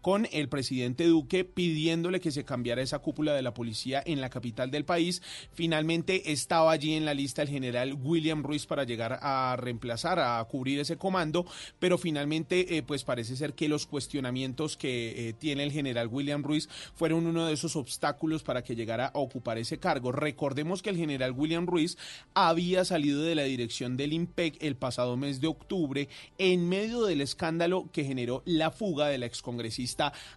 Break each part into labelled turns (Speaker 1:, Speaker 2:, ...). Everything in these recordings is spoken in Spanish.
Speaker 1: con el presidente Duque pidiéndole que se cambiara esa cúpula de la policía en la capital del país. Finalmente estaba allí en la lista el general William Ruiz para llegar a reemplazar, a cubrir ese comando, pero finalmente eh, pues parece ser que los cuestionamientos que eh, tiene el general William Ruiz fueron uno de esos obstáculos para que llegara a ocupar ese cargo. Recordemos que el general William Ruiz había salido de la dirección del IMPEC el pasado mes de octubre en medio del escándalo que generó la fuga de la excongresista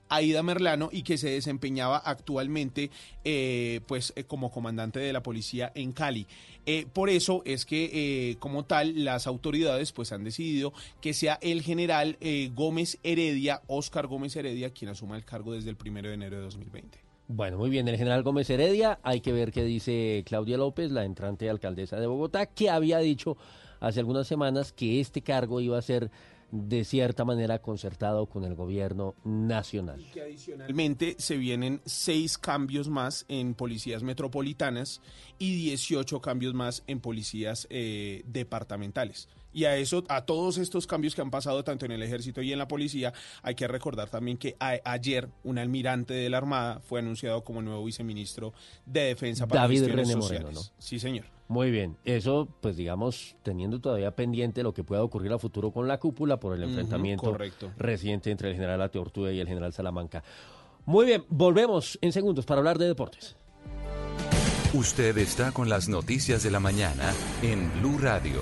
Speaker 1: Aida Merlano y que se desempeñaba actualmente eh, pues eh, como comandante de la policía en Cali. Eh, por eso es que como tal las autoridades pues han decidido que sea el general Gómez Heredia, Oscar Gómez Heredia, quien asuma el cargo desde el primero de enero de 2020.
Speaker 2: Bueno, muy bien, el general Gómez Heredia, hay que ver qué dice Claudia López, la entrante alcaldesa de Bogotá, que había dicho hace algunas semanas que este cargo iba a ser de cierta manera concertado con el gobierno nacional.
Speaker 1: que adicionalmente se vienen seis cambios más en policías metropolitanas y 18 cambios más en policías eh, departamentales. Y a eso, a todos estos cambios que han pasado tanto en el ejército y en la policía, hay que recordar también que a- ayer un almirante de la Armada fue anunciado como nuevo viceministro de Defensa para
Speaker 2: David René
Speaker 1: sociales.
Speaker 2: Moreno, ¿no?
Speaker 1: Sí, señor.
Speaker 2: Muy bien, eso pues digamos teniendo todavía pendiente lo que pueda ocurrir a futuro con la cúpula por el enfrentamiento
Speaker 1: correcto.
Speaker 2: reciente entre el general Ateortúa y el general Salamanca. Muy bien, volvemos en segundos para hablar de deportes.
Speaker 3: Usted está con las noticias de la mañana en Blue Radio.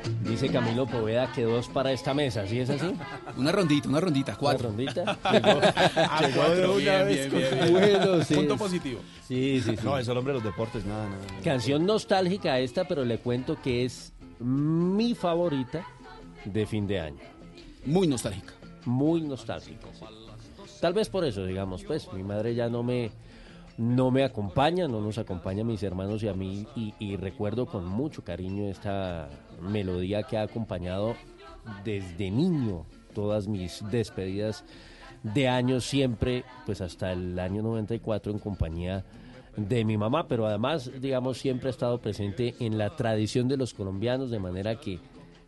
Speaker 2: Dice Camilo Poveda que dos para esta mesa, ¿sí es así?
Speaker 4: Una rondita, una rondita, cuatro.
Speaker 2: Una rondita.
Speaker 1: Ah,
Speaker 2: Llegó,
Speaker 1: cuatro,
Speaker 2: de una
Speaker 1: bien,
Speaker 2: vez
Speaker 1: bien,
Speaker 2: con-
Speaker 1: bien, bien.
Speaker 2: Bueno, sí.
Speaker 1: Punto positivo.
Speaker 2: Sí, sí, sí.
Speaker 5: No, es el hombre de los deportes, nada, nada.
Speaker 2: Canción nostálgica esta, pero le cuento que es mi favorita de fin de año.
Speaker 4: Muy nostálgica.
Speaker 2: Muy nostálgica. sí. Tal vez por eso, digamos, pues mi madre ya no me no me acompaña, no nos acompaña a mis hermanos y a mí y, y recuerdo con mucho cariño esta melodía que ha acompañado desde niño todas mis despedidas de años siempre, pues hasta el año 94 en compañía de mi mamá, pero además, digamos, siempre ha estado presente en la tradición de los colombianos, de manera que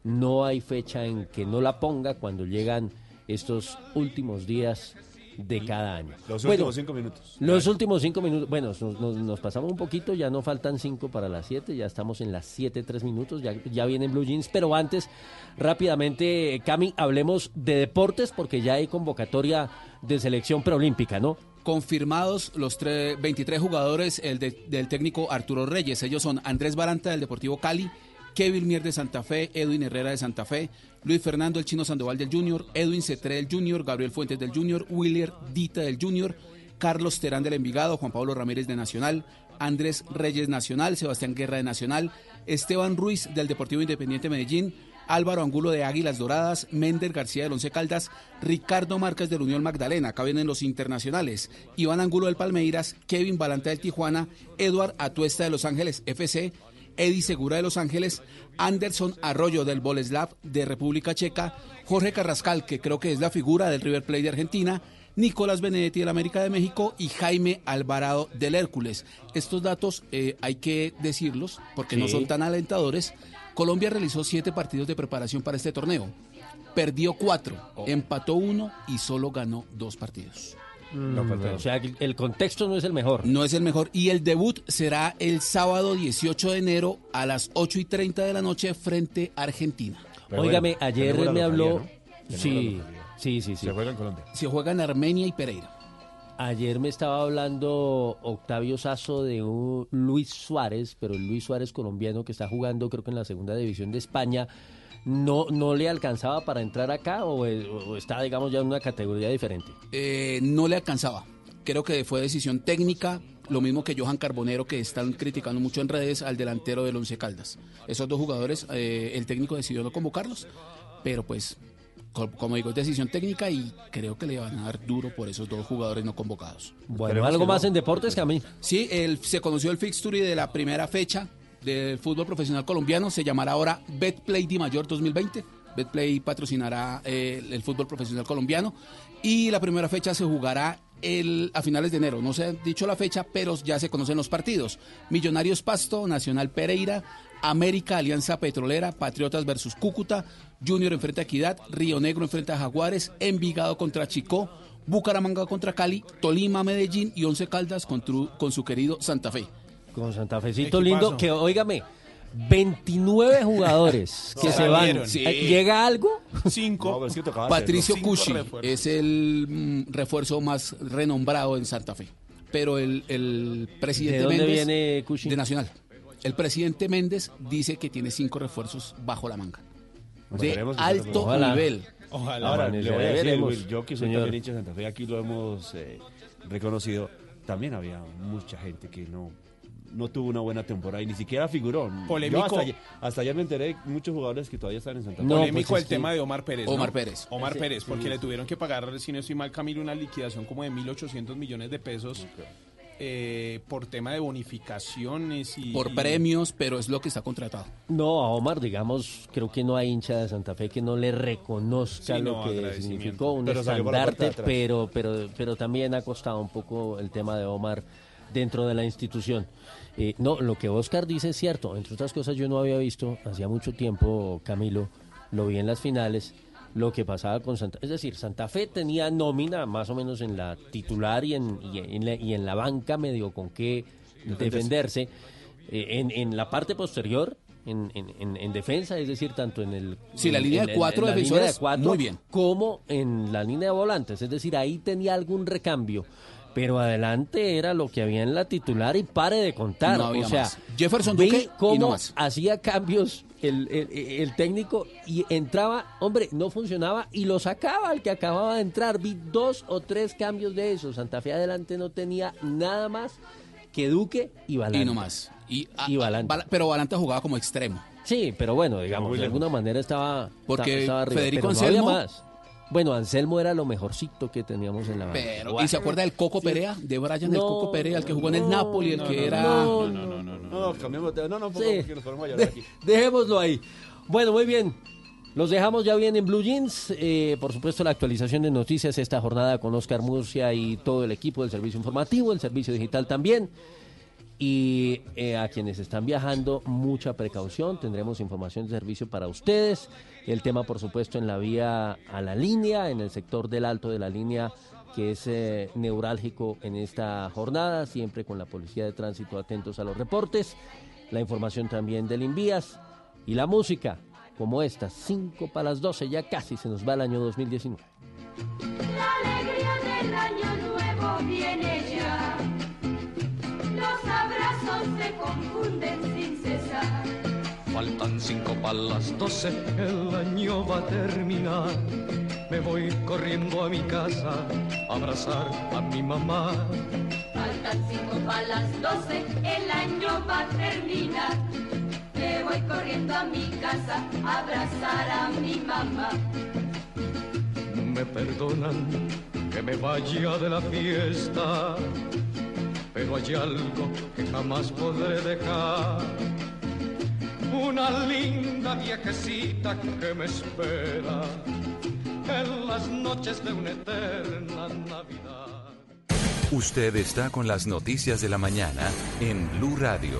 Speaker 2: no hay fecha en que no la ponga cuando llegan estos últimos días de cada año.
Speaker 5: Los
Speaker 2: Bueno,
Speaker 5: últimos cinco minutos.
Speaker 2: Los últimos cinco minutos, bueno, nos, nos- nos pasamos un poquito, ya no faltan cinco para las siete, ya estamos en las siete, tres minutos, ya, ya vienen Blue Jeans, pero antes, rápidamente, Cami, hablemos de deportes porque ya hay convocatoria de selección preolímpica, ¿no?
Speaker 4: Confirmados los tre- 23 jugadores el de- del técnico Arturo Reyes. Ellos son Andrés Baranta del Deportivo Cali, Kevin Mier de Santa Fe, Edwin Herrera de Santa Fe, Luis Fernando el Chino Sandoval del Junior, Edwin Cetré del Junior, Gabriel Fuentes del Junior, Willier Dita del Junior, Carlos Terán del Envigado, Juan Pablo Ramírez de Nacional, Andrés Reyes Nacional, Sebastián Guerra de Nacional, Esteban Ruiz del Deportivo Independiente Medellín, Álvaro Angulo de Águilas Doradas, Méndez García del Once Caldas, Ricardo Márquez del Unión Magdalena, acá vienen los internacionales, Iván Angulo del Palmeiras, Kevin Balanta del Tijuana, Eduard Atuesta de Los Ángeles FC, Eddie Segura de Los Ángeles, Anderson Arroyo del Boleslav de República Checa, Jorge Carrascal, que creo que es la figura del River Plate de Argentina, Nicolás Benedetti del América de México y Jaime Alvarado del Hércules. Estos datos eh, hay que decirlos porque no son tan alentadores. Colombia realizó siete partidos de preparación para este torneo. Perdió cuatro, empató uno y solo ganó dos partidos.
Speaker 2: O sea, el contexto no es el mejor.
Speaker 4: No es el mejor. Y el debut será el sábado 18 de enero a las 8 y 30 de la noche frente a Argentina.
Speaker 2: Óigame, ayer me habló...
Speaker 5: ¿no?
Speaker 2: Sí. Sí, sí, sí.
Speaker 5: Se juega en Colombia.
Speaker 4: Se juega en Armenia y Pereira.
Speaker 2: Ayer me estaba hablando Octavio Sazo de un Luis Suárez, pero el Luis Suárez colombiano que está jugando creo que en la segunda división de España, no, no le alcanzaba para entrar acá o, o está digamos ya en una categoría diferente.
Speaker 4: Eh, no le alcanzaba. Creo que fue decisión técnica, lo mismo que Johan Carbonero, que están criticando mucho en redes al delantero del Once Caldas. Esos dos jugadores, eh, el técnico decidió no convocarlos, pero pues, co- como digo, es decisión técnica y creo que le van a dar duro por esos dos jugadores no convocados.
Speaker 2: Bueno, algo más en deportes, Camil.
Speaker 4: Sí, el, se conoció el fixture de la primera fecha del fútbol profesional colombiano, se llamará ahora Betplay Di Mayor 2020. Betplay patrocinará eh, el fútbol profesional colombiano y la primera fecha se jugará el, a finales de enero. No se ha dicho la fecha, pero ya se conocen los partidos. Millonarios Pasto, Nacional Pereira, América Alianza Petrolera, Patriotas versus Cúcuta, Junior enfrenta a Equidad, Río Negro enfrenta a Jaguares, Envigado contra Chicó, Bucaramanga contra Cali, Tolima Medellín y Once Caldas con su querido Santa Fe.
Speaker 2: Con Santa Fecito
Speaker 4: Equipazo.
Speaker 2: lindo, que óigame, 29 jugadores que
Speaker 4: No,
Speaker 2: se van.
Speaker 4: Sí.
Speaker 2: ¿Llega algo?
Speaker 1: Cinco.
Speaker 4: Patricio
Speaker 1: Cinco
Speaker 4: Cushi
Speaker 1: refuerzos.
Speaker 4: es el mm, refuerzo más renombrado en Santa Fe. Pero el, el presidente
Speaker 2: ¿De dónde
Speaker 4: Méndez,
Speaker 2: viene Cushi?
Speaker 4: De Nacional. El presidente Méndez dice que tiene cinco refuerzos bajo la manga. De
Speaker 5: que
Speaker 4: alto
Speaker 5: Ojalá.
Speaker 4: nivel.
Speaker 1: Ojalá.
Speaker 5: Ahora, le voy a decir,
Speaker 2: veremos,
Speaker 5: Will, yo que soy
Speaker 2: señor.
Speaker 5: también hincha de Santa Fe, aquí lo hemos eh, reconocido, también había mucha gente que no, no tuvo una buena temporada y ni siquiera figuró.
Speaker 1: Polémico.
Speaker 5: Yo hasta, ayer- hasta ayer me enteré de muchos jugadores que todavía están en Santa Fe.
Speaker 1: Polémico
Speaker 5: pues
Speaker 1: el tema de Omar Pérez.
Speaker 4: Omar
Speaker 1: ¿no?
Speaker 4: Pérez.
Speaker 1: Omar
Speaker 5: Sí,
Speaker 1: Pérez, porque
Speaker 5: sí,
Speaker 1: le tuvieron que pagar, si no estoy mal, Camilo, una liquidación como de 1.800 millones de pesos eh, por tema de bonificaciones y...
Speaker 4: Por premios, pero es lo que está contratado.
Speaker 2: No, a Omar, digamos, creo que no hay hincha de Santa Fe que no le reconozca
Speaker 1: Sí,
Speaker 2: lo
Speaker 1: no,
Speaker 2: que significó un
Speaker 5: Pero
Speaker 2: estandarte, pero, pero, pero también ha costado un poco el tema de Omar dentro de la institución. Eh, no, lo que Oscar dice es cierto. Entre otras cosas, yo no había visto, hacía mucho tiempo, Camilo, lo vi en las finales, lo que pasaba con Santa Es decir, Santa Fe tenía nómina más o menos en la titular y en, y en, la, y en la banca medio con qué defenderse. Eh, en, en la parte posterior, en, en- en- en defensa, es decir, tanto en el...
Speaker 4: Sí, la línea
Speaker 2: en-
Speaker 4: de cuatro defensores,
Speaker 2: de cuatro,
Speaker 4: muy bien.
Speaker 2: Como en la línea de volantes, es decir, ahí tenía algún recambio. Pero adelante era lo que había en la titular y pare de contar.
Speaker 4: No había
Speaker 2: o sea,
Speaker 4: más. Jefferson
Speaker 2: vi
Speaker 4: Duque y
Speaker 2: cómo
Speaker 4: no más.
Speaker 2: hacía cambios el, el- el técnico y entraba, hombre, no funcionaba y lo sacaba al que acababa de entrar. Vi dos o tres cambios de eso. Santa Fe adelante no tenía nada más que Duque y Balanta.
Speaker 4: Y no más. Y, a-
Speaker 2: Y Balanta.
Speaker 4: Bala- pero Balanta jugaba como extremo.
Speaker 2: Sí, pero bueno, digamos, de alguna manera estaba.
Speaker 4: Porque
Speaker 2: estaba arriba,
Speaker 4: Federico
Speaker 2: pero no había
Speaker 4: Anselmo-
Speaker 2: más. Bueno, Anselmo era lo mejorcito que teníamos en la banda.
Speaker 4: Pero,
Speaker 2: Bueno,
Speaker 4: ¿Y se acuerda del Coco Perea? De Brian el
Speaker 2: No,
Speaker 4: Coco Perea, el que jugó en el
Speaker 2: no,
Speaker 4: Napoli, el
Speaker 2: no,
Speaker 4: que
Speaker 2: no,
Speaker 4: era...
Speaker 2: no,
Speaker 1: No, no, no, no.
Speaker 5: No, no, cambiemos de... No, no,
Speaker 2: Sí.
Speaker 5: porque nos ponemos a llorar
Speaker 2: De-
Speaker 5: aquí.
Speaker 2: dejémoslo ahí. Bueno, muy bien. Los dejamos ya bien en Blue Jeans. Eh, por supuesto, la actualización de noticias esta jornada con Oscar Murcia y todo el equipo del servicio informativo, el servicio digital también. Y eh, a quienes están viajando, mucha precaución. Tendremos información de servicio para ustedes. El tema, por supuesto, en la vía a la línea, en el sector del alto de la línea, que es eh, neurálgico en esta jornada. Siempre con la policía de tránsito atentos a los reportes. La información también del Invías. Y la música, como esta, 5 para las 12. Ya casi se nos va el año 2019.
Speaker 6: La alegría del año nuevo viene ya. Los abrazos.
Speaker 7: Faltan cinco para las doce, el año va a terminar. Me voy corriendo a mi casa a abrazar a mi mamá.
Speaker 6: Faltan cinco para las doce, el año va a terminar. Me voy corriendo a mi casa a abrazar a mi mamá.
Speaker 7: Me perdonan que me vaya de la fiesta, pero hay algo que jamás podré dejar. Una linda viejecita que me espera en las noches de una eterna Navidad.
Speaker 3: Usted está con las noticias de la mañana en Blue Radio.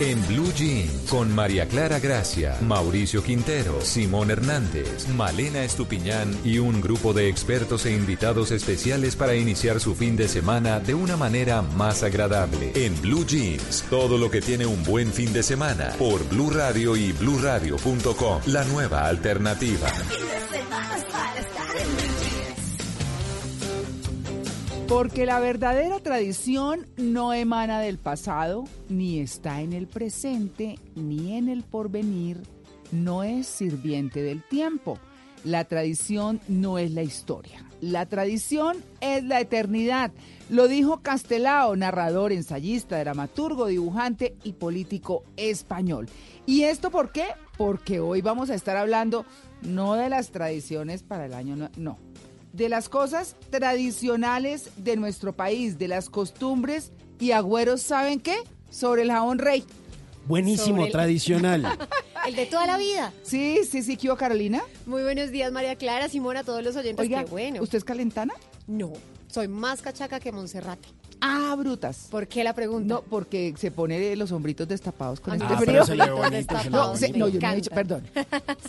Speaker 8: En Blue Jeans,
Speaker 3: con María Clara Gracia, Mauricio Quintero, Simón Hernández, Malena Estupiñán y un grupo de expertos e invitados especiales para iniciar su fin de semana de una manera más agradable. En Blue Jeans, todo lo que tiene un buen fin de semana, por Blue Radio y bluradio.com, la nueva alternativa.
Speaker 6: Fin de semana
Speaker 9: Porque la verdadera tradición no emana del pasado, ni está en el presente, ni en el porvenir, no es sirviente del tiempo. La tradición no es la historia. La tradición es la eternidad. Lo dijo Castelao, narrador, ensayista, dramaturgo, dibujante y político español. ¿Y esto por qué? Porque hoy vamos a estar hablando no de las tradiciones para el año, no, de las cosas tradicionales de nuestro país, de las costumbres y agüeros, ¿saben qué? Sobre el jabón rey.
Speaker 10: Buenísimo,
Speaker 11: el-
Speaker 10: tradicional.
Speaker 11: El de toda la vida.
Speaker 9: Sí, sí, sí, ¿qué Carolina?
Speaker 11: Muy buenos días, María Clara, Simona, a todos los oyentes.
Speaker 9: Oiga,
Speaker 11: Qué bueno.
Speaker 9: ¿usted es calentana?
Speaker 11: No, soy más cachaca que Monserrate.
Speaker 9: Ah, brutas.
Speaker 11: ¿Por qué la pregunta?
Speaker 9: No, porque se pone los hombritos destapados con
Speaker 11: A mí
Speaker 9: este frío.
Speaker 11: Ah, pero se ve bonito, se le
Speaker 9: No,
Speaker 11: ve
Speaker 9: se-
Speaker 11: bonito.
Speaker 9: no,
Speaker 11: Me
Speaker 9: yo no he dicho, perdón.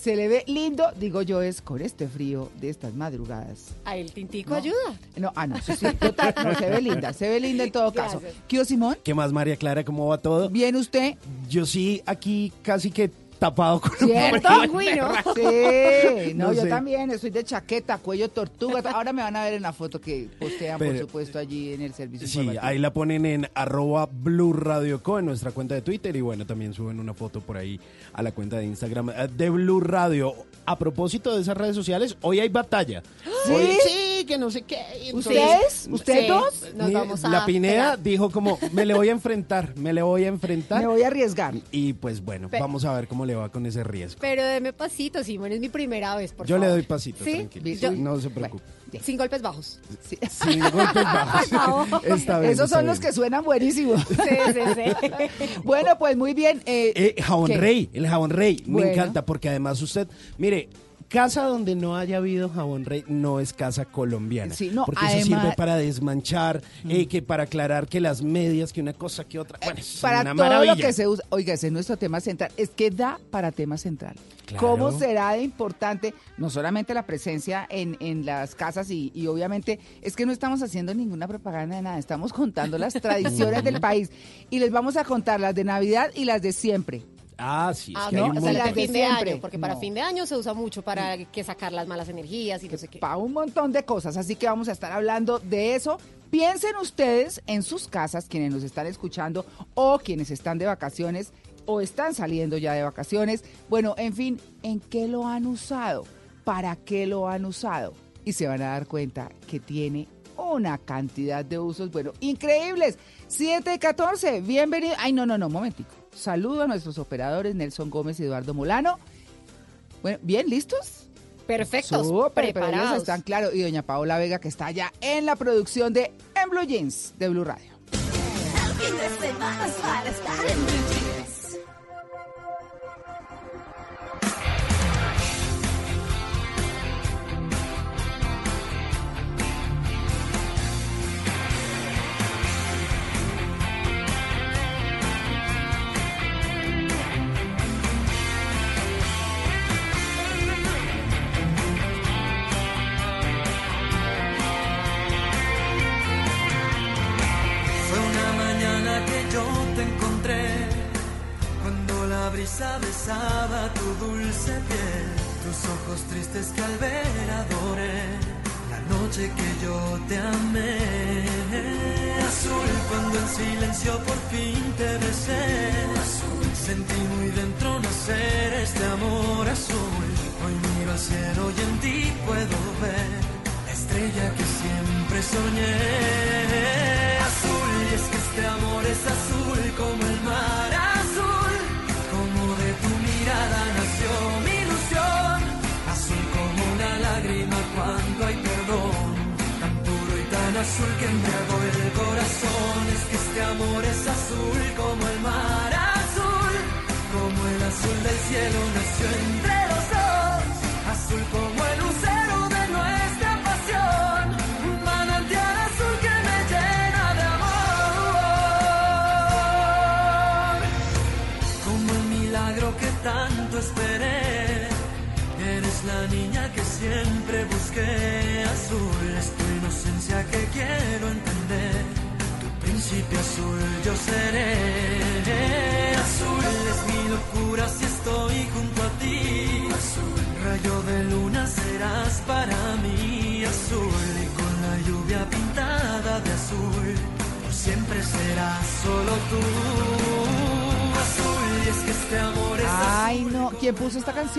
Speaker 9: Se le ve lindo, digo yo, es con este frío de estas madrugadas.
Speaker 11: A el tintico
Speaker 9: No.
Speaker 11: ayuda.
Speaker 9: No, ah, no, sí, sí, total, no, se ve linda, se ve linda en todo caso. ¿Qué Simón?
Speaker 10: ¿Qué más, María Clara? ¿Cómo va todo?
Speaker 9: Bien, ¿usted?
Speaker 10: Yo sí, aquí casi que tapado con un
Speaker 9: ¿Cierto?
Speaker 10: frío.
Speaker 9: Sí, no,
Speaker 10: No
Speaker 9: yo
Speaker 10: sé.
Speaker 9: también, estoy de chaqueta, cuello tortuga. Ahora me van a ver en la foto que postean, por supuesto, allí en el servicio.
Speaker 10: Sí, ahí la ponen en arroba Blue Radio Co en nuestra cuenta de Twitter y bueno, también suben una foto por ahí a la cuenta de Instagram eh, de Blue Radio. A propósito de esas redes sociales, hoy hay batalla.
Speaker 9: ¿Sí?
Speaker 10: Hoy- sí, que no sé qué. entonces-
Speaker 9: ¿Ustedes? ¿Ustedes
Speaker 11: Sí,
Speaker 9: dos?
Speaker 11: nos
Speaker 10: Mi-
Speaker 11: vamos a
Speaker 10: la Pineda
Speaker 11: pegar.
Speaker 10: dijo como, me le voy a enfrentar, me le voy a enfrentar.
Speaker 9: Me voy a arriesgar.
Speaker 10: Y pues bueno,
Speaker 11: Pe-
Speaker 10: vamos a ver cómo le va con ese riesgo.
Speaker 11: Pero deme pasito, Simón, es mi primera vez, por
Speaker 10: Yo le doy pasito,
Speaker 11: ¿Sí?
Speaker 10: tranquilo.
Speaker 11: Yo-
Speaker 10: no se preocupe.
Speaker 11: Sin golpes bajos.
Speaker 10: Sin golpes bajos. Esta vez,
Speaker 9: Esos son los que suenan buenísimos.
Speaker 11: Sí, sí, sí.
Speaker 9: bueno, pues muy bien. eh,
Speaker 10: Eh, jabón
Speaker 9: ¿qué?
Speaker 10: rey, el jabón rey,
Speaker 9: Bueno.
Speaker 10: me encanta porque además usted, mire, casa donde no haya habido jabón rey no es casa colombiana.
Speaker 9: Sí, no,
Speaker 10: porque
Speaker 9: además-
Speaker 10: eso sirve para desmanchar, eh, que para aclarar que las medias, que una cosa, que otra. Bueno, es
Speaker 9: para
Speaker 10: una
Speaker 9: todo
Speaker 10: maravilla.
Speaker 9: lo que se usa. Oiga, ese es nuestro tema central. Es que da para tema central.
Speaker 10: Claro.
Speaker 9: ¿Cómo será de importante no solamente la presencia en, en las casas y, y obviamente es que no estamos haciendo ninguna propaganda de nada, estamos contando las tradiciones del país y les vamos a contar las de Navidad y las de siempre.
Speaker 10: Ah, sí, es
Speaker 11: Ah,
Speaker 10: que
Speaker 11: no,
Speaker 10: hay un
Speaker 11: o sea, las
Speaker 10: montón.
Speaker 11: de fin de año, porque para
Speaker 9: No.
Speaker 11: fin de año se usa mucho para que sacar las malas energías y no sé qué.
Speaker 9: Para un montón de cosas, así que vamos a estar hablando de eso. Piensen ustedes en sus casas, quienes nos están escuchando o quienes están de vacaciones o están saliendo ya de vacaciones. Bueno, en fin, ¿en qué lo han usado? ¿Para qué lo han usado? Y se van a dar cuenta que tiene una cantidad de usos, bueno, increíbles. 7 y 14, bienvenido. Ay, no, no, no, momentico. Saludo a nuestros operadores Nelson Gómez y Eduardo Molano. Bueno, ¿bien listos?
Speaker 11: Perfectos,
Speaker 9: Súper, pero ellos
Speaker 11: preparados.
Speaker 9: están claro. Y doña Paola Vega, que está allá en la producción de En Blue Jeans de Blue Radio.
Speaker 6: fin de semana es para estar en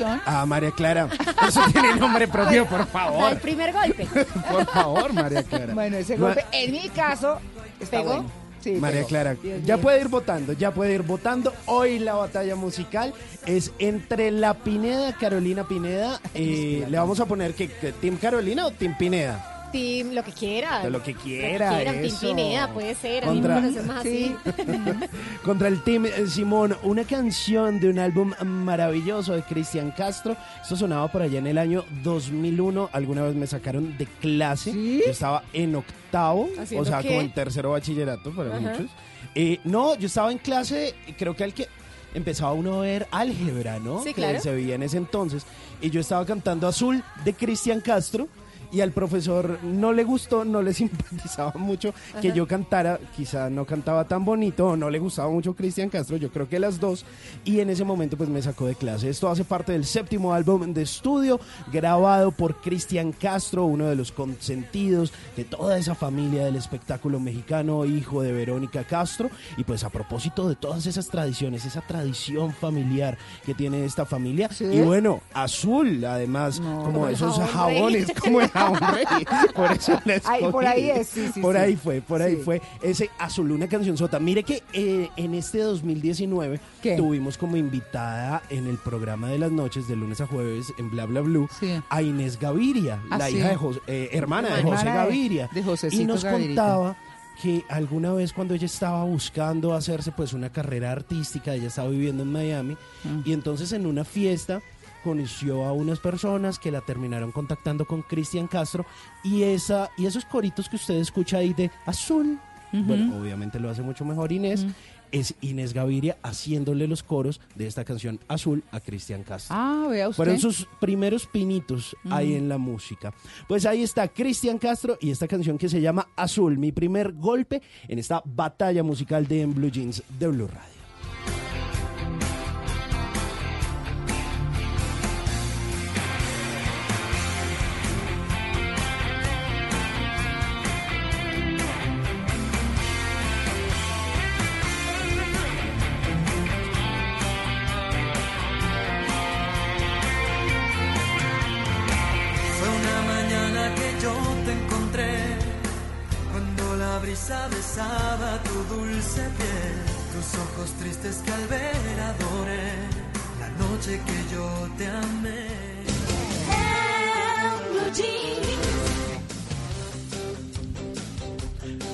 Speaker 9: canción?
Speaker 10: Ah, María Clara. Eso tiene nombre propio, por
Speaker 11: El
Speaker 10: favor.
Speaker 11: primer golpe.
Speaker 10: Por favor, María Clara.
Speaker 9: Bueno, ese golpe, en mi caso, está
Speaker 11: ¿Pegó?
Speaker 9: bueno. Sí,
Speaker 10: María
Speaker 9: pegó.
Speaker 10: Clara,
Speaker 9: Dios
Speaker 10: ya puede ir votando, ya puede ir votando. Hoy la batalla musical es entre la Pineda, Carolina Pineda. eh, le vamos a poner que, que Team Carolina o Team Pineda.
Speaker 11: Team, lo que quiera.
Speaker 10: De lo que quiera,
Speaker 11: Team
Speaker 10: eso.
Speaker 11: Pineda, puede ser. A mí
Speaker 10: Contra-
Speaker 11: me parece más así.
Speaker 10: Contra el Team eh, Simón, una canción de un álbum maravilloso de Cristian Castro. Esto sonaba por allá en el año 2001. Alguna vez me sacaron de clase. Yo estaba en octavo, o
Speaker 11: ¿Haciendo
Speaker 10: sea,
Speaker 11: qué?
Speaker 10: como en tercero bachillerato para
Speaker 11: Ajá.
Speaker 10: muchos. Eh, no, yo estaba en clase, creo que al que empezaba uno a ver álgebra, ¿no?
Speaker 11: Sí,
Speaker 10: que
Speaker 11: claro.
Speaker 10: se veía en ese entonces. Y yo estaba cantando Azul de Cristian Castro. Y al profesor no le gustó, no le simpatizaba mucho que
Speaker 11: Ajá.
Speaker 10: yo cantara, quizá no cantaba tan bonito o no le gustaba mucho Cristian Castro, yo creo que las dos, y en ese momento pues me sacó de clase. Esto hace parte del séptimo álbum de estudio grabado por Cristian Castro, uno de los consentidos de toda esa familia del espectáculo mexicano, hijo de Verónica Castro, y pues a propósito de todas esas tradiciones, esa tradición familiar que tiene esta familia, y bueno, azul además, como esos jabones, como el por eso la
Speaker 9: por ahí es, sí, sí,
Speaker 10: Por
Speaker 9: sí.
Speaker 10: ahí fue, por ahí
Speaker 9: Sí.
Speaker 10: fue ese azul, una canción sota. Mire que eh, en este 2019
Speaker 9: ¿Qué?
Speaker 10: tuvimos como invitada en el programa de las noches, de lunes a jueves, en Bla Bla Blue,
Speaker 9: Sí.
Speaker 10: a Inés Gaviria,
Speaker 9: Ah,
Speaker 10: la hija de Jos- eh, hermana de José
Speaker 9: de-
Speaker 10: Gaviria.
Speaker 9: de Josecito
Speaker 10: y nos
Speaker 9: Gavirita.
Speaker 10: contaba que alguna vez cuando ella estaba buscando hacerse pues una carrera artística, ella estaba viviendo en Miami,
Speaker 9: Mm.
Speaker 10: y entonces en una fiesta conoció a unas personas que la terminaron contactando con Cristian Castro y esa y esos coritos que usted escucha ahí de azul, bueno, obviamente lo hace mucho mejor Inés, es Inés Gaviria haciéndole los coros de esta canción Azul a Cristian Castro.
Speaker 9: Ah, vea usted.
Speaker 10: Fueron sus primeros pinitos ahí en la música. Pues ahí está Cristian Castro y esta canción que se llama Azul, mi primer golpe en esta batalla musical de En Blue Jeans de Blue Radio.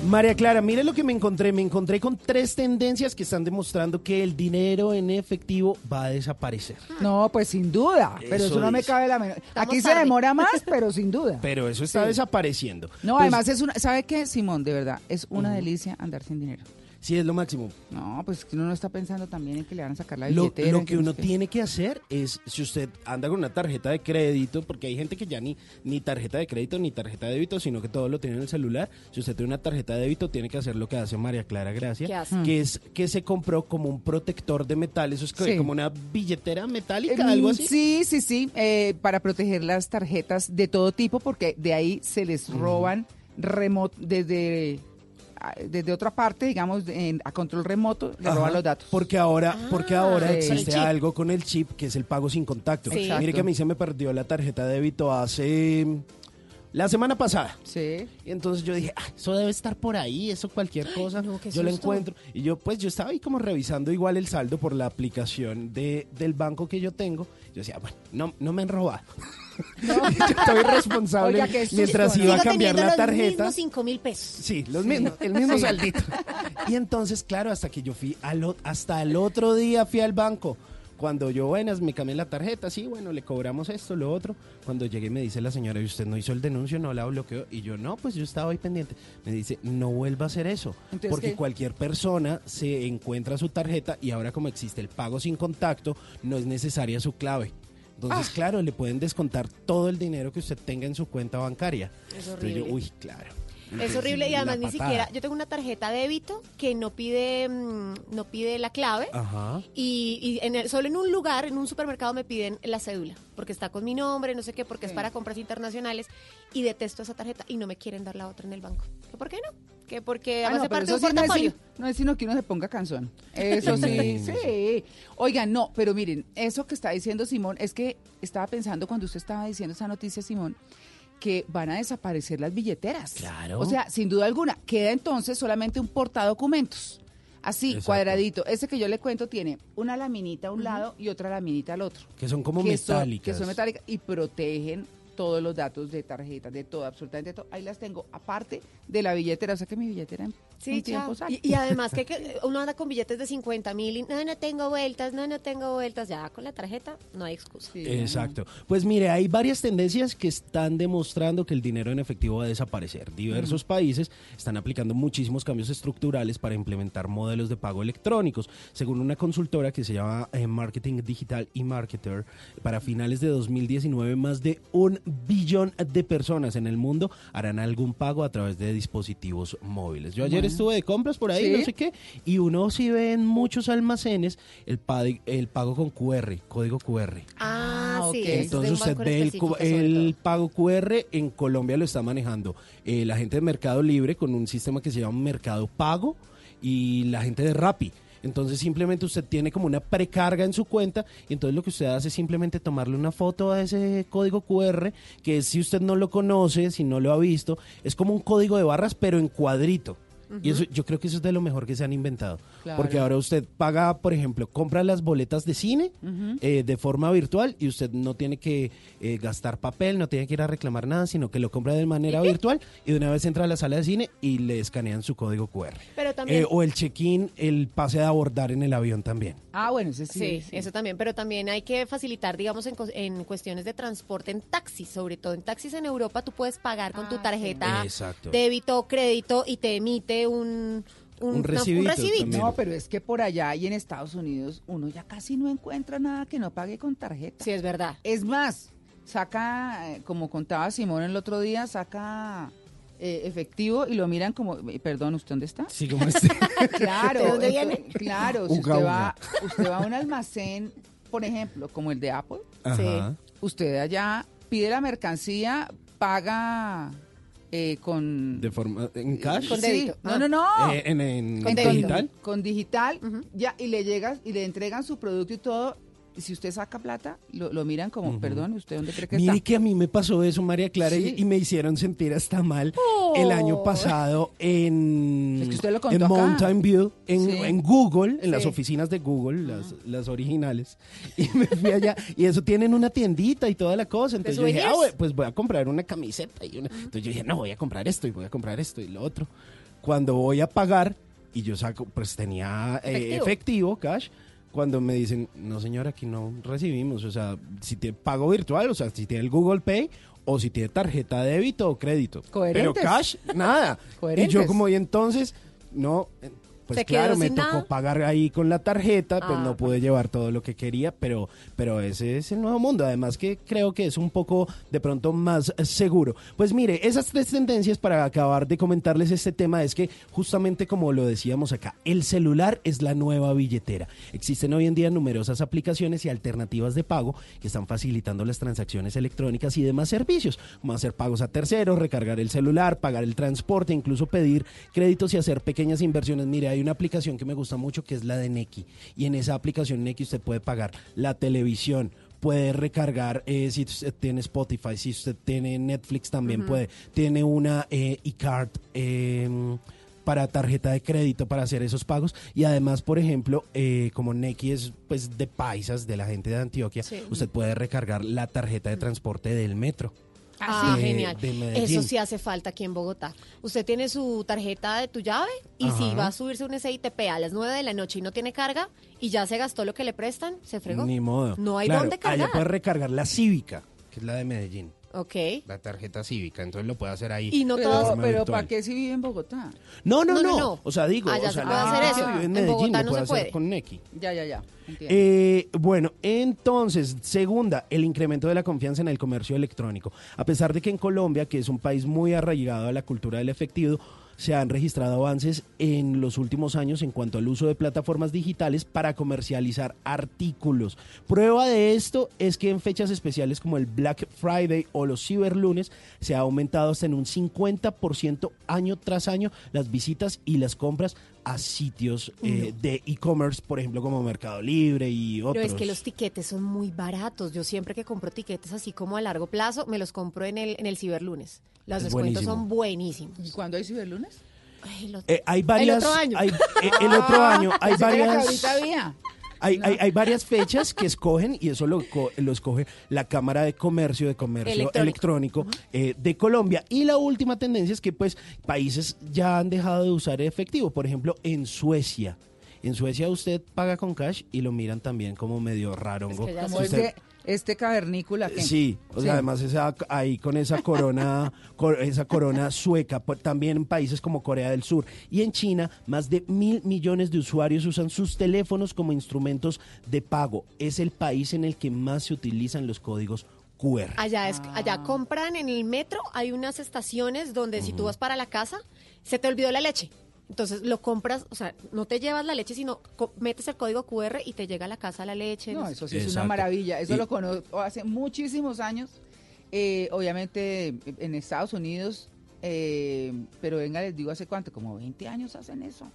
Speaker 10: María Clara, mire lo que me encontré. Me encontré con tres tendencias que están demostrando que el dinero en efectivo va a desaparecer.
Speaker 9: No, pues sin duda. Pero
Speaker 10: Eso
Speaker 9: no me cabe la menor.
Speaker 11: Estamos
Speaker 9: Aquí se demora más, pero sin duda.
Speaker 10: Pero eso está
Speaker 9: Sí.
Speaker 10: desapareciendo.
Speaker 9: No,
Speaker 10: Pues,
Speaker 9: además es una. ¿Sabe qué, Simón? De verdad, es una delicia andar sin dinero.
Speaker 10: Sí, es lo máximo.
Speaker 9: No, pues que uno no está pensando también en que le van a sacar la
Speaker 10: Lo,
Speaker 9: billetera.
Speaker 10: lo que
Speaker 9: no
Speaker 10: uno tiene que hacer es, si usted anda con una tarjeta de crédito, porque hay gente que ya ni, ni tarjeta de crédito ni tarjeta de débito, sino que todo lo tiene en el celular. Si usted tiene una tarjeta de débito, tiene que hacer lo que hace María Clara Gracia,
Speaker 11: ¿Qué hace?
Speaker 10: que es que se compró como un protector de metal. Eso es que-
Speaker 9: Sí.
Speaker 10: como una billetera metálica,
Speaker 9: Mm,
Speaker 10: algo así.
Speaker 9: Sí, sí, sí, eh, para proteger las tarjetas de todo tipo, porque de ahí se les roban remoto desde desde otra parte, digamos, en- a control remoto, le roban los datos.
Speaker 10: Porque ahora, porque ahora
Speaker 9: sí.
Speaker 10: existe algo con el chip que es el pago sin contacto.
Speaker 9: Sí.
Speaker 10: Mire que a mí se me perdió la tarjeta de débito hace la semana pasada.
Speaker 9: Sí.
Speaker 10: Y entonces yo dije, "Ah, eso debe estar por ahí, eso cualquier cosa.
Speaker 11: qué
Speaker 10: yo lo encuentro. Y yo, pues, yo estaba ahí como revisando igual el saldo por la aplicación de, del banco que yo tengo. Yo decía, bueno, no, no me han robado. yo estoy responsable
Speaker 9: Oiga, qué susto,
Speaker 10: mientras
Speaker 9: ¿no?
Speaker 10: iba a
Speaker 11: Sigo
Speaker 10: cambiar
Speaker 11: teniendo
Speaker 10: la
Speaker 11: los
Speaker 10: tarjeta.
Speaker 11: mismos 5 mil pesos.
Speaker 10: Sí, los mismos, el mismo saldito. Y entonces, claro, hasta que yo fui, al, o- hasta el otro día fui al banco. Cuando yo, buenas, me cambié la tarjeta, sí, bueno, le cobramos esto, lo otro. Cuando llegué me dice la señora, ¿y usted no hizo el denuncio, no la bloqueó? Y yo, no, pues yo estaba ahí pendiente. Me dice, no vuelva a hacer eso.
Speaker 9: Entonces,
Speaker 10: porque
Speaker 9: ¿qué?
Speaker 10: cualquier persona se encuentra su tarjeta y ahora como existe el pago sin contacto, no es necesaria su clave. Entonces, claro, le pueden descontar todo el dinero que usted tenga en su cuenta bancaria.
Speaker 11: Es
Speaker 10: Entonces yo,
Speaker 11: horrible.
Speaker 10: uy, claro.
Speaker 11: Es horrible y además ni siquiera, yo tengo una tarjeta débito que no pide, mm, no pide la clave
Speaker 10: Ajá.
Speaker 11: y, y en el- solo en un lugar, en un supermercado me piden la cédula porque está con mi nombre, no sé qué, porque es para compras internacionales y detesto esa tarjeta y no me quieren dar la otra en el banco. ¿Que ¿Por qué no? Que porque
Speaker 9: Ah, no,
Speaker 11: hace parte de un
Speaker 9: sí no es,
Speaker 11: portafolio.
Speaker 9: no es sino que uno se ponga canción. Eso sí, sí. Oigan, no, pero miren, eso que está diciendo Simón, es que estaba pensando cuando usted estaba diciendo esa noticia, Simón, que van a desaparecer las billeteras.
Speaker 10: Claro.
Speaker 9: O sea, sin duda alguna, queda entonces solamente un portadocumentos. Así,
Speaker 10: Exacto.
Speaker 9: cuadradito. Ese que yo le cuento tiene una laminita a un lado y otra laminita al otro.
Speaker 10: Que son como
Speaker 9: que son-
Speaker 10: metálicas.
Speaker 9: que son metálicas y protegen todos los datos de tarjetas, de todo, absolutamente todo. Ahí las tengo, aparte de la billetera. O sea que mi billetera
Speaker 11: Sí, chao. Y, y además que, que uno anda con billetes de 50 mil y no, no tengo vueltas, no, no tengo vueltas. Ya con la tarjeta no hay excusa.
Speaker 10: Exacto. Pues mire, hay varias tendencias que están demostrando que el dinero en efectivo va a desaparecer. Diversos países están aplicando muchísimos cambios estructurales para implementar modelos de pago electrónicos. Según una consultora que se llama eh, Marketing Digital y Marketer, para finales de 2019 más de un billón de personas en el mundo harán algún pago a través de dispositivos móviles. Yo ayer Estuve de compras por ahí,
Speaker 9: ¿Sí?
Speaker 10: no sé qué, y uno sí ve en muchos almacenes el, pa- el pago con QR, código QR.
Speaker 11: Ah, sí.
Speaker 9: ok.
Speaker 10: Entonces usted ve el, pago QR en Colombia lo está manejando eh, la gente de Mercado Libre con un sistema que se llama Mercado Pago y la gente de Rappi. Entonces simplemente usted tiene como una precarga en su cuenta y entonces lo que usted hace es simplemente tomarle una foto a ese código QR que si usted no lo conoce, si no lo ha visto, es como un código de barras pero en cuadrito. Y eso, yo creo que eso es de lo mejor que se han inventado.
Speaker 9: Claro.
Speaker 10: Porque ahora usted paga, por ejemplo, compra las boletas de cine eh, de forma virtual y usted no tiene que eh, gastar papel, no tiene que ir a reclamar nada, sino que lo compra de manera virtual y de una vez entra a la sala de cine y le escanean su código QR.
Speaker 11: Pero también...
Speaker 10: Eh, o el check-in, el pase de abordar en el avión también.
Speaker 9: Ah, bueno, ese sí.
Speaker 11: Sí,
Speaker 9: sí.
Speaker 11: eso también, pero también hay que facilitar, digamos, en, en cuestiones de transporte en taxis, sobre todo en taxis en Europa, tú puedes pagar con tu
Speaker 9: Ah,
Speaker 11: tarjeta
Speaker 10: Exacto.
Speaker 11: débito o crédito y te emite un, un,
Speaker 10: Un
Speaker 11: una-
Speaker 10: recibito.
Speaker 9: No, pero es que por allá y en Estados Unidos uno ya casi no encuentra nada que no pague con tarjeta.
Speaker 11: Sí, es verdad.
Speaker 9: Es más, saca, eh, como contaba Simón el otro día, saca eh, efectivo y lo miran como, eh, perdón, ¿usted dónde está?
Speaker 10: Sí, como este.
Speaker 9: Claro,
Speaker 11: ¿De dónde viene?
Speaker 9: Claro, si usted va, usted va a un almacén, por ejemplo, como el de Apple,
Speaker 10: Ajá.
Speaker 9: usted allá pide la mercancía, paga eh, con...
Speaker 10: De forma, en cash.
Speaker 11: Con
Speaker 9: Sí. No, no, no.
Speaker 10: Eh, en, en
Speaker 11: Con
Speaker 10: digital.
Speaker 9: Con digital, ya, y le llegas y le entregan su producto y todo, si usted saca plata, lo, lo miran como, perdón, ¿usted dónde cree que
Speaker 10: Mire
Speaker 9: está?
Speaker 10: que a mí me pasó eso, María Clara, y-
Speaker 9: Sí.
Speaker 10: y, me hicieron sentir hasta mal el año pasado en,
Speaker 9: Es que usted lo contó
Speaker 10: en
Speaker 9: acá.
Speaker 10: Mountain View, en,
Speaker 9: Sí.
Speaker 10: en Google, en las
Speaker 9: Sí.
Speaker 10: oficinas de Google, las, las originales. Y me fui allá, y eso tienen una tiendita y toda la cosa. Entonces yo dije, ah, pues voy a comprar una camiseta. Y una... Entonces yo dije, no, voy a comprar esto y voy a comprar esto y lo otro. Cuando voy a pagar, y yo saco, pues tenía eh,
Speaker 12: efectivo,
Speaker 10: cash, cuando me dicen, no señor, aquí no recibimos, o sea, si tiene pago virtual, o sea, si tiene el Google Pay o si tiene tarjeta de débito o crédito. Pero
Speaker 9: Coherentes.
Speaker 10: cash, nada. y
Speaker 9: Coherentes.
Speaker 10: yo como, y entonces, no, pues claro, me tocó
Speaker 12: nada.
Speaker 10: pagar ahí con la tarjeta, pues
Speaker 12: Ah,
Speaker 10: no pude llevar todo lo que quería, pero, pero ese es el nuevo mundo. Además que creo que es un poco de pronto más seguro. Pues mire, esas tres tendencias para acabar de comentarles este tema es que justamente como lo decíamos acá, el celular es la nueva billetera. Existen hoy en día numerosas aplicaciones y alternativas de pago que están facilitando las transacciones electrónicas y demás servicios, como hacer pagos a terceros, recargar el celular, pagar el transporte, incluso pedir créditos y hacer pequeñas inversiones. Mire, hay una aplicación que me gusta mucho que es la de Neki y en esa aplicación Neki usted puede pagar la televisión, puede recargar eh, si usted tiene Spotify, si usted tiene Netflix también puede, tiene una eh, e-card. eh, para tarjeta de crédito para hacer esos pagos y además por ejemplo eh, como Neki es pues de paisas de la gente de Antioquia
Speaker 12: Sí.
Speaker 10: usted puede recargar la tarjeta de transporte del metro
Speaker 12: Ah,
Speaker 10: de-
Speaker 12: genial.
Speaker 10: de.
Speaker 12: Eso sí hace falta aquí en Bogotá. Usted tiene su tarjeta de tu llave y si va a subirse un SITP a las 9 de la noche y no tiene carga y ya se gastó lo que le prestan, se fregó.
Speaker 10: Ni modo.
Speaker 12: No hay
Speaker 10: Claro,
Speaker 12: dónde cargar.
Speaker 10: Allá puede recargar la cívica, que es la de Medellín.
Speaker 12: Ok.
Speaker 10: La tarjeta cívica, entonces lo puede hacer ahí.
Speaker 9: Y no pero
Speaker 10: virtual.
Speaker 9: ¿para qué si vive en Bogotá?
Speaker 10: No, no,
Speaker 12: No,
Speaker 10: no,
Speaker 12: no, no.
Speaker 10: O sea, digo,
Speaker 12: Allá
Speaker 10: o sea,
Speaker 12: se
Speaker 10: la gente
Speaker 12: hacer
Speaker 10: que
Speaker 12: eso.
Speaker 10: vive en
Speaker 12: En
Speaker 10: Medellín lo
Speaker 12: no
Speaker 10: puede
Speaker 12: se
Speaker 10: hacer
Speaker 12: puede.
Speaker 10: con Neki.
Speaker 9: Ya, ya, ya.
Speaker 10: Eh, bueno, entonces, segunda, el incremento de la confianza en el comercio electrónico. A pesar de que en Colombia, que es un país muy arraigado a la cultura del efectivo, se han registrado avances en los últimos años en cuanto al uso de plataformas digitales para comercializar artículos. Prueba de esto es que en fechas especiales como el Black Friday o los ciberlunes se ha aumentado hasta en un 50% año tras año las visitas y las compras a sitios eh, de e-commerce, por ejemplo, como Mercado Libre y otros.
Speaker 12: Pero es que los tiquetes son muy baratos. Yo siempre que compro tiquetes así como a largo plazo, me los compro en el, en el ciberlunes. Los
Speaker 10: Es
Speaker 12: descuentos
Speaker 10: buenísimo.
Speaker 12: son buenísimos.
Speaker 9: ¿Y cuándo hay ciberlunes?
Speaker 12: Ay, los-
Speaker 10: Eh, hay varias,
Speaker 12: El otro año.
Speaker 10: hay- eh, el otro año hay varias, hay, hay, hay varias fechas que escogen y eso lo, lo escoge la Cámara de Comercio de Comercio
Speaker 12: Electrónico.
Speaker 10: Electrónico, eh, de Colombia. Y la última tendencia es que pues países ya han dejado de usar efectivo. Por ejemplo, en Suecia. En Suecia usted paga con cash y lo miran también como medio
Speaker 12: que
Speaker 9: Como
Speaker 10: Usted-
Speaker 9: este, este cavernícola que...
Speaker 10: Sí, o sea,
Speaker 9: Sí.
Speaker 10: además esa, ahí con esa corona, cor- esa corona sueca, también en países como Corea del Sur y en China, más de mil millones de usuarios usan sus teléfonos como instrumentos de pago. Es el país en el que más se utilizan los códigos QR.
Speaker 12: Allá, es,
Speaker 9: Ah.
Speaker 12: allá compran en el metro, hay unas estaciones donde si tú vas para la casa, se te olvidó la leche. Entonces lo compras, o sea, no te llevas la leche, sino co- metes el código QR y te llega a la casa la leche.
Speaker 9: No, eso sí es una maravilla. Eso
Speaker 10: Y-
Speaker 9: lo conozco hace muchísimos años. Eh, obviamente en Estados Unidos, eh, pero venga, les digo hace cuánto, como 20 años hacen eso.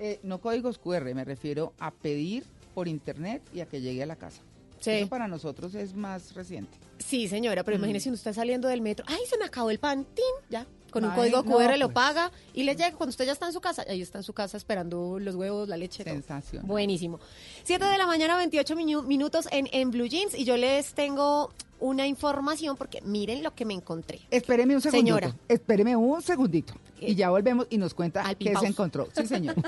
Speaker 9: Eh, no códigos QR, me refiero a pedir por internet y a que llegue a la casa.
Speaker 12: Sí.
Speaker 9: Eso para nosotros es más reciente.
Speaker 12: Sí, señora, pero
Speaker 9: Mm.
Speaker 12: imagínese uno está saliendo del metro, ay, se me acabó el pan, ¡tin! ya. Con un código
Speaker 9: no,
Speaker 12: QR lo
Speaker 9: pues.
Speaker 12: paga y le llega cuando usted ya está en su casa, ahí está en su casa esperando los huevos, la leche.
Speaker 9: Sensación.
Speaker 12: Buenísimo. 7 de la mañana, 28 minu- minutos en, en Blue Jeans y yo les tengo una información porque miren lo que me encontré.
Speaker 9: Espéreme un segundito.
Speaker 12: Señora.
Speaker 9: Espéreme un segundito. Y ya volvemos y nos cuenta qué se encontró. Sí, señor.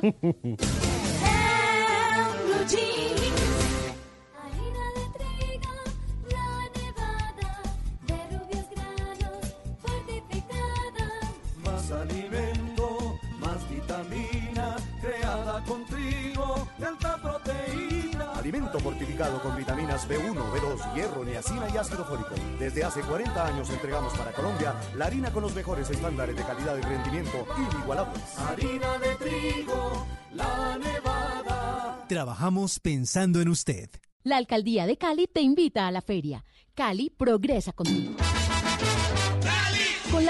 Speaker 13: de
Speaker 14: alta proteína.
Speaker 15: Alimento fortificado con vitaminas B1, B2, hierro, niacina y ácido fólico. Desde hace 40 años entregamos para Colombia la harina con los mejores estándares de calidad y rendimiento inigualables.
Speaker 14: Harina de trigo, la nevada.
Speaker 16: Trabajamos pensando en usted.
Speaker 17: La Alcaldía de Cali te invita a la feria. Cali progresa contigo.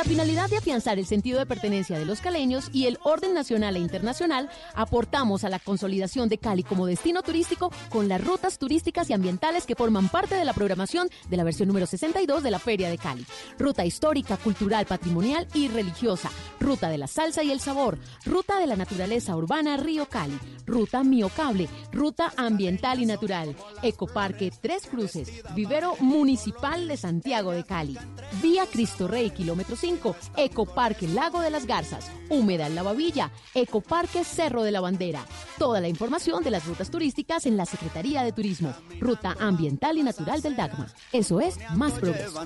Speaker 17: La finalidad de afianzar el sentido de pertenencia de los caleños y el orden nacional e internacional, aportamos a la consolidación de Cali como destino turístico con las rutas turísticas y ambientales que forman parte de la programación de la versión número 62 de la Feria de Cali. Ruta histórica, cultural, patrimonial y religiosa. Ruta de la salsa y el sabor. Ruta de la naturaleza urbana Río Cali. Ruta Miocable. Ruta ambiental y natural. Ecoparque Tres Cruces. Vivero Municipal de Santiago de Cali. Vía Cristo Rey, kilómetro 5. Ecoparque Lago de las Garzas. Humedal La Babilla. Ecoparque Cerro de la Bandera. Toda la información de las rutas turísticas en la Secretaría de Turismo. Ruta Ambiental y Natural del Dagma. Eso es más progreso.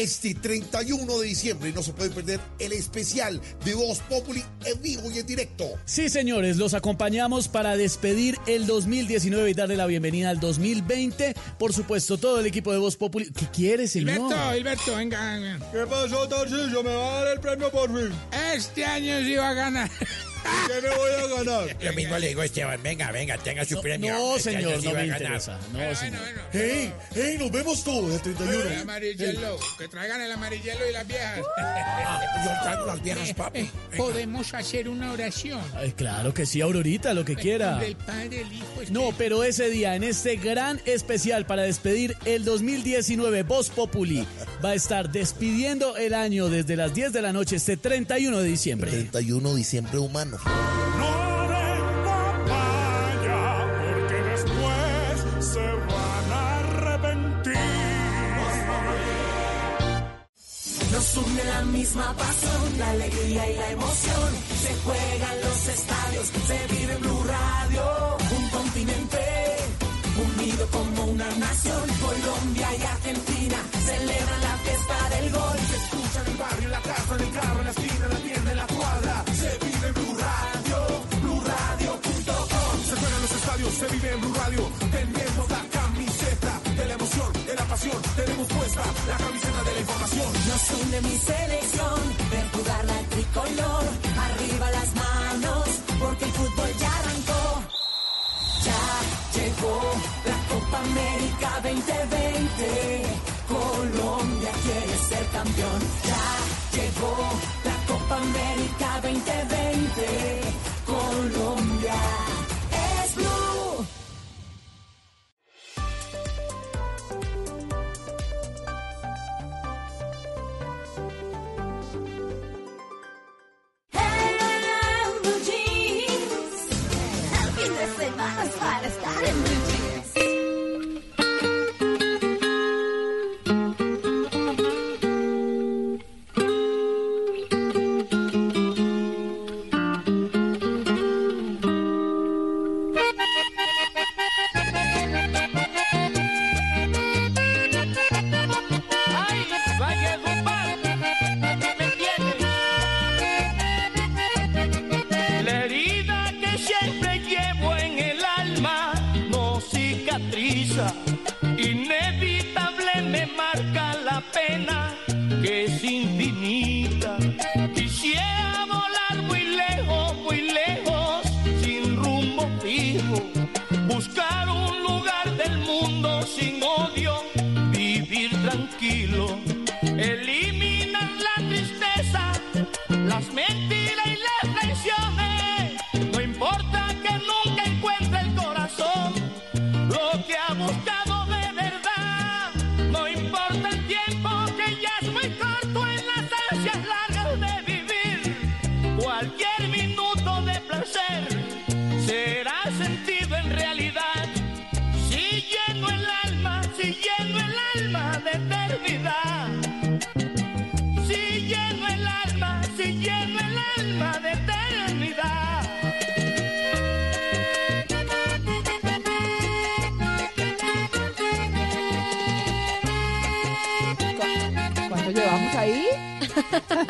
Speaker 8: Este 31 de diciembre no se puede perder el especial de Voz Populi en vivo y en directo.
Speaker 18: Sí, señores, los acompañamos para despedir el 2019 y darle la bienvenida al 2020. Por supuesto, todo el equipo de Voz Populi. ¿Qué quiere, señor?
Speaker 19: Hilberto, Hilberto, venga, venga.
Speaker 8: ¿Qué pasó, Tarcillo? ¿Me va a dar el premio por fin?
Speaker 19: Este año sí va a ganar.
Speaker 8: ¿Qué me voy a ganar?
Speaker 20: Lo mismo le digo a Esteban, venga, venga, tenga su premio.
Speaker 18: no,
Speaker 20: Este
Speaker 18: señor,
Speaker 20: sí
Speaker 18: no me interesa. No, señor.
Speaker 8: ¡Hey! ¡Hey! Nos vemos todos el 31.
Speaker 19: El amarillelo, que traigan el amarillelo y las viejas.
Speaker 20: Yo traigo las viejas, papi.
Speaker 19: Eh, Podemos hacer una oración.
Speaker 18: Ay, claro que sí, Aurorita, lo que quiera.
Speaker 19: Del Padre, el Hijo,
Speaker 18: No, pero ese día, en este gran especial para despedir el 2019, Voz Populi va a estar despidiendo el año desde las 10 de la noche, este 31 de diciembre.
Speaker 8: 31 de diciembre humano.
Speaker 21: Porque después se van a arrepentir.
Speaker 22: Nos une la misma pasión, la alegría y la emoción. Se juegan los estadios, se vive en Blue Radio. Un continente unido como una nación. Colombia y Argentina celebran la fiesta del gol. Se escucha en el barrio, la la
Speaker 21: camiseta de la información.
Speaker 22: Nos une mi selección, ver jugar la tricolor. Arriba las manos, porque el fútbol ya arrancó. Ya llegó la Copa América 2020. Colombia quiere ser campeón. Ya llegó la Copa América 2020.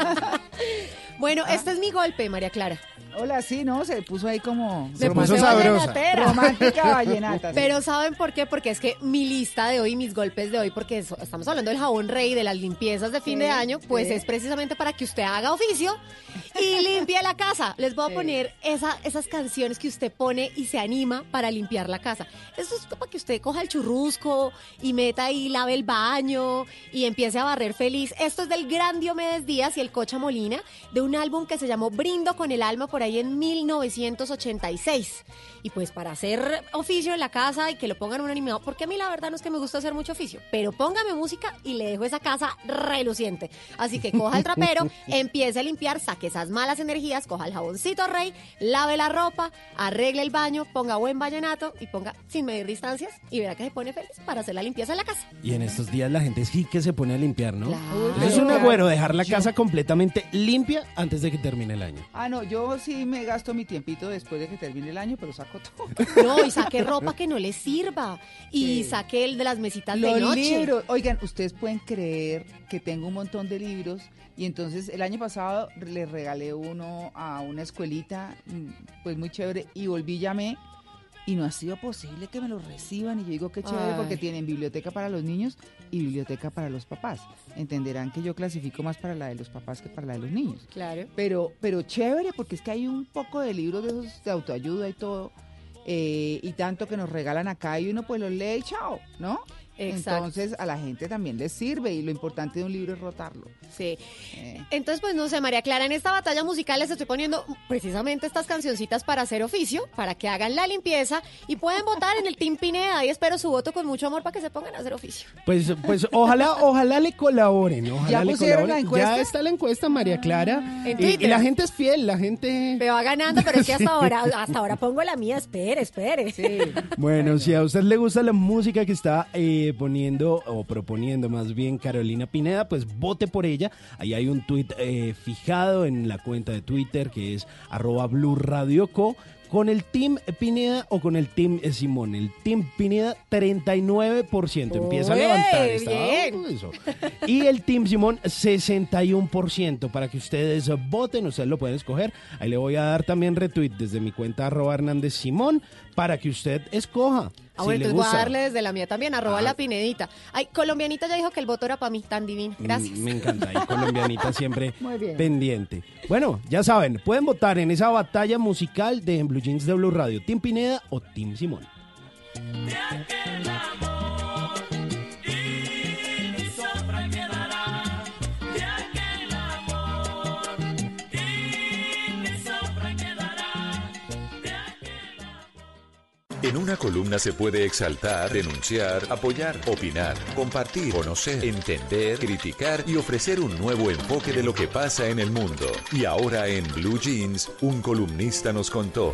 Speaker 12: Bueno, este es mi golpe, María Clara.
Speaker 9: Hola, sí, ¿no? Se puso ahí como...
Speaker 12: Se
Speaker 10: puso sabrosa.
Speaker 9: Romántica vallenata. sí.
Speaker 12: Pero ¿saben por qué? Porque es que mi lista de hoy, mis golpes de hoy, porque eso- estamos hablando del jabón rey, de las limpiezas de fin
Speaker 9: Sí,
Speaker 12: de año, pues
Speaker 9: sí.
Speaker 12: es precisamente para que usted haga oficio y limpie la casa. Les voy a
Speaker 9: Sí.
Speaker 12: poner esa, esas canciones que usted pone y se anima para limpiar la casa. Eso es para que usted coja el churrusco y meta ahí, lave el baño y empiece a barrer feliz. Esto es del gran Diomedes Díaz y el Cocha Molina, de un álbum que se llamó Brindo con el alma por ahí en 1986. Y pues para hacer oficio en la casa y que lo pongan un animado, porque a mí la verdad no es que me gusta hacer mucho oficio, pero póngame música y le dejo esa casa reluciente. Así que coja el trapero, empiece a limpiar, saque esas malas energías, coja el jaboncito rey, lave la ropa, arregle el baño, ponga buen vallenato y ponga sin medir distancias y verá que se pone feliz para hacer la limpieza en la casa.
Speaker 10: Y en estos días la gente sí que se pone a limpiar, ¿no?
Speaker 12: Claro.
Speaker 10: Eso es un agüero, dejar la casa completamente limpia antes de que termine el año.
Speaker 9: Ah, no, yo sí me gasto mi tiempito después de que termine el año, pero saco todo.
Speaker 12: No, y saque ropa que no le sirva. Y
Speaker 9: Sí.
Speaker 12: saque el de las mesitas
Speaker 9: Los
Speaker 12: de noche.
Speaker 9: libros. Oigan, ustedes pueden creer que tengo un montón de libros y entonces el año pasado le regalé uno a una escuelita, mm, pues muy chévere, y volví y llamé y no ha sido posible que me lo reciban y yo digo que chévere
Speaker 12: Ay.
Speaker 9: porque tienen biblioteca para los niños y biblioteca para los papás. Entenderán que yo clasifico más para la de los papás que para la de los niños.
Speaker 12: Claro.
Speaker 9: Pero, pero chévere, porque es que hay un poco de libros de esos de autoayuda y todo, eh, y tanto que nos regalan acá, y uno pues los lee y chao, ¿no?
Speaker 12: Exacto.
Speaker 9: Entonces a la gente también les sirve, y lo importante de un libro es rotarlo.
Speaker 12: Sí.
Speaker 9: Eh,
Speaker 12: Entonces, pues no sé, María Clara, en esta batalla musical les estoy poniendo precisamente estas cancioncitas para hacer oficio, para que hagan la limpieza y pueden votar en el Team Pineda y espero su voto con mucho amor para que se pongan a hacer oficio.
Speaker 10: Pues, pues ojalá, ojalá le colaboren, ojalá
Speaker 9: ¿Ya
Speaker 10: le
Speaker 9: pusieron
Speaker 10: colaboren.
Speaker 9: la encuesta?
Speaker 10: Ya está la encuesta, María Clara.
Speaker 12: En
Speaker 10: Y- la gente es fiel, la gente...
Speaker 12: Me va ganando, pero es que hasta ahora, hasta ahora pongo la mía, espere, espere.
Speaker 10: Bueno, si a usted le gusta la música que está eh, poniendo o proponiendo más bien Carolina Pineda, pues vote por ella. Ahí hay un tuit eh, fijado en la cuenta de Twitter que es arroba Blue Radio Co. Con el Team Pineda o con el Team eh, Simón. El Team Pineda, 39%. Empieza a levantar. está eso. Y el Team Simón, 61%. Para que ustedes voten, ustedes lo pueden escoger. Ahí le voy a dar también retweet desde mi cuenta arroba Hernández Simón para que usted escoja.
Speaker 12: Ah,
Speaker 10: si
Speaker 12: bueno,
Speaker 10: le
Speaker 12: entonces voy a darle desde la mía también, arroba
Speaker 10: Ah.
Speaker 12: la pinedita. Ay, colombianita ya dijo que el voto era para mí, tan divino. Gracias.
Speaker 10: Mm, Me encanta. Y colombianita siempre
Speaker 12: Muy bien.
Speaker 10: pendiente. Bueno, ya saben, pueden votar en esa batalla musical de En Blue Jeans de Blue Radio. Team Pineda o Team Simón.
Speaker 3: En una columna se puede exaltar, denunciar, apoyar, opinar, compartir, conocer, entender, criticar y ofrecer un nuevo enfoque de lo que pasa en el mundo. Y ahora en Blue Jeans, un columnista nos contó.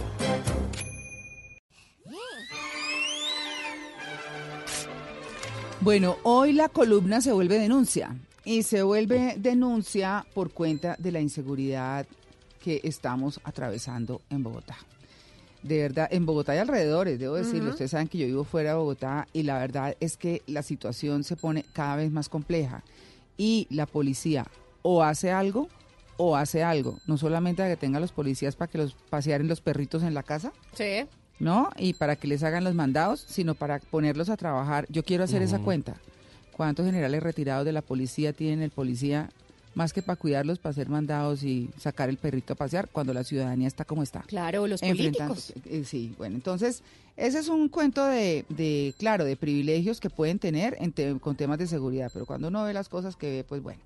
Speaker 9: Bueno, hoy la columna se vuelve denuncia y se vuelve denuncia por cuenta de la inseguridad que estamos atravesando en Bogotá. De verdad, en Bogotá y alrededores, debo decirlo. Ustedes saben que yo vivo fuera de Bogotá y la verdad es que la situación se pone cada vez más compleja y la policía o hace algo o hace algo. No solamente a que tenga los policías para que los pasearen los perritos en la casa,
Speaker 12: Sí.
Speaker 9: ¿no? Y para que les hagan los mandados, sino para ponerlos a trabajar. Yo quiero hacer esa cuenta. ¿Cuántos generales retirados de la policía tienen el policía más que para cuidarlos, para hacer mandados y sacar el perrito a pasear cuando la ciudadanía está como está?
Speaker 12: Claro, los políticos.
Speaker 9: eh, sí, bueno, entonces ese es un cuento de, de, claro, de privilegios que pueden tener en te- con temas de seguridad, pero cuando uno ve las cosas que ve, pues bueno.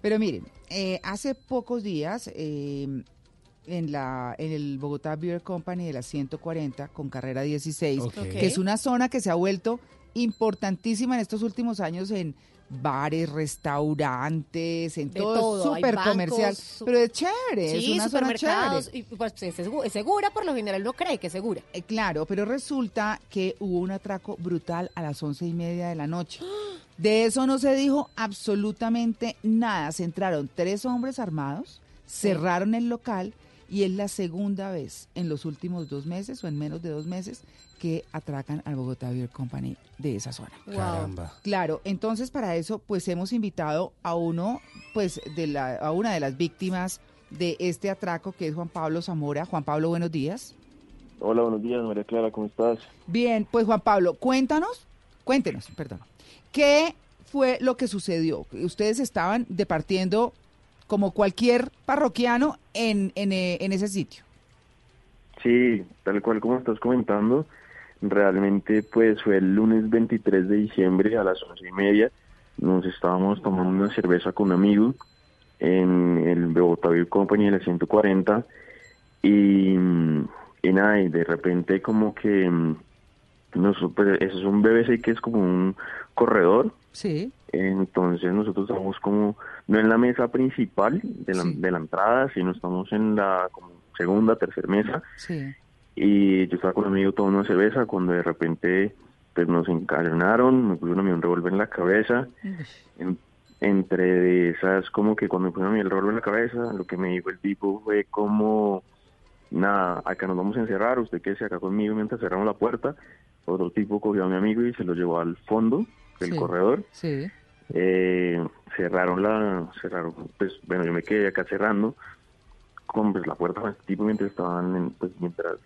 Speaker 9: Pero miren, eh, hace pocos días eh, en la en el Bogotá Beer Company de la 140 con carrera 16,
Speaker 10: Ok.
Speaker 9: que es una zona que se ha vuelto importantísima en estos útimos años en bares, restaurantes, en
Speaker 12: De
Speaker 9: todo, súper comercial, pero es chévere, es una zona chévere.
Speaker 12: Y pues es, segu- es segura, por lo general uno cree que es segura.
Speaker 9: Eh, claro, pero resulta que hubo un atraco brutal a las once y media de la noche. De eso no se dijo absolutamente nada. Se entraron tres hombres armados, cerraron el local y es la segunda vez en los últimos dos meses o en menos de dos meses que atracan al Bogotá Beer Company de esa zona.
Speaker 10: Caramba.
Speaker 9: Claro, entonces para eso pues hemos invitado a uno pues de la a una de las víctimas de este atraco que es Juan Pablo Zamora. Juan Pablo, buenos días.
Speaker 23: Hola, buenos días, María Clara, ¿cómo estás?
Speaker 9: Bien, pues Juan Pablo, cuéntanos, cuéntenos, perdón, ¿qué fue lo que sucedió? Ustedes estaban departiendo como cualquier parroquiano en, en, eh, en ese sitio.
Speaker 23: Sí, tal cual como estás comentando, realmente pues fue el lunes 23 de diciembre a las once y media, nos estábamos tomando una cerveza con un amigo en el Bogotá Beer Company de la 140 y, y nada, y de repente como que mm, nos, pues, eso es un BBC que es como un corredor,
Speaker 9: Sí.
Speaker 23: entonces nosotros estamos como, no en la mesa principal de la, de la entrada, sino estamos en la como segunda, tercera mesa.
Speaker 9: Sí.
Speaker 23: Y yo estaba con un amigo tomando una cerveza cuando de repente pues nos encadenaron, me pusieron a mí un revólver en la cabeza. En- entre esas, como que cuando me pusieron a mí el revólver en la cabeza, lo que me dijo el tipo fue como, nada, acá nos vamos a encerrar, usted quédese acá conmigo mientras cerramos la puerta. Otro tipo cogió a mi amigo y se lo llevó al fondo del
Speaker 9: Sí.
Speaker 23: corredor.
Speaker 9: Sí.
Speaker 23: Eh, cerraron la, cerraron, pues bueno, yo me quedé acá cerrando con pues, la puerta este tipo mientras estaban, en- pues mientras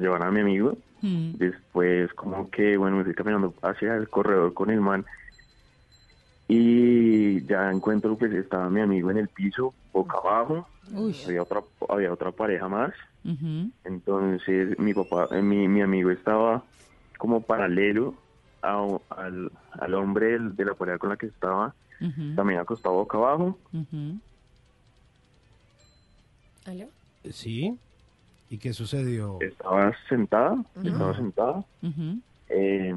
Speaker 23: se a mi amigo.
Speaker 9: Mm.
Speaker 23: Después como que, bueno, me fui caminando hacia el corredor con el man y ya encuentro pues estaba mi amigo en el piso, boca abajo,
Speaker 9: Uy.
Speaker 23: había otra, había otra pareja más. Entonces mi papá, eh, mi, mi amigo estaba como paralelo a- al, al hombre de la pareja con la que estaba, también acostado boca abajo.
Speaker 11: ¿Aló?
Speaker 10: Sí. ¿Y qué sucedió?
Speaker 23: Estaba sentada, estaba sentada,
Speaker 9: Ujú.
Speaker 23: eh,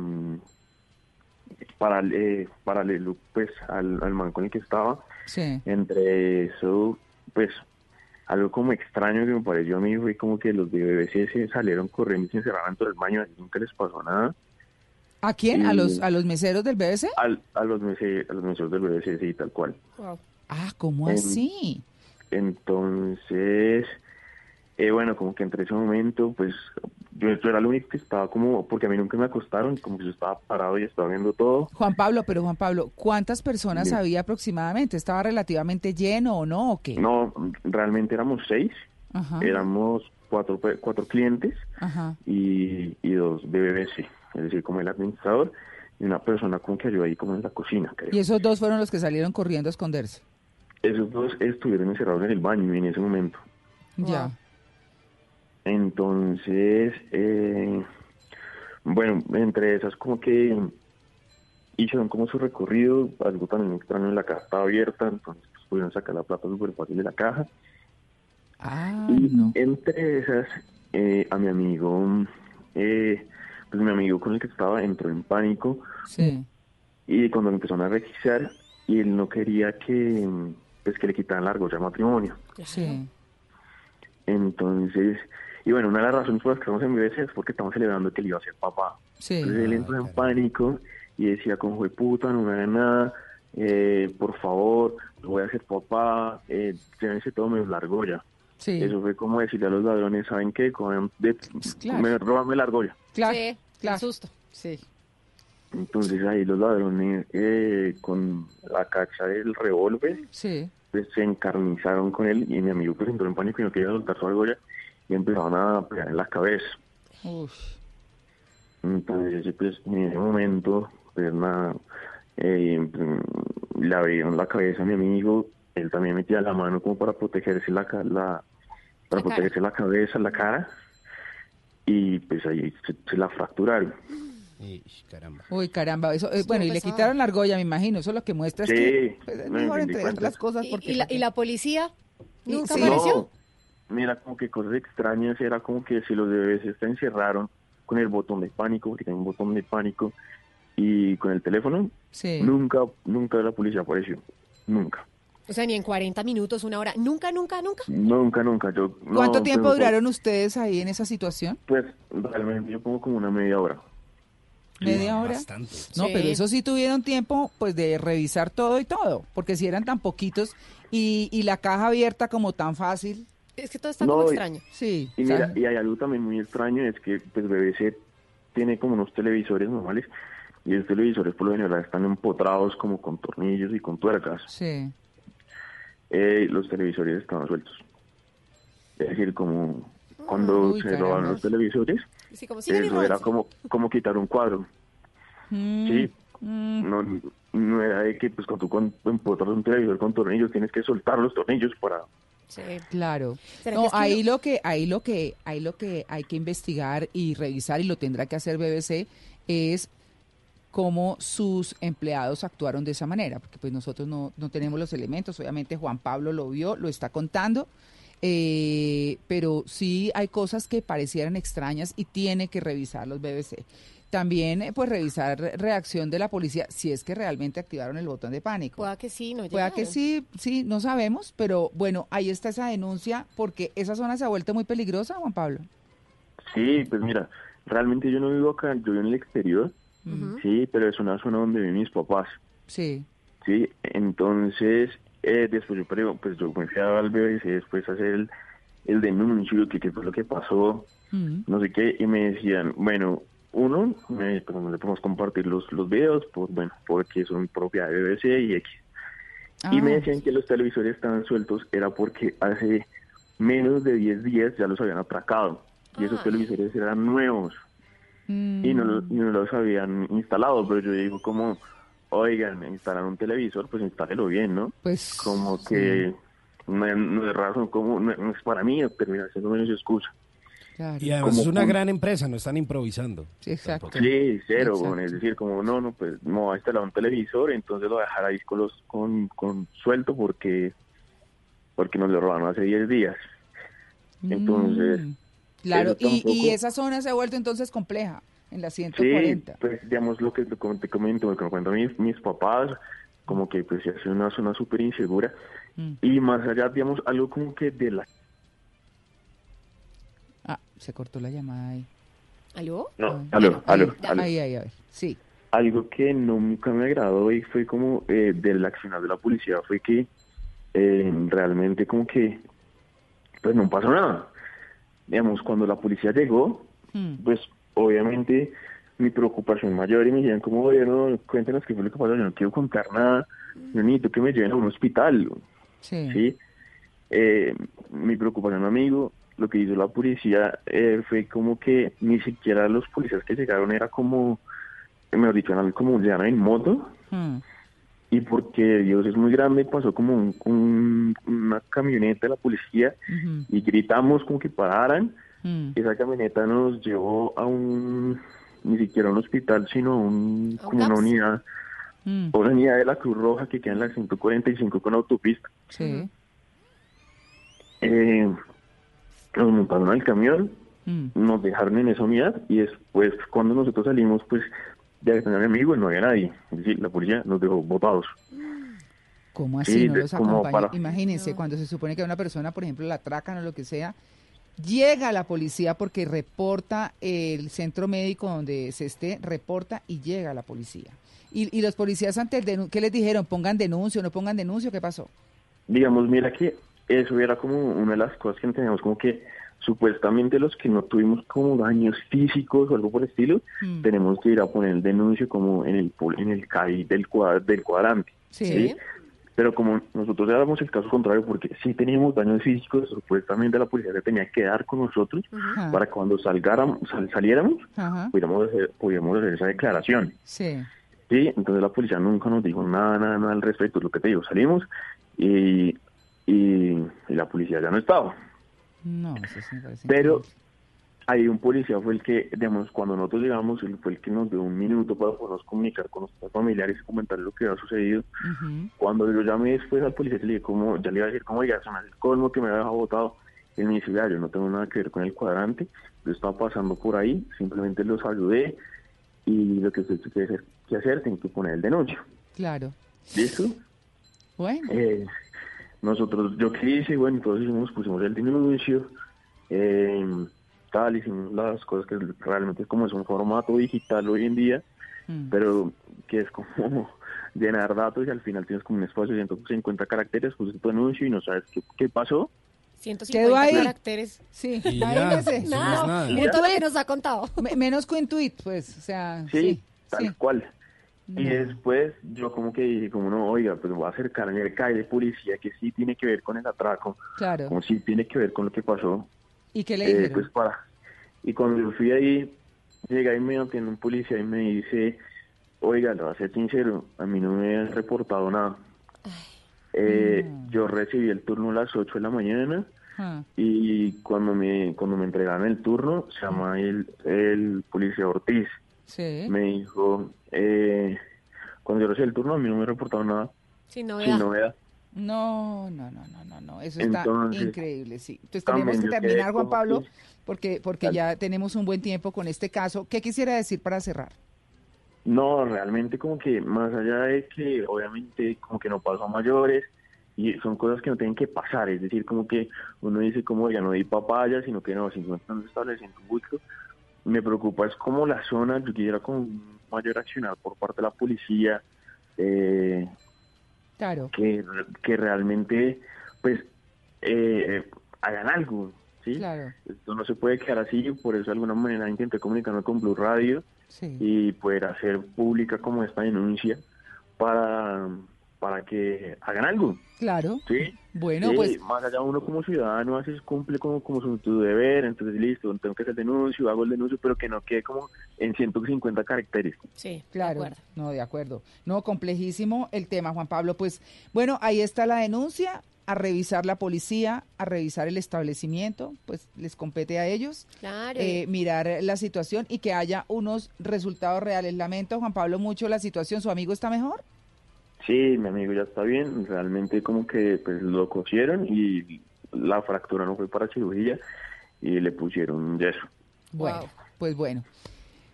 Speaker 23: paral- eh, paralelo pues al, al man con el que estaba.
Speaker 9: Sí.
Speaker 23: Entre eso, pues algo como extraño que me pareció a mí fue como que los de BBC se salieron corriendo y se encerraron dentro del baño, y nunca les pasó nada.
Speaker 9: ¿A quién? ¿A los, a los meseros del BBC?
Speaker 23: Al, a los mese- a los meseros del BBC, sí, tal cual.
Speaker 9: Ah, ¿cómo
Speaker 23: En-
Speaker 9: así?
Speaker 23: Entonces, eh, bueno, como que entre ese momento, pues yo, yo era el único que estaba como, porque a mí nunca me acostaron, como que yo estaba parado y estaba viendo todo.
Speaker 9: Juan Pablo, pero Juan Pablo, ¿cuántas personas había aproximadamente? ¿Estaba relativamente lleno o no? ¿O qué?
Speaker 23: No, realmente éramos seis,
Speaker 9: Ajá.
Speaker 23: éramos cuatro, cuatro clientes
Speaker 9: Ajá.
Speaker 23: y, y dos de BBC, es decir, como el administrador y una persona como que ayudó ahí como en la cocina, creo.
Speaker 9: Y esos dos fueron los que salieron corriendo a esconderse.
Speaker 23: Esos dos estuvieron encerrados en el baño en ese momento.
Speaker 9: Ya.
Speaker 23: Entonces, eh, bueno, entre esas como que hicieron como su recorrido, algo también extraño, la caja estaba abierta, entonces pues, pudieron sacar la plata súper fácil de la caja.
Speaker 9: Ah,
Speaker 23: y entre esas, eh, a mi amigo, eh, pues mi amigo con el que estaba entró en pánico
Speaker 9: Sí.
Speaker 23: y cuando lo empezaron a requisar y él no quería que, pues, que le quitaran la argolla de matrimonio.
Speaker 9: Sí.
Speaker 23: Entonces, y bueno, una de las razones por las que estamos en BBC es porque estamos celebrando que él iba a ser papá.
Speaker 9: Sí.
Speaker 23: Entonces él entró en pánico y decía, como fue puta, no me hagan nada, eh, por favor, voy a ser papá, eh, llévense todo menos la argolla.
Speaker 9: Sí.
Speaker 23: Eso fue como decirle a los ladrones, ¿saben qué? Cojan de,
Speaker 9: claro.
Speaker 23: me, róbame la argolla.
Speaker 9: Claro.
Speaker 11: Sí,
Speaker 9: claro.
Speaker 11: susto.
Speaker 9: Sí.
Speaker 23: Entonces ahí los ladrones eh, con la cacha del revólver
Speaker 9: Sí.
Speaker 23: pues se encarnizaron con él y mi amigo pues entró en pánico y no quería soltar su argolla y empezaron a pegar en la cabeza.
Speaker 9: Uf.
Speaker 23: Entonces, pues, en ese momento, pues nada, eh, le abrieron la cabeza a mi amigo, él también metía la mano como para protegerse la, la para
Speaker 11: La
Speaker 23: protegerse la cabeza, la cara, y pues ahí se, se la fracturaron.
Speaker 10: caramba.
Speaker 9: Uy, caramba. Eso, eh, bueno, y le quitaron la argolla, me imagino. Eso lo que muestra es
Speaker 23: Sí,
Speaker 9: que pues, es
Speaker 23: me-
Speaker 9: mejor entregar las cosas
Speaker 11: ¿Y,
Speaker 9: porque...
Speaker 11: y la, y la policía nunca
Speaker 9: sí.
Speaker 11: apareció?
Speaker 23: No, mira, como que cosas extrañas, era como que si los bebés se encerraron con el botón de pánico, porque tienen un botón de pánico, y con el teléfono,
Speaker 9: Sí.
Speaker 23: nunca, nunca la policía apareció, nunca.
Speaker 11: O sea, ni en 40 minutos, una hora. Nunca, nunca, nunca.
Speaker 23: Nunca, nunca. Yo, no,
Speaker 9: ¿Cuánto tiempo
Speaker 23: pero,
Speaker 9: duraron ustedes ahí en esa situación?
Speaker 23: Pues realmente yo pongo como una media hora.
Speaker 9: ¿Media hora?
Speaker 10: Bastante.
Speaker 9: No,
Speaker 11: Sí.
Speaker 9: pero eso sí tuvieron tiempo pues de revisar todo y todo, porque si eran tan poquitos y, y la caja abierta como tan fácil.
Speaker 11: Es que todo está
Speaker 23: No,
Speaker 11: como
Speaker 23: y-
Speaker 11: extraño.
Speaker 9: Sí.
Speaker 23: Y mira, y hay algo también muy extraño, es que pues BBC tiene como unos televisores normales, y esos televisores por lo general están empotrados como con tornillos y con tuercas.
Speaker 9: Sí.
Speaker 23: Eh, los televisores estaban sueltos. Es decir, como cuando
Speaker 11: Uy,
Speaker 23: se robaron
Speaker 11: caramba.
Speaker 23: los televisores,
Speaker 11: Sí, como
Speaker 23: eso era como, como quitar un cuadro.
Speaker 9: Mm,
Speaker 23: Sí,
Speaker 9: mm.
Speaker 23: no, no era de que pues cuando tú empotras un televisor con tornillos tienes que soltar los tornillos para...
Speaker 9: Claro.
Speaker 11: ¿Será
Speaker 9: No, ahí lo que, ahí lo que, ahí lo que hay que investigar y revisar y lo tendrá que hacer BBC es cómo sus empleados actuaron de esa manera, porque pues nosotros no, no tenemos los elementos. Obviamente Juan Pablo lo vio, lo está contando, eh, pero sí hay cosas que parecieran extrañas y tiene que revisar los BBC. También, eh, pues, revisar re- reacción de la policía si es que realmente activaron el botón de pánico.
Speaker 11: Pueda que sí, no
Speaker 9: Pueda que sí, sí, no sabemos, pero bueno, ahí está esa denuncia porque esa zona se ha vuelto muy peligrosa, Juan Pablo.
Speaker 23: Sí, pues mira, realmente yo no vivo acá, yo vivo en el exterior, sí, pero es una zona donde viven mis papás.
Speaker 9: Sí.
Speaker 23: Sí, entonces eh, después yo, pero, pues yo me fui al BBC después a hacer el, el denuncio, que qué fue lo que pasó, no sé qué, y me decían, bueno, uno, eh, pues no le podemos compartir los, los videos, pues bueno, porque son propiedad de BBC y X. Y me
Speaker 9: Ah.
Speaker 23: decían que los televisores estaban sueltos, era porque hace menos de 10 días ya los habían atracado, y esos televisores eran nuevos y no, y no los habían instalado, pero yo digo como, oigan, instalar un televisor, pues instálelo bien, ¿no?
Speaker 9: Pues
Speaker 23: como que no, es- no es razón, como no, no es para mí, termina siendo menos excusa.
Speaker 10: Y además
Speaker 23: Como
Speaker 10: es una
Speaker 23: un-
Speaker 10: gran empresa, no están improvisando.
Speaker 9: Sí, exacto.
Speaker 23: Sí, cero,
Speaker 10: Exacto.
Speaker 23: bueno, es decir, como no, no, pues no va a instalar un televisor, entonces lo voy a dejar ahí con, los, con, con suelto porque porque nos lo robaron hace 10 días. Entonces,
Speaker 9: Mm, Claro,
Speaker 23: eso
Speaker 9: y, esa zona se ha vuelto entonces compleja en la
Speaker 23: Sí,
Speaker 9: 140.
Speaker 23: pues digamos lo que te com- te comento, lo que me cuentan mis, mis papás, como que pues hace una zona súper insegura.
Speaker 9: Mm.
Speaker 23: Y más allá, digamos, algo como que de la...
Speaker 9: Ah, se cortó la llamada ahí.
Speaker 11: ¿Aló?
Speaker 23: No, aló, aló,
Speaker 9: Ahí,
Speaker 23: aló.
Speaker 9: ahí, ahí, a ver. Sí.
Speaker 23: Algo que nunca me agradó y fue como eh, del accionar de la policía fue que eh, realmente como que pues no pasó nada. Digamos, cuando la policía llegó, pues obviamente mi preocupación mayor y me decían como gobierno, cuéntenos qué fue lo que pasó, yo no quiero contar nada, yo necesito que me lleven a un hospital.
Speaker 9: Sí.
Speaker 23: ¿sí? Eh, mi preocupación, amigo, lo que hizo la policía eh, fue como que ni siquiera los policías que llegaron era como, mejor dicho, eran como llegaron en moto
Speaker 9: Mm.
Speaker 23: y porque Dios es muy grande pasó como un- un- una camioneta de la policía y gritamos como que pararan.
Speaker 9: Mm.
Speaker 23: Esa camioneta nos llevó a un, ni siquiera a un hospital, sino a un, como una unidad,
Speaker 9: Mm.
Speaker 23: una unidad de la Cruz Roja que queda en la 145 con autopista.
Speaker 9: Sí.
Speaker 23: Eh, nos montaron al camión,
Speaker 9: Mm.
Speaker 23: nos dejaron en esa unidad y después cuando nosotros salimos, pues ya tenía mi amigo y no había nadie. Es decir, la policía nos dejó botados.
Speaker 9: ¿Cómo así?
Speaker 23: Sí,
Speaker 9: no los acompaña.
Speaker 23: para-
Speaker 9: Imagínense, cuando se supone que a una persona, por ejemplo, la atracan o lo que sea, llega la policía porque reporta el centro médico donde se esté, reporta y llega la policía. Y, y los policías ante el denun- ¿qué les dijeron? ¿Pongan denuncio, no pongan denuncio? ¿Qué pasó?
Speaker 23: Digamos, mira que eso era como una de las cosas que teníamos como que supuestamente los que no tuvimos como daños físicos o algo por el estilo,
Speaker 9: Mm.
Speaker 23: tenemos que ir a poner el denuncio como en el en el CAI del, cuad- del cuadrante.
Speaker 9: Sí.
Speaker 23: Pero como nosotros éramos el caso contrario, porque sí teníamos daños físicos, supuestamente la policía se tenía que dar con nosotros
Speaker 9: Ajá.
Speaker 23: para que cuando salgáramos, sal- saliéramos,
Speaker 9: Ajá.
Speaker 23: pudiéramos hacer, pudiéramos hacer esa declaración.
Speaker 9: Sí.
Speaker 23: Sí, entonces la policía nunca nos dijo nada, nada, nada al respecto. Lo que te digo, salimos y, y, y la policía ya no estaba.
Speaker 9: No, eso sí me parece
Speaker 23: Pero ahí un policía fue el que, digamos, cuando nosotros llegamos, él fue el que nos dio un minuto para podernos comunicar con nuestros familiares y comentar lo que había sucedido. Cuando yo llamé después al policía, le dije, como, ya le iba a decir, como, ya se me hace el colmo que me había dejado votado. Él me dice, ya, yo no tengo nada que ver con el cuadrante, yo estaba pasando por ahí, simplemente los ayudé y lo que usted tiene que hacer, tiene que poner el denuncio.
Speaker 9: Claro.
Speaker 23: ¿Listo?
Speaker 9: Bueno.
Speaker 23: Eh, nosotros, yo qué hice, bueno, entonces hicimos, pusimos el denuncio, eh, tal, hicimos las cosas que realmente es como es un formato digital hoy en día,
Speaker 9: Mm.
Speaker 23: pero que es como llenar datos y al final tienes como un espacio de 150 caracteres, pues tu anuncio y no sabes qué, qué pasó.
Speaker 11: 150
Speaker 9: Quedó ahí.
Speaker 11: caracteres.
Speaker 9: Sí,
Speaker 23: Y ya, eso no es nada.
Speaker 11: De todo lo que nos ha contado.
Speaker 9: Me- menos que un tweet, pues, o sea,
Speaker 23: Sí,
Speaker 9: sí.
Speaker 23: tal
Speaker 9: sí.
Speaker 23: cual. Y después yo como que dije, como no, oiga, pues voy a acercarme al CAI de policía que sí tiene que ver con el atraco,
Speaker 9: Claro.
Speaker 23: como sí tiene que ver con lo que pasó.
Speaker 9: ¿Y qué le
Speaker 23: Eh,
Speaker 9: dijeron?
Speaker 23: pues para. Y cuando yo fui ahí, llega y me atiende un policía y me dice, oiga, le voy a ser sincero, a mí no me han reportado nada. Eh,
Speaker 9: Mm.
Speaker 23: Yo recibí el turno a las 8 de la mañana
Speaker 9: Ah,
Speaker 23: y cuando me cuando me entregaron el turno, se llama el, el policía Ortiz.
Speaker 9: Sí.
Speaker 23: Me dijo, eh, cuando yo recibí el turno, a mí no me reportaron nada.
Speaker 12: Sin
Speaker 23: Sin
Speaker 12: novedad.
Speaker 9: No, no, no, no, no, no. Eso está
Speaker 23: Entonces,
Speaker 9: increíble, sí. Entonces tenemos que terminar, Juan Pablo,
Speaker 23: que-
Speaker 9: porque, porque ya tenemos un buen tiempo con este caso. ¿Qué quisiera decir para cerrar?
Speaker 23: No, realmente como que más allá de que obviamente como que no pasó a mayores y son cosas que no tienen que pasar, es decir, como que uno dice como ya no di papaya, sino que no, si no están estableciendo un público, me preocupa es como la zona, yo quisiera con mayor accionar por parte de la policía, eh,
Speaker 9: Claro.
Speaker 23: que, que realmente pues eh, hagan algo, ¿sí?
Speaker 9: Claro.
Speaker 23: Esto no se puede quedar así, por eso de alguna manera intenté comunicarme con Blue Radio
Speaker 9: Sí.
Speaker 23: y poder hacer pública como esta denuncia para, para que hagan algo,
Speaker 9: Claro.
Speaker 23: ¿sí?
Speaker 9: Bueno,
Speaker 23: Sí,
Speaker 9: pues
Speaker 23: más allá uno como ciudadano a veces cumple como, como su, tu deber, entonces listo, tengo que hacer denuncio, hago el denuncio, pero que no quede como en 150 caracteres.
Speaker 12: Sí,
Speaker 9: Claro, no, de acuerdo. No, complejísimo el tema, Juan Pablo. Pues bueno, ahí está la denuncia, a revisar la policía, a revisar el establecimiento, pues les compete a ellos.
Speaker 12: Claro.
Speaker 9: eh, mirar la situación y que haya unos resultados reales. Lamento, Juan Pablo, mucho la situación. ¿Su amigo está mejor?
Speaker 23: Sí, mi amigo ya está bien, realmente como que pues lo cosieron y la fractura no fue para cirugía y le pusieron un yeso.
Speaker 9: Bueno, pues bueno.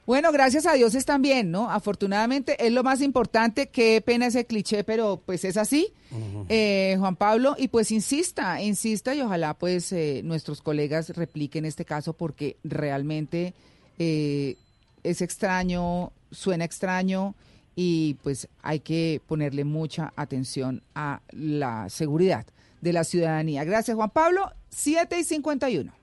Speaker 9: Bueno, gracias a Dios están bien, ¿no? Afortunadamente es lo más importante. Qué pena ese cliché, pero pues es así. Eh, Juan Pablo, y pues insista, insista y ojalá pues eh, nuestros colegas repliquen este caso porque realmente eh, es extraño, suena extraño y pues hay que ponerle mucha atención a la seguridad de la ciudadanía. Gracias Juan Pablo, 7 y 51.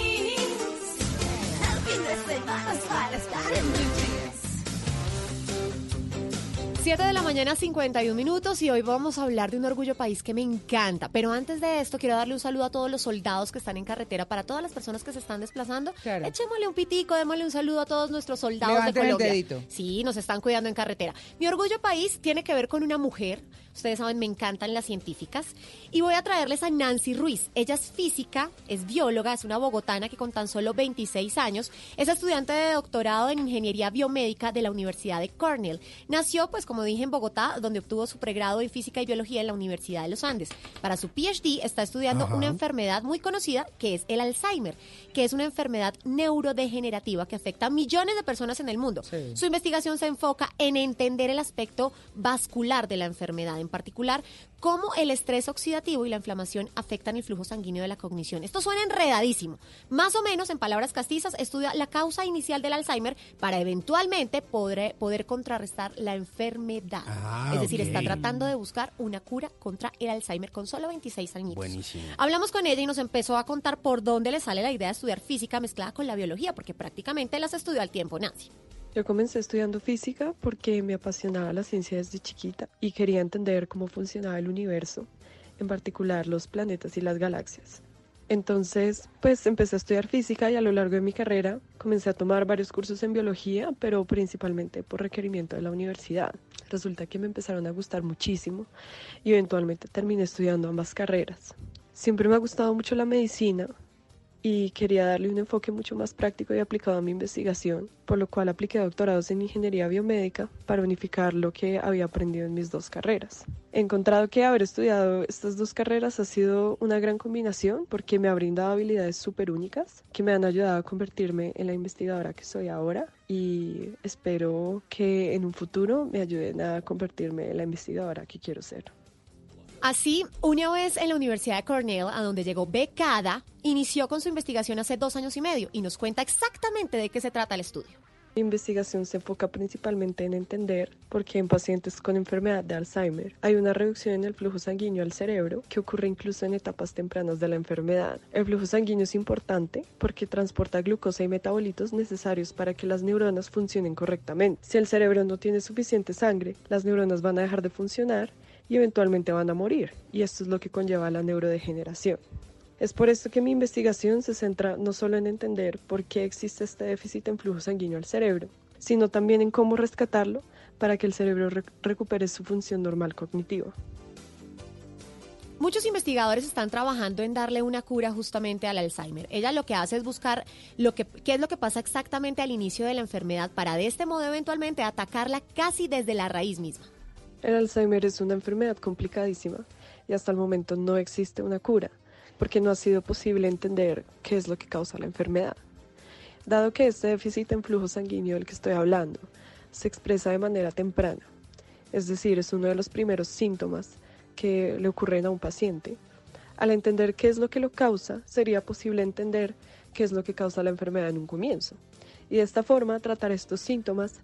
Speaker 12: 7 de la mañana, 51 minutos y hoy vamos a hablar de un orgullo país que me encanta. Pero antes de esto, quiero darle un saludo a todos los soldados que están en carretera, para todas las personas que se están desplazando. Echémosle un pitico, démosle un saludo a todos nuestros soldados
Speaker 9: Levanten
Speaker 12: de
Speaker 9: el
Speaker 12: Colombia.
Speaker 9: dedito.
Speaker 12: Sí, nos están cuidando en carretera. Mi orgullo país tiene que ver con una mujer. Ustedes saben, me encantan las científicas. Y voy a traerles a Nancy Ruiz. Ella es física, es bióloga, es una bogotana que con tan solo 26 años es estudiante de doctorado en ingeniería biomédica de la Universidad de Cornell. Nació, pues como dije, en Bogotá, donde obtuvo su pregrado en física y biología en la Universidad de los Andes. Para su PhD está estudiando
Speaker 24: Ajá.
Speaker 12: una enfermedad muy conocida que es el Alzheimer, que es una enfermedad neurodegenerativa que afecta a millones de personas en el mundo. Su investigación se enfoca en entender el aspecto vascular de la enfermedad, en particular cómo el estrés oxidativo y la inflamación afectan el flujo sanguíneo de la cognición. Esto suena enredadísimo. Más o menos, en palabras castizas, estudia la causa inicial del Alzheimer para eventualmente poder, poder contrarrestar la enfermedad.
Speaker 24: Ah,
Speaker 12: es decir, está tratando de buscar una cura contra el Alzheimer con solo 26 años.
Speaker 24: Buenísimo.
Speaker 12: Hablamos con ella y nos empezó a contar por dónde le sale la idea de estudiar física mezclada con la biología, porque prácticamente las estudió al tiempo, Nancy.
Speaker 24: Yo comencé estudiando física porque me apasionaba la ciencia desde chiquita y quería entender cómo funcionaba el universo, en particular los planetas y las galaxias. Entonces, pues empecé a estudiar física y a lo largo de mi carrera comencé a tomar varios cursos en biología, pero principalmente por requerimiento de la universidad. Resulta que me empezaron a gustar muchísimo y eventualmente terminé estudiando ambas carreras. Siempre me ha gustado mucho la medicina, y quería darle un enfoque mucho más práctico y aplicado a mi investigación, por lo cual apliqué doctorados en ingeniería biomédica para unificar lo que había aprendido en mis dos carreras. He encontrado que haber estudiado estas dos carreras ha sido una gran combinación porque me ha brindado habilidades súper únicas que me han ayudado a convertirme en la investigadora que soy ahora y espero que en un futuro me ayuden a convertirme en la investigadora que quiero ser.
Speaker 11: Así, una vez en la Universidad de Cornell, a donde llegó becada, inició con su investigación hace dos años y medio y nos cuenta exactamente de qué se trata el estudio.
Speaker 24: Mi investigación se enfoca principalmente en entender por qué en pacientes con enfermedad de Alzheimer hay una reducción en el flujo sanguíneo al cerebro que ocurre incluso en etapas tempranas de la enfermedad. El flujo sanguíneo es importante porque transporta glucosa y metabolitos necesarios para que las neuronas funcionen correctamente. Si el cerebro no tiene suficiente sangre, las neuronas van a dejar de funcionar y eventualmente van a morir, y esto es lo que conlleva la neurodegeneración. Es por esto que mi investigación se centra no solo en entender por qué existe este déficit en flujo sanguíneo al cerebro, sino también en cómo rescatarlo para que el cerebro re- recupere su función normal cognitiva.
Speaker 11: Muchos investigadores están trabajando en darle una cura justamente al Alzheimer. Ella lo que hace es buscar lo que, qué es lo que pasa exactamente al inicio de la enfermedad para de este modo eventualmente atacarla casi desde la raíz misma.
Speaker 24: El Alzheimer es una enfermedad complicadísima y hasta el momento no existe una cura, porque no ha sido posible entender qué es lo que causa la enfermedad. Dado que este déficit en flujo sanguíneo del que estoy hablando se expresa de manera temprana, es decir, es uno de los primeros síntomas que le ocurren a un paciente, al entender qué es lo que lo causa, sería posible entender qué es lo que causa la enfermedad en un comienzo. Y de esta forma, tratar estos síntomas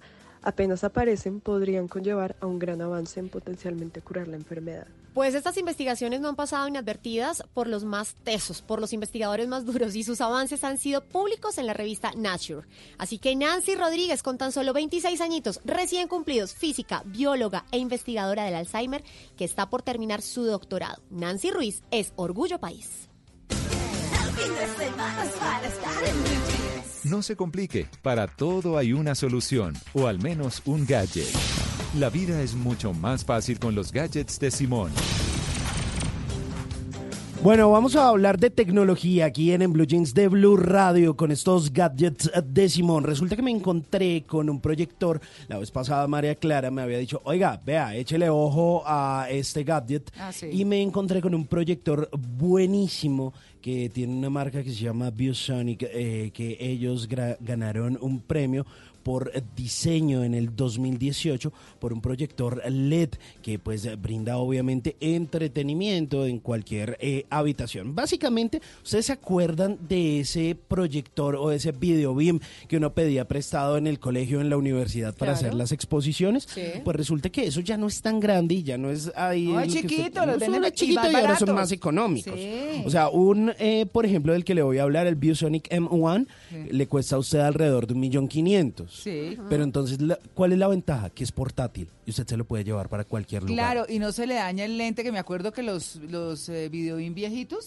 Speaker 24: apenas aparecen podrían conllevar a un gran avance en potencialmente curar la enfermedad.
Speaker 11: Pues estas investigaciones no han pasado inadvertidas por los más tesos, por los investigadores más duros y sus avances han sido públicos en la revista Nature. Así que Nancy Rodríguez, con tan solo 26 añitos recién cumplidos, física, bióloga e investigadora del Alzheimer, que está por terminar su doctorado. Nancy Ruiz es Orgullo País.
Speaker 3: No se complique, para todo hay una solución, o al menos un gadget. La vida es mucho más fácil con los gadgets de Simón.
Speaker 10: Bueno, vamos a hablar de tecnología aquí en, en Blue Jeans de Blue Radio con estos gadgets de Simón. Resulta que me encontré con un proyector. La vez pasada María Clara me había dicho, oiga, vea, échele ojo a este gadget.
Speaker 9: Ah, sí.
Speaker 10: Y me encontré con un proyector buenísimo que tiene una marca que se llama Biosonic, eh, que ellos ganaron un premio por diseño en el 2018 por un proyector LED que pues brinda obviamente entretenimiento en cualquier eh, habitación. Básicamente, ¿ustedes se acuerdan de ese proyector o ese video beam que uno pedía prestado en el colegio en la universidad para
Speaker 9: Claro.
Speaker 10: hacer las exposiciones?
Speaker 9: Sí.
Speaker 10: Pues resulta que eso ya no es tan grande y ya no es ahí.
Speaker 9: No, es
Speaker 10: lo
Speaker 9: chiquito,
Speaker 10: usted-
Speaker 9: los
Speaker 10: no, son
Speaker 9: y
Speaker 10: y ahora son más económicos.
Speaker 9: Sí.
Speaker 10: O sea, un, eh, por ejemplo, del que le voy a hablar, el Biosonic M1,
Speaker 9: Sí.
Speaker 10: le cuesta a usted alrededor de un millón quinientos.
Speaker 9: Sí.
Speaker 10: Pero entonces, la- ¿cuál es la ventaja? Que es portátil y usted se lo puede llevar para cualquier lugar.
Speaker 9: Claro, y no se le daña el lente, que me acuerdo que los, los eh, viejitos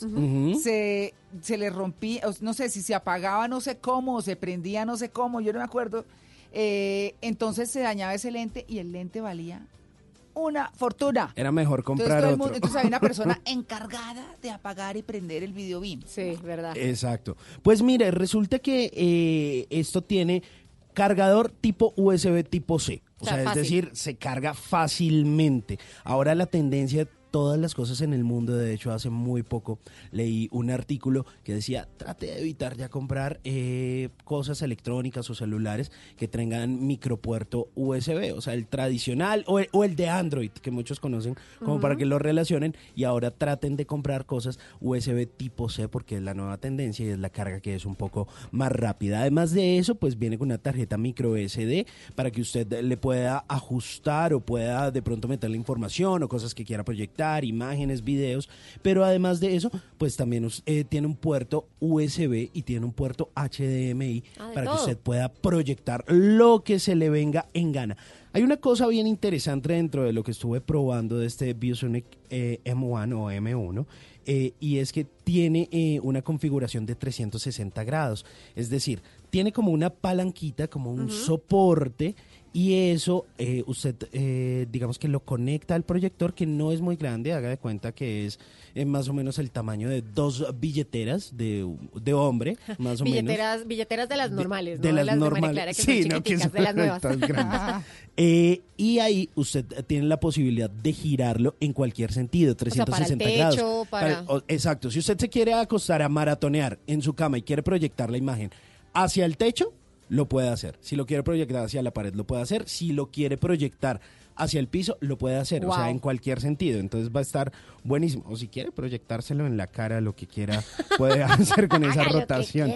Speaker 9: se, se le rompía, no sé si se apagaba, no sé cómo, o se prendía, no sé cómo, yo no me acuerdo. Eh, entonces se dañaba ese lente y el lente valía una fortuna.
Speaker 10: Era mejor
Speaker 9: Entonces,
Speaker 10: comprar
Speaker 9: el
Speaker 10: otro.
Speaker 9: entonces había una persona encargada de apagar y prender el videobeam.
Speaker 11: Sí, verdad.
Speaker 10: Exacto. Pues mire, resulta que eh, esto tiene cargador tipo USB tipo C. O
Speaker 11: sea,
Speaker 10: sea, es
Speaker 11: fácil.
Speaker 10: decir, se carga fácilmente. Ahora la tendencia todas las cosas en el mundo, de hecho hace muy poco leí un artículo que decía, trate de evitar ya comprar eh, cosas electrónicas o celulares que tengan micropuerto USB, o sea, el tradicional o el, o el de Android, que muchos conocen como para que lo relacionen y ahora traten de comprar cosas USB tipo C porque es la nueva tendencia y es la carga que es un poco más rápida. Además de eso, pues viene con una tarjeta micro SD para que usted le pueda ajustar o pueda de pronto meterle información o cosas que quiera proyectar, imágenes, videos, pero además de eso, pues también eh, tiene un puerto USB y tiene un puerto HDMI
Speaker 25: Ah,
Speaker 10: para que usted pueda proyectar lo que se le venga en gana. Hay una cosa bien interesante dentro de lo que estuve probando de este Biosonic eh, M1 o M1 eh, y es que tiene eh, una configuración de 360 grados. Es decir, tiene como una palanquita, como un soporte. Y eso, eh, usted, eh, digamos que lo conecta al proyector, que no es muy grande, haga de cuenta que es eh, más o menos el tamaño de dos billeteras de, de hombre, más o menos.
Speaker 11: Billeteras, billeteras de las normales,
Speaker 10: de
Speaker 11: ¿no?
Speaker 10: las
Speaker 11: de María
Speaker 10: normales.
Speaker 11: Clara, que
Speaker 10: Sí,
Speaker 11: son
Speaker 10: no, que son
Speaker 11: de las nuevas.
Speaker 10: grandes. Eh, y ahí usted tiene la posibilidad de girarlo en cualquier sentido,
Speaker 11: sea, para el
Speaker 10: 360
Speaker 11: techo,
Speaker 10: grados.
Speaker 11: para-
Speaker 10: o- exacto. Si usted se quiere acostar a maratonear en su cama y quiere proyectar la imagen hacia el techo, lo puede hacer. Si lo quiere proyectar hacia la pared, lo puede hacer. Si lo quiere proyectar hacia el piso, lo puede hacer. O sea, en cualquier sentido. Entonces va a estar buenísimo. O si quiere proyectárselo en la cara, lo que quiera, puede hacer con esa rotación.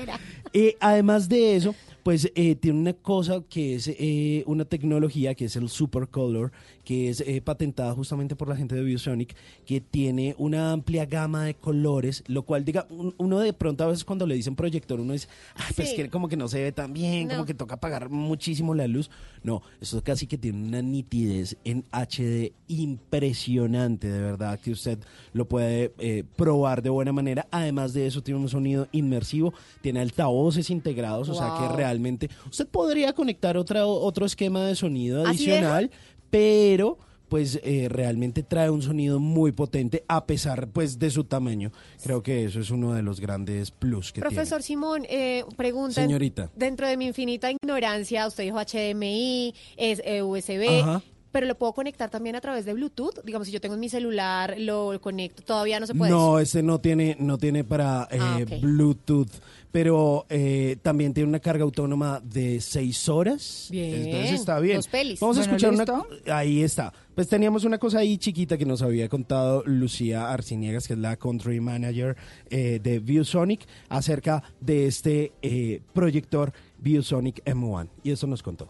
Speaker 10: Eh, además de eso, pues eh, tiene una cosa que es eh, una tecnología que es el Super Color, que es eh, patentada justamente por la gente de Biosonic, que tiene una amplia gama de colores, lo cual diga, un- uno de pronto a veces cuando le dicen proyector, uno dice, "Ay, pues
Speaker 25: Sí.
Speaker 10: que como que no se ve tan bien, como que toca apagar muchísimo la luz. No, eso casi que tiene una nitidez en HD impresionante, de verdad, que usted lo puede eh, probar de buena manera. Además de eso, tiene un sonido inmersivo, tiene altavoces integrados, o sea que realmente usted podría conectar otra, otro esquema de sonido
Speaker 25: ¿Así
Speaker 10: adicional, pero pues eh, realmente trae un sonido muy potente a pesar pues de su tamaño. Creo que eso es uno de los grandes plus que
Speaker 11: Profesor Simón, eh, pregunta.
Speaker 10: Señorita.
Speaker 11: Dentro de mi infinita ignorancia, usted dijo HDMI, es eh, USB,
Speaker 10: Ajá.
Speaker 11: Pero lo puedo conectar también a través de Bluetooth. Digamos, si yo tengo en mi celular, lo conecto. Todavía no se puede.
Speaker 10: No, este no tiene, no tiene para eh,
Speaker 11: Ah, ok.
Speaker 10: Bluetooth, pero eh, también tiene una carga autónoma de seis horas.
Speaker 11: Bien.
Speaker 10: Entonces está bien.
Speaker 11: Dos pelis.
Speaker 10: Vamos a
Speaker 11: Bueno,
Speaker 10: escuchar una. Ahí está. Pues teníamos una cosa ahí chiquita que nos había contado Lucía Arciniegas, que es la country manager eh, de ViewSonic, acerca de este eh, proyector ViewSonic M1. Y eso nos contó.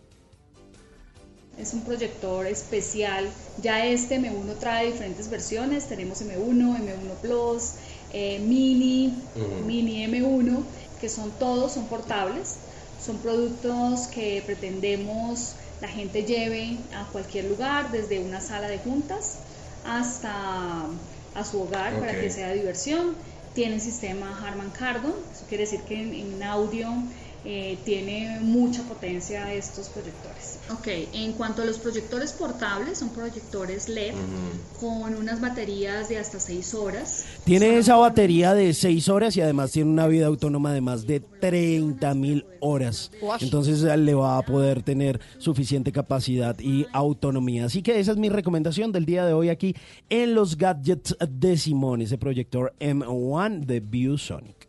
Speaker 26: Es un proyector especial. Ya este M1 trae diferentes versiones. Tenemos M1, M1 Plus, eh, Mini. Mini M1, que son todos, son portables. Son productos que pretendemos la gente lleve a cualquier lugar, desde una sala de juntas hasta a su hogar para que sea diversión. Tiene sistema Harman Kardon, eso quiere decir que en, en audio eh, tiene mucha potencia estos proyectores. Ok, en cuanto a los proyectores portables, son proyectores LED con unas baterías de hasta 6 horas.
Speaker 10: Tiene esa batería de 6 horas y además tiene una vida autónoma de más de 30 mil horas. Entonces le va a poder tener suficiente capacidad y autonomía. Así que esa es mi recomendación del día de hoy aquí en los gadgets de Simón, ese proyector M1 de ViewSonic.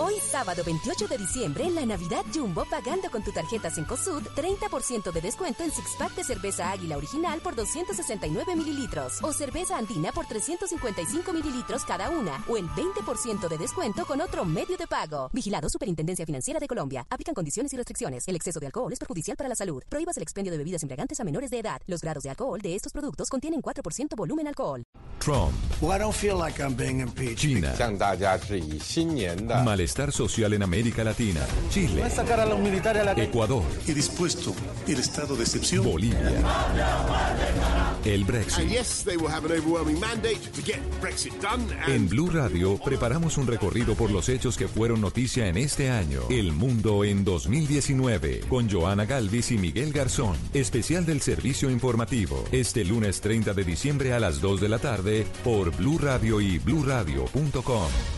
Speaker 27: Hoy sábado 28 de diciembre en la Navidad Jumbo pagando con tu tarjeta Cencosud 30% de descuento en six pack de cerveza Águila original por 269 mililitros o cerveza Andina por 355 mililitros cada una o el 20% de descuento con otro medio de pago. Vigilado Superintendencia Financiera de Colombia. Aplican condiciones y restricciones. El exceso de alcohol es perjudicial para la salud. Prohíbas el expendio de bebidas embriagantes a menores de edad. Los grados de alcohol de estos productos contienen 4% volumen alcohol.
Speaker 3: Trump,
Speaker 28: Well, I don't feel like I'm being impeached.
Speaker 3: China, malestar social en América Latina, Chile,
Speaker 28: a sacar a los militares a la
Speaker 3: Ecuador,
Speaker 28: Y dispuesto el estado de excepción.
Speaker 3: Bolivia, el Brexit.
Speaker 29: And yes, they will have an overwhelming mandate to get Brexit done. And
Speaker 3: En Blue Radio preparamos un recorrido por los hechos que fueron noticia en este año. El mundo en 2019 con Joana Galvis y Miguel Garzón. Especial del servicio informativo. Este lunes 30 de diciembre a las 2 de la tarde por Blue Radio y bluradio.com.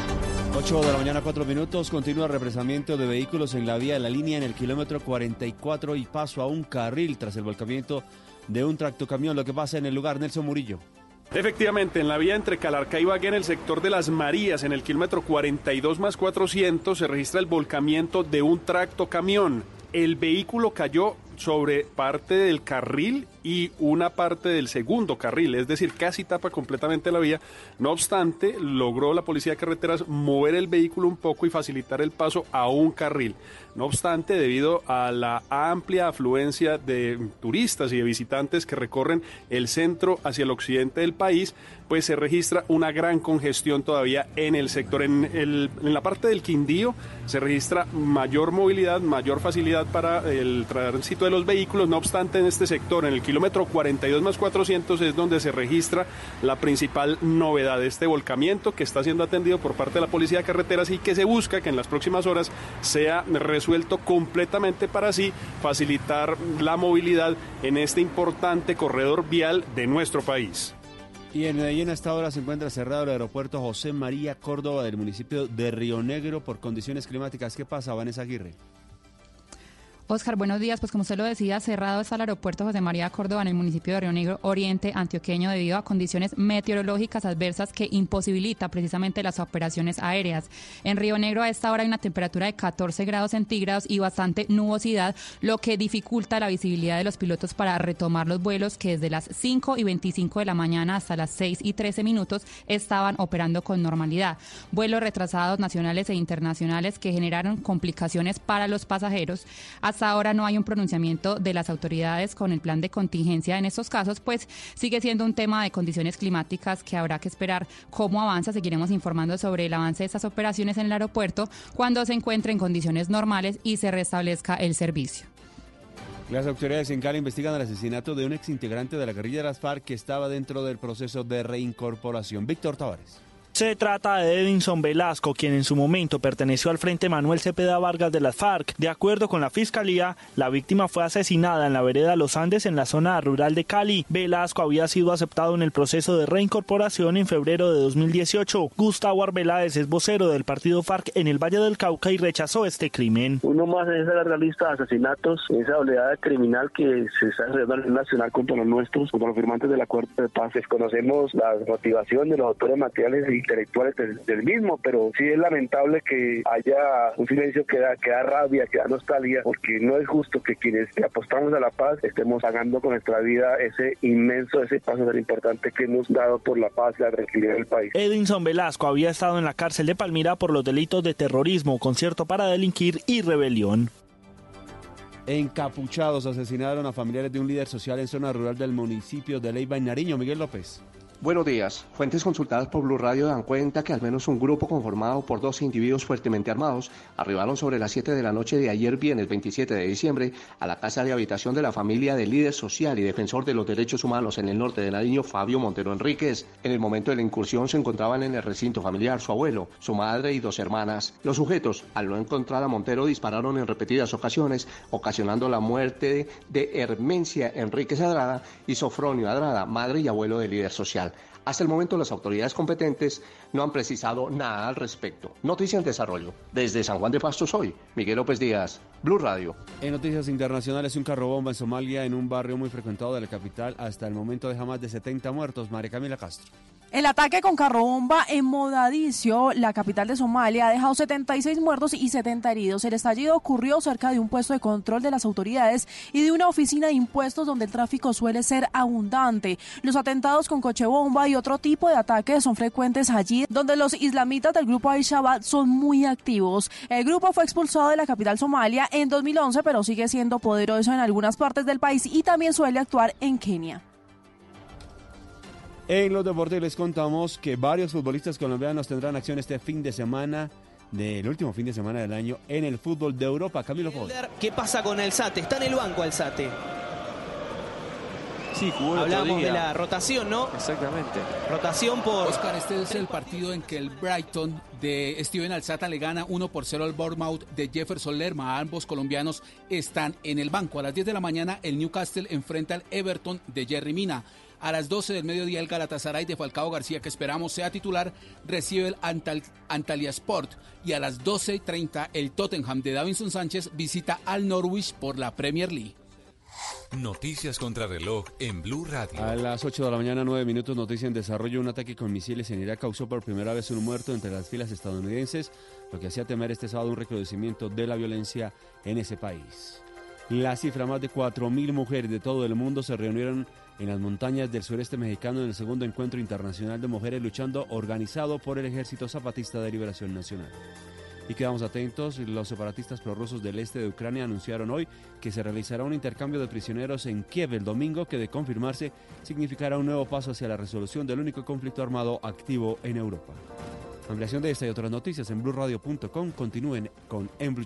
Speaker 30: 8 de la mañana, 4 minutos. Continúa represamiento de vehículos en la vía de la línea en el kilómetro 44 y paso a un carril tras el volcamiento de un tractocamión. Lo que pasa en el lugar, Nelson Murillo.
Speaker 25: Efectivamente, en la vía entre Calarcá y Bagué, en el sector de Las Marías, en el kilómetro 42 más 400, se registra el volcamiento de un tractocamión. El vehículo cayó sobre parte del carril y una parte del segundo carril, es decir, casi tapa completamente la vía. No obstante, logró la policía de carreteras mover el vehículo un poco y facilitar el paso a un carril. No obstante, debido a la amplia afluencia de turistas y de visitantes que recorren el centro hacia el occidente del país, pues se registra una gran congestión todavía en el sector. En, el- en la parte del Quindío se registra mayor movilidad, mayor facilidad para el tránsito de los vehículos. No obstante, en este sector, en el kilómetro 42 más 400, es donde se registra la principal novedad de este volcamiento que está siendo atendido por parte de la Policía de Carreteras y que se busca que en las próximas horas sea resuelto completamente para así facilitar la movilidad en este importante corredor vial de nuestro país.
Speaker 30: Y en Medellín a esta hora se encuentra cerrado el aeropuerto José María Córdoba del municipio de Río Negro por condiciones climáticas. ¿Qué pasa, Vanessa Aguirre?
Speaker 31: Oscar, buenos días. Pues como usted lo decía, cerrado está el aeropuerto José María Córdoba en el municipio de Río Negro Oriente Antioqueño debido a condiciones meteorológicas adversas que imposibilita precisamente las operaciones aéreas. En Río Negro a esta hora hay una temperatura de 14 grados centígrados y bastante nubosidad, lo que dificulta la visibilidad de los pilotos para retomar los vuelos que desde las 5 y 25 de la mañana hasta las 6 y 13 minutos estaban operando con normalidad. Vuelos retrasados nacionales e internacionales que generaron complicaciones para los pasajeros. Ahora no hay un pronunciamiento de las autoridades con el plan de contingencia en estos casos, pues sigue siendo un tema de condiciones climáticas que habrá que esperar cómo avanza. Seguiremos informando sobre el avance de estas operaciones en el aeropuerto cuando se encuentre en condiciones normales y se restablezca el servicio.
Speaker 30: Las autoridades en Cali investigan el asesinato de un exintegrante de la guerrilla de las FARC que estaba dentro del proceso de reincorporación. Víctor Tavares.
Speaker 32: Se trata de Edinson Velasco, quien en su momento perteneció al Frente Manuel Cepeda Vargas de las FARC. De acuerdo con la Fiscalía, la víctima fue asesinada en la vereda Los Andes en la zona rural de Cali. Velasco había sido aceptado en el proceso de reincorporación en febrero de 2018. Gustavo Arbeláez es vocero del partido FARC en el Valle del Cauca y rechazó este crimen.
Speaker 33: Uno más en esa larga lista de asesinatos, esa oleada criminal que se está desarrollando a nivel nacional contra los nuestros, contra los firmantes del acuerdo de paz. Desconocemos las motivaciones de los autores materiales e intelectuales del, del mismo, pero sí es lamentable que haya un silencio que da, que da rabia, que da nostalgia, porque no es justo que quienes apostamos a la paz estemos pagando con nuestra vida ese inmenso, ese paso tan importante que hemos dado por la paz y la tranquilidad del país.
Speaker 32: Edinson Velasco había estado en la cárcel de Palmira por los delitos de terrorismo, concierto para delinquir y rebelión.
Speaker 30: Encapuchados asesinaron a familiares de un líder social en zona rural del municipio de Leiva en Nariño. Miguel López.
Speaker 34: Buenos días. Fuentes consultadas por Blue Radio dan cuenta que al menos un grupo conformado por dos individuos fuertemente armados arribaron sobre las 7 de la noche de ayer viernes 27 de diciembre a la casa de habitación de la familia del líder social y defensor de los derechos humanos en el norte de Nariño, Fabio Montero Enríquez. En el momento de la incursión se encontraban en el recinto familiar su abuelo, su madre y dos hermanas. Los sujetos, al no encontrar a Montero, dispararon en repetidas ocasiones, ocasionando la muerte de Hermencia Enríquez Adrada y Sofronio Adrada, madre y abuelo del líder social. Hasta el momento las autoridades competentes no han precisado nada al respecto. Noticia en desarrollo. Desde San Juan de Pasto soy Miguel López Díaz, Blue Radio.
Speaker 30: En noticias internacionales, un carro bomba en Somalia, en un barrio muy frecuentado de la capital, hasta el momento deja más de 70 muertos. María Camila Castro.
Speaker 35: El ataque con carro bomba en Mogadiscio, la capital de Somalia, ha dejado 76 muertos y 70 heridos. El estallido ocurrió cerca de un puesto de control de las autoridades y de una oficina de impuestos donde el tráfico suele ser abundante. Los atentados con coche bomba y otro tipo de ataques son frecuentes allí, donde los islamitas del grupo Al-Shabaab son muy activos. El grupo fue expulsado de la capital Somalia en 2011, pero sigue siendo poderoso en algunas partes del país y también suele actuar en Kenia.
Speaker 36: En los deportes les contamos que varios futbolistas colombianos tendrán acción este fin de semana del último fin de semana del año en el fútbol de Europa. Camilo Ford.
Speaker 37: ¿Qué pasa con el Sate? Está en el banco el Sate.
Speaker 38: Sí, jugó
Speaker 37: Hablamos de la rotación, ¿no?
Speaker 38: Exactamente.
Speaker 37: Rotación por...
Speaker 4: Oscar, este es el partido en que el Brighton de Steven Alzata le gana 1 por 0 al Bournemouth de Jefferson Lerma. Ambos colombianos están en el banco. A las 10 de la mañana el Newcastle enfrenta al Everton de Jerry Mina. A las 12 del mediodía el Galatasaray de Falcao García, que esperamos sea titular, recibe el Antal Antalya Sport. Y a las 12.30 el Tottenham de Davinson Sánchez visita al Norwich por la Premier League.
Speaker 3: Noticias contra reloj en Blue Radio.
Speaker 36: A las 8 de la mañana, 9 minutos, noticia en desarrollo. Un ataque con misiles en Irak causó por primera vez un muerto entre las filas estadounidenses, lo que hacía temer este sábado un recrudecimiento de la violencia en ese país. La cifra, más de 4.000 mujeres de todo el mundo se reunieron en las montañas del sureste mexicano en el segundo encuentro internacional de mujeres luchando organizado por el Ejército Zapatista de Liberación Nacional. Y quedamos atentos, los separatistas prorrusos del este de Ucrania anunciaron hoy que se realizará un intercambio de prisioneros en Kiev el domingo que de confirmarse significará un nuevo paso hacia la resolución del único conflicto armado activo en Europa. Ampliación de esta y otras noticias en blueradio.com. Continúen con En Blue.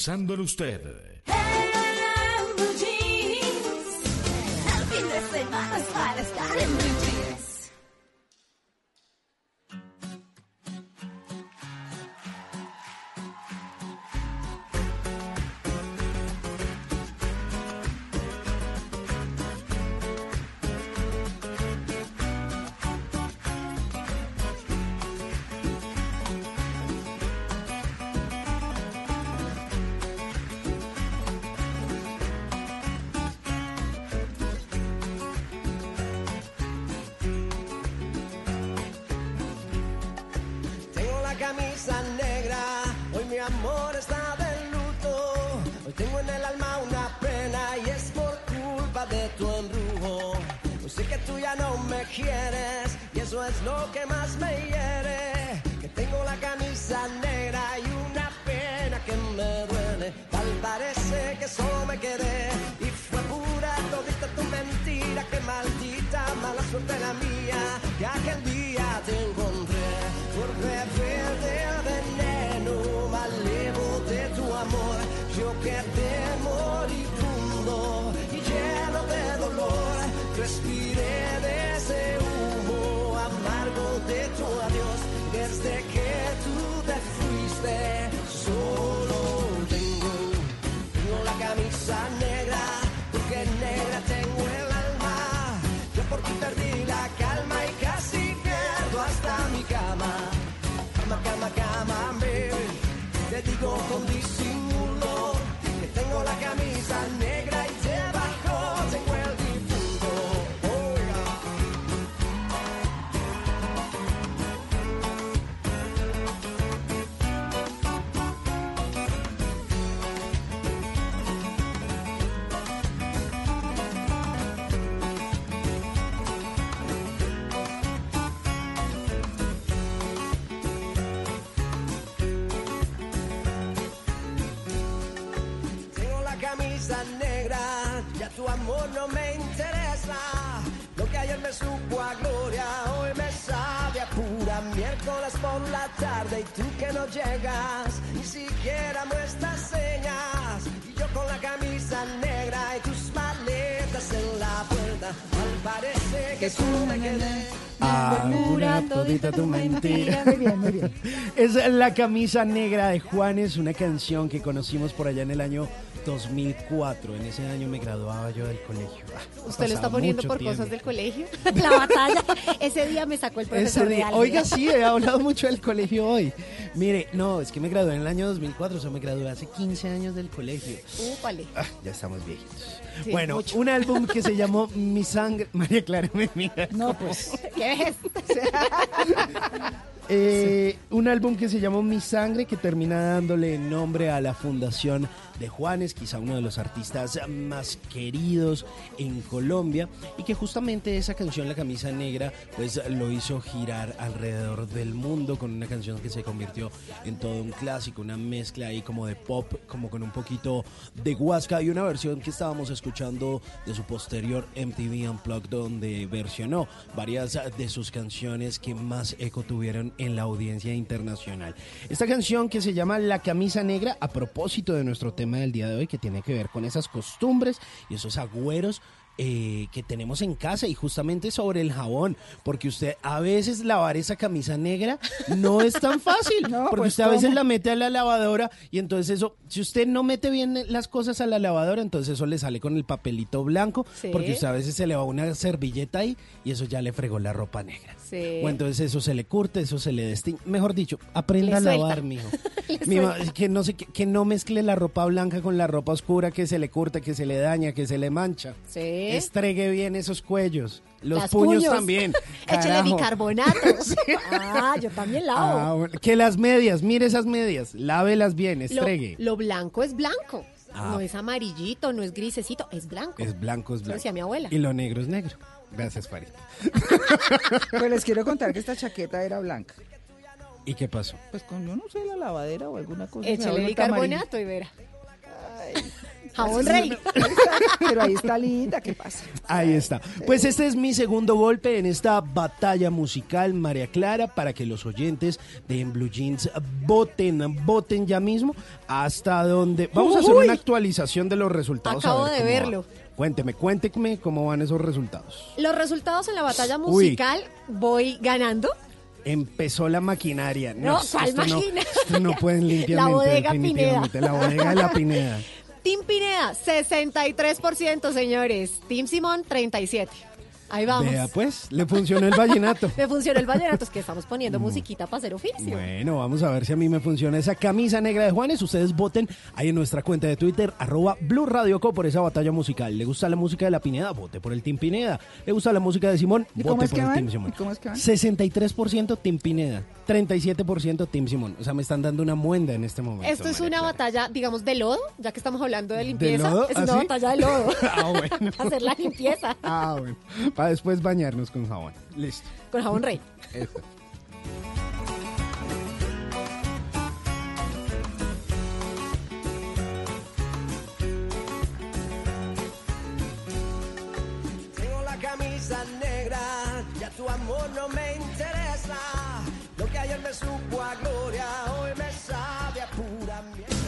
Speaker 34: en usted.
Speaker 39: En
Speaker 40: La camisa negra de
Speaker 10: Juanes, una canción que conocimos por allá en el año 2004. En ese año me graduaba yo del colegio. Ah,
Speaker 12: ¿Usted lo está poniendo por
Speaker 10: tiempo.
Speaker 12: cosas del colegio? La batalla. Ese día me sacó el
Speaker 10: Ese
Speaker 12: profesor
Speaker 10: día-
Speaker 12: álgebra.
Speaker 10: Oiga, sí, he hablado mucho del colegio hoy. Mire, no, es que me gradué en el año 2004, o sea, me gradué hace 15 años del colegio.
Speaker 12: Úpale.
Speaker 10: Ah, ya estamos viejitos.
Speaker 12: Sí,
Speaker 10: bueno,
Speaker 12: mucho.
Speaker 10: un álbum que se llamó Mi Sangre. María Clara me mira.
Speaker 12: No, pues. ¿Qué es?
Speaker 10: Eh, Un álbum que se llamó Mi Sangre, que termina dándole nombre a la fundación de Juanes, quizá uno de los artistas más queridos en Colombia, y que justamente esa canción, La Camisa Negra, pues lo hizo girar alrededor del mundo con una canción que se convirtió en todo un clásico, una mezcla ahí como de pop, como con un poquito de Huasca, y una versión que estábamos escuchando de su posterior MTV Unplugged, donde versionó varias de sus canciones que más eco tuvieron en la audiencia internacional. Esta canción que se llama La Camisa Negra, a propósito de nuestro tema del día de hoy, que tiene que ver con esas costumbres y esos agüeros eh, que tenemos en casa y justamente sobre el jabón, porque usted a veces lavar esa camisa negra no es tan fácil, porque
Speaker 12: pues,
Speaker 10: usted a veces la mete a la lavadora y entonces eso, si usted no mete bien las cosas a la lavadora, entonces eso le sale con el papelito blanco,
Speaker 12: Sí.
Speaker 10: porque usted a veces se le va una servilleta ahí y eso ya le fregó la ropa negra.
Speaker 12: Sí.
Speaker 10: O entonces eso se le curte, eso se le destiñe. Mejor dicho, aprenda a lavar, mijo. Mi que, no se, que, que no mezcle la ropa blanca con la ropa oscura, que se le curte, que se le daña, que se le mancha.
Speaker 12: Sí.
Speaker 10: Estregue bien esos cuellos. Los
Speaker 12: Las
Speaker 10: puños,
Speaker 12: puños.
Speaker 10: también. Carajo.
Speaker 12: bicarbonato. Ah, yo también lavo.
Speaker 10: Ah, bueno. Que las medias, mire esas medias, lávelas bien, estregue.
Speaker 12: lo blanco es blanco.
Speaker 10: Ah.
Speaker 12: No es amarillito, no es grisecito, es blanco.
Speaker 10: Es blanco, es blanco.
Speaker 12: decía mi abuela.
Speaker 10: Y lo negro es negro. Gracias, Farita.
Speaker 41: Pues les quiero contar que esta chaqueta era blanca.
Speaker 10: ¿Y qué pasó?
Speaker 41: Pues con, yo no sé, la lavadera o alguna cosa. vuelve
Speaker 12: bicarbonato y verá. Jabón rey.
Speaker 41: Pero ahí está linda, ¿qué pasa?
Speaker 10: Ahí está. Pues este es mi segundo golpe en esta batalla musical, María Clara, para que los oyentes de En Blue Jeans voten, voten ya mismo hasta donde... Vamos a hacer una actualización de los resultados. a
Speaker 12: Acabo
Speaker 10: ver
Speaker 12: de
Speaker 10: va. Cuénteme, cuénteme cómo van esos resultados.
Speaker 12: Los resultados en la batalla
Speaker 10: Uy.
Speaker 12: musical voy ganando.
Speaker 10: Empezó la maquinaria.
Speaker 12: No, ¿cuál
Speaker 10: esto no,
Speaker 12: maquinaria?
Speaker 10: esto no pueden limpiamente,
Speaker 12: La bodega
Speaker 10: definitivamente. La bodega de la Pineda.
Speaker 12: Team Pineda, 63%, señores. Team Simón, 37%. Ahí vamos.
Speaker 10: Vea pues, le funcionó el vallenato.
Speaker 12: Me funcionó el vallenato, es que estamos poniendo musiquita para hacer oficio.
Speaker 10: Bueno, vamos a ver si a mí me funciona esa camisa negra de Juanes. Ustedes voten ahí en nuestra cuenta de Twitter, arroba Blue Radio Co por esa batalla musical. ¿Le gusta la música de la Pineda? Vote por el Team Pineda. ¿Le gusta la música de Simón?
Speaker 41: ¿Y cómo
Speaker 10: Vote
Speaker 41: es
Speaker 10: por
Speaker 41: que
Speaker 10: el
Speaker 41: van?
Speaker 10: Team Simón.
Speaker 41: ¿Y cómo es que van?
Speaker 10: 63% Team Pineda, 37% Team Simón. O sea, me están dando una muenda en este momento.
Speaker 12: Esto es
Speaker 10: María
Speaker 12: una
Speaker 10: Clara.
Speaker 12: batalla, digamos, de lodo, ya que estamos hablando de limpieza.
Speaker 10: lodo?
Speaker 12: Es
Speaker 10: ¿Ah,
Speaker 12: una
Speaker 10: sí?
Speaker 12: batalla de lodo.
Speaker 10: ah, bueno.
Speaker 12: Hacer la limpieza
Speaker 10: Ah, bueno. Para después bañarnos con jabón. Listo.
Speaker 12: con jabón rey.
Speaker 10: Eso.
Speaker 42: Tengo la camisa negra, ya tu amor no me interesa. Lo que ayer me supo a gloria, hoy me sabe a pura mierda.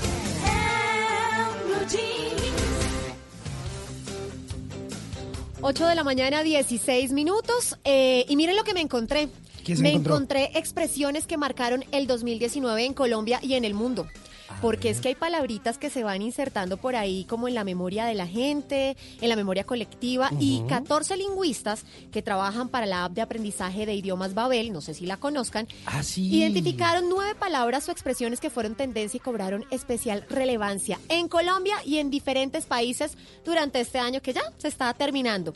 Speaker 12: 8 de la mañana, 16 minutos. eh, y miren lo que me encontré.
Speaker 10: ¿Qué se
Speaker 12: me encontré expresiones que marcaron el 2019 en Colombia y en el mundo. Porque es que hay palabritas que se van insertando por ahí como en la memoria de la gente, en la memoria colectiva y
Speaker 43: Ujú.
Speaker 12: 14 lingüistas que trabajan para la app de aprendizaje de idiomas Babel, no sé si la conozcan,
Speaker 10: Ah, sí.
Speaker 12: identificaron nueve palabras o expresiones que fueron tendencia y cobraron especial relevancia en Colombia y en diferentes países durante este año que ya se está terminando.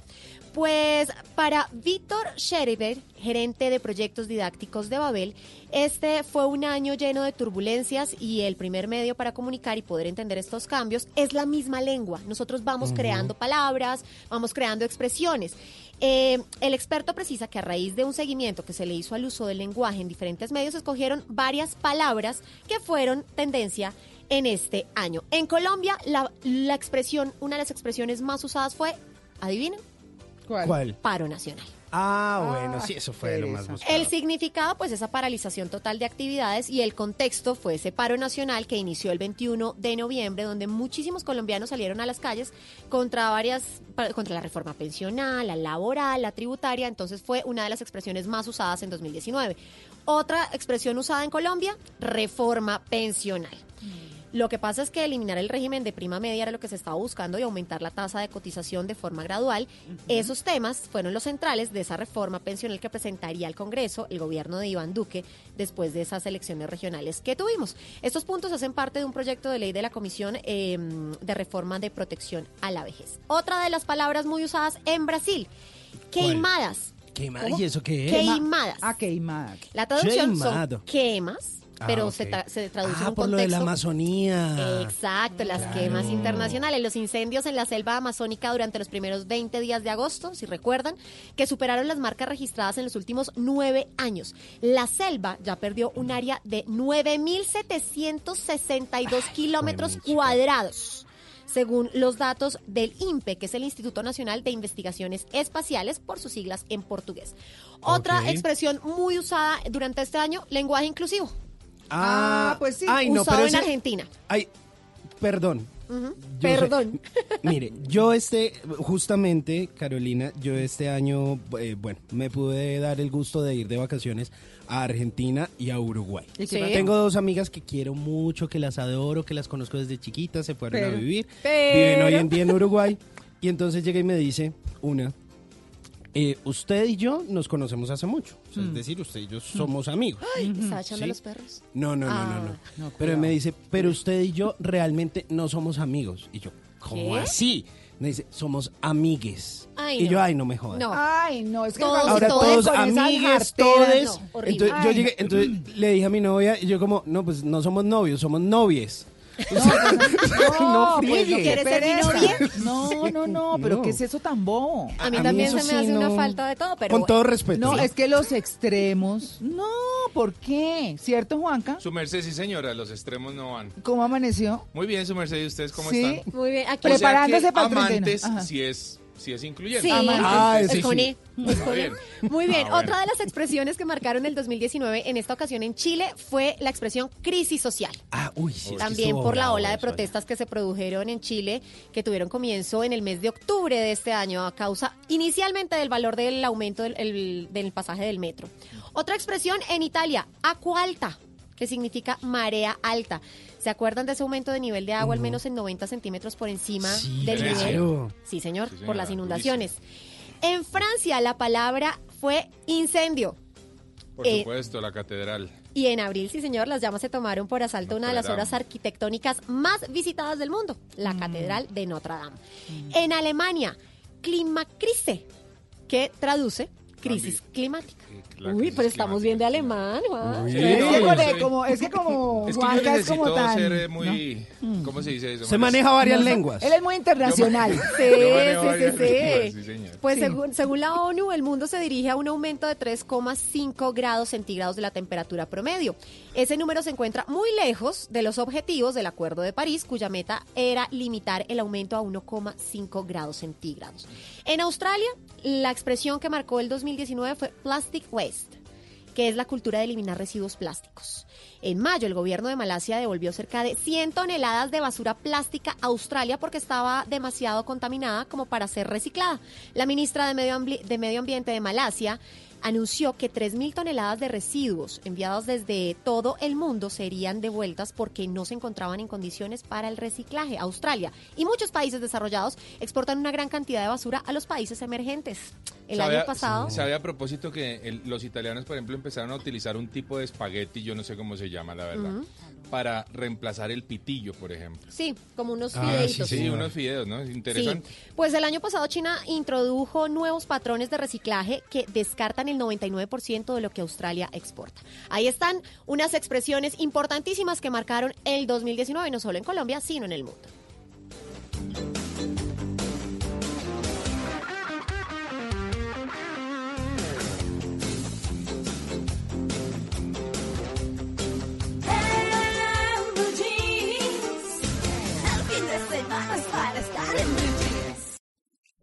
Speaker 12: Pues para Víctor Scheriber, gerente de proyectos didácticos de Babel, este fue un año lleno de turbulencias y el primer medio para comunicar y poder entender estos cambios es la misma lengua. Nosotros vamos creando palabras, vamos creando expresiones. Eh, el experto precisa que a raíz de un seguimiento que se le hizo al uso del lenguaje en diferentes medios, escogieron varias palabras que fueron tendencia en este año. En Colombia, la, la expresión, una de las expresiones más usadas fue, adivinen,
Speaker 10: ¿Cuál?
Speaker 12: paro nacional.
Speaker 10: Ah, bueno, sí, eso fue lo más
Speaker 12: El
Speaker 10: buscado.
Speaker 12: significado, pues, esa paralización total de actividades y el contexto fue ese paro nacional que inició el 21 de noviembre, donde muchísimos colombianos salieron a las calles contra varias, contra la reforma pensional, la laboral, la tributaria. Entonces fue una de las expresiones más usadas en 2019. Otra expresión usada en Colombia, reforma pensional. Lo que pasa es que eliminar el régimen de prima media era lo que se estaba buscando y aumentar la tasa de cotización de forma gradual. Esos temas fueron los centrales de esa reforma pensional que presentaría al Congreso el gobierno de Iván Duque después de esas elecciones regionales que tuvimos. Estos puntos hacen parte de un proyecto de ley de la Comisión eh, de Reforma de Protección a la Vejez. Otra de las palabras muy usadas en Brasil, queimadas.
Speaker 10: Queimada,
Speaker 12: ¿Cómo?
Speaker 10: ¿y eso qué es?
Speaker 12: Queimadas.
Speaker 41: Ah, queimada.
Speaker 12: La traducción
Speaker 10: Queimado.
Speaker 12: son quemas,
Speaker 10: Ah,
Speaker 12: pero se, tra- se traduce en
Speaker 10: Ah,
Speaker 12: un
Speaker 10: por lo de la Amazonía.
Speaker 12: Exacto, las quemas internacionales, los incendios en la selva amazónica durante los primeros 20 días de agosto, si recuerdan, que superaron las marcas registradas en los últimos nueve años. La selva ya perdió un área de 9.762 kilómetros cuadrados. Según los datos del INPE, que es el Instituto Nacional de Investigaciones Espaciales, por sus siglas en portugués. Otra expresión muy usada durante este año, lenguaje inclusivo.
Speaker 10: Ah,
Speaker 41: pues sí.
Speaker 10: Ay, no,
Speaker 12: usado
Speaker 10: pero
Speaker 12: en
Speaker 10: ese-
Speaker 12: Argentina.
Speaker 10: Ay, perdón. Sé-
Speaker 12: Perdón.
Speaker 10: Mire, yo este, justamente, Carolina, yo este año, eh, bueno, me pude dar el gusto de ir de vacaciones a Argentina y a Uruguay. Tengo dos amigas que quiero mucho, que las adoro, que las conozco desde chiquitas, se fueron
Speaker 41: Pero-
Speaker 10: a vivir,
Speaker 41: pero-
Speaker 10: viven hoy en día en Uruguay. Y entonces llega y me dice, una, eh, usted y yo nos conocemos hace mucho. O sea, Es decir, usted y yo somos amigos.
Speaker 12: Ay, ¿Estaba echando
Speaker 10: ¿Sí?
Speaker 12: los perros?
Speaker 10: No, no, no,
Speaker 12: Ah.
Speaker 10: no, no.
Speaker 41: No,
Speaker 10: pero
Speaker 41: cuidado.
Speaker 10: me dice, pero usted y yo realmente no somos amigos. Y yo, ¿cómo
Speaker 12: ¿Qué?
Speaker 10: así? Me dice, somos amigues.
Speaker 12: Ay,
Speaker 10: y
Speaker 12: no.
Speaker 10: yo, ay, no me jodas.
Speaker 12: No.
Speaker 41: Ay, no, es que
Speaker 12: Todos,
Speaker 10: Ahora
Speaker 12: todos
Speaker 10: todos, amigues, todos.
Speaker 12: no,
Speaker 10: entonces yo llegué, entonces le dije a mi novia y yo como, no, pues no somos novios, somos novies.
Speaker 41: No,
Speaker 10: friegue.
Speaker 41: pues, no, qué
Speaker 12: ¿Quieres ser mi
Speaker 41: pereza.
Speaker 12: novia?
Speaker 41: No, no, no, pero
Speaker 10: No.
Speaker 41: ¿qué es eso tan bobo?
Speaker 12: A mí
Speaker 10: A mí
Speaker 12: también se me
Speaker 10: sí
Speaker 12: hace una
Speaker 10: no.
Speaker 12: falta de todo, pero
Speaker 10: Con todo respeto.
Speaker 41: No, es que los extremos. No, ¿por qué? ¿Cierto, Juanca?
Speaker 43: Su merced, sí señora, los extremos no van.
Speaker 41: ¿Cómo amaneció?
Speaker 43: Muy bien, su merced, ¿y ustedes cómo
Speaker 41: Sí.
Speaker 43: están?
Speaker 12: Muy bien, aquí
Speaker 43: O sea
Speaker 41: Preparándose
Speaker 43: que
Speaker 41: para el 31.
Speaker 43: amantes si es, si es incluyente.
Speaker 12: Sí,
Speaker 10: Ah,
Speaker 12: es
Speaker 10: sí,
Speaker 12: con
Speaker 10: sí.
Speaker 12: E, es con E.
Speaker 43: bien.
Speaker 12: Muy bien,
Speaker 43: Ah, bueno.
Speaker 12: otra de las expresiones que marcaron el 2019 en esta ocasión en Chile fue la expresión crisis social.
Speaker 10: Ah, uy, sí, es que
Speaker 12: También por la ola de
Speaker 10: allá.
Speaker 12: protestas que se produjeron en Chile, que tuvieron comienzo en el mes de octubre de este año a causa inicialmente del valor del aumento del, el- del pasaje del metro. Otra expresión en Italia, agua alta, que significa marea alta. ¿Se acuerdan de ese aumento de nivel de agua al menos en 90 centímetros por encima
Speaker 10: Sí,
Speaker 12: del nivel? Sí, señor,
Speaker 43: Sí,
Speaker 12: por las inundaciones. En Francia la palabra fue incendio.
Speaker 43: Por
Speaker 12: Eh,
Speaker 43: supuesto, la catedral.
Speaker 12: Y en abril, sí señor, las llamas se tomaron por asalto una de las obras arquitectónicas más visitadas del mundo, la
Speaker 41: Mm.
Speaker 12: Catedral de Notre Dame. En Alemania, Klimakrise, que traduce crisis climática.
Speaker 43: La
Speaker 12: Uy,
Speaker 43: crisis
Speaker 12: pero estamos bien de alemán, Juan.
Speaker 43: Uy.
Speaker 41: Es que, como, es que como
Speaker 43: Es que yo
Speaker 41: es como tan...
Speaker 43: ser eh, muy... ¿Cómo se dice eso?
Speaker 10: Se maneja varias
Speaker 41: No,
Speaker 10: lenguas.
Speaker 41: Él es muy internacional.
Speaker 12: Sí,
Speaker 43: Yo
Speaker 12: sí,
Speaker 43: varias
Speaker 12: sí,
Speaker 43: lenguas,
Speaker 12: sí.
Speaker 43: sí, señor.
Speaker 12: Pues
Speaker 41: Sí.
Speaker 12: según, según la ONU, el mundo se dirige a un aumento de 3,5 grados centígrados de la temperatura promedio. Ese número se encuentra muy lejos de los objetivos del Acuerdo de París, cuya meta era limitar el aumento a 1,5 grados centígrados. En Australia, la expresión que marcó el 2019 fue plastic waste que es la cultura de eliminar residuos plásticos. En mayo, el gobierno de Malasia devolvió cerca de 100 toneladas de basura plástica a Australia porque estaba demasiado contaminada como para ser reciclada. La ministra de Medio, de Medio Ambiente de Malasia anunció que 3.000 toneladas de residuos enviados desde todo el mundo serían devueltas porque no se encontraban en condiciones para el reciclaje. Australia y muchos países desarrollados exportan una gran cantidad de basura a los países emergentes. El
Speaker 43: ¿Sabe
Speaker 12: año pasado...
Speaker 43: ¿Sabe a propósito que el- los italianos, por ejemplo, empezaron a utilizar un tipo de espagueti, yo no sé cómo se llama, la verdad,
Speaker 12: Ujú.
Speaker 43: para reemplazar el pitillo, por ejemplo.
Speaker 12: Sí, como unos
Speaker 10: Ah,
Speaker 12: fideitos.
Speaker 43: Sí, unos fideos, ¿no? Es interesante.
Speaker 12: Sí, pues el año pasado China introdujo nuevos patrones de reciclaje que descartan el 99% de lo que Australia exporta. Ahí están unas expresiones importantísimas que marcaron el 2019, no solo en Colombia, sino en el mundo.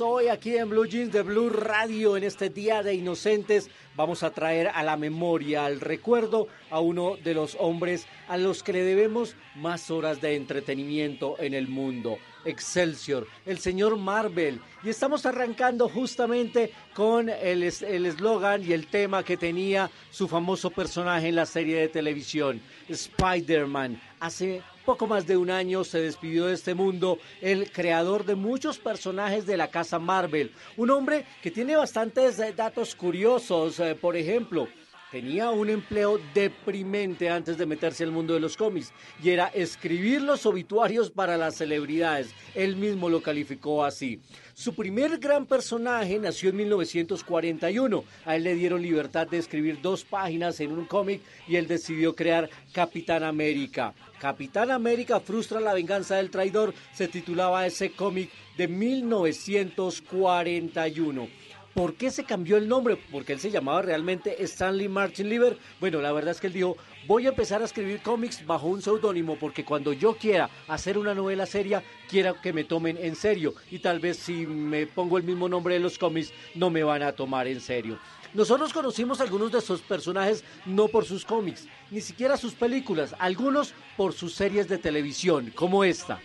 Speaker 44: Hoy aquí en Blue Jeans de Blue Radio, en este Día de Inocentes, vamos a traer a la memoria, al recuerdo, a uno de los hombres a los que le debemos más horas de entretenimiento en el mundo. Excelsior, el señor Marvel. Y estamos arrancando justamente con el eslogan y el tema que tenía su famoso personaje en la serie de televisión, Spider-Man. Hace poco más de un año se despidió de este mundo el creador de muchos personajes de la casa Marvel. Un hombre que tiene bastantes eh, datos curiosos, eh, por ejemplo. Tenía un empleo deprimente antes de meterse al mundo de los cómics y era escribir los obituarios para las celebridades. Él mismo lo calificó así. Su primer gran personaje nació en 1941. A él le dieron libertad de escribir dos páginas en un cómic y él decidió crear Capitán América. Capitán América frustra la venganza del traidor se titulaba ese cómic de 1941. ¿Por qué se cambió el nombre? Porque él se llamaba realmente Stanley Martin Lieber. Bueno, la verdad es que él dijo, voy a empezar a escribir cómics bajo un seudónimo porque cuando yo quiera hacer una novela seria, quiera que me tomen en serio. Y tal vez si me pongo el mismo nombre de los cómics, no me van a tomar en serio. Nosotros conocimos algunos de esos personajes no por sus cómics, ni siquiera sus películas, algunos por sus series de televisión, como esta.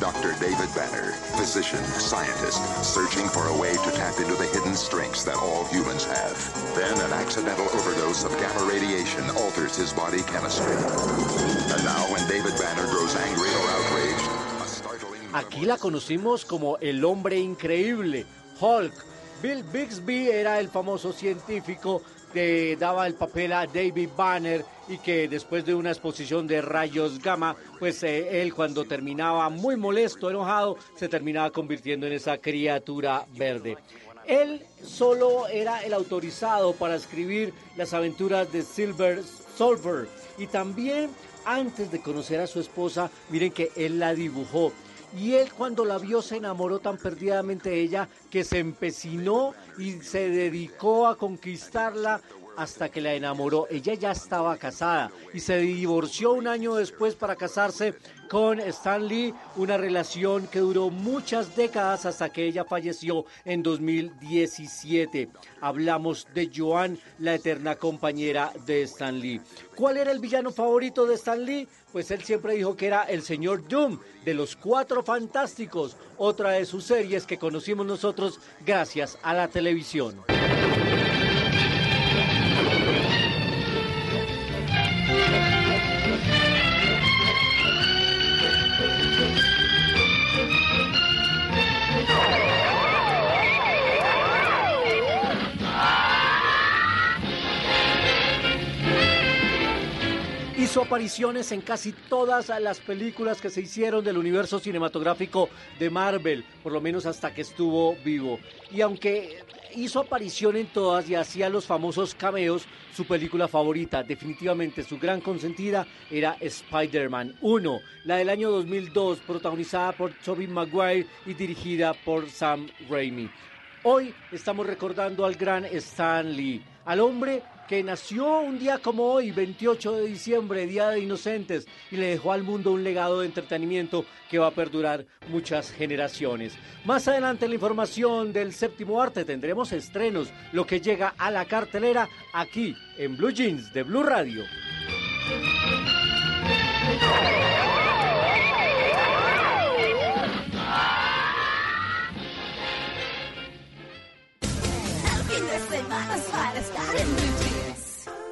Speaker 45: Dr. David Banner, physician, scientist, searching for a way to tap into the hidden strengths that all humans have. Then an accidental overdose of gamma radiation alters his body chemistry. And now when David Banner grows angry or outraged, a startling
Speaker 44: Aquí la conocimos como el hombre increíble, Hulk. Bill Bixby era el famoso científico daba el papel a David Banner y que después de una exposición de rayos gamma, pues eh, él cuando terminaba muy molesto, enojado, se terminaba convirtiendo en esa criatura verde. Él solo era el autorizado para escribir las aventuras de Silver Surfer y también antes de conocer a su esposa, miren que él la dibujó. Y él cuando la vio se enamoró tan perdidamente de ella que se empecinó y se dedicó a conquistarla hasta que la enamoró. Ella ya estaba casada y se divorció un año después para casarse con Stan Lee, una relación que duró muchas décadas hasta que ella falleció en 2017. Hablamos de Joan, la eterna compañera de Stan Lee. ¿Cuál era el villano favorito de Stan Lee? Pues él siempre dijo que era el señor Doom de los Cuatro Fantásticos, otra de sus series que conocimos nosotros gracias a la televisión. Apariciones en casi todas las películas que se hicieron del universo cinematográfico de Marvel, por lo menos hasta que estuvo vivo. Y aunque hizo aparición en todas y hacía los famosos cameos, su película favorita, definitivamente su gran consentida, era Spider-Man 1, la del año 2002, protagonizada por Tobey Maguire y dirigida por Sam Raimi. Hoy estamos recordando al gran Stan Lee, al hombre que nació un día como hoy, 28 de diciembre, Día de Inocentes, y le dejó al mundo un legado de entretenimiento que va a perdurar muchas generaciones. Más adelante en la información del séptimo arte tendremos estrenos, lo que llega a la cartelera aquí en Blue Jeans de Blue Radio.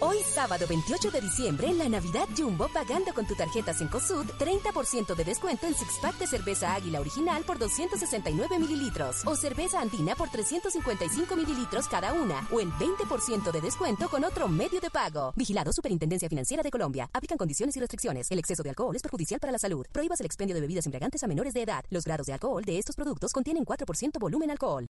Speaker 46: Hoy sábado 28 de diciembre en la Navidad Jumbo pagando con tu tarjeta Cencosud 30% de descuento en six pack de cerveza Águila original por 269 mililitros o cerveza Andina por 355 mililitros cada una o el 20% de descuento con otro medio de pago. Vigilado Superintendencia Financiera de Colombia. Aplican condiciones y restricciones. El exceso de alcohol es perjudicial para la salud. Prohíbas el expendio de bebidas embriagantes a menores de edad. Los grados de alcohol de estos productos contienen 4% volumen alcohol.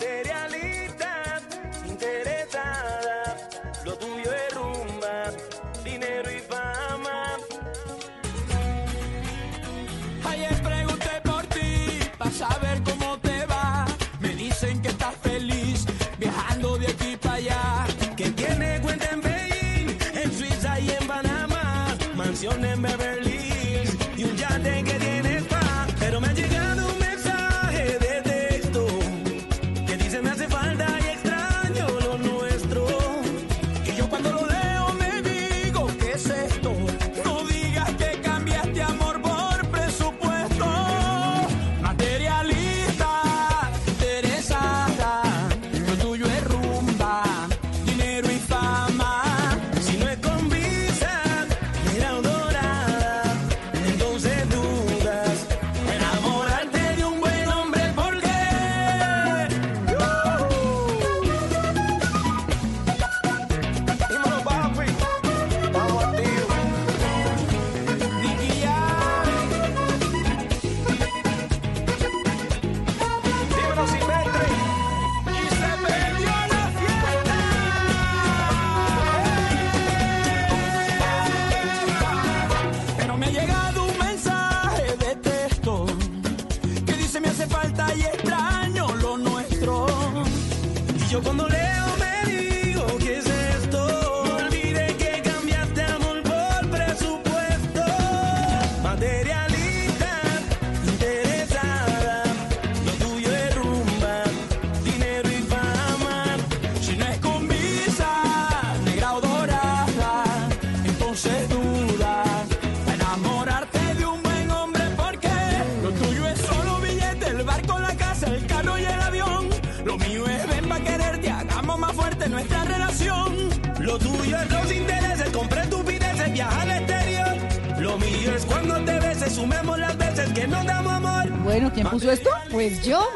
Speaker 47: Materialista,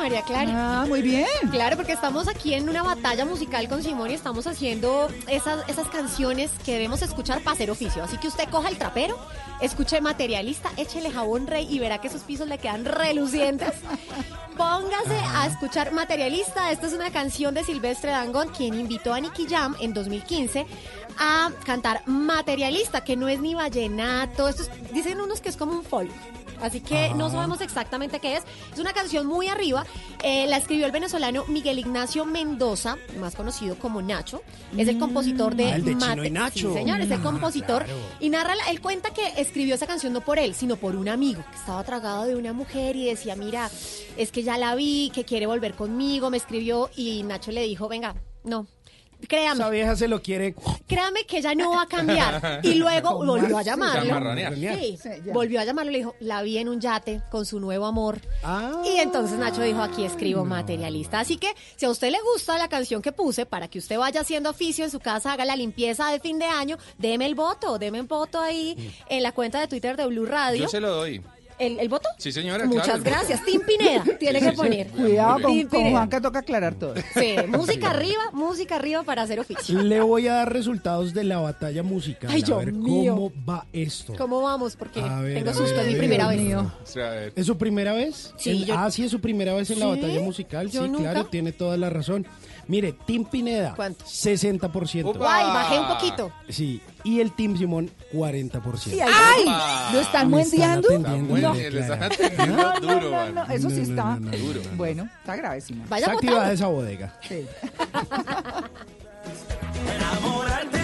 Speaker 12: María Clara.
Speaker 9: Ah, muy bien.
Speaker 12: Claro, porque estamos aquí en una batalla musical con Simón y estamos haciendo esas, esas canciones que debemos escuchar para hacer oficio. Así que usted coja el trapero, escuche materialista, échele jabón rey y verá que esos pisos le quedan relucientes. Póngase a escuchar materialista. Esta es una canción de Silvestre Dangond, quien invitó a Nicky Jam en 2015 a cantar materialista, que no es ni vallenato. Esto es- dicen unos que es como un folk. Así que no sabemos exactamente qué es. Es una canción muy arriba. Eh, la escribió el venezolano Miguel Ignacio Mendoza, más conocido como Nacho. Es el compositor de
Speaker 10: Ah, el de Chino
Speaker 12: Mate-
Speaker 10: y Nacho.
Speaker 12: Sí, señor, es el
Speaker 10: Ah,
Speaker 12: compositor.
Speaker 10: claro.
Speaker 12: Y narra, él cuenta que escribió esa canción no por él, sino por un amigo que estaba tragado de una mujer y decía, mira, es que ya la vi, que quiere volver conmigo, me escribió y Nacho le dijo, venga, no. Créame,
Speaker 10: Esa vieja se lo quiere.
Speaker 12: créame que ella no va a cambiar. Y luego
Speaker 10: ¿Cómo
Speaker 12: volvió a llamarlo. Sí, volvió a llamarlo y le dijo, la vi en un yate con su nuevo amor.
Speaker 10: Ah.
Speaker 12: Y entonces Nacho dijo, aquí escribo materialista. Así que si a usted le gusta la canción que puse, para que usted vaya haciendo oficio en su casa, haga la limpieza de fin de año, deme el voto, deme el voto ahí en la cuenta de Twitter de Blue Radio.
Speaker 48: Yo se lo doy.
Speaker 12: ¿El, el voto?
Speaker 48: Sí, señora.
Speaker 12: Muchas
Speaker 48: claro,
Speaker 12: gracias. Tim Pineda tiene
Speaker 48: Sí,
Speaker 12: que
Speaker 48: sí, sí.
Speaker 12: poner.
Speaker 9: Cuidado con,
Speaker 12: Tim
Speaker 9: con
Speaker 12: Pineda.
Speaker 9: Juan que toca aclarar todo.
Speaker 12: Sí, música arriba, música arriba para hacer oficio.
Speaker 10: Le voy a dar resultados de la batalla musical.
Speaker 12: Ay,
Speaker 10: a
Speaker 12: Dios
Speaker 10: ver
Speaker 12: mío.
Speaker 10: cómo va esto.
Speaker 12: ¿Cómo vamos? Porque
Speaker 10: A ver,
Speaker 12: tengo
Speaker 10: a
Speaker 12: susto, es mi
Speaker 10: a
Speaker 12: primera
Speaker 10: ver.
Speaker 12: vez.
Speaker 48: O sea, eh,
Speaker 10: ¿Es su primera vez?
Speaker 12: Sí,
Speaker 10: El-
Speaker 12: yo-
Speaker 10: Ah, sí, es su primera vez en la
Speaker 12: Sí,
Speaker 10: batalla musical.
Speaker 12: yo
Speaker 10: sí,
Speaker 12: nunca.
Speaker 10: claro, tiene toda la razón. Mire, Team Pineda, 60%.
Speaker 12: Ay, bajé un poquito.
Speaker 10: Sí, y el Team Simón, 40%.
Speaker 9: ¡Ay! ¿Lo están muendeando? No. No, no,
Speaker 48: duro,
Speaker 9: no, eso sí
Speaker 10: No, no,
Speaker 9: está.
Speaker 10: no, no,
Speaker 48: Duro.
Speaker 9: Bueno, está gravísimo.
Speaker 12: Vaya
Speaker 10: Está activada esa bodega.
Speaker 9: Sí.
Speaker 47: Enamorarte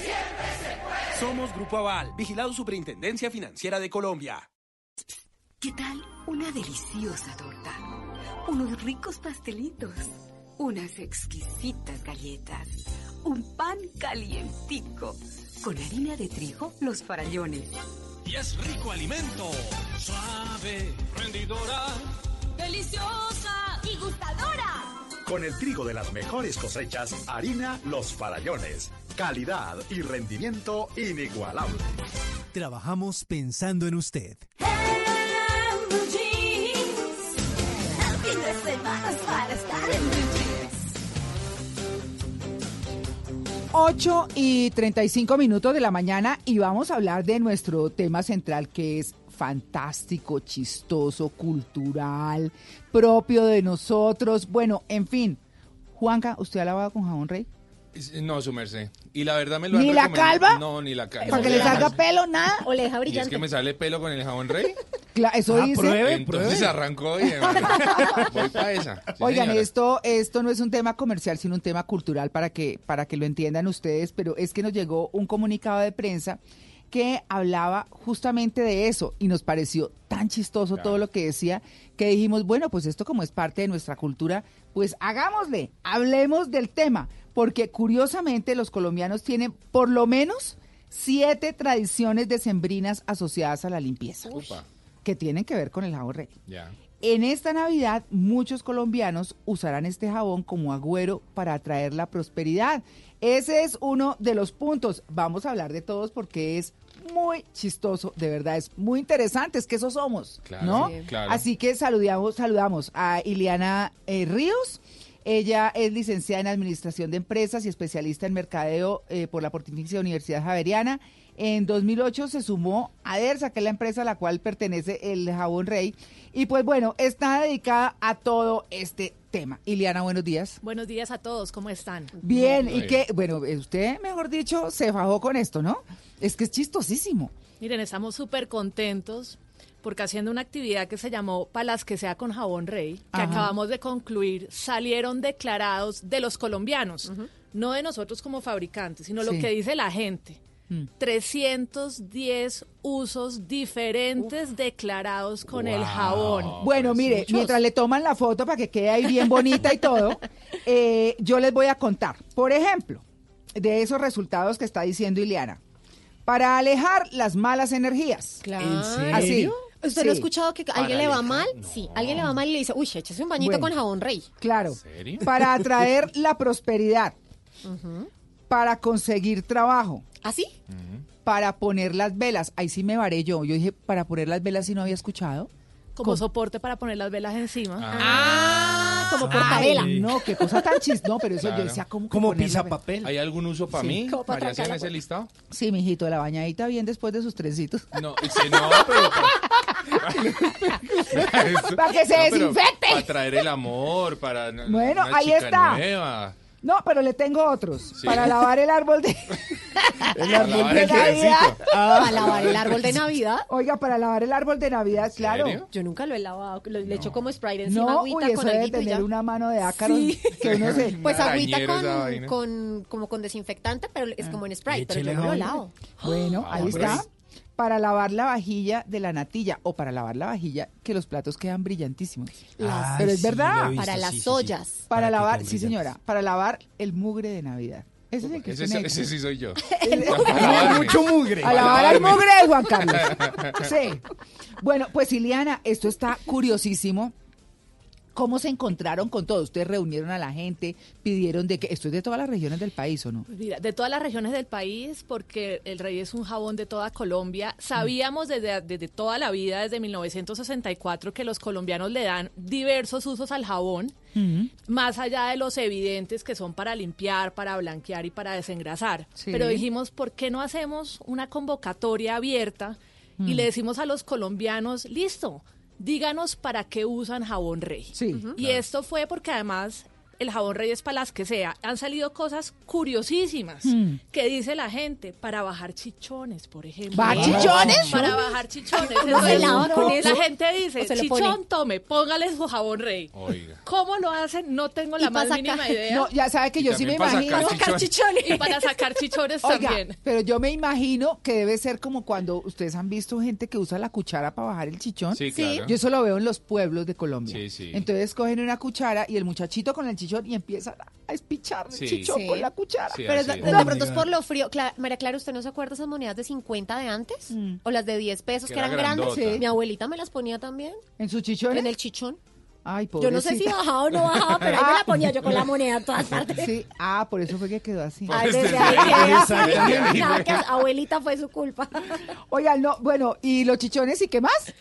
Speaker 49: Somos Grupo Aval, vigilado Superintendencia Financiera de Colombia.
Speaker 50: ¿Qué tal una deliciosa torta? Unos ricos pastelitos, unas exquisitas galletas, un pan calientico, con harina de trigo, los farallones.
Speaker 51: Y es rico alimento, suave, rendidora.
Speaker 50: ¡Deliciosa y gustadora!
Speaker 52: Con el trigo de las mejores cosechas, harina Los Farallones. Calidad y rendimiento inigualable.
Speaker 53: Trabajamos pensando en usted.
Speaker 50: para estar en Blue Jeans.
Speaker 9: 8 y 35 minutos de la mañana y vamos a hablar de nuestro tema central que es fantástico, chistoso, cultural, propio de nosotros. Bueno, en fin. Juanca, ¿usted ha lavado con jabón rey?
Speaker 48: No, su merced. Y la verdad me lo
Speaker 9: ¿Ni
Speaker 48: han
Speaker 9: la
Speaker 48: recomendado-
Speaker 9: calva?
Speaker 48: No, ni la calva.
Speaker 9: ¿Para que le salga pelo? Nada.
Speaker 12: O le deja
Speaker 48: ¿Y es
Speaker 12: brillante.
Speaker 48: que me sale pelo con el jabón rey?
Speaker 9: Cla- eso
Speaker 10: Ah,
Speaker 9: dice.
Speaker 10: pruebe,
Speaker 48: Entonces
Speaker 10: pruebe.
Speaker 48: arrancó y voy para esa. Sí,
Speaker 9: Oigan,
Speaker 48: señora.
Speaker 9: esto, esto no es un tema comercial, sino un tema cultural para que, para que lo entiendan ustedes, pero es que nos llegó un comunicado de prensa que hablaba justamente de eso y nos pareció tan chistoso todo lo que decía que dijimos, bueno, pues esto como es parte de nuestra cultura, pues hagámosle, hablemos del tema, porque curiosamente los colombianos tienen por lo menos siete tradiciones decembrinas asociadas a la limpieza,
Speaker 48: Upa,
Speaker 9: que tienen que ver con el jabón rey. En esta Navidad, muchos colombianos usarán este jabón como agüero para atraer la prosperidad. Ese es uno de los puntos. Vamos a hablar de todos porque es muy chistoso, de verdad, es muy interesante, es que eso somos,
Speaker 48: Claro,
Speaker 9: ¿no?
Speaker 48: sí. claro.
Speaker 9: Así que saludamos, saludamos a Iliana eh, Ríos. Ella es licenciada en Administración de Empresas y especialista en Mercadeo eh, por la Pontificia Universidad Javeriana. En 2008 se sumó a DERSA, que es la empresa a la cual pertenece el Jabón Rey. Y pues bueno, está dedicada a todo este tema. Iliana, buenos días.
Speaker 54: Buenos días a todos, ¿cómo están?
Speaker 9: Bien, y que, bueno, usted, mejor dicho, se fajó con esto, ¿no? Es que es chistosísimo.
Speaker 54: Miren, estamos súper contentos porque haciendo una actividad que se llamó Palas que sea con jabón rey, que
Speaker 9: Ajá.
Speaker 54: acabamos de concluir, salieron declarados de los colombianos, no de nosotros como fabricantes, sino lo que dice la gente.
Speaker 9: Mm.
Speaker 54: 310 usos diferentes declarados con el jabón.
Speaker 9: Bueno, mire, mientras le toman la foto para que quede ahí bien bonita y todo, eh, yo les voy a contar. Por ejemplo, de esos resultados que está diciendo Ileana. Para alejar las malas energías.
Speaker 12: Claro.
Speaker 9: Así.
Speaker 12: ¿Usted no ha
Speaker 9: Sí.
Speaker 12: escuchado que a alguien le va mal? Sí, alguien le va mal y le dice, uy, échese un bañito
Speaker 9: Bueno.
Speaker 12: con jabón rey.
Speaker 9: Claro.
Speaker 48: serio?
Speaker 9: Para atraer la prosperidad. Para conseguir trabajo.
Speaker 12: ¿Así?
Speaker 9: Para poner las velas. Ahí sí me varé yo. Yo dije, para poner las velas si no había escuchado.
Speaker 54: Como soporte para poner las velas encima.
Speaker 12: Ah, como
Speaker 9: Ay,
Speaker 12: portavela.
Speaker 9: no, qué cosa tan chis. No, pero eso
Speaker 48: Claro.
Speaker 9: yo decía, ¿cómo que
Speaker 10: Como
Speaker 9: vela?
Speaker 10: pisapapel.
Speaker 48: ¿Hay algún uso para
Speaker 9: Sí.
Speaker 48: mí?
Speaker 9: Como para
Speaker 48: María, ¿sí en ese listado?
Speaker 9: Sí, mijito, la bañadita bien después de sus trencitos.
Speaker 48: No, sí, no, pero...
Speaker 9: Para que se desinfecte.
Speaker 48: Para traer el amor, para...
Speaker 9: Bueno,
Speaker 48: una
Speaker 9: ahí
Speaker 48: chica
Speaker 9: está.
Speaker 48: nueva.
Speaker 9: No, pero le tengo otros.
Speaker 48: Sí.
Speaker 9: Para lavar el árbol de, el árbol
Speaker 48: lavar
Speaker 9: de
Speaker 48: el
Speaker 9: Navidad.
Speaker 48: trencito.
Speaker 12: Para lavar el árbol de Navidad.
Speaker 9: Oiga, para lavar el árbol de Navidad, claro.
Speaker 48: serio?
Speaker 12: Yo nunca lo he lavado, lo- le echo como Sprite encima,
Speaker 9: No, uy,
Speaker 12: agüita
Speaker 9: eso
Speaker 12: con
Speaker 9: debe tener
Speaker 12: ya.
Speaker 9: una mano de ácaro
Speaker 12: Sí.
Speaker 9: que.
Speaker 12: Pues agüita con, con, como con desinfectante, pero es como en Sprite, pero yo no lo lavo.
Speaker 9: Bueno,
Speaker 48: Ah,
Speaker 9: ahí
Speaker 48: pues.
Speaker 9: está. Para lavar la vajilla de la natilla o para lavar la vajilla que los platos quedan brillantísimos.
Speaker 12: Las-
Speaker 9: Pero es verdad.
Speaker 10: visto,
Speaker 12: para
Speaker 10: sí,
Speaker 12: las
Speaker 10: sí, sí.
Speaker 12: ollas.
Speaker 9: Para lavar, sí señora, para lavar el mugre de Navidad. Ese es el que
Speaker 48: Ese, ese,
Speaker 9: necesita.
Speaker 48: sí soy yo.
Speaker 9: El
Speaker 48: lavarme.
Speaker 10: Mucho mugre.
Speaker 9: A lavar el mugre de Juan Carlos. Sí. Bueno, pues Iliana, esto está curiosísimo. ¿Cómo se encontraron con todo? Ustedes reunieron a la gente, pidieron de que esto es de todas las regiones del país, ¿o no?
Speaker 54: Pues Mira, de todas las regiones del país, porque el rey es un jabón de toda Colombia, sabíamos desde, desde toda la vida, desde 1964, que los colombianos le dan diversos usos al jabón, más allá de los evidentes que son para limpiar, para blanquear y para desengrasar.
Speaker 9: Sí.
Speaker 54: Pero dijimos, ¿por qué no hacemos una convocatoria abierta y
Speaker 9: Mm.
Speaker 54: le decimos a los colombianos, listo, díganos para qué usan jabón rey?
Speaker 9: Sí.
Speaker 54: Y esto fue porque además el jabón rey es para las que sea. Han salido cosas curiosísimas
Speaker 9: Mm.
Speaker 54: que dice la gente para bajar chichones, por ejemplo.
Speaker 9: ¿Bajar chichones?
Speaker 54: Para bajar chichones. La gente dice,
Speaker 12: ¿O se lo
Speaker 54: chichón, tome, póngale su jabón rey.
Speaker 48: Oiga.
Speaker 54: ¿Cómo lo hacen? No tengo la más mínima idea.
Speaker 9: No, ya sabe que
Speaker 48: Y
Speaker 9: yo sí me
Speaker 48: también para
Speaker 9: imagino.
Speaker 48: sacar
Speaker 12: chichones.
Speaker 54: Y para sacar chichones
Speaker 9: Oiga,
Speaker 54: también.
Speaker 9: pero yo me imagino que debe ser como cuando ustedes han visto gente que usa la cuchara para bajar el chichón.
Speaker 48: Sí, claro.
Speaker 9: Yo eso lo veo en los pueblos de Colombia.
Speaker 48: Sí, sí.
Speaker 9: Entonces cogen una cuchara y el muchachito con el chichón y empiezan a espichar el
Speaker 48: Sí.
Speaker 9: chichón
Speaker 12: Sí.
Speaker 9: con la cuchara.
Speaker 48: Sí,
Speaker 12: Pero
Speaker 48: así
Speaker 12: de,
Speaker 48: es.
Speaker 12: de pronto es por lo frío. Cla- María Clara, ¿usted no se acuerda esas monedas de 50 de antes? ¿O las de 10 pesos
Speaker 48: Que
Speaker 12: que,
Speaker 48: era
Speaker 12: eran grandes?
Speaker 48: grandota.
Speaker 12: Sí. Mi abuelita me las ponía también.
Speaker 9: ¿En su chichón?
Speaker 12: En el chichón.
Speaker 9: Ay,
Speaker 12: Yo no sé si
Speaker 9: pobrecita.
Speaker 12: bajaba o no bajaba, pero ahí me la ponía yo con la moneda en todas partes.
Speaker 9: Sí, ah, por eso fue que quedó así.
Speaker 12: Ay, desde
Speaker 48: desde
Speaker 12: ahí
Speaker 48: ahí,
Speaker 12: queda.
Speaker 10: exactamente.
Speaker 12: Nada, que abuelita fue su culpa.
Speaker 9: Oigan, no, bueno, ¿y los chichones y qué más?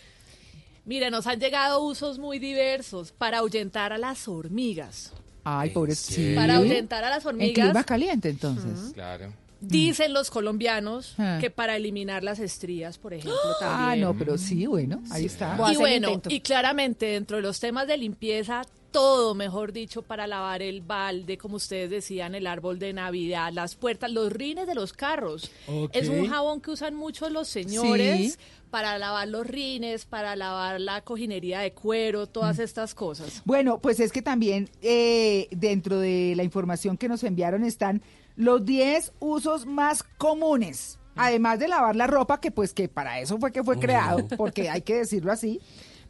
Speaker 54: Mire, nos han llegado usos muy diversos para ahuyentar a las hormigas.
Speaker 9: Ay, pobrecita.
Speaker 54: Para ahuyentar a las
Speaker 9: En
Speaker 54: hormigas.
Speaker 9: clima caliente, entonces.
Speaker 48: Claro.
Speaker 54: Dicen los colombianos
Speaker 9: Ah.
Speaker 54: que para eliminar las estrías, por ejemplo, también.
Speaker 9: Ah, no, pero sí, bueno, ahí está.
Speaker 54: Y bueno,
Speaker 12: intento.
Speaker 54: y claramente dentro de los temas de limpieza, todo, mejor dicho, para lavar el balde, como ustedes decían, el árbol de Navidad, las puertas, los rines de los carros.
Speaker 10: Ok.
Speaker 54: Es un jabón que usan mucho los señores
Speaker 9: Sí.
Speaker 54: Para lavar los rines, para lavar la cojinería de cuero, todas
Speaker 9: Mm.
Speaker 54: estas cosas.
Speaker 9: Bueno, pues es que también eh, dentro de la información que nos enviaron están los 10 usos más comunes. Además de lavar la ropa, que pues que para eso fue que fue creado, porque hay que decirlo así.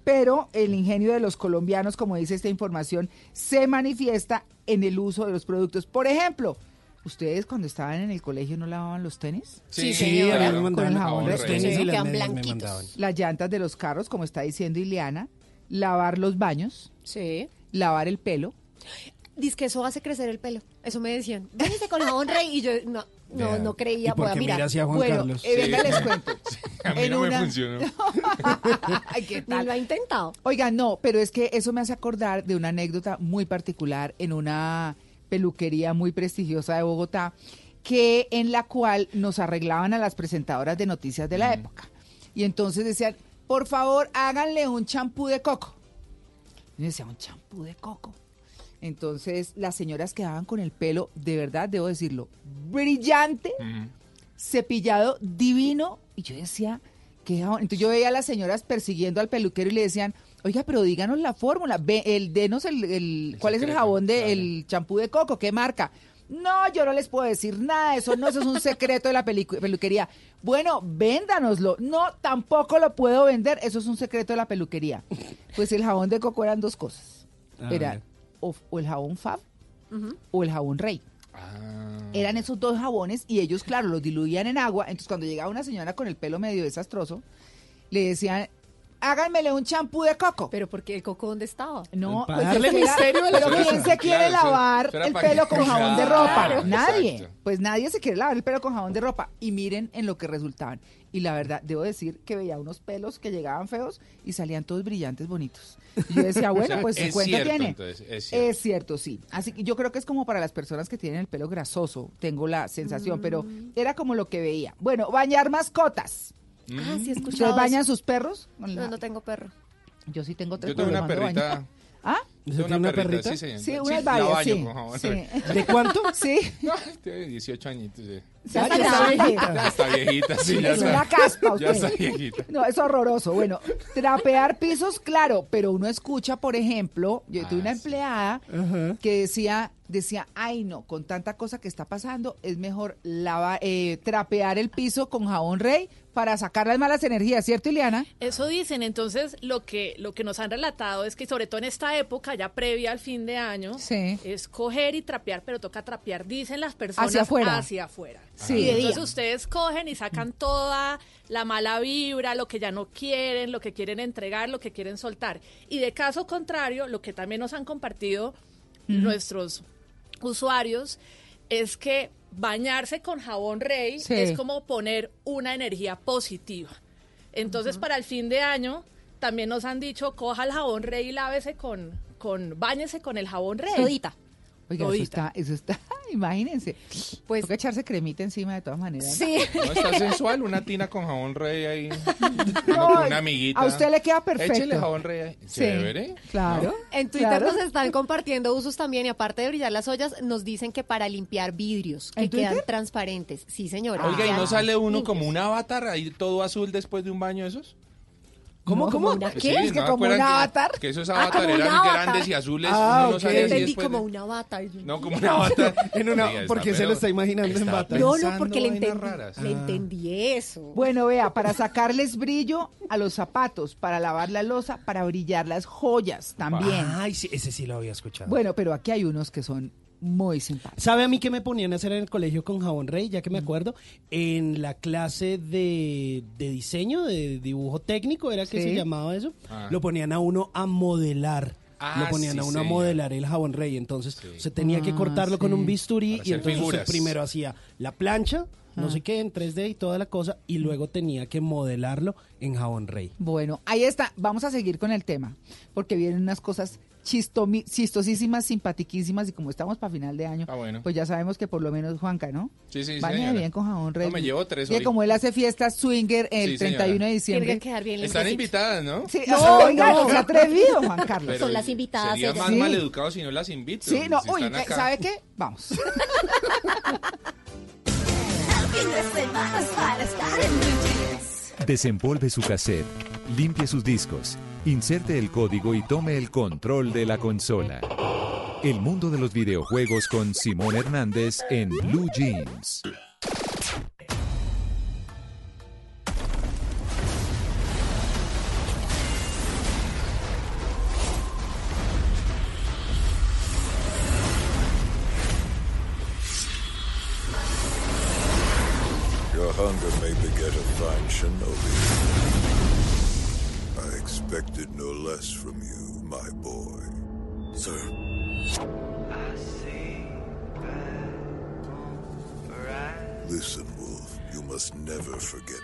Speaker 9: Pero el ingenio de los colombianos, como dice esta información, se manifiesta en el uso de los productos. Por ejemplo, ¿ustedes cuando estaban en el colegio no lavaban los tenis?
Speaker 10: Sí,
Speaker 12: señora.
Speaker 10: a mí me
Speaker 9: Con el jabón
Speaker 10: los
Speaker 9: rey.
Speaker 10: tenis y las
Speaker 12: blanquitos.
Speaker 9: Las llantas de los carros, como está diciendo Ileana, lavar los baños,
Speaker 12: Sí.
Speaker 9: lavar el pelo.
Speaker 12: dice que eso hace crecer el pelo. Eso me decían. Váyase con jabón rey. Y yo no, no, no creía.
Speaker 10: ¿Y por
Speaker 12: Voy a
Speaker 10: qué
Speaker 12: mirar.
Speaker 10: mira hacia Juan
Speaker 9: Bueno,
Speaker 10: Carlos?
Speaker 9: eh, venga, les cuento.
Speaker 48: A mí
Speaker 9: En
Speaker 48: no
Speaker 9: una-
Speaker 48: me funcionó.
Speaker 9: Ay, ¿qué
Speaker 12: Ni
Speaker 9: tal?
Speaker 12: lo ha intentado.
Speaker 9: Oiga, no, pero es que eso me hace acordar de una anécdota muy particular en una peluquería muy prestigiosa de Bogotá, que en la cual nos arreglaban a las presentadoras de noticias de la época. Y entonces decían, por favor, háganle un champú de coco. Y yo decía, un champú de coco. Entonces las señoras quedaban con el pelo, de verdad, debo decirlo, brillante, cepillado divino. Y yo decía, ¿qué jabón? Entonces yo veía a las señoras persiguiendo al peluquero y le decían, oiga, pero díganos la fórmula, ve, el, denos el, el- ¿cuál es el jabón de, el champú de coco? ¿Qué marca? No, yo no les puedo decir nada, eso no, eso es un secreto de la peluquería. Bueno, véndanoslo. No, tampoco lo puedo vender, eso es un secreto de la peluquería. Pues el jabón de coco eran dos cosas. Era o, o el jabón Fab o el jabón Rey. Eran esos dos jabones y ellos, claro, los diluían en agua. Entonces, cuando llegaba una señora con el pelo medio desastroso, le decían, háganmele un champú de coco.
Speaker 12: Pero porque el coco dónde estaba?
Speaker 9: No,
Speaker 10: Para
Speaker 9: pues
Speaker 10: darle
Speaker 9: es que
Speaker 10: misterio
Speaker 9: pero. ¿quién se quiere
Speaker 48: Claro,
Speaker 9: lavar
Speaker 48: eso
Speaker 9: el pelo con jabón de
Speaker 48: Claro,
Speaker 9: ropa? Nadie.
Speaker 48: exacto.
Speaker 9: Pues nadie se quiere lavar el pelo con jabón de ropa. Y miren en lo que resultaban. Y la verdad, debo decir que veía unos pelos que llegaban feos y salían todos brillantes, bonitos. Y yo decía, bueno,
Speaker 48: O sea,
Speaker 9: pues su
Speaker 48: cierto,
Speaker 9: tiene.
Speaker 48: entonces, es cierto.
Speaker 9: Es cierto, sí. Así que yo creo que es como para las personas que tienen el pelo grasoso, tengo la sensación, pero era como lo que veía. Bueno, bañar mascotas.
Speaker 12: Ah, sí, he escuchado.
Speaker 9: ¿Ustedes bañan
Speaker 12: eso.
Speaker 9: sus perros? Con la-
Speaker 12: No, no tengo perro.
Speaker 9: Yo sí tengo tres
Speaker 48: Yo tengo una
Speaker 9: pero los mando a
Speaker 48: perrita.
Speaker 9: bañar. ¿Ah?
Speaker 48: Tengo
Speaker 10: ¿Usted tiene una perrita?
Speaker 48: Sí, señor.
Speaker 9: Sí,
Speaker 48: Sí,
Speaker 9: una
Speaker 48: la baño
Speaker 9: sí.
Speaker 10: ¿De cuánto?
Speaker 9: Sí.
Speaker 48: No, tiene 18 añitos. sí.
Speaker 9: Ya está
Speaker 10: ya está
Speaker 9: grande.
Speaker 10: viejita.
Speaker 48: Ya está viejita, sí, ya
Speaker 9: Es
Speaker 48: está.
Speaker 9: una caspa usted.
Speaker 48: Ya está viejita.
Speaker 9: No, es horroroso. Bueno, trapear pisos, claro, pero uno escucha, por ejemplo, yo tuve una
Speaker 48: Ah, sí.
Speaker 9: empleada que decía, decía, ay no, con tanta cosa que está pasando, es mejor lava, eh, trapear el piso con jabón rey para sacar las malas energías, ¿cierto, Ileana?
Speaker 54: Eso dicen, entonces lo que, lo que nos han relatado es que sobre todo en esta época, previa al fin de año,
Speaker 9: Sí.
Speaker 54: es coger y trapear, pero toca trapear, dicen las personas,
Speaker 9: Hacia afuera.
Speaker 54: Hacia afuera.
Speaker 9: Sí.
Speaker 54: Y entonces ustedes cogen y sacan toda la mala vibra, lo que ya no quieren, lo que quieren entregar, lo que quieren soltar. Y de caso contrario, lo que también nos han compartido nuestros usuarios es que bañarse con jabón rey
Speaker 9: Sí.
Speaker 54: es como poner una energía positiva. Entonces, para el fin de año, también nos han dicho, coja el jabón rey y lávese con, con, báñese con el jabón rey.
Speaker 12: Todita.
Speaker 9: Oiga, eso está, eso está, imagínense.
Speaker 12: Pues-
Speaker 9: Toca echarse cremita encima de todas maneras. ¿no?
Speaker 12: Sí.
Speaker 48: No, está sensual, una tina con jabón rey ahí.
Speaker 9: No,
Speaker 48: Uno con una amiguita.
Speaker 9: a usted le queda perfecto.
Speaker 48: Échele jabón rey ahí.
Speaker 9: Sí,
Speaker 48: Chévere.
Speaker 9: Claro.
Speaker 12: En Twitter
Speaker 9: claro.
Speaker 12: nos están compartiendo usos también y aparte de brillar las ollas, nos dicen que para limpiar vidrios que quedan transparentes. Sí, señora.
Speaker 48: Oiga, ¿y no sale uno
Speaker 12: limpios.
Speaker 48: como un avatar ahí todo azul después de un baño de esos?
Speaker 9: ¿Cómo,
Speaker 12: No,
Speaker 9: cómo?
Speaker 12: como una-
Speaker 48: Pues
Speaker 12: ¿Qué?
Speaker 48: sí,
Speaker 9: Es que
Speaker 48: ¿no
Speaker 9: como un
Speaker 48: acuerdan que-
Speaker 9: avatar.
Speaker 48: Que esos
Speaker 12: Ah,
Speaker 48: avatar
Speaker 12: como un
Speaker 48: eran
Speaker 12: avatar.
Speaker 48: grandes y azules.
Speaker 10: Ah,
Speaker 48: uno no
Speaker 12: Entendí como
Speaker 48: de-
Speaker 12: una bata.
Speaker 48: No, como un avatar.
Speaker 10: En una-
Speaker 48: Oiga,
Speaker 10: ¿por qué se lo está imaginando en
Speaker 48: está
Speaker 10: bata?
Speaker 12: No, no, porque le entendí,
Speaker 48: raras.
Speaker 12: le entendí eso.
Speaker 9: Bueno, vea, para sacarles brillo a los zapatos, para lavar la losa, para brillar las joyas también.
Speaker 10: Ay, sí, ese sí lo había escuchado.
Speaker 9: Bueno, pero aquí hay unos que son muy simpáticos.
Speaker 10: ¿Sabe a mí qué me ponían a hacer en el colegio con jabón rey? Ya que me acuerdo, en la clase de, de diseño, de dibujo técnico, era que
Speaker 9: Sí.
Speaker 10: se llamaba eso,
Speaker 48: Ah.
Speaker 10: lo ponían a uno a modelar.
Speaker 48: Ah,
Speaker 10: lo ponían
Speaker 48: sí,
Speaker 10: a uno a
Speaker 48: señor.
Speaker 10: modelar el jabón rey. Entonces se tenía que
Speaker 9: Ah,
Speaker 10: cortarlo con
Speaker 9: sí.
Speaker 10: un bisturí
Speaker 48: Para
Speaker 10: y
Speaker 48: hacer
Speaker 10: entonces usted
Speaker 48: figuras.
Speaker 10: primero hacía la plancha, no
Speaker 9: Ah.
Speaker 10: sé qué, en 3D y toda la cosa, y luego tenía que modelarlo en jabón rey.
Speaker 9: Bueno, ahí está. Vamos a seguir con el tema, porque vienen unas cosas chistomi- chistosísimas, simpatiquísimas, y como estamos para final de año,
Speaker 48: Ah, bueno.
Speaker 9: pues ya sabemos que por lo menos Juanca, ¿no?
Speaker 48: Sí, sí,
Speaker 9: Bañe
Speaker 48: señora.
Speaker 9: bien con jabón rey.
Speaker 48: No, me llevo tres
Speaker 9: Y
Speaker 48: hoy.
Speaker 9: como él hace fiestas swinger el
Speaker 48: Sí,
Speaker 9: 31 de
Speaker 12: Tienen
Speaker 9: diciembre.
Speaker 12: que quedar bien
Speaker 48: Están invitadas, ¿no?
Speaker 9: Sí,
Speaker 12: No,
Speaker 9: oiga,
Speaker 12: no.
Speaker 9: no se ha atrevido, Juan Carlos.
Speaker 48: Pero
Speaker 12: Son las invitadas
Speaker 48: Sería
Speaker 12: ellas.
Speaker 48: más
Speaker 9: Sí.
Speaker 48: maleducado si no las invito.
Speaker 9: Sí, no,
Speaker 48: si
Speaker 9: uy,
Speaker 48: están
Speaker 9: ¿qué-
Speaker 48: acá.
Speaker 9: ¿sabe qué? Vamos.
Speaker 3: Desempolve su cassette, limpie sus discos, inserte el código y tome el control de la consola. El mundo de los videojuegos con Simón Hernández en Blue Jeans.
Speaker 49: Hunger may beget a fine shinobi. I expected no less from you, my boy. Sir. Listen,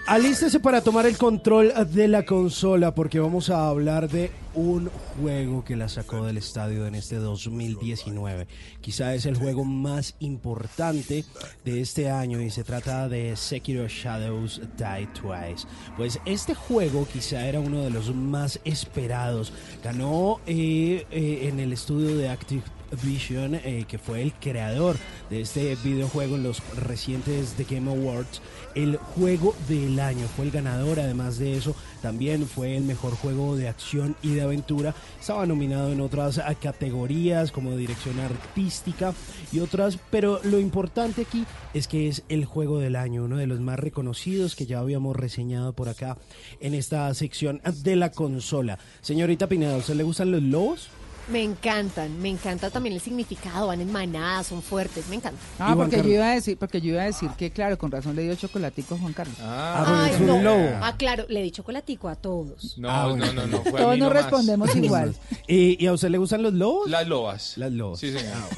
Speaker 10: Alístese para tomar el control de la consola porque vamos a hablar de un juego que la sacó del estadio en este 2019. Quizá es el juego más importante de este año y se trata de Sekiro Shadows Die Twice. Pues este juego quizá era uno de los más esperados. Ganó eh, eh, en el estudio de Active Vision, eh, que fue el creador de este videojuego en los recientes The Game Awards, el juego del año. Fue el ganador, además de eso, también fue el mejor juego de acción y de aventura. Estaba nominado en otras ah, categorías como dirección artística y otras, pero lo importante aquí es que es el juego del año, uno de los más reconocidos que ya habíamos reseñado por acá en esta sección de la consola. Señorita Pineda, ¿a usted le gustan los lobos?
Speaker 12: Me encantan, me encanta también el significado, van en manadas, son fuertes, me encanta.
Speaker 9: Ah, porque yo iba a decir, porque yo iba a decir que claro, con razón le dio chocolatico a Juan Carlos.
Speaker 10: Ah,
Speaker 12: Ay, no. Ah, claro, le di chocolatico a todos.
Speaker 48: No,
Speaker 10: Ah, bueno.
Speaker 48: no, no, no, fue
Speaker 9: Todos nos respondemos igual.
Speaker 10: ¿Y, y a usted le gustan los lobos?
Speaker 48: Las lobas.
Speaker 10: Las lobos.
Speaker 48: Sí, señor.
Speaker 10: Ah,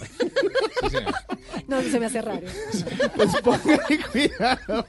Speaker 48: Sí, señor.
Speaker 12: No, se me hace raro.
Speaker 10: Pues póngale cuidado.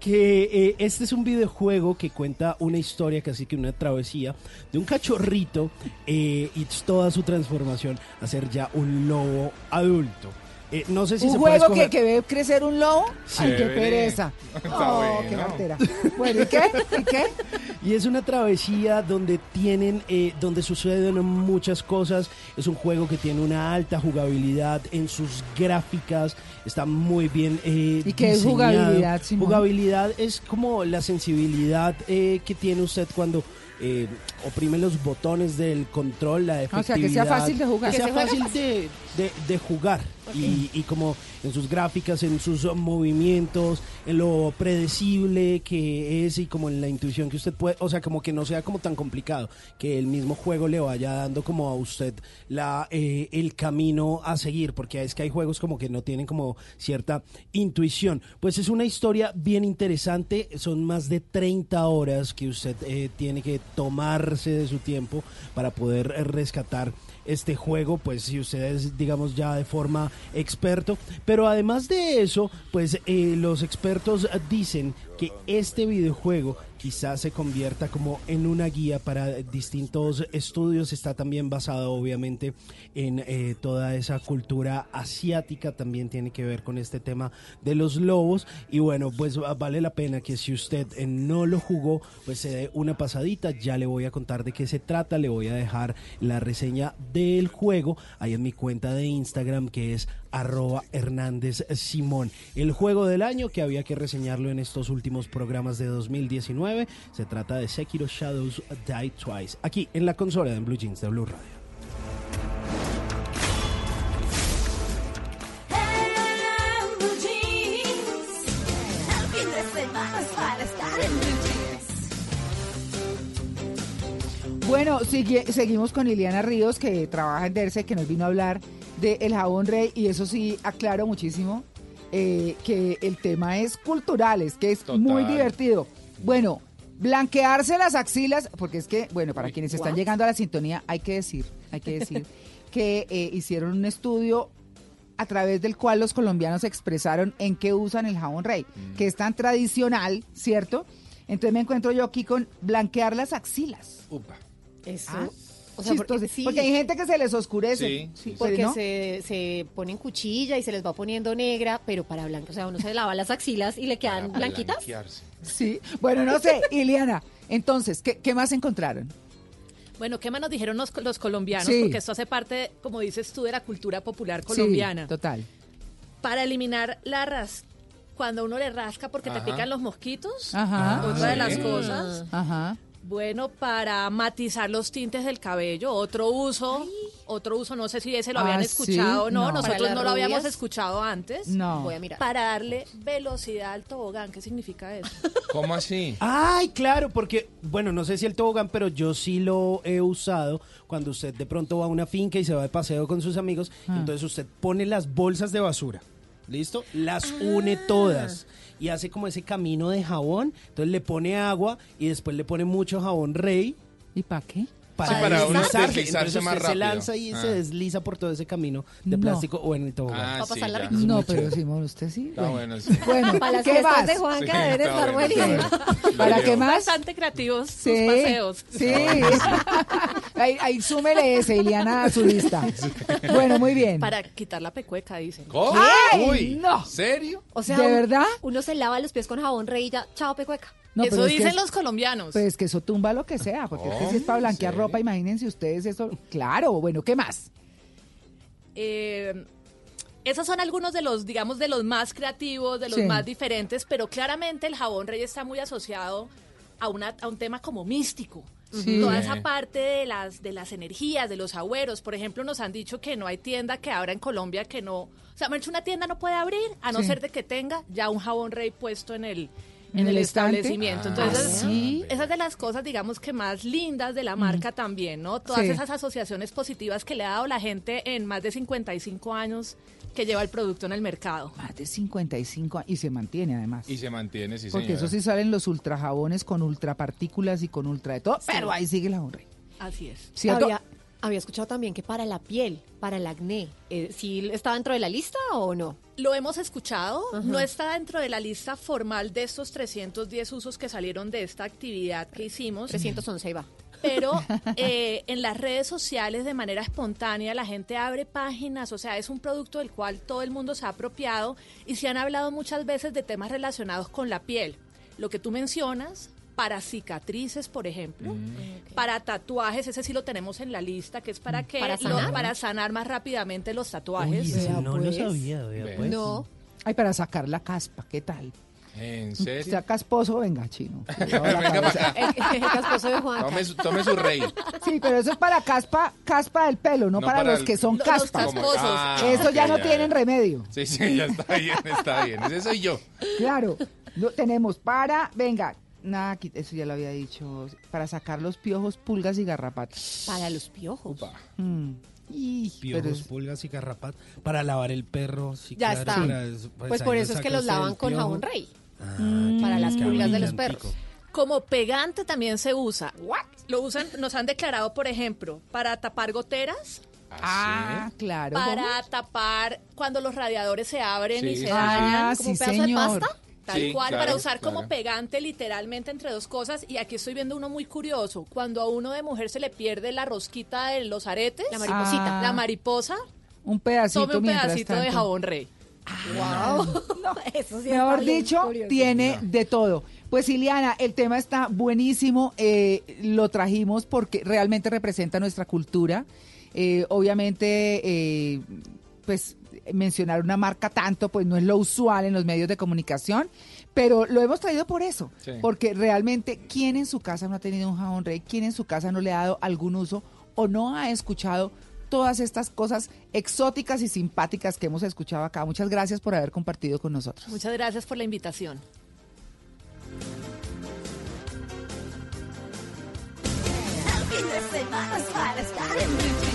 Speaker 10: Que eh, este es un videojuego que cuenta una historia, casi que una travesía, de un cachorrito eh, y toda su transformación a ser ya un lobo adulto. Eh, no sé si
Speaker 9: un
Speaker 10: se puede
Speaker 9: juego que,
Speaker 10: escoger-
Speaker 9: que ve crecer un lobo. Ay, qué pereza.
Speaker 10: Está
Speaker 9: Oh, qué
Speaker 10: bueno.
Speaker 9: cartera. Bueno, ¿y qué? ¿Y qué?
Speaker 10: Y es una travesía donde tienen, eh, donde suceden muchas cosas. Es un juego que tiene una alta jugabilidad en sus gráficas. Está muy bien. eh,
Speaker 9: ¿Y qué es jugabilidad, Simón?
Speaker 10: Jugabilidad es como la sensibilidad eh, que tiene usted cuando eh, oprime los botones del control, la
Speaker 9: O
Speaker 10: efectividad.
Speaker 9: sea, que sea fácil de jugar.
Speaker 10: Que
Speaker 9: Que
Speaker 10: sea fácil de, de- de jugar. Y, y como en sus gráficas, en sus movimientos, en lo predecible que es y como en la intuición que usted puede, o sea, como que no sea como tan complicado, que el mismo juego le vaya dando como a usted la eh, el camino a seguir, porque es que hay juegos como que no tienen como cierta intuición. Pues es una historia bien interesante, son más de 30 horas que usted eh, tiene que de su tiempo para poder eh, rescatar este juego, pues si ustedes digamos ya de forma experto, pero además de eso, pues eh, los expertos dicen que este videojuego quizás se convierta como en una guía para distintos estudios, está también basado obviamente en eh, toda esa cultura asiática, también tiene que ver con este tema de los lobos. Y bueno, pues va- vale la pena que si usted eh, no lo jugó, pues se dé una pasadita, ya le voy a contar de qué se trata, le voy a dejar la reseña del juego ahí en mi cuenta de Instagram que es arroba Hernández Simón. El juego del año que había que reseñarlo en estos últimos programas de 2019, se trata de Sekiro Shadows Die Twice, aquí en la consola de Blue Jeans de Blue Radio.
Speaker 9: Bueno, sigue- seguimos con Iliana Ríos, que trabaja en Derse, que nos vino a hablar de El Jabón Rey, y eso sí, aclaro muchísimo eh, que el tema es cultural, es que es
Speaker 48: Total.
Speaker 9: muy divertido. Bueno, blanquearse las axilas, porque es que, bueno, para quienes están llegando a la sintonía, hay que decir, hay que decir que eh, hicieron un estudio a través del cual los colombianos expresaron en qué usan el jabón rey, que es tan tradicional, ¿cierto? Entonces me encuentro yo aquí con blanquear las axilas.
Speaker 48: Upa.
Speaker 12: Eso.
Speaker 9: Ah,
Speaker 12: o sea, porque,
Speaker 9: chistoso.
Speaker 12: sí,
Speaker 9: Porque hay gente que se les oscurece.
Speaker 48: Sí,
Speaker 12: sí,
Speaker 9: pero
Speaker 12: porque
Speaker 9: ¿no?
Speaker 12: se, se ponen cuchilla y se les va poniendo negra, pero para blanco, o sea, uno se lava las axilas y le quedan
Speaker 48: Para
Speaker 12: blanquitas.
Speaker 48: blanquearse.
Speaker 9: Sí, bueno, no sé, Iliana, entonces, ¿qué, qué más encontraron?
Speaker 54: Bueno, ¿qué más nos dijeron los, los colombianos?
Speaker 9: Sí.
Speaker 54: Porque esto hace parte, como dices tú, de la cultura popular colombiana.
Speaker 9: Sí, total.
Speaker 54: Para eliminar la ras cuando uno le rasca porque
Speaker 48: Ajá.
Speaker 54: te pican los mosquitos.
Speaker 9: Ajá.
Speaker 54: Otra de
Speaker 48: sí.
Speaker 54: las cosas.
Speaker 9: Ajá.
Speaker 54: Bueno, para matizar los tintes del cabello, otro uso, otro uso, no sé si ese lo
Speaker 9: Ah,
Speaker 54: habían
Speaker 9: ¿sí?
Speaker 54: escuchado, no,
Speaker 9: No.
Speaker 54: Nosotros no lo habíamos escuchado antes.
Speaker 9: No.
Speaker 12: Voy a mirar.
Speaker 54: Para darle velocidad al tobogán, ¿qué significa eso?
Speaker 48: ¿Cómo así?
Speaker 10: Ay, claro, porque, bueno, no sé si el tobogán, pero yo sí lo he usado cuando usted de pronto va a una finca y se va de paseo con sus amigos.
Speaker 9: Ah.
Speaker 10: Entonces usted pone las bolsas de basura, ¿listo? Las une todas y hace como ese camino de jabón. Entonces le pone agua y después le pone mucho jabón rey.
Speaker 9: ¿Y para qué?
Speaker 10: Para,
Speaker 48: para
Speaker 10: deslizarse.
Speaker 48: deslizarse
Speaker 10: Entonces
Speaker 48: más
Speaker 10: usted se
Speaker 48: rápido.
Speaker 10: lanza y
Speaker 48: Ah.
Speaker 10: se desliza por todo ese camino de
Speaker 9: No.
Speaker 10: plástico o en el tobogán.
Speaker 48: Ah,
Speaker 12: Va a
Speaker 48: sí,
Speaker 12: pasar la rica.
Speaker 9: No, pero Simón, usted sí.
Speaker 48: Está bueno, sí.
Speaker 9: Bueno,
Speaker 12: Para las
Speaker 9: ¿qué más?
Speaker 12: de Juanca
Speaker 48: Sí,
Speaker 12: deben estar
Speaker 48: bueno, está
Speaker 12: buenísimas.
Speaker 48: bueno.
Speaker 9: ¿Para qué más?
Speaker 54: Bastante creativos sus
Speaker 9: Sí,
Speaker 54: paseos.
Speaker 9: sí. ahí, ahí súmele ese, Iliana, a su lista. Bueno, muy bien.
Speaker 54: Para quitar la pecueca, dicen.
Speaker 48: ¿Cómo?
Speaker 9: ¡Ay,
Speaker 48: Uy,
Speaker 9: no!
Speaker 48: ¿Serio?
Speaker 12: O sea,
Speaker 9: ¿De verdad?
Speaker 12: Uno se lava los pies con jabón rey y ya, chao pecueca.
Speaker 9: No,
Speaker 54: Eso
Speaker 9: pero es que
Speaker 54: dicen los colombianos.
Speaker 9: Pues que eso tumba lo que sea, porque es que si es para
Speaker 48: ¿Oh?
Speaker 9: blanquear. Ropa, imagínense ustedes eso. Claro, bueno, ¿qué más?
Speaker 54: Eh, esos son algunos de los, digamos, de los más creativos, de los
Speaker 9: Sí.
Speaker 54: más diferentes, pero claramente el jabón rey está muy asociado a, una, a un tema como místico.
Speaker 9: Sí.
Speaker 54: Toda esa parte de las, de las energías, de los agüeros. Por ejemplo, nos han dicho que no hay tienda que abra en Colombia que no... O sea, una tienda no puede abrir a no
Speaker 9: Sí.
Speaker 54: ser de que tenga ya un jabón rey puesto en el, en
Speaker 9: ¿En
Speaker 54: el, establecimiento.
Speaker 48: Ah,
Speaker 54: Entonces,
Speaker 9: ¿sí?
Speaker 54: esas de las cosas, digamos, que más lindas de la marca también, ¿no? Todas
Speaker 9: Sí.
Speaker 54: esas asociaciones positivas que le ha dado la gente en más de 55 años que lleva el producto en el mercado.
Speaker 9: Más de 55 años y se mantiene además.
Speaker 48: Y se mantiene, sí,
Speaker 9: porque
Speaker 48: señora.
Speaker 9: eso sí salen los ultrajabones con ultrapartículas y con ultra de todo, pero ahí sigue la honra.
Speaker 54: Así es.
Speaker 9: ¿Cierto?
Speaker 12: Había, había escuchado también que para la piel, para el acné, eh, ¿sí está dentro de la lista o no?
Speaker 54: Lo hemos escuchado,
Speaker 12: Ajá.
Speaker 54: no está dentro de la lista formal de estos 310 usos que salieron de esta actividad que hicimos.
Speaker 12: 311 ahí va.
Speaker 54: pero eh, en las redes sociales de manera espontánea la gente abre páginas, o sea, es un producto del cual todo el mundo se ha apropiado y se han hablado muchas veces de temas relacionados con la piel. Lo que tú mencionas, para cicatrices, por ejemplo, para tatuajes, ese sí lo tenemos en la lista, que es para que
Speaker 12: ¿Para
Speaker 54: lo-
Speaker 12: sanar?
Speaker 54: para sanar más rápidamente los tatuajes.
Speaker 10: Uy, no lo
Speaker 12: pues.
Speaker 10: sabía, vea,
Speaker 48: Ve.
Speaker 10: pues.
Speaker 12: No.
Speaker 9: Ay, para sacar la caspa, ¿qué tal?
Speaker 48: ¿En
Speaker 9: Si
Speaker 48: serio?
Speaker 9: está casposo, venga, chino.
Speaker 48: Venga para acá.
Speaker 12: El, el casposo de Juanca.
Speaker 48: Tome su, tome su rey.
Speaker 9: Sí, pero eso es para caspa, caspa del pelo, no,
Speaker 48: No
Speaker 9: para,
Speaker 48: para
Speaker 9: los
Speaker 48: el-
Speaker 9: que son
Speaker 54: Los- los.
Speaker 48: Ah,
Speaker 9: Eso ya no tienen remedio.
Speaker 48: Sí, sí, ya está bien, está bien. Ese soy yo.
Speaker 9: Claro, lo tenemos para, venga, nada, eso ya lo había dicho, para sacar los piojos, pulgas y garrapatas.
Speaker 12: Para los piojos.
Speaker 48: Upa.
Speaker 9: Mm. Y,
Speaker 10: Piojos,
Speaker 9: pero es-
Speaker 10: pulgas y garrapat. Para lavar el perro, sí,
Speaker 12: Ya
Speaker 10: claro,
Speaker 12: está.
Speaker 10: eso,
Speaker 12: Pues
Speaker 10: ahí
Speaker 12: por eso es que los lavan con
Speaker 10: piojo.
Speaker 12: jabón rey.
Speaker 10: Ah,
Speaker 9: Mm.
Speaker 12: Para las pulgas de los perros.
Speaker 54: Como pegante también se usa. Lo usan, nos han declarado, por ejemplo, para tapar goteras,
Speaker 9: Ah, claro.
Speaker 54: para tapar cuando los radiadores se abren y se dañan.
Speaker 9: Ah,
Speaker 12: como
Speaker 9: sí,
Speaker 12: un pedazo de pasta.
Speaker 54: Tal
Speaker 48: Sí,
Speaker 54: cual,
Speaker 48: claro,
Speaker 54: para usar
Speaker 48: claro.
Speaker 54: como pegante literalmente entre dos cosas. Y aquí estoy viendo uno muy curioso. Cuando a uno de mujer se le pierde la rosquita de los aretes,
Speaker 12: La mariposita.
Speaker 9: Ah.
Speaker 54: la mariposa,
Speaker 9: Un pedacito
Speaker 54: tome un pedacito de jabón rey.
Speaker 12: Wow. No, eso sí
Speaker 9: Mejor dicho,
Speaker 12: curioso.
Speaker 9: tiene de todo. Pues Ileana, el tema está buenísimo. eh, lo trajimos porque realmente representa nuestra cultura. Eh, obviamente, eh, pues mencionar una marca tanto, pues no es lo usual en los medios de comunicación, pero lo hemos traído por eso,
Speaker 48: Sí.
Speaker 9: porque realmente, ¿quién en su casa no ha tenido un jabón rey? ¿Quién en su casa no le ha dado algún uso o no ha escuchado todas estas cosas exóticas y simpáticas que hemos escuchado acá? Muchas gracias por haber compartido con nosotros.
Speaker 54: Muchas gracias por la invitación.
Speaker 50: fin de semana es para estar en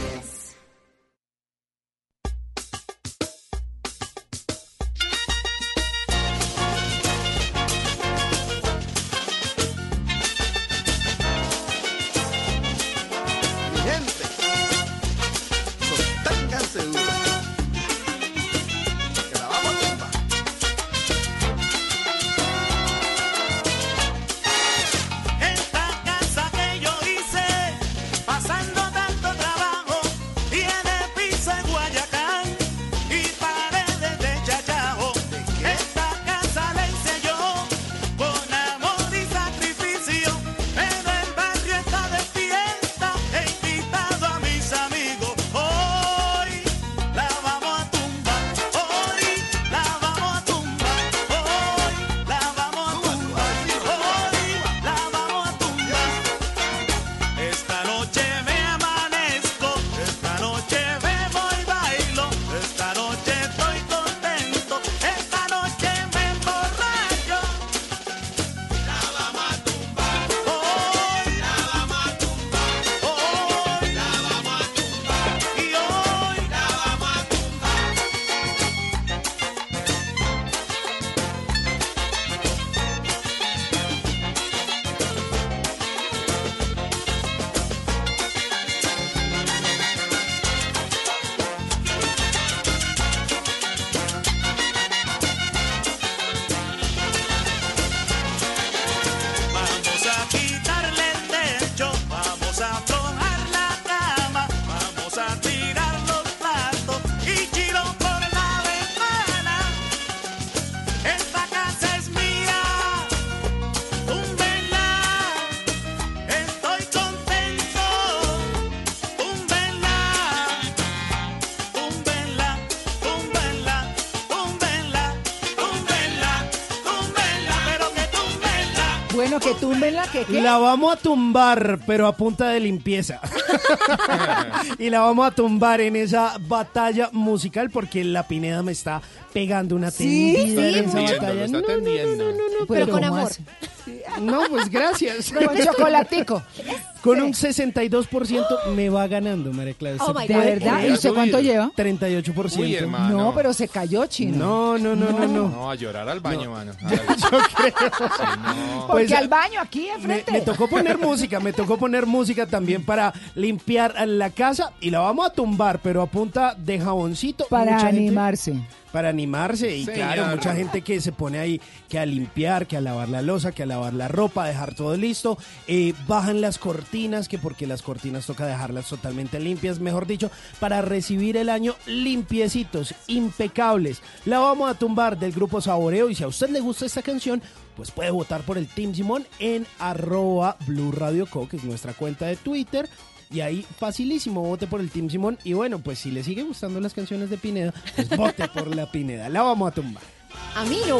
Speaker 55: que
Speaker 9: ¿qué?
Speaker 10: La vamos a tumbar, pero a punta de limpieza. y la vamos a tumbar en esa batalla musical porque la Pineda me está pegando una
Speaker 9: Sí,
Speaker 10: tendida
Speaker 9: sí,
Speaker 10: en esa batalla.
Speaker 48: Está
Speaker 10: No, no, no, no, no,
Speaker 9: pero con amor.
Speaker 10: No, pues gracias.
Speaker 9: Con chocolatico.
Speaker 10: Con un 62% me va ganando, María Clara.
Speaker 9: Oh,
Speaker 10: ¿Se
Speaker 9: my
Speaker 10: puede
Speaker 9: God. ¿De verdad? ¿Y usted cuánto lleva?
Speaker 10: 38%.
Speaker 48: Uy, hermano.
Speaker 9: No, pero se cayó, chino.
Speaker 10: No, no, no, no, no.
Speaker 48: No, a llorar al baño, mano.
Speaker 9: Porque
Speaker 10: Pues,
Speaker 9: al baño aquí enfrente.
Speaker 10: me tocó poner música, me tocó poner música también para limpiar la casa y la vamos a tumbar, pero a punta de jaboncito.
Speaker 9: Para
Speaker 10: Mucha gente-
Speaker 9: animarse.
Speaker 10: Para animarse y
Speaker 48: Señor.
Speaker 10: claro, mucha gente que se pone ahí que a limpiar, que a lavar la losa, que a lavar la ropa, a dejar todo listo, eh, bajan las cortinas, que porque las cortinas toca dejarlas totalmente limpias, mejor dicho, para recibir el año limpiecitos, impecables. La vamos a tumbar del grupo Saboreo y si a usted le gusta esta canción, pues puede votar por el Team Simón en arroba Blue Radio Co, que es nuestra cuenta de Twitter. Y ahí facilísimo, vote por el Team Simón. Y bueno, pues si le sigue gustando las canciones de Pineda, pues vote por la Pineda. La vamos a tumbar.
Speaker 12: A mí no.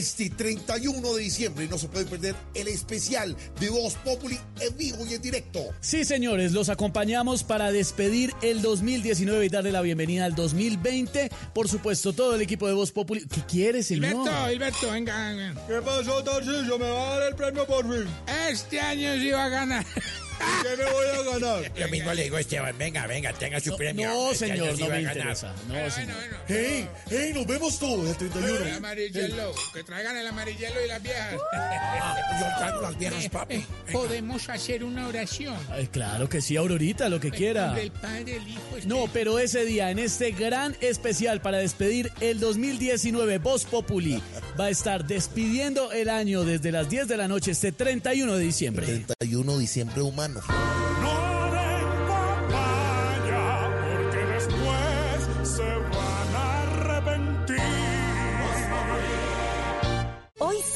Speaker 8: Este 31 de diciembre no se puede perder el especial de Voz Populi en vivo y en directo.
Speaker 18: Sí, señores, los acompañamos para despedir el 2019 y darle la bienvenida al 2020. Por supuesto, todo el equipo de Voz Populi. ¿Qué quiere, señor?
Speaker 56: Hilberto, Hilberto, venga, venga.
Speaker 8: ¿Qué pasó, Tarcillo? ¿Me va a dar el premio por fin?
Speaker 56: Este año sí va a ganar.
Speaker 8: ¿Qué me voy a ganar?
Speaker 57: Lo mismo le digo a Esteban, venga, venga, tenga su premio.
Speaker 18: no,
Speaker 57: Este
Speaker 18: señor, no me interesa. No, señor.
Speaker 8: ¡Hey! ¡Hey! Nos vemos todos el 31.
Speaker 56: El amarillelo, que traigan el amarillelo y las viejas.
Speaker 57: yo traigo las viejas, papi.
Speaker 56: Eh, Podemos hacer una oración.
Speaker 18: Ay, claro que sí, Aurorita, lo que quiera.
Speaker 56: Del Padre, el Hijo, Espíritu.
Speaker 18: No, pero ese día, en este gran especial para despedir el 2019, Voz Populi va a estar despidiendo el año desde las 10 de la noche este 31 de diciembre.
Speaker 8: 31 de diciembre humano.
Speaker 58: porque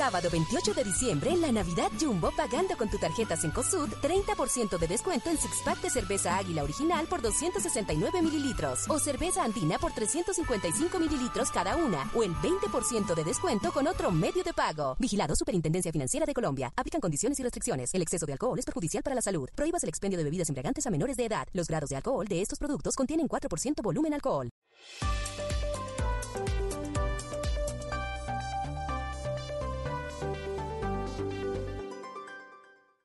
Speaker 59: sábado 28 de diciembre, en la Navidad Jumbo, pagando con tu tarjeta Cencosud, 30% de descuento en six pack de cerveza Águila original por 269 mililitros o cerveza Andina por 355 mililitros cada una o el 20% de descuento con otro medio de pago. Vigilado Superintendencia Financiera de Colombia. Aplican condiciones y restricciones. El exceso de alcohol es perjudicial para la salud. Prohíbas el expendio de bebidas embriagantes a menores de edad. Los grados de alcohol de estos productos contienen 4% volumen alcohol.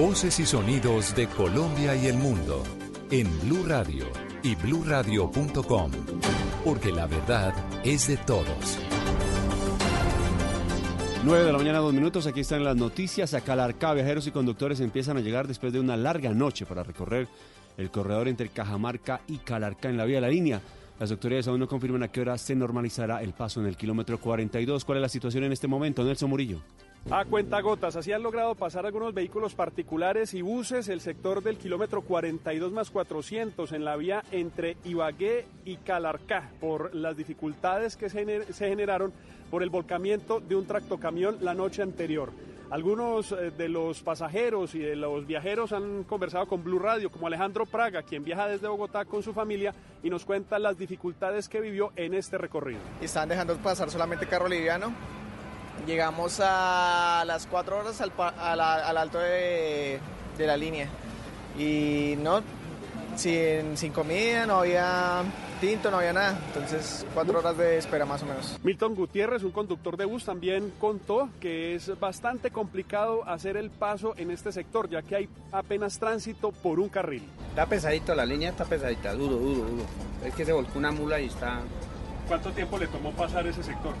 Speaker 3: Voces y sonidos de Colombia y el mundo en Blue Radio y bluradio.com, porque la verdad es de todos.
Speaker 36: 9 de la mañana, dos minutos. Aquí están las noticias. A Calarcá, viajeros y conductores empiezan a llegar después de una larga noche para recorrer el corredor entre Cajamarca y Calarcá en la vía de la línea. Las autoridades aún no confirman a qué hora se normalizará el paso en el kilómetro 42. ¿Cuál es la situación en este momento, Nelson Murillo?
Speaker 60: A cuentagotas, así han logrado pasar algunos vehículos particulares y buses el sector del kilómetro 42 más 400 en la vía entre Ibagué y Calarcá por las dificultades que se gener- se generaron por el volcamiento de un tractocamión la noche anterior. Algunos eh, de los pasajeros y de los viajeros han conversado con Blue Radio, como Alejandro Praga, quien viaja desde Bogotá con su familia y nos cuenta las dificultades que vivió en este recorrido.
Speaker 61: Están dejando pasar solamente carro liviano. Llegamos a las 4 horas al, pa- a la- al alto de, de la línea. Y no, sin, sin comida, no había tinto, no había nada. Entonces, 4 horas de espera más o menos.
Speaker 60: Milton Gutiérrez, un conductor de bus, también contó que es bastante complicado hacer el paso en este sector, ya que hay apenas tránsito por un carril.
Speaker 62: Está pesadito, la línea está pesadita, duro, duro, duro. Es que se volcó una mula y está
Speaker 60: ¿Cuánto tiempo le tomó pasar ese sector?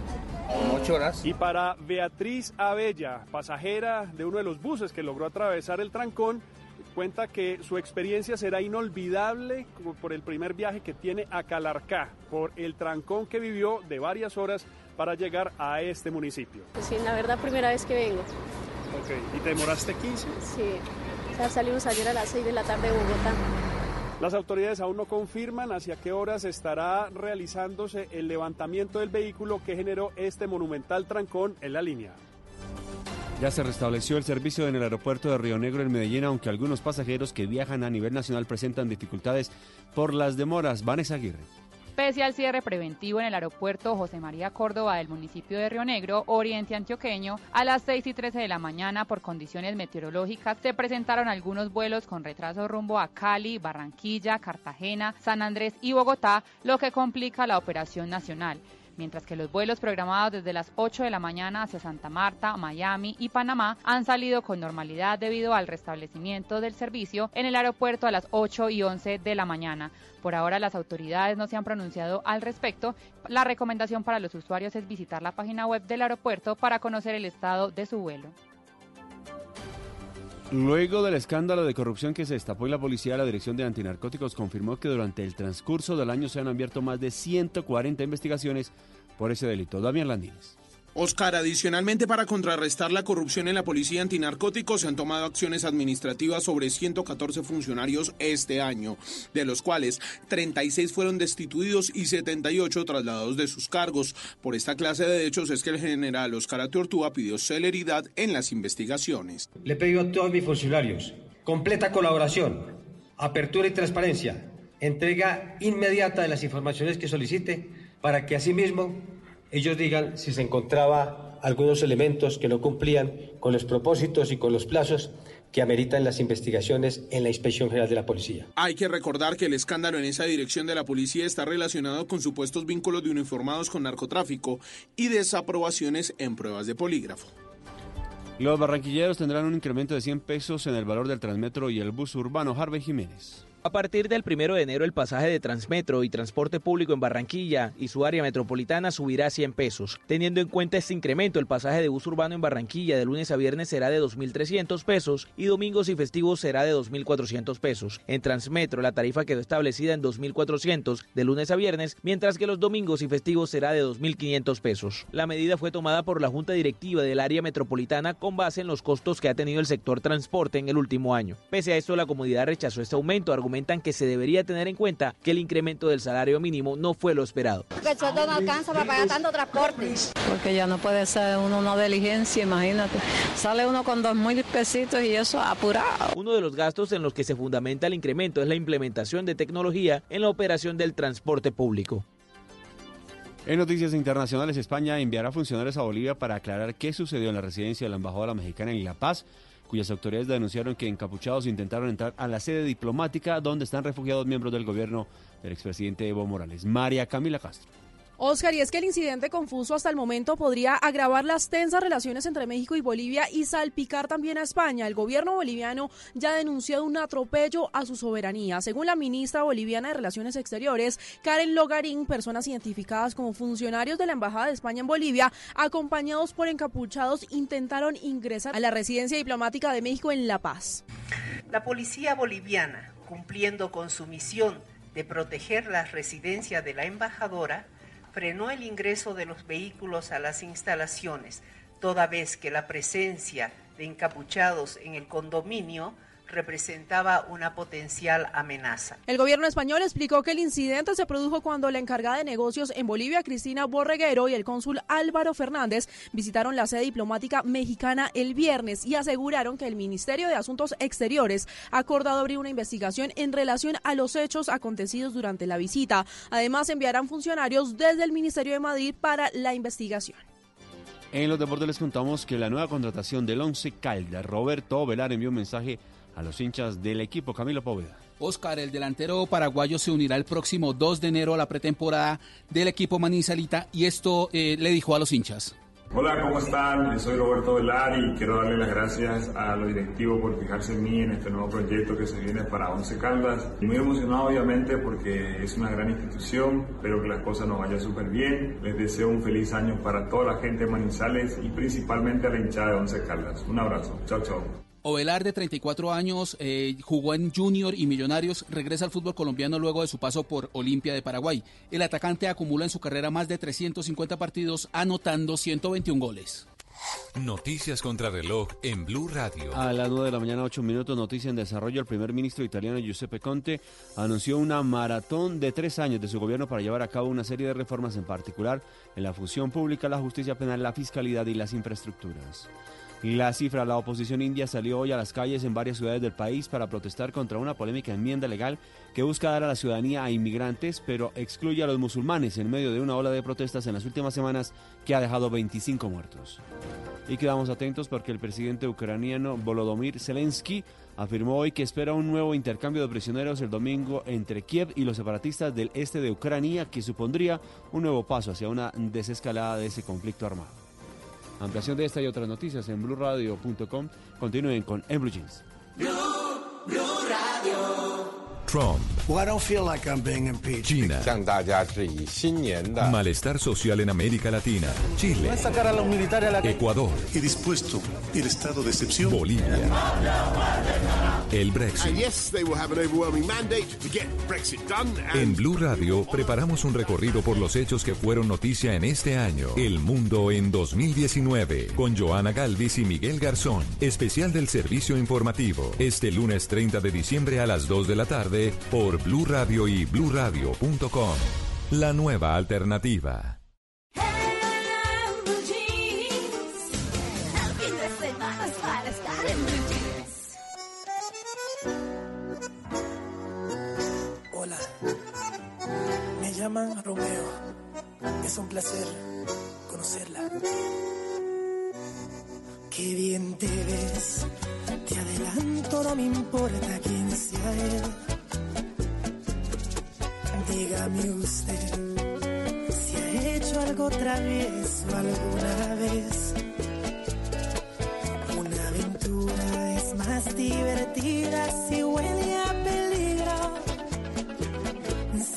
Speaker 62: ocho horas.
Speaker 60: Y para Beatriz Abella, pasajera de uno de los buses que logró atravesar el trancón, cuenta que su experiencia será inolvidable por el primer viaje que tiene a Calarcá, por el trancón que vivió de varias horas para llegar a este municipio.
Speaker 63: Pues sí, la verdad, primera vez que vengo.
Speaker 60: Ok, ¿y te demoraste 15?
Speaker 63: Sí. O sea, salimos ayer a las 6 de la tarde de Bogotá.
Speaker 60: Las autoridades aún no confirman hacia qué horas estará realizándose el levantamiento del vehículo que generó este monumental trancón en la línea.
Speaker 36: Ya se restableció el servicio en el aeropuerto de Río Negro en Medellín, aunque algunos pasajeros que viajan a nivel nacional presentan dificultades por las demoras. Vanessa Aguirre.
Speaker 31: Pese al cierre preventivo en el aeropuerto José María Córdoba del municipio de Río Negro, oriente antioqueño, a las 6 y 13 de la mañana por condiciones meteorológicas se presentaron algunos vuelos con retraso rumbo a Cali, Barranquilla, Cartagena, San Andrés y Bogotá, lo que complica la operación nacional mientras que los vuelos programados desde las 8 de la mañana hacia Santa Marta, Miami y Panamá han salido con normalidad debido al restablecimiento del servicio en el aeropuerto a las 8 y 11 de la mañana. Por ahora las autoridades no se han pronunciado al respecto. La recomendación para los usuarios es visitar la página web del aeropuerto para conocer el estado de su vuelo.
Speaker 36: Luego del escándalo de corrupción que se destapó en la policía, la Dirección de Antinarcóticos confirmó que durante el transcurso del año se han abierto más de 140 investigaciones por ese delito. Damián Landines.
Speaker 1: Oscar, adicionalmente para contrarrestar la corrupción en la policía antinarcóticos se han tomado acciones administrativas sobre 114 funcionarios este año, de los cuales 36 fueron destituidos y 78 trasladados de sus cargos. Por esta clase de hechos es que el general Oscar Atortúa pidió celeridad en las investigaciones.
Speaker 64: Le pido a todos mis funcionarios completa colaboración, apertura y transparencia, entrega inmediata de las informaciones que solicite para que asimismo ellos digan si se encontraba algunos elementos que no cumplían con los propósitos y con los plazos que ameritan las investigaciones en la Inspección General de la Policía.
Speaker 1: Hay que recordar que el escándalo en esa dirección de la policía está relacionado con supuestos vínculos de uniformados con narcotráfico y desaprobaciones en pruebas de polígrafo.
Speaker 36: Los barranquilleros tendrán un incremento de 100 pesos en el valor del Transmetro y el bus urbano Harvey Jiménez.
Speaker 65: A partir del primero de enero, el pasaje de Transmetro y transporte público en Barranquilla y su área metropolitana subirá a 100 pesos. Teniendo en cuenta este incremento, el pasaje de bus urbano en Barranquilla de lunes a viernes será de 2.300 pesos y domingos y festivos será de 2.400 pesos. En Transmetro, la tarifa quedó establecida en 2.400 de lunes a viernes, mientras que los domingos y festivos será de 2.500 pesos. La medida fue tomada por la Junta Directiva del área metropolitana con base en los costos que ha tenido el sector transporte en el último año. Pese a esto, la comunidad rechazó este aumento, argumentando que se debería tener en cuenta que el incremento del salario mínimo no fue lo esperado.
Speaker 66: El sueldo no alcanza para pagar tanto transporte.
Speaker 67: Porque ya no puede ser uno una diligencia, imagínate. Sale uno con dos mil pesitos y eso apurado.
Speaker 65: Uno de los gastos en los que se fundamenta el incremento es la implementación de tecnología en la operación del transporte público.
Speaker 36: En noticias internacionales, España enviará funcionarios a Bolivia para aclarar qué sucedió en la residencia de la embajadora mexicana en La Paz, cuyas autoridades denunciaron que encapuchados intentaron entrar a la sede diplomática donde están refugiados miembros del gobierno del expresidente Evo Morales. María Camila Castro.
Speaker 35: Oscar, y es que el incidente confuso hasta el momento podría agravar las tensas relaciones entre México y Bolivia y salpicar también a España. El gobierno boliviano ya ha denunciado un atropello a su soberanía. Según la ministra boliviana de Relaciones Exteriores, Karen Logarín, personas identificadas como funcionarios de la Embajada de España en Bolivia, acompañados por encapuchados, intentaron ingresar a la residencia diplomática de México en La Paz.
Speaker 68: La policía boliviana, cumpliendo con su misión de proteger la residencia de la embajadora, frenó el ingreso de los vehículos a las instalaciones, toda vez que la presencia de encapuchados en el condominio representaba una potencial amenaza.
Speaker 35: El gobierno español explicó que el incidente se produjo cuando la encargada de negocios en Bolivia, Cristina Borreguero, y el cónsul Álvaro Fernández visitaron la sede diplomática mexicana el viernes y aseguraron que el Ministerio de Asuntos Exteriores ha acordado abrir una investigación en relación a los hechos acontecidos durante la visita. Además, enviarán funcionarios desde el Ministerio de Madrid para la investigación.
Speaker 36: En los deportes les contamos que la nueva contratación del Once Caldas, Roberto Velar, envió un mensaje a los hinchas del equipo. Camilo Póveda.
Speaker 4: Oscar, el delantero paraguayo se unirá el próximo 2 de enero a la pretemporada del equipo Manizalita y esto eh, le dijo a los hinchas.
Speaker 62: Hola, ¿cómo están? Soy Roberto Velar y quiero darle las gracias a los directivos por fijarse en mí en este nuevo proyecto que se viene para Once Caldas. Y muy emocionado obviamente porque es una gran institución, espero que las cosas nos vayan súper bien. Les deseo un feliz año para toda la gente de Manizales y principalmente a la hinchada de Once Caldas. Un abrazo. Chao, chao.
Speaker 4: Ovelar, de 34 años, eh, jugó en Junior y Millonarios, regresa al fútbol colombiano luego de su paso por Olimpia de Paraguay. El atacante acumula en su carrera más de 350 partidos, anotando 121 goles.
Speaker 3: Noticias contra reloj en Blue Radio.
Speaker 36: A las 9 de la mañana, 8 minutos, noticia en desarrollo. El primer ministro italiano Giuseppe Conte anunció una maratón de tres años de su gobierno para llevar a cabo una serie de reformas, en particular en la función pública, la justicia penal, la fiscalidad y las infraestructuras. La cifra, la oposición india salió hoy a las calles en varias ciudades del país para protestar contra una polémica enmienda legal que busca dar a la ciudadanía a inmigrantes, pero excluye a los musulmanes en medio de una ola de protestas en las últimas semanas que ha dejado 25 muertos. Y quedamos atentos porque el presidente ucraniano Volodymyr Zelensky afirmó hoy que espera un nuevo intercambio de prisioneros el domingo entre Kiev y los separatistas del este de Ucrania, que supondría un nuevo paso hacia una desescalada de ese conflicto armado. Ampliación de esta y otras noticias en blueradio.com. Continúen con En Blue Jeans.
Speaker 3: Trump.
Speaker 69: Well, I don't feel like I'm being impeached.
Speaker 3: China. Malestar social en América Latina. Chile.
Speaker 69: No es sacar a los militares a la calle.
Speaker 3: Ecuador.
Speaker 69: Y dispuesto el estado de excepción.
Speaker 3: Bolivia. El Brexit.
Speaker 70: And yes, they will have an overwhelming mandate to get Brexit done.
Speaker 3: En Blue Radio preparamos un recorrido por los hechos que fueron noticia en este año. El mundo en 2019 con Joana Galvis y Miguel Garzón. Especial del servicio informativo. Este lunes 30 de diciembre a las 2 de la tarde por Blue Radio y bluradio.com. La nueva alternativa.
Speaker 69: Hola, me llaman Romeo. Es un placer conocerla. Qué bien te ves. Te adelanto, no me importa quién sea él. Dígame usted si ha hecho algo travieso alguna vez. Una aventura es más divertida si huele a peligro.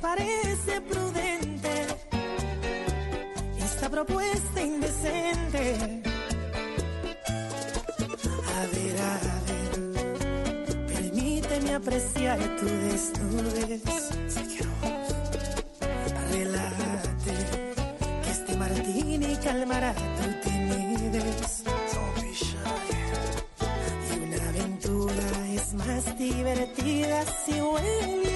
Speaker 69: parece prudente esta propuesta indecente. A ver, a ver, permíteme apreciar tu desnudez. Relájate, que este martini calmará tu timidez. Y una aventura es más divertida si huele.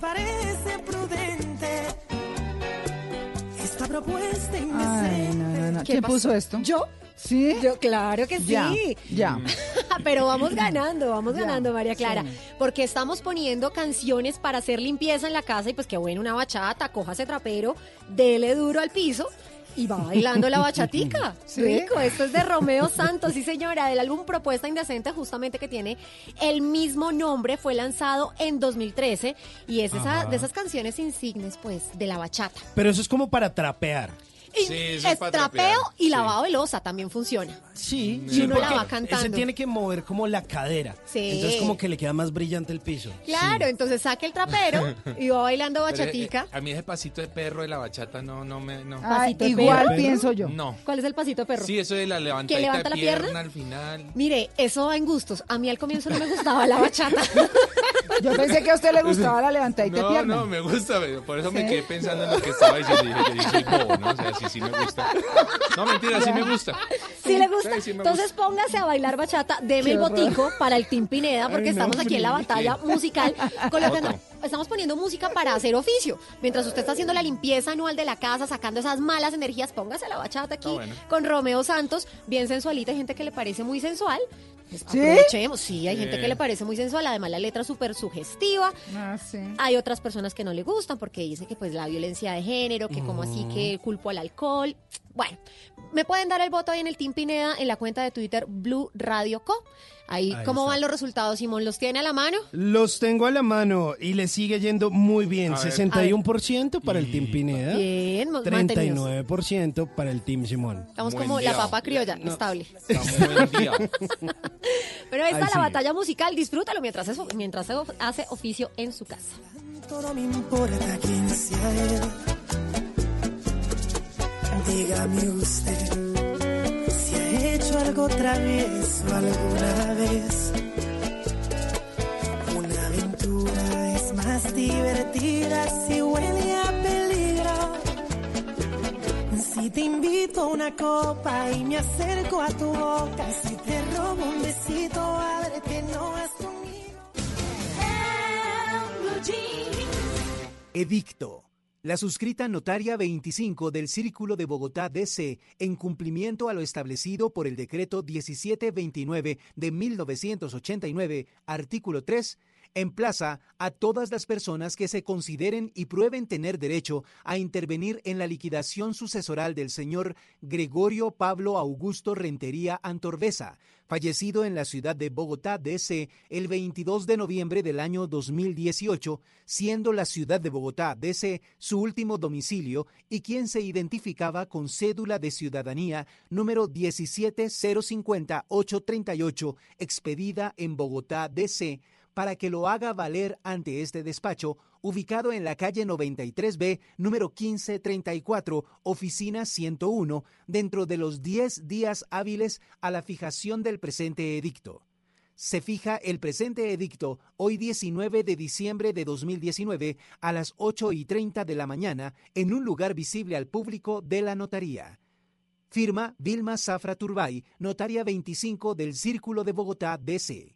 Speaker 69: parece prudente esta propuesta
Speaker 9: Ay,
Speaker 69: indecente.
Speaker 9: no, no, no.
Speaker 12: ¿Qué
Speaker 9: ¿Quién
Speaker 12: pasó?
Speaker 9: puso esto?
Speaker 12: ¿Yo?
Speaker 9: ¿Sí?
Speaker 12: Yo, claro que sí.
Speaker 9: Ya, ya.
Speaker 12: Pero vamos ganando, vamos
Speaker 9: Ya,
Speaker 12: ganando, María Clara.
Speaker 9: sí.
Speaker 12: Porque estamos poniendo canciones para hacer limpieza en la casa y pues que bueno, una bachata, cójase trapero, dele duro al piso y va bailando la bachatica.
Speaker 9: ¿Sí?
Speaker 12: Rico, esto es de Romeo Santos, sí señora, del álbum Propuesta Indecente, justamente que tiene el mismo nombre, fue lanzado en 2013 y es esa, de esas canciones insignes pues de la bachata.
Speaker 10: Pero eso es como para trapear.
Speaker 12: Y
Speaker 10: Sí, eso es
Speaker 12: trapeo y
Speaker 10: sí.
Speaker 12: lavado de losa también funciona.
Speaker 10: Sí,
Speaker 12: Y
Speaker 10: sí,
Speaker 12: uno la va cantando.
Speaker 10: Ese tiene que mover como la cadera.
Speaker 12: Sí.
Speaker 10: Entonces como que le queda más brillante el piso.
Speaker 12: Claro, entonces saque el trapero y va bailando
Speaker 48: Pero, eh,
Speaker 12: bachatica.
Speaker 48: a mí ese pasito de perro de la bachata no, no me... No.
Speaker 12: Ay, de
Speaker 9: igual
Speaker 12: perro.
Speaker 9: pienso yo.
Speaker 48: No.
Speaker 12: ¿Cuál es el pasito perro?
Speaker 48: Sí, eso de la levantadita
Speaker 12: levanta
Speaker 48: de
Speaker 12: la pierna?
Speaker 48: pierna al final.
Speaker 12: Mire, eso va en gustos. A mí al comienzo no me gustaba la bachata.
Speaker 9: Yo pensé que a usted le gustaba la levantadita de
Speaker 48: No,
Speaker 9: pierna.
Speaker 48: no, me gusta, pero por eso me quedé pensando en lo que estaba diciendo. Dije, yo bobo, ¿no? O sea, sí, sí me gusta. No, mentira, sí me gusta.
Speaker 12: Sí le gusta.
Speaker 48: Sí, sí me
Speaker 12: Entonces póngase a bailar bachata, deme
Speaker 48: Qué
Speaker 12: el botico para el Team Pineda, porque
Speaker 48: Ay, no,
Speaker 12: estamos aquí en la batalla musical. colocando-. Estamos poniendo música para hacer oficio. Mientras usted está haciendo la limpieza anual de la casa, sacando esas malas energías, póngase la bachata aquí
Speaker 48: Ah, bueno.
Speaker 12: con Romeo Santos, bien sensualita, hay gente que le parece muy sensual. Pues
Speaker 9: ¿Sí?
Speaker 12: Aprovechemos, sí, hay gente que le parece muy sensual, además la letra es súper sugestiva.
Speaker 9: Ah, sí.
Speaker 12: Hay otras personas que no le gustan porque dice que pues la violencia de género, que como así que culpo al alcohol. Bueno, me pueden dar el voto ahí en el Team Pineda en la cuenta de Twitter Blue Radio Co. Ahí,
Speaker 10: Ahí
Speaker 12: ¿cómo
Speaker 10: está.
Speaker 12: van los resultados, Simón? ¿Los tiene a la mano?
Speaker 10: Los tengo a la mano y le sigue yendo muy bien.
Speaker 12: A ver.
Speaker 10: 61% para el Team Pineda.
Speaker 12: Bien, mo- mantenidos.
Speaker 10: 39% para el Team Simón.
Speaker 12: Estamos como la papa criolla, estable.
Speaker 10: día.
Speaker 12: Pero esta
Speaker 10: Ahí
Speaker 12: es la
Speaker 10: sigue.
Speaker 12: batalla musical, disfrútalo mientras, eso, mientras hace oficio en su casa.
Speaker 69: No me importa quién sea él. Dígame usted si ha hecho algo travieso alguna vez. Una aventura es más divertida si huele a peligro. Si te invito a una copa y me acerco a tu boca, si te robo un besito, ábrete, no has conmigo.
Speaker 60: Edicto. La suscrita notaria 25 del Círculo de Bogotá DC, en cumplimiento a lo establecido por el decreto 1729 de 1989, artículo 3, emplaza a todas las personas que se consideren y prueben tener derecho a intervenir en la liquidación sucesoral del señor Gregorio Pablo Augusto Rentería Antorvesa, fallecido en la ciudad de Bogotá, DC, el 22 de noviembre del año 2018, siendo la ciudad de Bogotá, DC, su último domicilio y quien se identificaba con cédula de ciudadanía número 17050-838, expedida en Bogotá, DC, para que lo haga valer ante este despacho, ubicado en la calle 93B, número 1534, oficina 101, dentro de los 10 días hábiles a la fijación del presente edicto. Se fija el presente edicto hoy 19 de diciembre de 2019 a las 8 y 30 de la mañana en un lugar visible al público de la notaría. Firma Vilma Zafra Turbay, notaria 25 del Círculo de Bogotá, DC.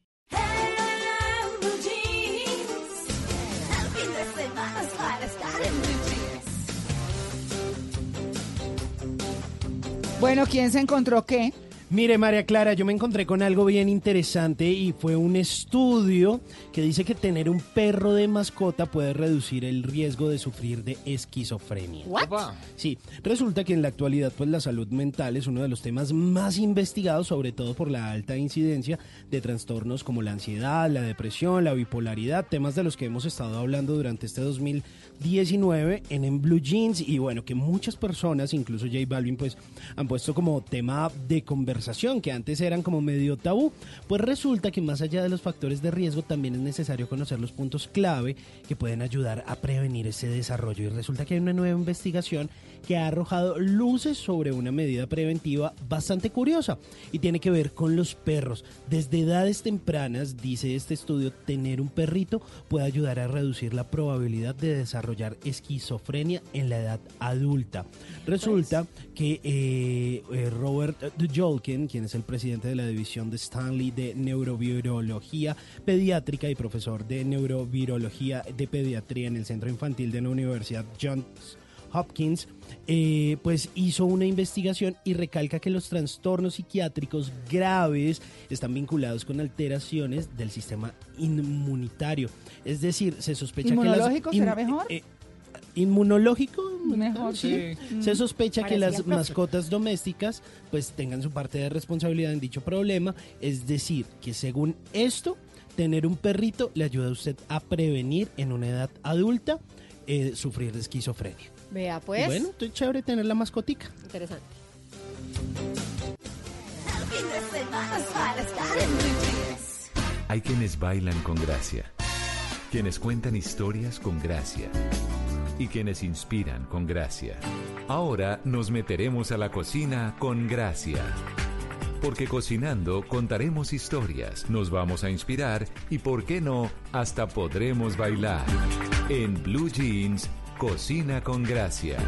Speaker 9: Bueno, ¿quién se encontró qué?
Speaker 10: Mire, María Clara, yo me encontré con algo bien interesante y fue un estudio que dice que tener un perro de mascota puede reducir el riesgo de sufrir de esquizofrenia.
Speaker 48: Opa.
Speaker 10: Sí, resulta que en la actualidad pues la salud mental es uno de los temas más investigados, sobre todo por la alta incidencia de trastornos como la ansiedad, la depresión, la bipolaridad, temas de los que hemos estado hablando durante este 2019 en En Blue Jeans. Y bueno, que muchas personas, incluso J Balvin, pues han puesto como tema de conversación que antes eran como medio tabú, pues resulta que más allá de los factores de riesgo también es necesario conocer los puntos clave que pueden ayudar a prevenir ese desarrollo. Y resulta que hay una nueva investigación que ha arrojado luces sobre una medida preventiva bastante curiosa y tiene que ver con los perros. Desde edades tempranas, dice este estudio, tener un perrito puede ayudar a reducir la probabilidad de desarrollar esquizofrenia en la edad adulta. Resulta que eh, eh, Robert Jolt, Walken, quien es el presidente de la división de Stanley de Neurovirología Pediátrica y profesor de Neurovirología de Pediatría en el Centro Infantil de la Universidad Johns Hopkins, eh, pues hizo una investigación y recalca que los trastornos psiquiátricos graves están vinculados con alteraciones del sistema inmunitario. Es decir, se sospecha que las...
Speaker 9: ¿Inmunológico será mejor?
Speaker 10: eh, inmunológico
Speaker 9: Mejor,
Speaker 10: sí.
Speaker 9: sí.
Speaker 10: Se sospecha que las mascotas domésticas pues tengan su parte de responsabilidad en dicho problema, es decir, que según esto, tener un perrito le ayuda a usted a prevenir en una edad adulta eh, sufrir de esquizofrenia.
Speaker 12: Vea, pues.
Speaker 10: Bueno, estoy chévere tener la mascotica.
Speaker 12: Interesante.
Speaker 3: Hay quienes bailan con gracia, quienes cuentan historias con gracia y quienes inspiran con gracia. Ahora nos meteremos a la cocina con gracia. Porque cocinando contaremos historias, nos vamos a inspirar y, por qué no, hasta podremos bailar. En Blue Jeans, Cocina con Gracia.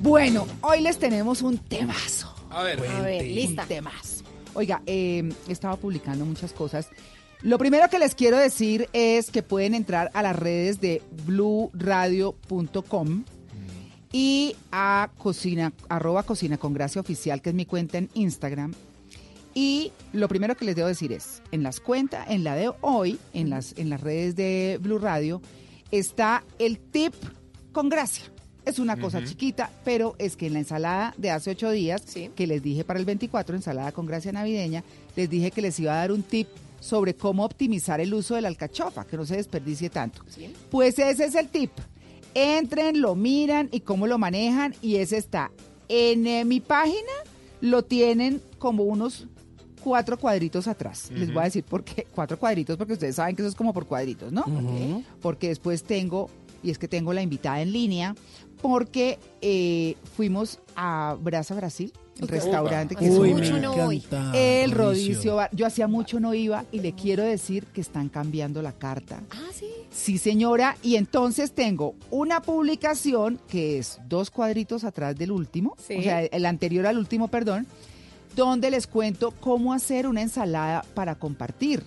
Speaker 9: Bueno, hoy les tenemos un temazo.
Speaker 48: A ver,
Speaker 9: A ver, lista. Un temazo. Oiga, eh, estaba publicando muchas cosas. Lo primero que les quiero decir es que pueden entrar a las redes de bluradio.com y a cocina, arroba cocina con gracia oficial, que es mi cuenta en Instagram. Y lo primero que les debo decir es, en las cuentas, en la de hoy, en las, en las redes de Blue Radio, está el tip con gracia. Es una cosa chiquita, pero es que en la ensalada de hace ocho días, que les dije para el 24, ensalada con gracia navideña, les dije que les iba a dar un tip sobre cómo optimizar el uso de la alcachofa, que no se desperdicie tanto. Pues ese es el tip. Entren, lo miran y cómo lo manejan y ese está. En eh, mi página lo tienen como unos cuatro cuadritos atrás. Les voy a decir por qué. Cuatro cuadritos porque ustedes saben que eso es como por cuadritos, ¿no? Porque después tengo, y es que tengo la invitada en línea, porque eh, fuimos a Brasa Brasil, el restaurante que
Speaker 71: Uy,
Speaker 9: es
Speaker 71: me
Speaker 9: un-
Speaker 71: encanta,
Speaker 9: El
Speaker 71: Rodicio.
Speaker 9: Rodicio Bar. Yo hacía mucho no iba y le quiero decir que están cambiando la carta.
Speaker 12: Ah, sí.
Speaker 9: Sí, señora. Y entonces tengo una publicación que es dos cuadritos atrás del último,
Speaker 12: Sí.
Speaker 9: o sea, el anterior al último, perdón, donde les cuento cómo hacer una ensalada para compartir,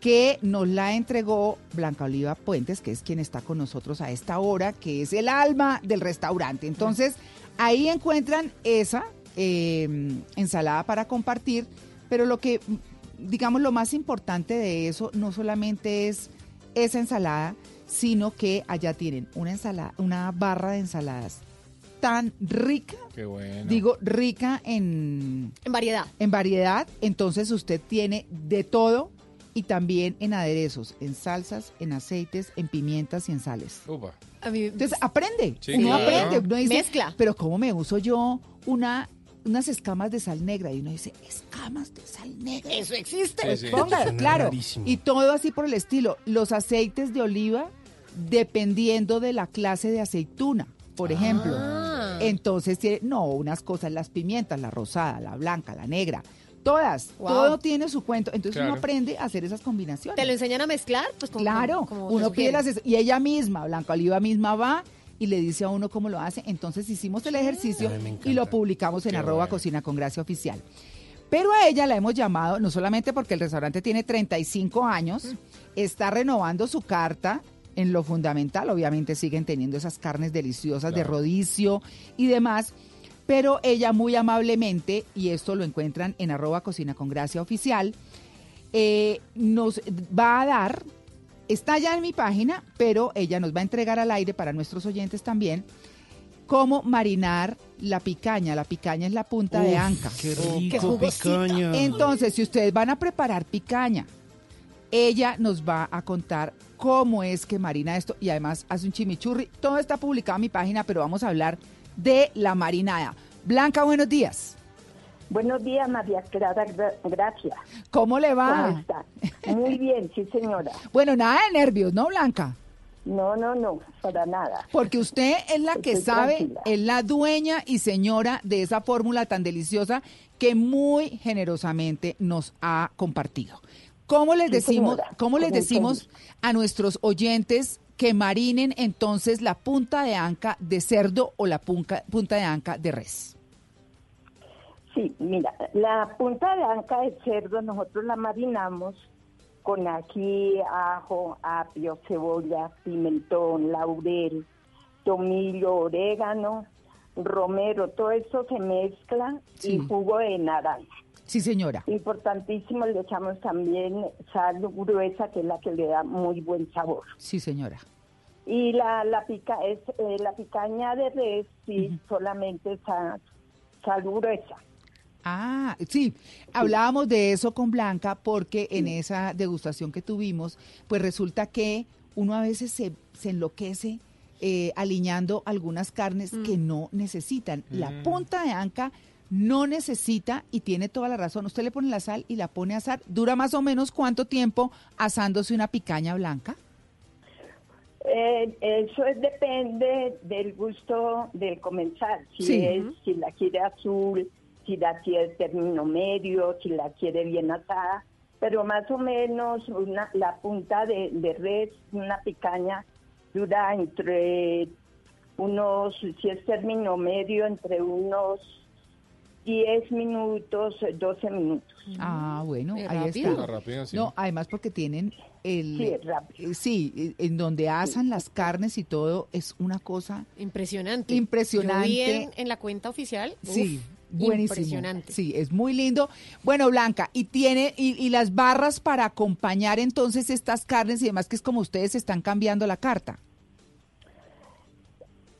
Speaker 9: que nos la entregó Blanca Oliva Puentes, que es quien está con nosotros a esta hora, que es el alma del restaurante. Entonces, ahí encuentran esa eh, ensalada para compartir, pero lo que, digamos, lo más importante de eso no solamente es esa ensalada, sino que allá tienen una ensalada, una barra de ensaladas tan rica,
Speaker 48: Qué bueno.
Speaker 9: digo rica en,
Speaker 12: En variedad.
Speaker 9: en variedad, entonces usted tiene de todo y también en aderezos, en salsas, en aceites, en pimientas y en sales.
Speaker 48: Upa.
Speaker 9: Entonces aprende,
Speaker 48: Sí,
Speaker 9: uno
Speaker 48: claro.
Speaker 9: aprende, uno dice,
Speaker 12: Mezcla.
Speaker 9: pero ¿cómo me uso yo una unas escamas de sal negra? Y uno dice, escamas de sal negra.
Speaker 12: Eso existe.
Speaker 9: Pues
Speaker 12: Sí, sí.
Speaker 9: póngalo,
Speaker 12: Suena
Speaker 9: claro.
Speaker 12: rarísimo.
Speaker 9: Y todo así por el estilo. Los aceites de oliva, dependiendo de la clase de aceituna, por ejemplo.
Speaker 12: Ah.
Speaker 9: Entonces, tiene- no, unas cosas, las pimientas, la rosada, la blanca, la negra, todas,
Speaker 12: Wow.
Speaker 9: todo tiene su cuento. Entonces
Speaker 12: Claro.
Speaker 9: uno aprende a hacer esas combinaciones.
Speaker 12: ¿Te lo enseñan a mezclar? Pues como,
Speaker 9: Claro,
Speaker 12: como
Speaker 9: uno pide las y ella misma, Blanca Oliva misma va y le dice a uno cómo lo hace. Entonces hicimos el ejercicio
Speaker 71: Ay,
Speaker 9: y lo publicamos en
Speaker 71: Qué
Speaker 9: arroba
Speaker 71: bueno.
Speaker 9: cocina con gracia oficial. Pero a ella la hemos llamado, no solamente porque el restaurante tiene 35 años, está renovando su carta en lo fundamental, obviamente siguen teniendo esas carnes deliciosas de rodicio y demás, pero ella muy amablemente, y esto lo encuentran en arroba cocina con gracia oficial, eh, nos va a dar, está ya en mi página, pero ella nos va a entregar al aire para nuestros oyentes también, cómo marinar la picaña. La picaña es la punta de anca.
Speaker 10: qué rico, picaña.
Speaker 9: Entonces, si ustedes van a preparar picaña, ella nos va a contar cómo es que marina esto y además hace un chimichurri. Todo está publicado en mi página, pero vamos a hablar de la marinada. Blanca, buenos días.
Speaker 71: Buenos días, María Clara, gra- gracias.
Speaker 9: ¿Cómo le va?
Speaker 71: ¿Cómo está? Muy bien, sí, señora.
Speaker 9: Bueno, nada de nervios, ¿no, Blanca?
Speaker 71: No, no, no, para nada.
Speaker 9: Porque usted es la que
Speaker 71: Estoy
Speaker 9: sabe,
Speaker 71: tranquila.
Speaker 9: es la dueña y señora de esa fórmula tan deliciosa que muy generosamente nos ha compartido. ¿Cómo les decimos, cómo les decimos a nuestros oyentes que marinen entonces la punta de anca de cerdo o la punca- punta de anca de res?
Speaker 71: Sí, mira, la punta de anca de cerdo nosotros la marinamos con ají, ajo, apio, cebolla, pimentón, laurel, tomillo, orégano, romero, todo eso se mezcla
Speaker 9: Sí.
Speaker 71: y jugo de naranja.
Speaker 9: Sí, señora.
Speaker 71: Importantísimo, le echamos también sal gruesa, que es la que le da muy buen sabor.
Speaker 9: Sí, señora.
Speaker 71: Y la, la, pica, es, eh, la picaña de res, sí, solamente sal, sal gruesa.
Speaker 9: Ah, sí, hablábamos de eso con Blanca porque en esa degustación que tuvimos, pues resulta que uno a veces se, se enloquece eh, aliñando algunas carnes que no necesitan. La
Speaker 72: Mm.
Speaker 9: punta de anca no necesita y tiene toda la razón. Usted le pone la sal y la pone a asar. ¿Dura más o menos cuánto tiempo asándose una picaña blanca?
Speaker 71: Eh, eso es, depende del gusto del comensal. Si,
Speaker 9: Sí.
Speaker 71: es, si la quiere azul, si la quiere término medio, si la quiere bien asada. Pero más o menos una, la punta de, de res, una picaña, dura entre unos, si es término medio, entre unos 10 minutos, 12 minutos.
Speaker 9: Ah, bueno,
Speaker 71: Es
Speaker 9: ahí
Speaker 71: rápido.
Speaker 9: está.
Speaker 71: Rápido, sí.
Speaker 9: No, además porque tienen el...
Speaker 71: Sí, es rápido.
Speaker 9: eh, sí, eh, en donde asan las carnes y todo es una cosa
Speaker 12: Impresionante.
Speaker 9: impresionante.
Speaker 12: Yo vi en, en la cuenta oficial.
Speaker 9: Sí,
Speaker 12: uf,
Speaker 9: buenísimo.
Speaker 12: Impresionante.
Speaker 9: Sí, es muy lindo. Bueno, Blanca, y tiene y, y las barras para acompañar entonces estas carnes y demás que es como ustedes están cambiando la carta.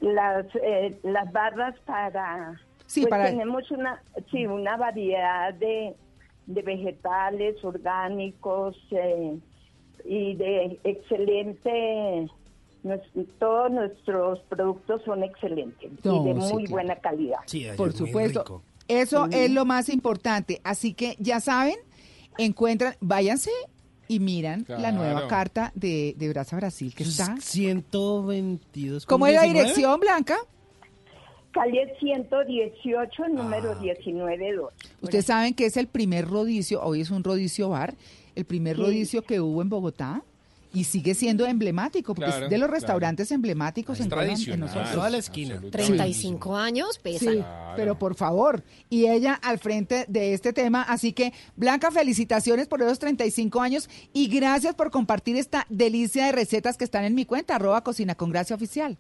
Speaker 71: las eh, las barras para
Speaker 9: Sí,
Speaker 71: pues
Speaker 9: para-
Speaker 71: tenemos una sí una variedad de, de vegetales orgánicos eh, y de excelente todos nuestros productos son excelentes
Speaker 9: No,
Speaker 71: y de
Speaker 9: sí,
Speaker 71: muy
Speaker 9: claro.
Speaker 71: buena calidad
Speaker 9: Por supuesto. Eso es lo más importante. Así que ya saben, encuentran, váyanse y miran la nueva carta de, de Brasa Brasil que está.
Speaker 10: 122.
Speaker 9: ¿Cómo es la dirección, Blanca?
Speaker 71: Calle 118 número 192
Speaker 9: Ustedes saben que es el primer rodicio, hoy es un rodicio bar, el primer
Speaker 71: Sí.
Speaker 9: rodicio que hubo en Bogotá y sigue siendo emblemático, porque
Speaker 12: Claro,
Speaker 9: es de los
Speaker 12: claro.
Speaker 9: restaurantes emblemáticos en Colombia. en nosotros.
Speaker 10: Toda la esquina.
Speaker 12: 35 años pesa.
Speaker 9: Sí, pero por favor, y ella al frente de este tema, así que Blanca, felicitaciones por esos 35 años y gracias por compartir esta delicia de recetas que están en mi cuenta, arroba cocina con gracia oficial.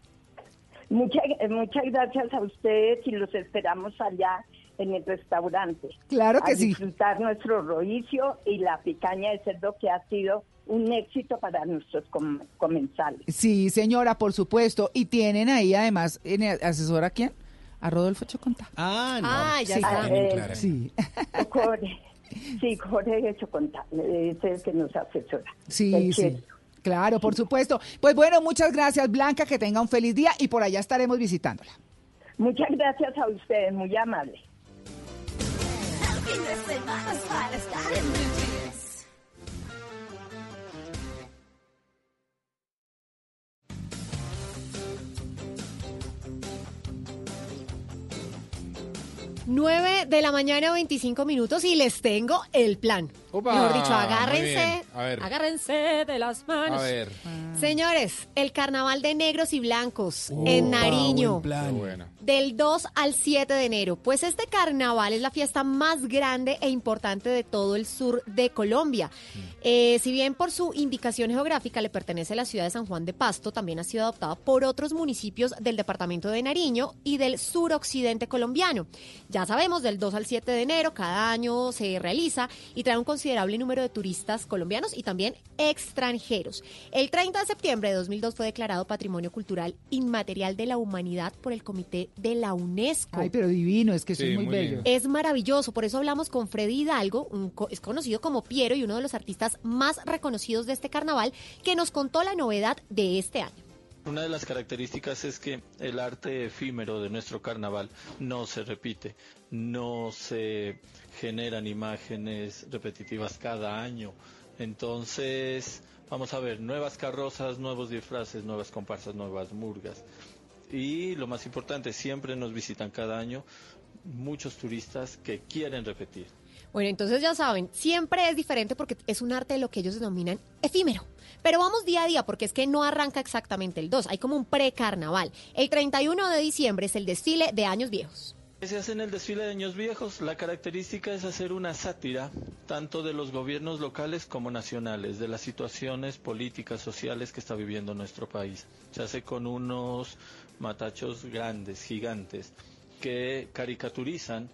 Speaker 71: Muchas, muchas gracias a ustedes y los esperamos allá en el restaurante.
Speaker 9: Claro que
Speaker 71: a
Speaker 9: sí.
Speaker 71: disfrutar nuestro rodicio y la picaña de cerdo que ha sido un éxito para nuestros com- comensales.
Speaker 9: Sí, señora, por supuesto, y tienen ahí además en el asesor a quién? A Rodolfo Choconta.
Speaker 10: Ah,
Speaker 12: no. Ah, ya
Speaker 9: sí.
Speaker 12: está.
Speaker 71: Eh,
Speaker 10: clara.
Speaker 9: Sí.
Speaker 71: Jorge, sí, Jorge Choconta, es el que nos asesora.
Speaker 9: Sí,
Speaker 71: El
Speaker 9: sí. Claro, por supuesto. Pues bueno, muchas gracias, Blanca, que tenga un feliz día y por allá estaremos visitándola.
Speaker 71: Muchas gracias a ustedes, muy amable.
Speaker 12: Nueve de la mañana, 25 minutos y les tengo el plan.
Speaker 48: Opa,
Speaker 12: Mejor dicho, agárrense,
Speaker 48: bien. A ver.
Speaker 12: agárrense de las manos.
Speaker 48: A ver.
Speaker 12: Señores, el carnaval de negros y blancos en Nariño.
Speaker 48: Qué bueno.
Speaker 12: Del 2 al 7 de enero. Pues este carnaval es la fiesta más grande e importante de todo el sur de Colombia. Eh, si bien por su indicación geográfica le pertenece a la ciudad de San Juan de Pasto, también ha sido adoptada por otros municipios del departamento de Nariño y del suroccidente colombiano. Ya sabemos, del 2 al 7 de enero cada año se realiza y trae un considerable número de turistas colombianos y también extranjeros. El 30 de septiembre de 2002 fue declarado Patrimonio Cultural Inmaterial de la Humanidad por el Comité de la UNESCO.
Speaker 9: Ay, pero divino, es que
Speaker 48: Sí,
Speaker 9: es muy,
Speaker 48: muy
Speaker 9: bello.
Speaker 48: lindo.
Speaker 12: Es maravilloso, por eso hablamos con Freddy Hidalgo, un co- es conocido como Piero y uno de los artistas más reconocidos de este carnaval, que nos contó la novedad de este año.
Speaker 72: Una de las características es que el arte efímero de nuestro carnaval no se repite, no se generan imágenes repetitivas cada año. Entonces, vamos a ver, nuevas carrozas, nuevos disfraces, nuevas comparsas, nuevas murgas. Y lo más importante, siempre nos visitan cada año muchos turistas que quieren repetir.
Speaker 12: Bueno, entonces ya saben, siempre es diferente porque es un arte de lo que ellos denominan efímero. Pero vamos día a día porque es que no arranca exactamente el 2, hay como un pre-carnaval. El 31 de diciembre es el desfile de años viejos.
Speaker 72: Se hace en el desfile de años viejos. La característica es hacer una sátira tanto de los gobiernos locales como nacionales, de las situaciones políticas, sociales que está viviendo nuestro país. Se hace con unos matachos grandes, gigantes, que caricaturizan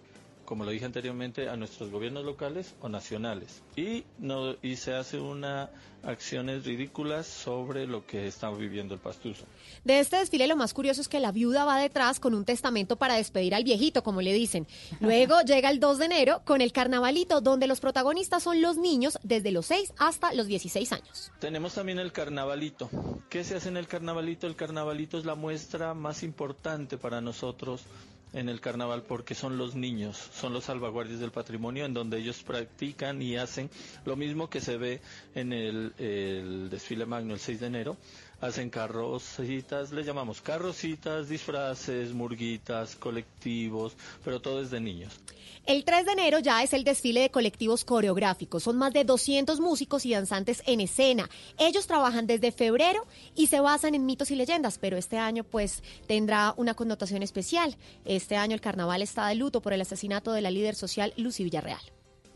Speaker 72: como lo dije anteriormente, a nuestros gobiernos locales o nacionales. Y, no, y se hace una acciones ridículas sobre lo que está viviendo el pastuso.
Speaker 12: De este desfile lo más curioso es que la viuda va detrás con un testamento para despedir al viejito, como le dicen. Luego llega el 2 de enero con el carnavalito, donde los protagonistas son los niños desde los 6 hasta los 16 años.
Speaker 72: Tenemos también el carnavalito. ¿Qué se hace en el carnavalito? El carnavalito es la muestra más importante para nosotros en el carnaval porque son los niños, son los salvaguardias del patrimonio en donde ellos practican y hacen lo mismo que se ve en el, el desfile magno el 6 de enero, hacen carrocitas, le llamamos carrocitas, disfraces, murguitas, colectivos, pero todo es de niños.
Speaker 12: El 3 de enero ya es el desfile de colectivos coreográficos. Son más de 200 músicos y danzantes en escena. Ellos trabajan desde febrero y se basan en mitos y leyendas, pero este año pues tendrá una connotación especial. Este año el carnaval está de luto por el asesinato de la líder social Lucy Villarreal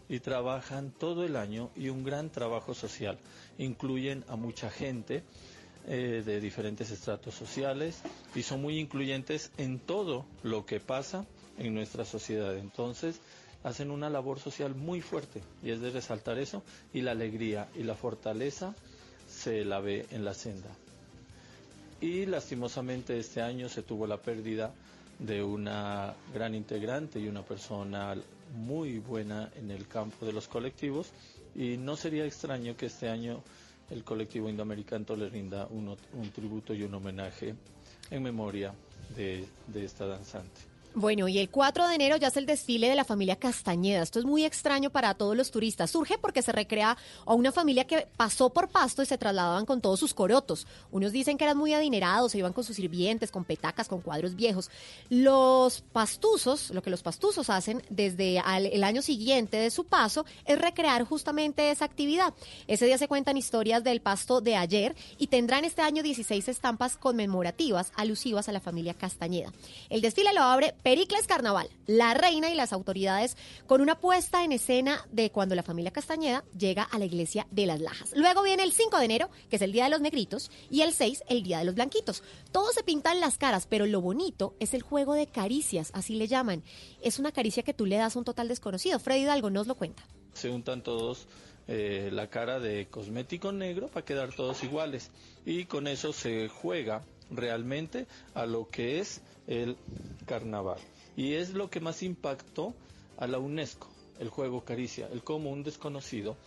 Speaker 72: y trabajan todo el año y un gran trabajo social. Incluyen a mucha gente eh, de diferentes estratos sociales y son muy incluyentes en todo lo que pasa en nuestra sociedad. Entonces, hacen una labor social muy fuerte y es de resaltar eso y la alegría y la fortaleza se la ve en la senda. Y lastimosamente este año se tuvo la pérdida de una gran integrante y una persona muy buena en el campo de los colectivos y no sería extraño que este año el colectivo indoamericano le rinda un, tributo y un homenaje en memoria de esta danzante.
Speaker 12: Bueno, y el 4 de enero ya es el desfile de la familia Castañeda. Esto es muy extraño para todos los turistas. Surge porque se recrea a una familia que pasó por Pasto y se trasladaban con todos sus corotos. Unos dicen que eran muy adinerados, se iban con sus sirvientes, con petacas, con cuadros viejos. Los pastuzos, lo que los pastuzos hacen desde el año siguiente de su paso es recrear justamente esa actividad. Ese día se cuentan historias del pasto de ayer y tendrán este año 16 estampas conmemorativas alusivas a la familia Castañeda. El desfile lo abre Pericles Carnaval, la reina y las autoridades con una puesta en escena de cuando la familia Castañeda llega a la iglesia de las Lajas. Luego viene el 5 de enero, que es el Día de los Negritos, y el 6, el Día de los Blanquitos. Todos se pintan las caras, pero lo bonito es el juego de caricias, así le llaman. Es una caricia que tú le das a un total desconocido. Freddy Hidalgo nos lo cuenta.
Speaker 72: Se untan todos eh, la cara de cosmético negro para quedar todos iguales y con eso se juega realmente a lo que es el carnaval. Y es lo que más impactó a la UNESCO, el juego Caricia, el cómo un desconocido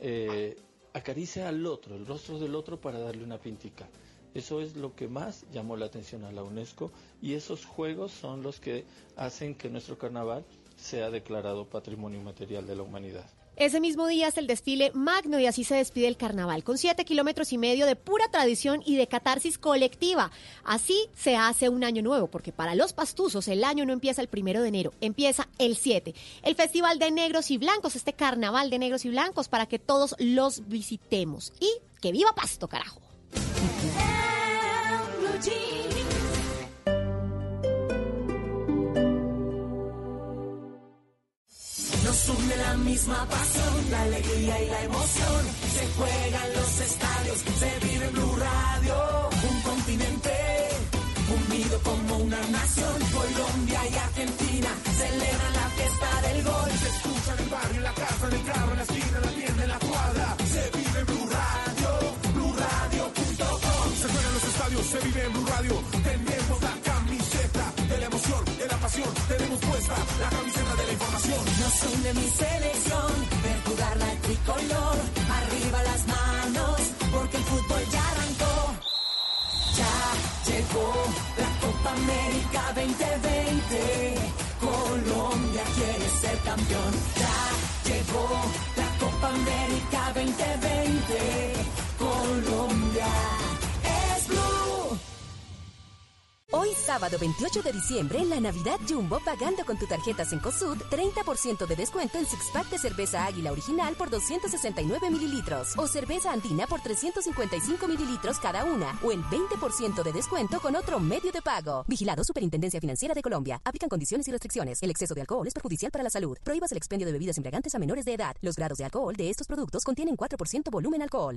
Speaker 72: eh, acaricia al otro, el rostro del otro para darle una pintica. Eso es lo que más llamó la atención a la UNESCO y esos juegos son los que hacen que nuestro carnaval sea declarado Patrimonio Material de la Humanidad.
Speaker 12: Ese mismo día es el desfile magno y así se despide el carnaval, con siete kilómetros y medio de pura tradición y de catarsis colectiva. Así se hace un año nuevo, porque para los pastuzos el año no empieza el primero de enero, empieza el 7. El Festival de Negros y Blancos, este carnaval de negros y blancos, para que todos los visitemos. Y que viva Pasto, carajo.
Speaker 73: Une la misma pasión, la alegría y la emoción. Se juegan los estadios, se vive en Blue Radio. Un continente unido como una nación. Colombia y Argentina celebran la fiesta del gol. Se escucha en el barrio, en la casa, en el carro, en la esquina, en la tienda, en la cuadra. Se vive en Blue Radio, BlueRadio.com. Se juegan los estadios, se vive en Blue Radio. Tenemos la camiseta de la emoción, de la pasión. La camiseta de la información. Nos une mi selección, ver jugar la tricolor. Arriba las manos, porque el fútbol ya arrancó. Ya llegó la Copa América 2020. Colombia quiere ser campeón. Ya llegó la Copa América 2020. Colombia
Speaker 74: Hoy sábado 28 de diciembre, en la Navidad Jumbo, pagando con tu tarjeta Cencosud, 30% de descuento en six pack de cerveza Águila original por 269 mililitros o cerveza Andina por 355 mililitros cada una o el 20% de descuento con otro medio de pago. Vigilado Superintendencia Financiera de Colombia. Aplican condiciones y restricciones. El exceso de alcohol es perjudicial para la salud. Prohíbas el expendio de bebidas embriagantes a menores de edad. Los grados de alcohol de estos productos contienen 4% volumen alcohol.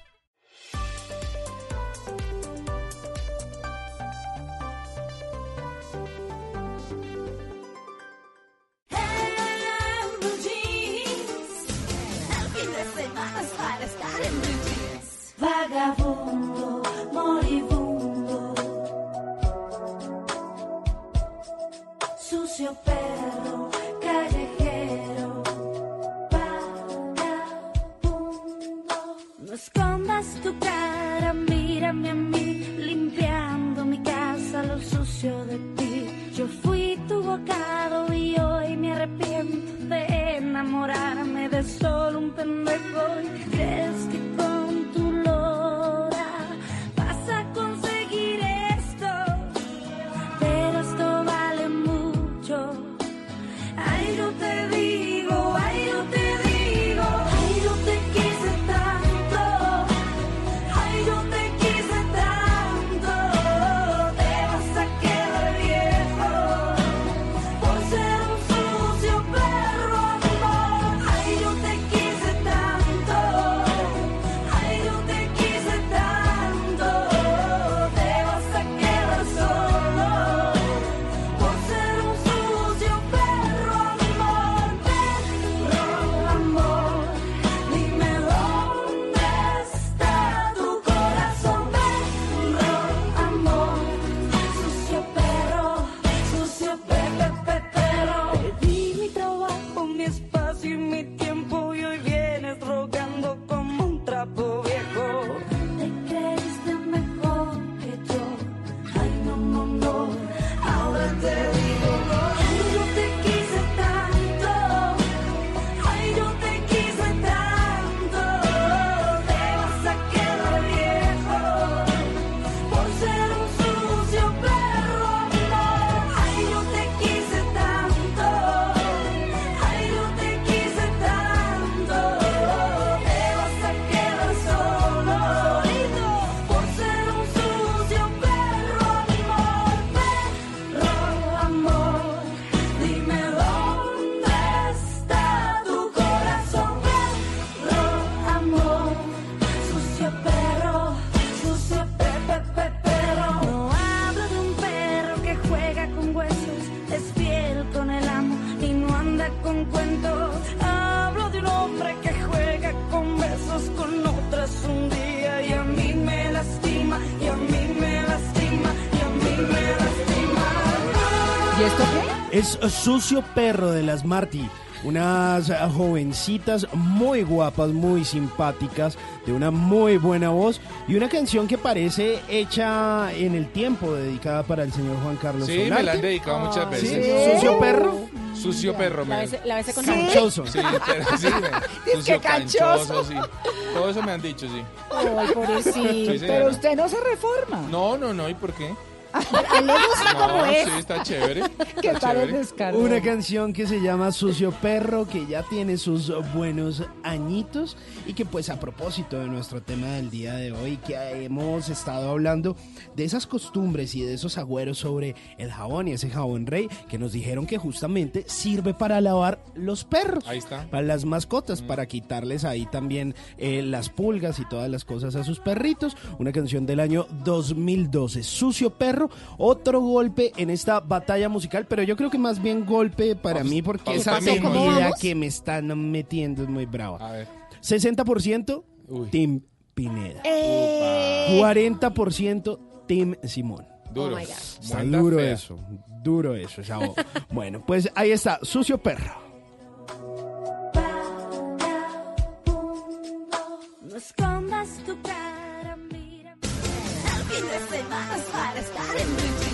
Speaker 50: Vagabundo, moribundo, sucio perro, callejero, vagabundo. No escondas tu cara, mírame a mí, limpiando mi casa, lo sucio de ti. Yo fui tu bocado y hoy me arrepiento de enamorarme de solo un pendejo. Es
Speaker 75: Sucio Perro de las Marty. Unas jovencitas muy guapas, muy simpáticas, de una muy buena voz y una canción que parece hecha en el tiempo, dedicada para el señor Juan Carlos
Speaker 48: Sí, me la han dedicado muchas
Speaker 75: ¿Sí?
Speaker 48: veces.
Speaker 75: ¿Sucio Perro?
Speaker 48: Sucio perro,
Speaker 76: La
Speaker 48: me.
Speaker 76: vez, la vez con
Speaker 75: Canchoso.
Speaker 48: Sí, pero sí, me- sucio canchoso, sí. Todo eso me han dicho, sí.
Speaker 69: Ay, pobrecito.
Speaker 48: Sí,
Speaker 69: pero usted no se reforma.
Speaker 48: No, no, no, ¿y por qué?
Speaker 12: A él le gusta como
Speaker 48: No,
Speaker 12: es.
Speaker 48: sí, está chévere.
Speaker 9: ¿Qué
Speaker 48: está
Speaker 9: tal el
Speaker 48: chévere.
Speaker 9: descaro?
Speaker 10: Una canción que se llama Sucio Perro, que ya tiene sus buenos añitos y que pues a propósito de nuestro tema del día de hoy, que hemos estado hablando de esas costumbres y de esos agüeros sobre el jabón y ese jabón rey, que nos dijeron que justamente sirve para lavar los perros.
Speaker 48: Ahí está.
Speaker 10: Para las mascotas, para quitarles ahí también eh, las pulgas y todas las cosas a sus perritos. Una canción del año 2012, Sucio Perro, otro golpe en esta batalla musical, pero yo creo que más bien golpe para mí porque esa
Speaker 48: usted mismo.
Speaker 12: ¿Cómo
Speaker 10: pelea
Speaker 12: vamos?
Speaker 10: que me están metiendo es muy brava.
Speaker 48: A ver.
Speaker 10: 60%
Speaker 48: Uy.
Speaker 10: Team Pineda.
Speaker 12: Eh,
Speaker 10: 40% Team Simón.
Speaker 48: Duro.
Speaker 12: Oh.
Speaker 10: Está duro
Speaker 48: fea.
Speaker 10: eso, duro eso, chavo. bueno, pues ahí está, Sucio Perro.
Speaker 50: De semana para estar en.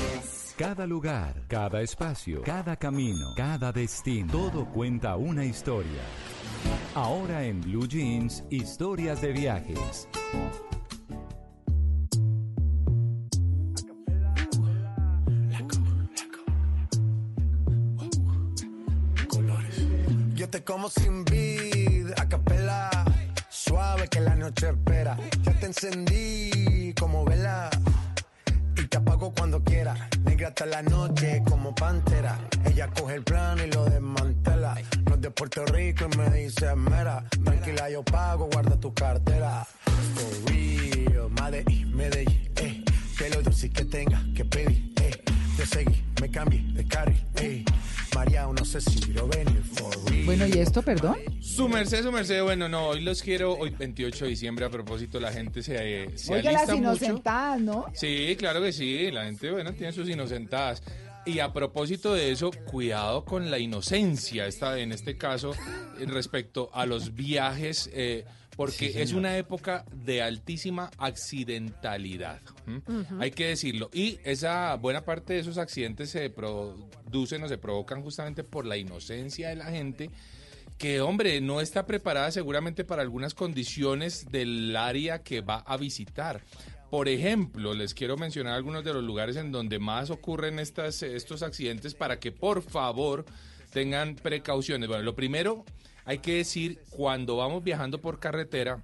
Speaker 3: Cada lugar, cada espacio, cada camino, cada destino, todo cuenta una historia. Ahora en Blue Jeans, historias de viajes.
Speaker 77: Yo te como sin vid, a capela, suave que la noche espera. Ya te encendí como vela y te apago cuando quiera. Negra hasta la noche como pantera. Ella coge el plano y lo desmantela. No es de Puerto Rico y me dice mera. Tranquila, yo pago, guarda tu cartera. For real, Medellín, Medellín, eh. Que lo dulce que tenga que pedir. Te seguí, me cambié de carry. María, no sé si lo venir, for real.
Speaker 9: Bueno, ¿y esto, perdón?
Speaker 48: Su merced, su merced, bueno, no, hoy los quiero, hoy 28 de diciembre, a propósito, la gente se, eh, se
Speaker 9: Oiga, las
Speaker 48: alista mucho.
Speaker 9: inocentadas, ¿no?
Speaker 48: Sí, claro que sí, la gente, bueno, tiene sus inocentadas. Y a propósito de eso, cuidado con la inocencia, esta, en este caso, respecto a los viajes, eh, porque
Speaker 10: Sí,
Speaker 48: es una época de altísima accidentalidad. Hay que decirlo. Y esa buena parte de esos accidentes se producen o se provocan justamente por la inocencia de la gente que, hombre, no está preparada seguramente para algunas condiciones del área que va a visitar. Por ejemplo, les quiero mencionar algunos de los lugares en donde más ocurren estas, estos accidentes para que por favor tengan precauciones. Bueno, lo primero, hay que decir, cuando vamos viajando por carretera,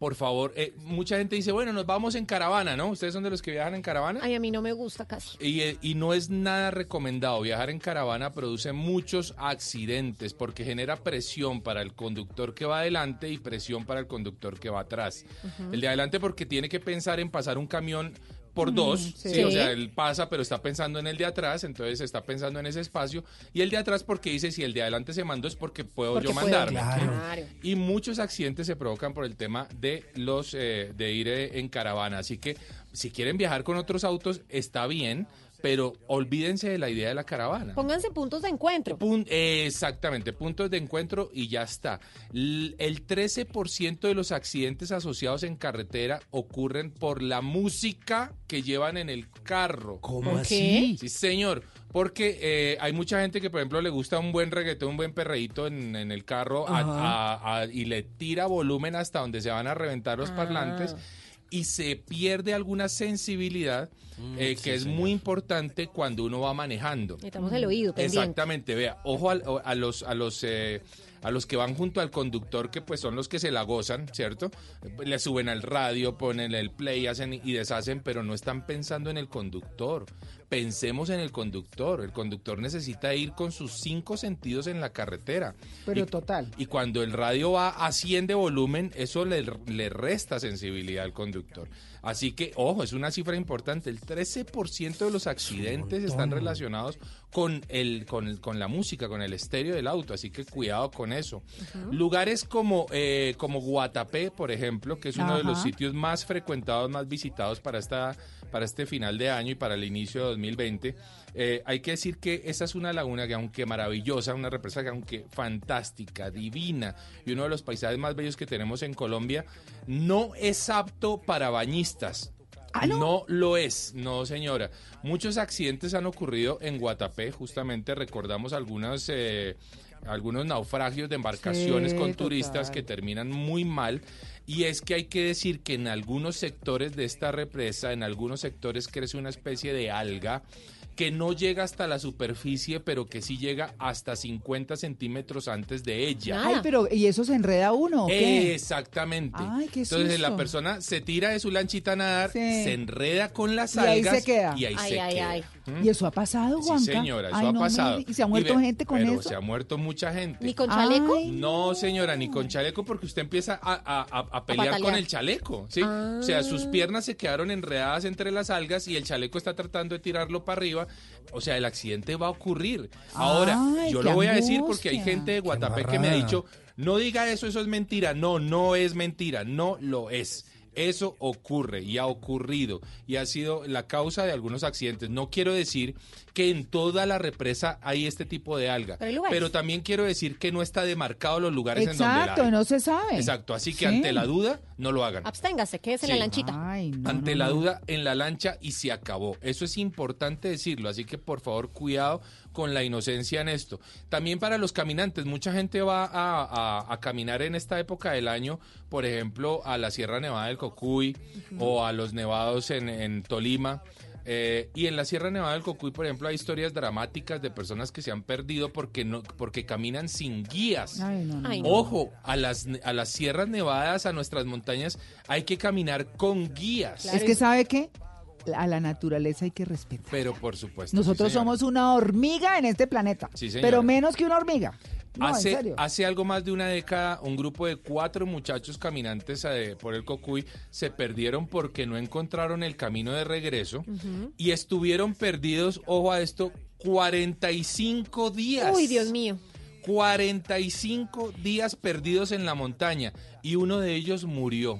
Speaker 48: por favor, eh, mucha gente dice, bueno, nos vamos en caravana, ¿no? ¿Ustedes son de los que viajan en caravana?
Speaker 12: Ay, a mí no me gusta casi.
Speaker 48: Y, eh, y no es nada recomendado. Viajar en caravana produce muchos accidentes porque genera presión para el conductor que va adelante y presión para el conductor que va atrás. El de adelante porque tiene que pensar en pasar un camión por
Speaker 78: Mm,
Speaker 48: dos,
Speaker 78: sí.
Speaker 48: ¿sí? o sea, él pasa pero está pensando en el de atrás, entonces está pensando en ese espacio y el de atrás porque dice si el de adelante se mandó es porque puedo
Speaker 78: Porque
Speaker 48: yo mandarme.
Speaker 78: Claro.
Speaker 48: Y muchos accidentes se provocan por el tema de los eh, de ir eh, en caravana. Así que si quieren viajar con otros autos, está bien, pero olvídense de la idea de la caravana.
Speaker 12: Pónganse puntos de encuentro.
Speaker 48: Pun- exactamente, puntos de encuentro y ya está. L- el 13% de los accidentes asociados en carretera ocurren por la música que llevan en el carro.
Speaker 10: ¿Cómo ¿Por así?
Speaker 48: Sí, señor. Porque eh, hay mucha gente que, por ejemplo, le gusta un buen reggaetón, un buen perreíto en, en el carro a-
Speaker 10: Ajá.
Speaker 48: a- a- y le tira volumen hasta donde se van a reventar los
Speaker 10: Ah.
Speaker 48: parlantes y se pierde alguna sensibilidad eh, que es muy importante cuando uno va manejando.
Speaker 12: Necesitamos el oído pendiente.
Speaker 48: Exactamente, vea, ojo o- a, los a los eh, a los que van junto al conductor que pues son los que se la gozan, ¿cierto? Le suben al radio, ponen el play, hacen y deshacen, pero no están pensando en el conductor. Pensemos en el conductor. El conductor necesita ir con sus cinco sentidos en la carretera.
Speaker 9: Pero
Speaker 48: Y-
Speaker 9: total.
Speaker 48: y cuando el radio va a 100 de volumen, eso le, le resta sensibilidad al conductor. Así que, ojo, es una cifra importante. El 13% de los accidentes están relacionados con, el, con, el- con la música, con el estéreo del auto. Así que cuidado con eso. Lugares como, eh, como Guatapé, por ejemplo, que es uno de los sitios más frecuentados, más visitados para, esta, para este final de año y para el inicio de 2020. Eh, hay que decir que esa es una laguna que aunque maravillosa, una represa que aunque fantástica, divina y uno de los paisajes más bellos que tenemos en Colombia, no es apto para bañistas. no? lo es, no señora. Muchos accidentes han ocurrido en Guatapé, justamente recordamos algunos eh, algunos naufragios de embarcaciones
Speaker 69: Sí,
Speaker 48: con turistas que terminan muy mal. Y es que hay que decir que en algunos sectores de esta represa, en algunos sectores crece una especie de alga que no llega hasta la superficie, pero que sí llega hasta 50 centímetros antes de ella.
Speaker 69: Ay, pero ¿y eso se enreda uno o qué?
Speaker 48: Exactamente.
Speaker 69: Ay, qué
Speaker 48: Entonces la persona se tira de su lanchita a nadar,
Speaker 69: Sí.
Speaker 48: se enreda con las
Speaker 69: Y ahí
Speaker 48: algas
Speaker 69: se queda.
Speaker 48: y ahí
Speaker 76: Ay,
Speaker 48: se
Speaker 76: ay,
Speaker 48: queda.
Speaker 76: ay.
Speaker 48: ¿Mm?
Speaker 69: ¿Y eso ha pasado,
Speaker 48: Sí,
Speaker 69: Juanca?
Speaker 48: señora, eso
Speaker 69: Ay,
Speaker 48: ha
Speaker 69: no
Speaker 48: pasado.
Speaker 69: ¿Y se ha muerto
Speaker 48: ve-
Speaker 69: gente con
Speaker 48: pero
Speaker 69: eso?
Speaker 48: se ha muerto mucha gente.
Speaker 76: ¿Ni con chaleco?
Speaker 69: Ay,
Speaker 48: No, señora, ni con chaleco porque usted empieza a, a- a- a pelear con el chaleco, ¿sí? O sea, sus
Speaker 69: Ah.
Speaker 48: piernas se quedaron enredadas entre las algas y el chaleco está tratando de tirarlo para arriba. O sea, el accidente va a ocurrir. Ahora,
Speaker 69: Ay,
Speaker 48: yo lo voy a decir porque hay gente de Guatapé que me ha dicho, no diga eso, eso es mentira. No, no es mentira, no lo es. Eso ocurre y ha ocurrido y ha sido la causa de algunos accidentes. No quiero decir que en toda la represa hay este tipo de alga,
Speaker 76: Pero
Speaker 48: también quiero decir que no está demarcado los lugares en donde la
Speaker 69: Exacto, no se sabe.
Speaker 48: Exacto, así que
Speaker 69: Sí.
Speaker 48: ante la duda, no lo hagan.
Speaker 76: Absténgase, quédese en
Speaker 48: Sí.
Speaker 76: la lanchita.
Speaker 69: Ay, no,
Speaker 48: Ante
Speaker 69: no,
Speaker 48: la
Speaker 69: no.
Speaker 48: duda, en la lancha y se acabó. Eso es importante decirlo, así que por favor cuidado con la inocencia en esto. También para los caminantes, mucha gente va a, a- a caminar en esta época del año, por ejemplo, a la Sierra Nevada del Cocuy o a los nevados en, en Tolima. Eh, y en la Sierra Nevada del Cocuy, por ejemplo, hay historias dramáticas de personas que se han perdido porque no, porque caminan sin guías.
Speaker 69: Ay, no, no,
Speaker 76: Ay,
Speaker 69: no.
Speaker 76: no.
Speaker 48: Ojo, a las, a las sierras nevadas, a nuestras montañas, hay que caminar con guías.
Speaker 76: Claro.
Speaker 69: Es que ¿sabe qué? A la naturaleza hay que respetar.
Speaker 48: Pero por supuesto.
Speaker 69: Nosotros
Speaker 48: sí,
Speaker 69: somos una hormiga en este planeta.
Speaker 48: Sí, señora.
Speaker 69: pero menos que una hormiga. No,
Speaker 48: hace, hace algo más de una década, un grupo de cuatro muchachos caminantes por el Cocuy se perdieron porque no encontraron el camino de regreso y estuvieron perdidos, ojo a esto, 45 días.
Speaker 76: Uy, Dios mío.
Speaker 48: 45 días perdidos en la montaña y uno de ellos murió.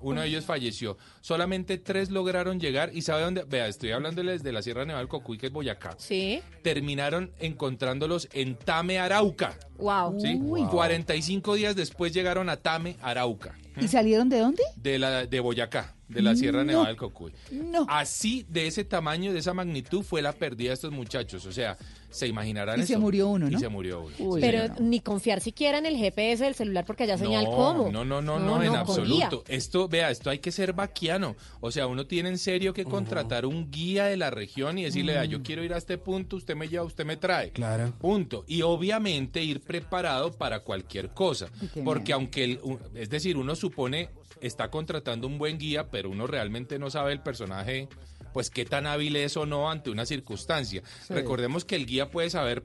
Speaker 48: Uno de ellos falleció. Solamente tres lograron llegar y ¿sabe dónde? Vea, estoy hablándoles de la Sierra Nevada del Cocuy, que es Boyacá.
Speaker 76: Sí.
Speaker 48: Terminaron encontrándolos en Tame, Arauca.
Speaker 76: Wow.
Speaker 48: ¿sí?
Speaker 69: Uy.
Speaker 48: 45 días después llegaron a Tame, Arauca.
Speaker 69: ¿Y salieron de dónde?
Speaker 48: De, la, de Boyacá, de la Sierra
Speaker 69: No.
Speaker 48: Nevada del Cocuy.
Speaker 69: No.
Speaker 48: Así, de ese tamaño, de esa magnitud, fue la pérdida de estos muchachos. O sea, se imaginarán
Speaker 69: Y
Speaker 48: eso.
Speaker 69: se murió uno, ¿no?
Speaker 48: Y se murió uno.
Speaker 69: Uy,
Speaker 48: Sí,
Speaker 76: Pero ni confiar siquiera en el GPS del celular porque haya señal
Speaker 48: no,
Speaker 76: como.
Speaker 48: No, no, no, no, en absoluto.
Speaker 76: guía.
Speaker 48: Esto, vea, esto hay que ser vaquiano. O sea, uno tiene en serio que contratar un guía de la región y decirle, "Vea, yo quiero ir a este punto, usted me lleva, usted me trae.
Speaker 75: Claro.
Speaker 48: Punto. Y obviamente ir preparado para cualquier cosa. Porque
Speaker 69: miedo.
Speaker 48: aunque, el- es decir, uno supone, está contratando un buen guía, pero uno realmente no sabe el personaje, pues qué tan hábil es o no ante una circunstancia. Recordemos que el guía puede saber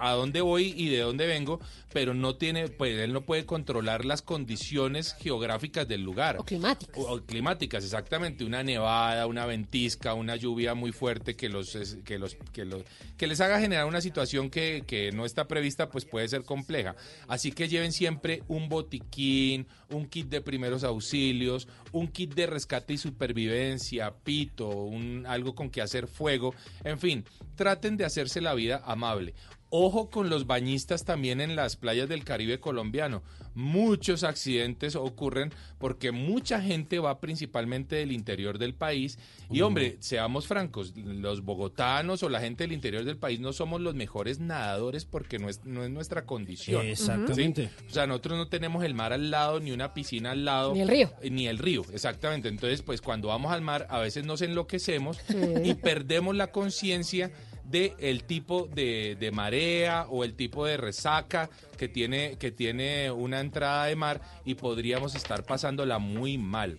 Speaker 48: a dónde voy y de dónde vengo, pero no tiene, pues él no puede controlar las condiciones geográficas del lugar.
Speaker 76: O climáticas.
Speaker 48: O- o climáticas, exactamente, una nevada, una ventisca, una lluvia muy fuerte que los que los que los que les haga generar una situación que, que no está prevista, pues puede ser compleja. Así que lleven siempre un botiquín, un kit de primeros auxilios, un kit de rescate y supervivencia, pito, un algo con que hacer fuego, en fin, traten de hacerse la vida amable. Ojo con los bañistas también en las playas del Caribe colombiano. Muchos accidentes ocurren porque mucha gente va principalmente del interior del país. Y hombre, seamos francos, los bogotanos o la gente del interior del país no somos los mejores nadadores porque no es, no es nuestra condición.
Speaker 75: Exactamente.
Speaker 48: ¿sí? O sea, nosotros no tenemos el mar al lado, ni una piscina al lado.
Speaker 76: Ni el río.
Speaker 48: Eh, Ni el río, exactamente. Entonces, pues cuando vamos al mar, a veces nos enloquecemos y perdemos la conciencia de el tipo de, de marea o el tipo de resaca que tiene, que tiene una entrada de mar y podríamos estar pasándola muy mal.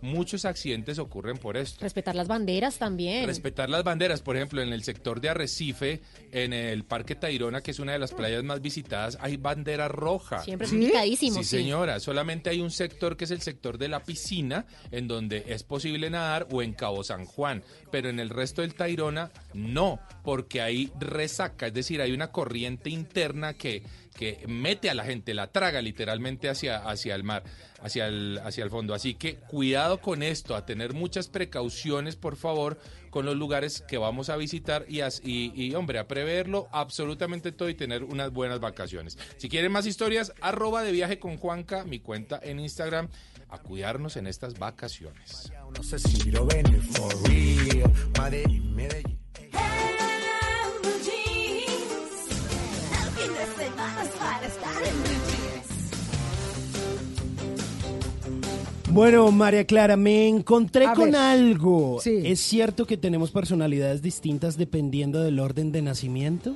Speaker 48: Muchos accidentes ocurren por esto.
Speaker 76: Respetar las banderas también.
Speaker 48: Respetar las banderas, por ejemplo, en el sector de Arrecife, en el Parque Tayrona, que es una de las playas más visitadas, hay bandera roja.
Speaker 76: Siempre picadísimo.
Speaker 48: Sí, señora. Solamente hay un sector que es el sector de la piscina, en donde es posible nadar, o en Cabo San Juan. Pero en el resto del Tayrona, no, porque hay resaca, es decir, hay una corriente interna que, que mete a la gente, la traga literalmente hacia, hacia el mar, hacia el, hacia el fondo. Así que cuidado con esto, a tener muchas precauciones, por favor, con los lugares que vamos a visitar y, as- y, y, hombre, a preverlo absolutamente todo y tener unas buenas vacaciones. Si quieren más historias, arroba de viaje con Juanca, mi cuenta en Instagram, a cuidarnos en estas vacaciones.
Speaker 77: No
Speaker 10: Bueno, María Clara, me encontré
Speaker 9: A
Speaker 10: con
Speaker 9: ver.
Speaker 10: algo.
Speaker 9: Sí.
Speaker 10: ¿Es cierto que tenemos personalidades distintas dependiendo del orden de nacimiento?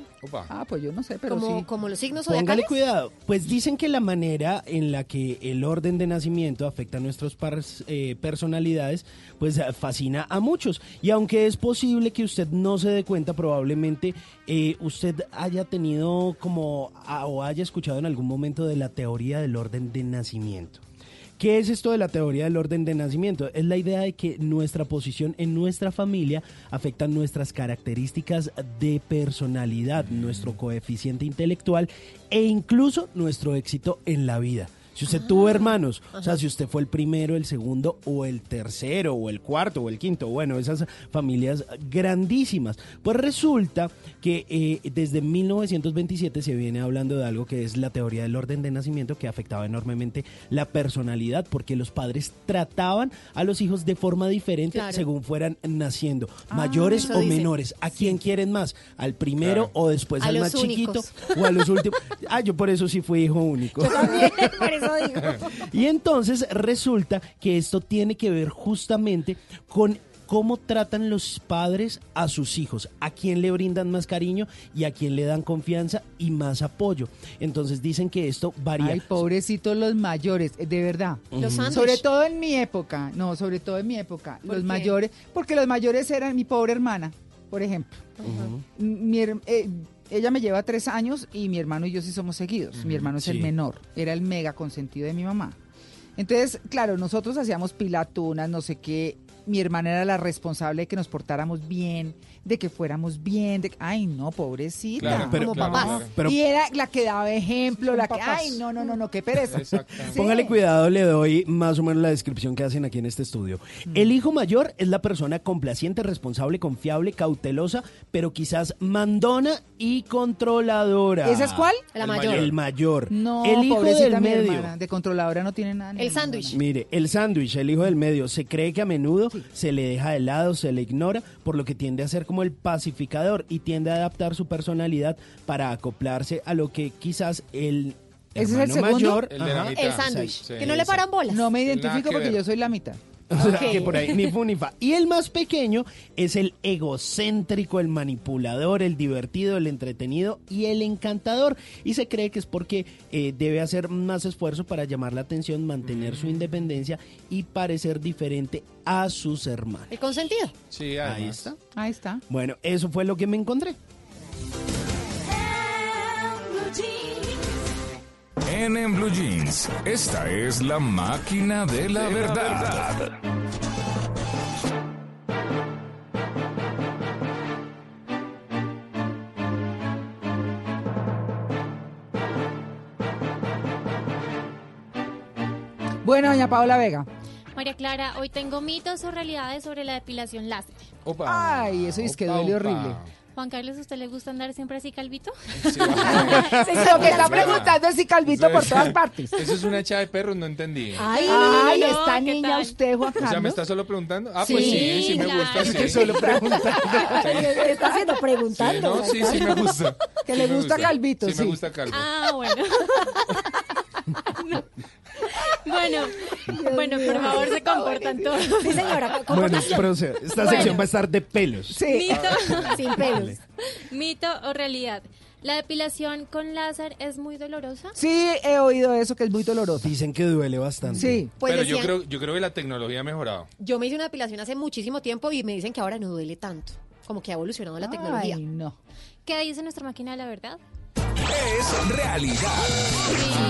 Speaker 9: Ah, pues yo no sé, pero
Speaker 12: como,
Speaker 9: sí.
Speaker 12: como los signos
Speaker 10: Póngale
Speaker 12: zodiacales.
Speaker 10: cuidado. Pues dicen que la manera en la que el orden de nacimiento afecta a nuestras eh, personalidades, pues eh, fascina a muchos. Y aunque es posible que usted no se dé cuenta, probablemente eh, usted haya tenido como a- o haya escuchado en algún momento de la teoría del orden de nacimiento. ¿Qué es esto de la teoría del orden de nacimiento? Es la idea de que nuestra posición en nuestra familia afecta nuestras características de personalidad, nuestro coeficiente intelectual e incluso nuestro éxito en la vida. Si usted tuvo hermanos, o sea, si usted fue el primero, el segundo o el tercero o el cuarto o el quinto, bueno, esas familias grandísimas. Pues resulta que eh, desde 1927 se viene hablando de algo que es la teoría del orden de nacimiento que afectaba enormemente la personalidad porque los padres trataban a los hijos de forma diferente
Speaker 12: Claro.
Speaker 10: según fueran naciendo,
Speaker 12: Ah,
Speaker 10: mayores o
Speaker 12: dicen.
Speaker 10: menores. ¿A quién quieren más? ¿Al primero o después
Speaker 12: A
Speaker 10: al más chiquito o a los últimos? Ah, yo por eso sí fui hijo único.
Speaker 12: por eso digo.
Speaker 10: Y entonces resulta que esto tiene que ver justamente con cómo tratan los padres a sus hijos, a quién le brindan más cariño y a quién le dan confianza y más apoyo. Entonces dicen que esto varía.
Speaker 9: Ay, pobrecitos los mayores, de verdad.
Speaker 10: Los sándwich.
Speaker 9: Sobre todo en mi época, no, sobre todo en mi época,
Speaker 12: ¿Por
Speaker 9: los
Speaker 12: qué?
Speaker 9: mayores, porque los mayores eran mi pobre hermana, por ejemplo. Mi eh, ella me lleva tres años y mi hermano y yo sí somos seguidos. Mi hermano es el menor, era el mega consentido de mi mamá. Entonces, claro, nosotros hacíamos pilatunas, no sé qué. Mi hermana era la responsable de que nos portáramos bien, de que fuéramos bien, de ay no, pobrecita,
Speaker 10: Claro, pero-
Speaker 9: como
Speaker 10: claro,
Speaker 9: papás.
Speaker 10: claro.
Speaker 9: Y era la que daba ejemplo, la que,
Speaker 79: papás.
Speaker 9: ay no, no, no, no, qué pereza. Sí.
Speaker 10: Póngale cuidado, le doy más o menos la descripción que hacen aquí en este estudio. El hijo mayor es la persona complaciente, responsable, confiable, cautelosa, pero quizás mandona y controladora.
Speaker 9: ¿Esa es cuál?
Speaker 12: La
Speaker 10: El
Speaker 12: mayor.
Speaker 10: El mayor.
Speaker 9: No,
Speaker 10: el hijo
Speaker 9: pobrecita
Speaker 10: del
Speaker 9: mi
Speaker 10: medio.
Speaker 9: hermana, de controladora no tiene nada.
Speaker 12: El sándwich.
Speaker 10: Mire, el sándwich, el hijo del medio, se cree que a menudo se le deja de lado, se le ignora, por lo que tiende a ser como el pacificador y tiende a adaptar su personalidad para acoplarse a lo que quizás el
Speaker 9: ¿Ese es el segundo?
Speaker 10: mayor...
Speaker 48: El
Speaker 12: sándwich.
Speaker 48: Sí.
Speaker 12: que no le paran bolas.
Speaker 9: No me identifico
Speaker 48: que
Speaker 9: porque
Speaker 48: ver.
Speaker 9: yo soy la mitad.
Speaker 10: O sea, que por ahí, ni fu ni fa. Y el más pequeño es el egocéntrico, el manipulador, el divertido, el entretenido y el encantador. Y se cree que es porque eh, debe hacer más esfuerzo para llamar la atención, mantener su independencia y parecer diferente a sus hermanos.
Speaker 12: El consentido.
Speaker 48: Sí,
Speaker 10: Ahí está.
Speaker 9: Ahí está.
Speaker 10: Bueno, eso fue lo que me encontré.
Speaker 3: En, en Blue Jeans, esta es la máquina de la verdad.
Speaker 9: Bueno, doña Paola Vega.
Speaker 80: María Clara, hoy tengo mitos o realidades sobre la depilación láser.
Speaker 48: Opa.
Speaker 9: Ay, eso es que duele
Speaker 48: opa.
Speaker 9: horrible.
Speaker 80: Juan Carlos, ¿a usted le gusta andar siempre así calvito?
Speaker 48: Sí,
Speaker 9: Lo que está preguntando es si Calvito por todas partes.
Speaker 48: Eso es una echada de perros, no entendí.
Speaker 9: Ay,
Speaker 80: no, no, ¿qué
Speaker 9: niña,
Speaker 80: tal?
Speaker 9: usted, Juan
Speaker 48: O sea, ¿me
Speaker 9: Carlos.
Speaker 48: está solo preguntando? Ah,
Speaker 9: Sí,
Speaker 48: pues sí, sí me gusta. Sí.
Speaker 10: Que solo preguntando.
Speaker 12: Está haciendo preguntando.
Speaker 48: Sí, no, sí, sí me gusta.
Speaker 9: Que le
Speaker 48: me
Speaker 9: gusta Calvito,
Speaker 48: Sí,
Speaker 9: sí.
Speaker 48: me gusta Calvo.
Speaker 80: Ah, bueno. bueno, bueno, por favor, se comportan todos.
Speaker 12: Sí, señora.
Speaker 10: Bueno, proceda. Esta
Speaker 80: Bueno.
Speaker 10: sección va a estar de pelos.
Speaker 9: Sí.
Speaker 80: Mito,
Speaker 12: Sin pelos.
Speaker 80: mito o realidad. ¿La depilación con láser es muy dolorosa?
Speaker 9: Sí, he oído eso que es muy doloroso.
Speaker 10: Dicen que duele bastante.
Speaker 9: Sí.
Speaker 12: Pues
Speaker 48: Pero yo
Speaker 12: decían-
Speaker 48: creo, yo creo que la tecnología ha mejorado.
Speaker 12: Yo me hice una depilación hace muchísimo tiempo y me dicen que ahora no duele tanto. Como que ha evolucionado la tecnología.
Speaker 9: Ay, no.
Speaker 80: ¿Qué dice nuestra máquina de la verdad?
Speaker 3: Es realidad.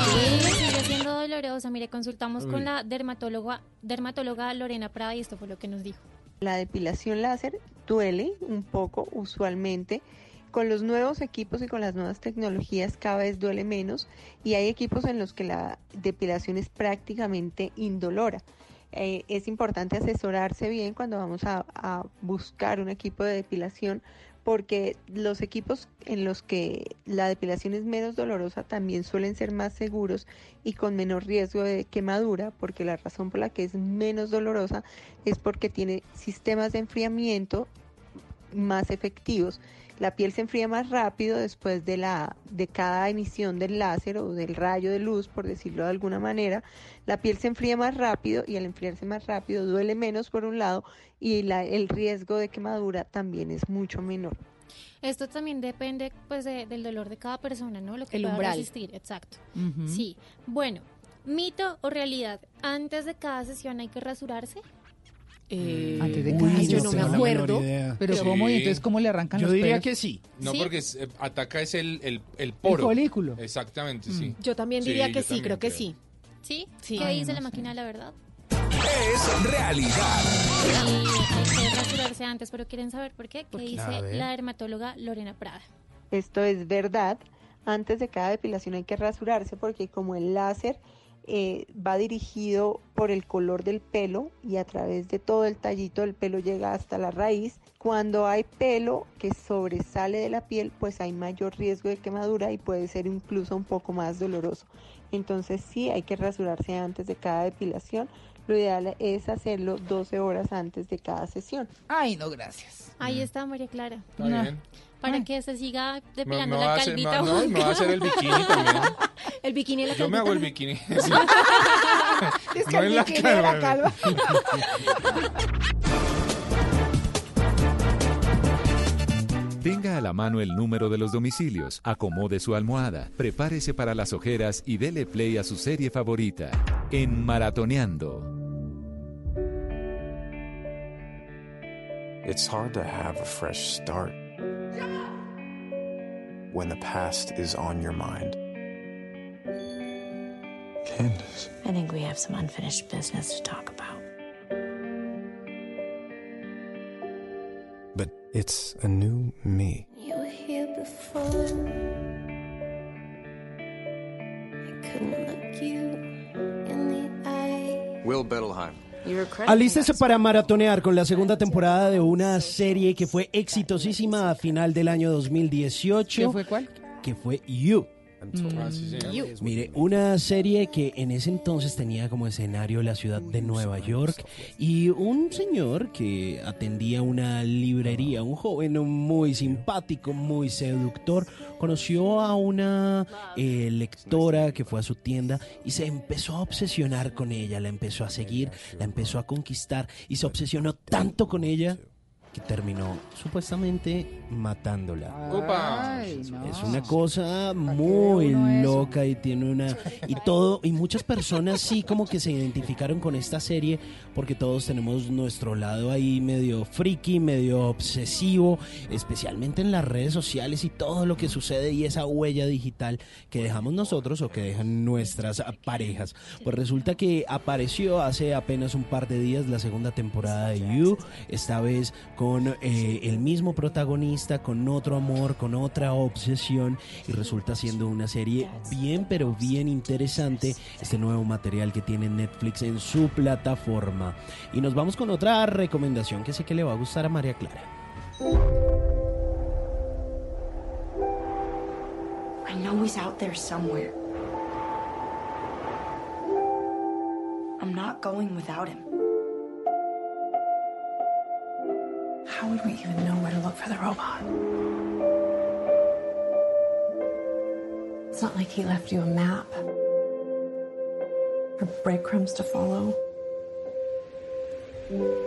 Speaker 80: Sí, sigue siendo dolorosa. Mire, consultamos con la dermatóloga, dermatóloga Lorena Prada y esto fue lo que nos dijo.
Speaker 81: La depilación láser duele un poco usualmente. Con los nuevos equipos y con las nuevas tecnologías cada vez duele menos y hay equipos en los que la depilación es prácticamente indolora. Eh, es importante asesorarse bien cuando vamos a, a buscar un equipo de depilación porque los equipos en los que la depilación es menos dolorosa también suelen ser más seguros y con menor riesgo de quemadura, porque la razón por la que es menos dolorosa es porque tiene sistemas de enfriamiento más efectivos. La piel se enfría más rápido después de, la, de cada emisión del láser o del rayo de luz, por decirlo de alguna manera. La piel se enfría más rápido y al enfriarse más rápido duele menos por un lado y la- el riesgo de quemadura también es mucho menor.
Speaker 80: Esto también depende pues de- del dolor de cada persona, ¿no? Lo que
Speaker 12: El
Speaker 80: pueda
Speaker 12: umbral.
Speaker 80: resistir, exacto. Sí. Bueno, mito o realidad, antes de cada sesión hay que rasurarse.
Speaker 9: Antes de
Speaker 10: Uy,
Speaker 9: cada
Speaker 10: no menor idea.
Speaker 9: Pero
Speaker 48: Sí.
Speaker 9: ¿cómo? ¿Y entonces cómo le arrancan
Speaker 10: Yo
Speaker 9: los
Speaker 10: diría
Speaker 9: pelos?
Speaker 10: que sí.
Speaker 48: No,
Speaker 80: ¿Sí?
Speaker 48: porque es- eh, ataca es el, el, el poro.
Speaker 9: folículo.
Speaker 48: Exactamente, sí.
Speaker 12: Yo también diría
Speaker 48: yo
Speaker 12: que sí, creo que sí.
Speaker 80: ¿Sí?
Speaker 12: Sí.
Speaker 80: ¿Qué
Speaker 12: Ay,
Speaker 80: dice
Speaker 12: no
Speaker 80: la
Speaker 12: sé.
Speaker 80: máquina de la verdad?
Speaker 8: Es realidad.
Speaker 80: Y hay que rasurarse antes, pero quieren saber por qué. ¿Qué dice la dermatóloga Lorena Prada?
Speaker 81: Esto es verdad. Antes de cada depilación hay que rasurarse porque como el láser eh, va dirigido por el color del pelo y a través de todo el tallito del pelo llega hasta la raíz, cuando hay pelo que sobresale de la piel, pues hay mayor riesgo de quemadura y puede ser incluso un poco más doloroso. Entonces sí hay que rasurarse antes de cada depilación. Lo ideal es hacerlo 12 horas antes de cada sesión.
Speaker 9: Ay, no, gracias.
Speaker 80: Ahí está María Clara.
Speaker 48: Está bien.
Speaker 80: Para que se siga depilando la
Speaker 48: a
Speaker 80: calvita.
Speaker 48: va- no, me va a hacer el bikini también.
Speaker 12: El bikini y la
Speaker 48: Yo me hago el bikini.
Speaker 9: Es que
Speaker 48: No
Speaker 9: el
Speaker 48: en la
Speaker 9: bikini de la
Speaker 48: calva.
Speaker 3: Tenga a la mano el número de los domicilios, acomode su almohada, prepárese para las ojeras y dele play a su serie favorita. En Maratoneando.
Speaker 82: It's hard to have a fresh start when the past is on your mind. Candace.
Speaker 50: I think we have some unfinished business to talk about.
Speaker 82: But it's a new me.
Speaker 50: You were here before. I couldn't look you in the eye.
Speaker 82: Will Bettelheim.
Speaker 10: Alístese para maratonear con la segunda temporada de una serie que fue exitosísima a final del año 2018.
Speaker 9: ¿Qué fue cuál?
Speaker 10: Que fue You.
Speaker 48: Ah, sí, señor.
Speaker 10: Mire, una serie que en ese entonces tenía como escenario la ciudad de Nueva York y un señor que atendía una librería, un joven muy simpático, muy seductor, conoció a una eh, lectora que fue a su tienda y se empezó a obsesionar con ella, la empezó a seguir, la empezó a conquistar y se obsesionó tanto con ella que terminó supuestamente matándola.
Speaker 48: Opa.
Speaker 9: Ay, no.
Speaker 10: Es una cosa muy loca y tiene una y todo y muchas personas sí como que se identificaron con esta serie porque todos tenemos nuestro lado ahí medio friki, medio obsesivo, especialmente en las redes sociales y todo lo que sucede y esa huella digital que dejamos nosotros o que dejan nuestras parejas. Pues resulta que apareció hace apenas un par de días la segunda temporada de You, esta vez con eh, el mismo protagonista, con otro amor, con otra obsesión y resulta siendo una serie bien pero bien interesante este nuevo material que tiene Netflix en su plataforma. Y nos vamos con otra recomendación que sé que le va a gustar a María Clara.
Speaker 50: I know he's out there somewhere. I'm not going without him. How would we even know where to look for the robot? It's not like he left you a map or breadcrumbs to follow.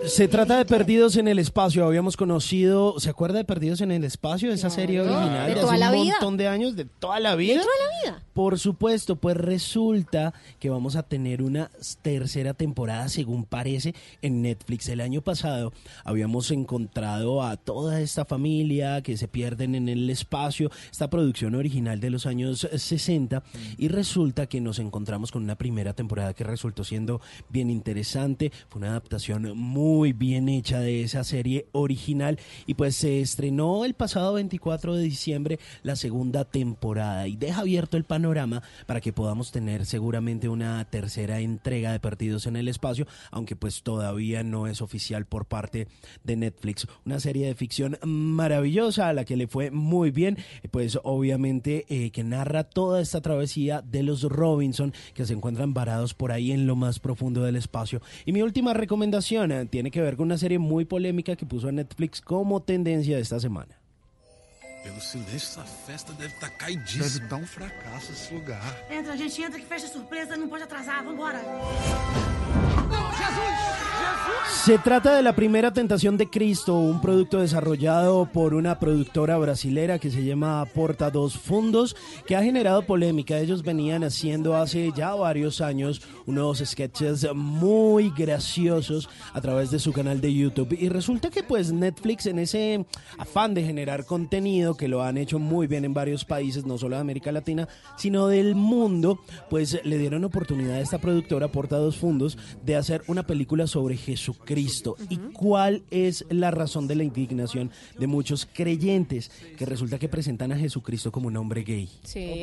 Speaker 10: Se trata de Perdidos en el Espacio. Habíamos conocido, ¿se acuerda de Perdidos en el Espacio? Esa serie original
Speaker 12: De
Speaker 10: de,
Speaker 12: toda
Speaker 10: hace
Speaker 12: la
Speaker 10: un
Speaker 12: vida.
Speaker 10: montón de años, de toda la vida.
Speaker 12: ¿De toda la vida?
Speaker 10: Por supuesto, pues resulta que vamos a tener una tercera temporada, según parece, en Netflix. El año pasado habíamos encontrado a toda esta familia que se pierden en el espacio, esta producción original de los años 60, y resulta que nos encontramos con una primera temporada que resultó siendo bien interesante. Fue una adaptación muy bien hecha de esa serie original, y pues se estrenó el pasado 24 de diciembre la segunda temporada, y deja abierto el panorama para que podamos tener seguramente una tercera entrega de Perdidos en el Espacio, aunque pues todavía no es oficial por parte de Netflix. Una serie de ficción maravillosa a la que le fue muy bien, pues obviamente eh, que narra toda esta travesía de los Robinson que se encuentran varados por ahí en lo más profundo del espacio. Y mi última recomendación tiene que ver con una serie muy polémica que puso a Netflix como tendencia de esta semana.
Speaker 8: Pelo silêncio, essa festa deve estar caidíssima. Deve estar um fracasso esse lugar.
Speaker 50: Entra, a gente entra que fecha surpresa, não pode atrasar, vambora.
Speaker 10: Se trata de la primera tentación de Cristo, un producto desarrollado por una productora brasilera que se llama Porta dos Fundos, que ha generado polémica. Ellos venían haciendo hace ya varios años unos sketches muy graciosos a través de su canal de YouTube. Y resulta que pues Netflix en ese afán de generar contenido, que lo han hecho muy bien en varios países, no solo de América Latina, sino del mundo, pues le dieron oportunidad a esta productora Porta dos Fundos de hacer una película sobre Jesucristo. ¿Y cuál es la razón de la indignación de muchos creyentes que resulta que presentan a Jesucristo como un hombre gay?
Speaker 12: Sí.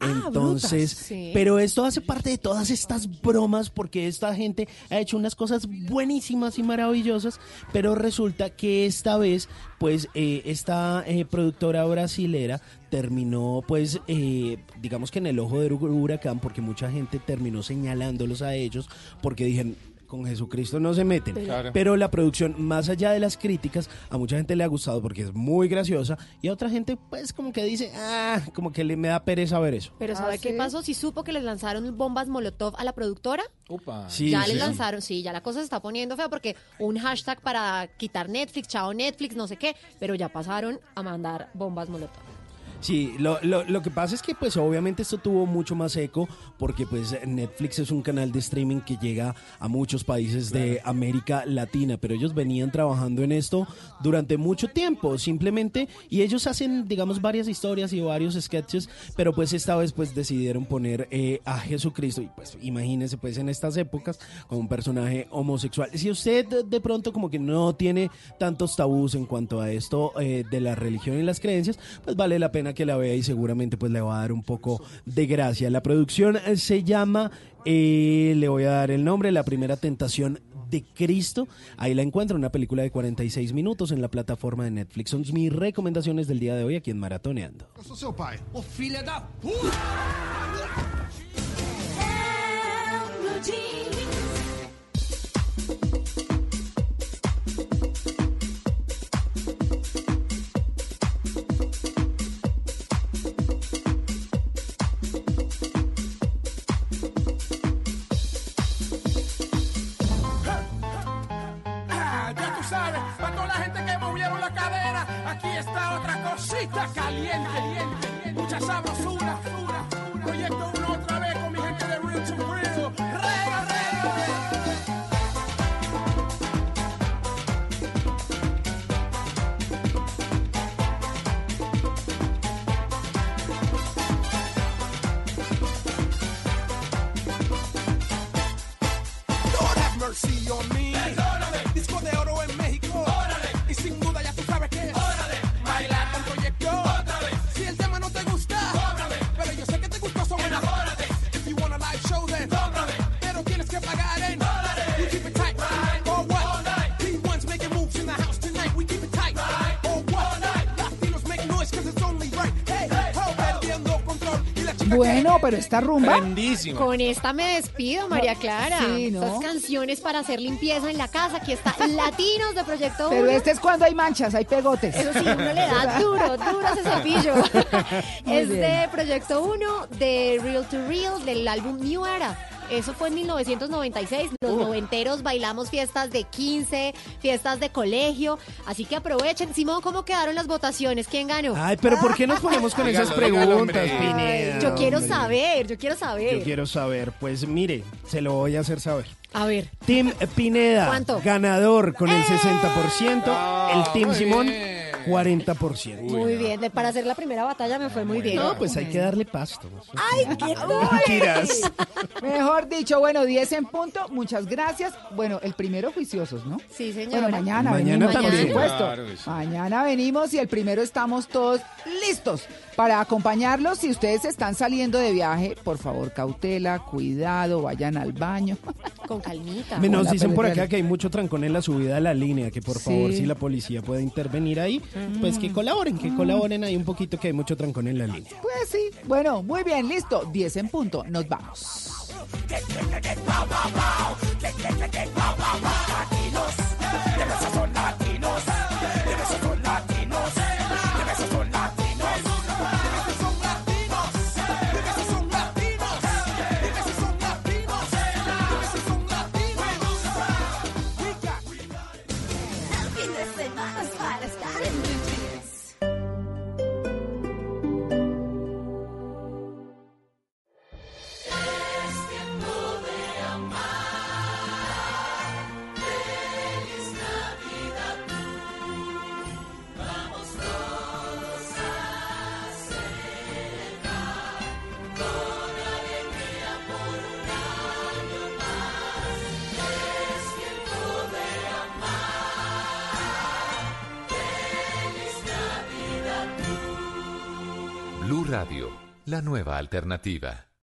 Speaker 10: Entonces,
Speaker 12: brutas. Sí.
Speaker 10: pero esto hace parte de todas estas bromas porque esta gente ha hecho unas cosas buenísimas y maravillosas, pero resulta que esta vez, pues, eh, esta eh, productora brasilera terminó, pues, eh, digamos que en el ojo del huracán porque mucha gente terminó señalándolos a ellos porque dijeron con Jesucristo no se meten.
Speaker 48: Claro.
Speaker 10: Pero la producción, más allá de las críticas, a mucha gente le ha gustado porque es muy graciosa y a otra gente, pues, como que dice, ah, como que le me da pereza ver eso.
Speaker 12: Pero ¿sabe
Speaker 9: Ah,
Speaker 12: qué
Speaker 9: ¿sí?
Speaker 12: pasó? Si supo que les lanzaron bombas Molotov a la productora,
Speaker 48: Upa.
Speaker 10: Sí,
Speaker 12: ya
Speaker 10: sí,
Speaker 12: les lanzaron, sí, ya la cosa se está poniendo fea porque un hashtag para quitar Netflix, chao Netflix, no sé qué, pero ya pasaron a mandar bombas Molotov.
Speaker 10: Sí, lo, lo, lo que pasa es que pues obviamente esto tuvo mucho más eco porque pues Netflix es un canal de streaming que llega a muchos países de América Latina, pero ellos venían trabajando en esto durante mucho tiempo, simplemente, y ellos hacen digamos varias historias y varios sketches, pero pues esta vez pues decidieron poner eh, a Jesucristo y pues imagínense pues en estas épocas como un personaje homosexual. Si usted de- de pronto como que no tiene tantos tabús en cuanto a esto eh, de la religión y las creencias, pues vale la pena que la vea y seguramente pues le va a dar un poco de gracia. La producción eh, se llama, eh, le voy a dar el nombre, La Primera Tentación de Cristo. Ahí la encuentro, una película de 46 minutos en la plataforma de Netflix. Son mis recomendaciones del día de hoy aquí en Maratoneando.
Speaker 8: Cosita caliente, caliente, pero
Speaker 9: esta rumba.
Speaker 12: Con esta me despido, María Clara.
Speaker 9: Sí, ¿no?
Speaker 12: Estas canciones para hacer limpieza en la casa. Aquí está Latinos de Proyecto
Speaker 9: Pero
Speaker 12: Uno.
Speaker 9: este es cuando hay manchas, hay pegotes.
Speaker 12: Eso sí, uno le da duro, duro ese cepillo.
Speaker 9: Muy
Speaker 12: es
Speaker 9: bien.
Speaker 12: de Proyecto 1, de Real to Real, del álbum New Era. Eso fue en 1996. Los noventeros bailamos fiestas de 15, fiestas de colegio. Así que aprovechen. Simón, ¿cómo quedaron las votaciones? ¿Quién ganó?
Speaker 10: Ay, pero ¿por qué nos ponemos con esas preguntas. Pineda?
Speaker 12: yo quiero
Speaker 10: hombre?
Speaker 12: saber, yo quiero saber.
Speaker 10: Yo quiero saber. Pues mire, se lo voy a hacer saber.
Speaker 12: A ver.
Speaker 10: Team Pineda,
Speaker 12: ¿Cuánto?
Speaker 10: ganador con el 60%.
Speaker 48: Ah,
Speaker 10: el Team
Speaker 48: muy
Speaker 10: Simón,
Speaker 48: bien.
Speaker 10: 40%.
Speaker 12: Muy bien, de- para hacer la primera batalla me fue muy bien.
Speaker 10: No, pues hay que darle pasto.
Speaker 12: ¡Ay, qué
Speaker 10: Mentiras.
Speaker 9: Mejor dicho, bueno, 10 en punto, muchas gracias. Bueno, el primero juiciosos, ¿no?
Speaker 12: Sí, señora.
Speaker 9: Bueno, mañana
Speaker 10: Mañana
Speaker 9: venimos, por
Speaker 10: también.
Speaker 9: supuesto.
Speaker 48: Claro que sí.
Speaker 9: Mañana venimos y el primero estamos todos listos para acompañarlos. Si ustedes están saliendo de viaje, por favor, cautela, cuidado, vayan al baño.
Speaker 12: Con calmita.
Speaker 10: Me nos
Speaker 9: Hola,
Speaker 10: dicen por acá que hay mucho trancón en la subida a la línea, que por favor,
Speaker 9: Sí.
Speaker 10: si la policía puede intervenir ahí, pues que colaboren, que colaboren ahí un poquito, que hay mucho trancón en la línea.
Speaker 9: Pues sí, bueno, muy bien, listo. 10 en punto, nos vamos.
Speaker 3: Nueva alternativa.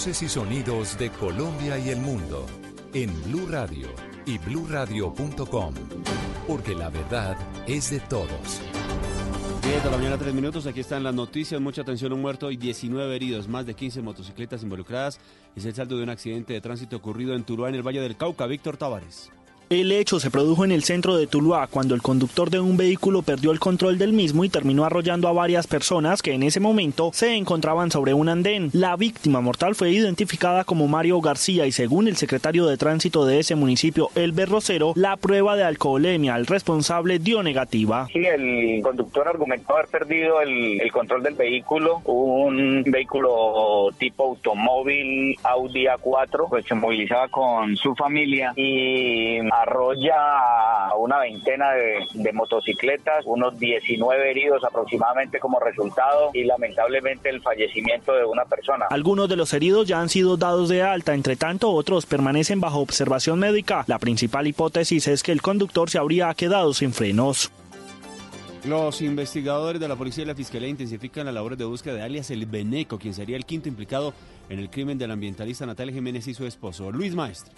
Speaker 3: Voces y sonidos de Colombia y el mundo en Blue Radio y bluradio.com, porque la verdad es de todos.
Speaker 36: 10 de la mañana, 3 minutos. Aquí están las noticias. Mucha atención, un muerto y 19 heridos. Más de 15 motocicletas involucradas. Es el saldo de un accidente de tránsito ocurrido en Tuluá, en el Valle del Cauca. Víctor Tavares.
Speaker 83: El hecho se produjo en el centro de Tuluá cuando el conductor de un vehículo perdió el control del mismo y terminó arrollando a varias personas que en ese momento se encontraban sobre un andén. La víctima mortal fue identificada como Mario García y según el secretario de tránsito de ese municipio, Elber Rosero, la prueba de alcoholemia al responsable dio negativa.
Speaker 84: Sí, el conductor argumentó haber perdido el, control del vehículo, un vehículo tipo automóvil Audi A4, pues se movilizaba con su familia y arrolla a una veintena de, de motocicletas, unos 19 heridos aproximadamente como resultado y lamentablemente el fallecimiento de una persona.
Speaker 83: Algunos de los heridos ya han sido dados de alta, entre tanto otros permanecen bajo observación médica. La principal hipótesis es que el conductor se habría quedado sin frenos.
Speaker 36: Los investigadores de la policía y la fiscalía intensifican las labores de búsqueda de alias El Beneco, quien sería el quinto implicado en el crimen del ambientalista Natalia Jiménez y su esposo, Luis Maestre.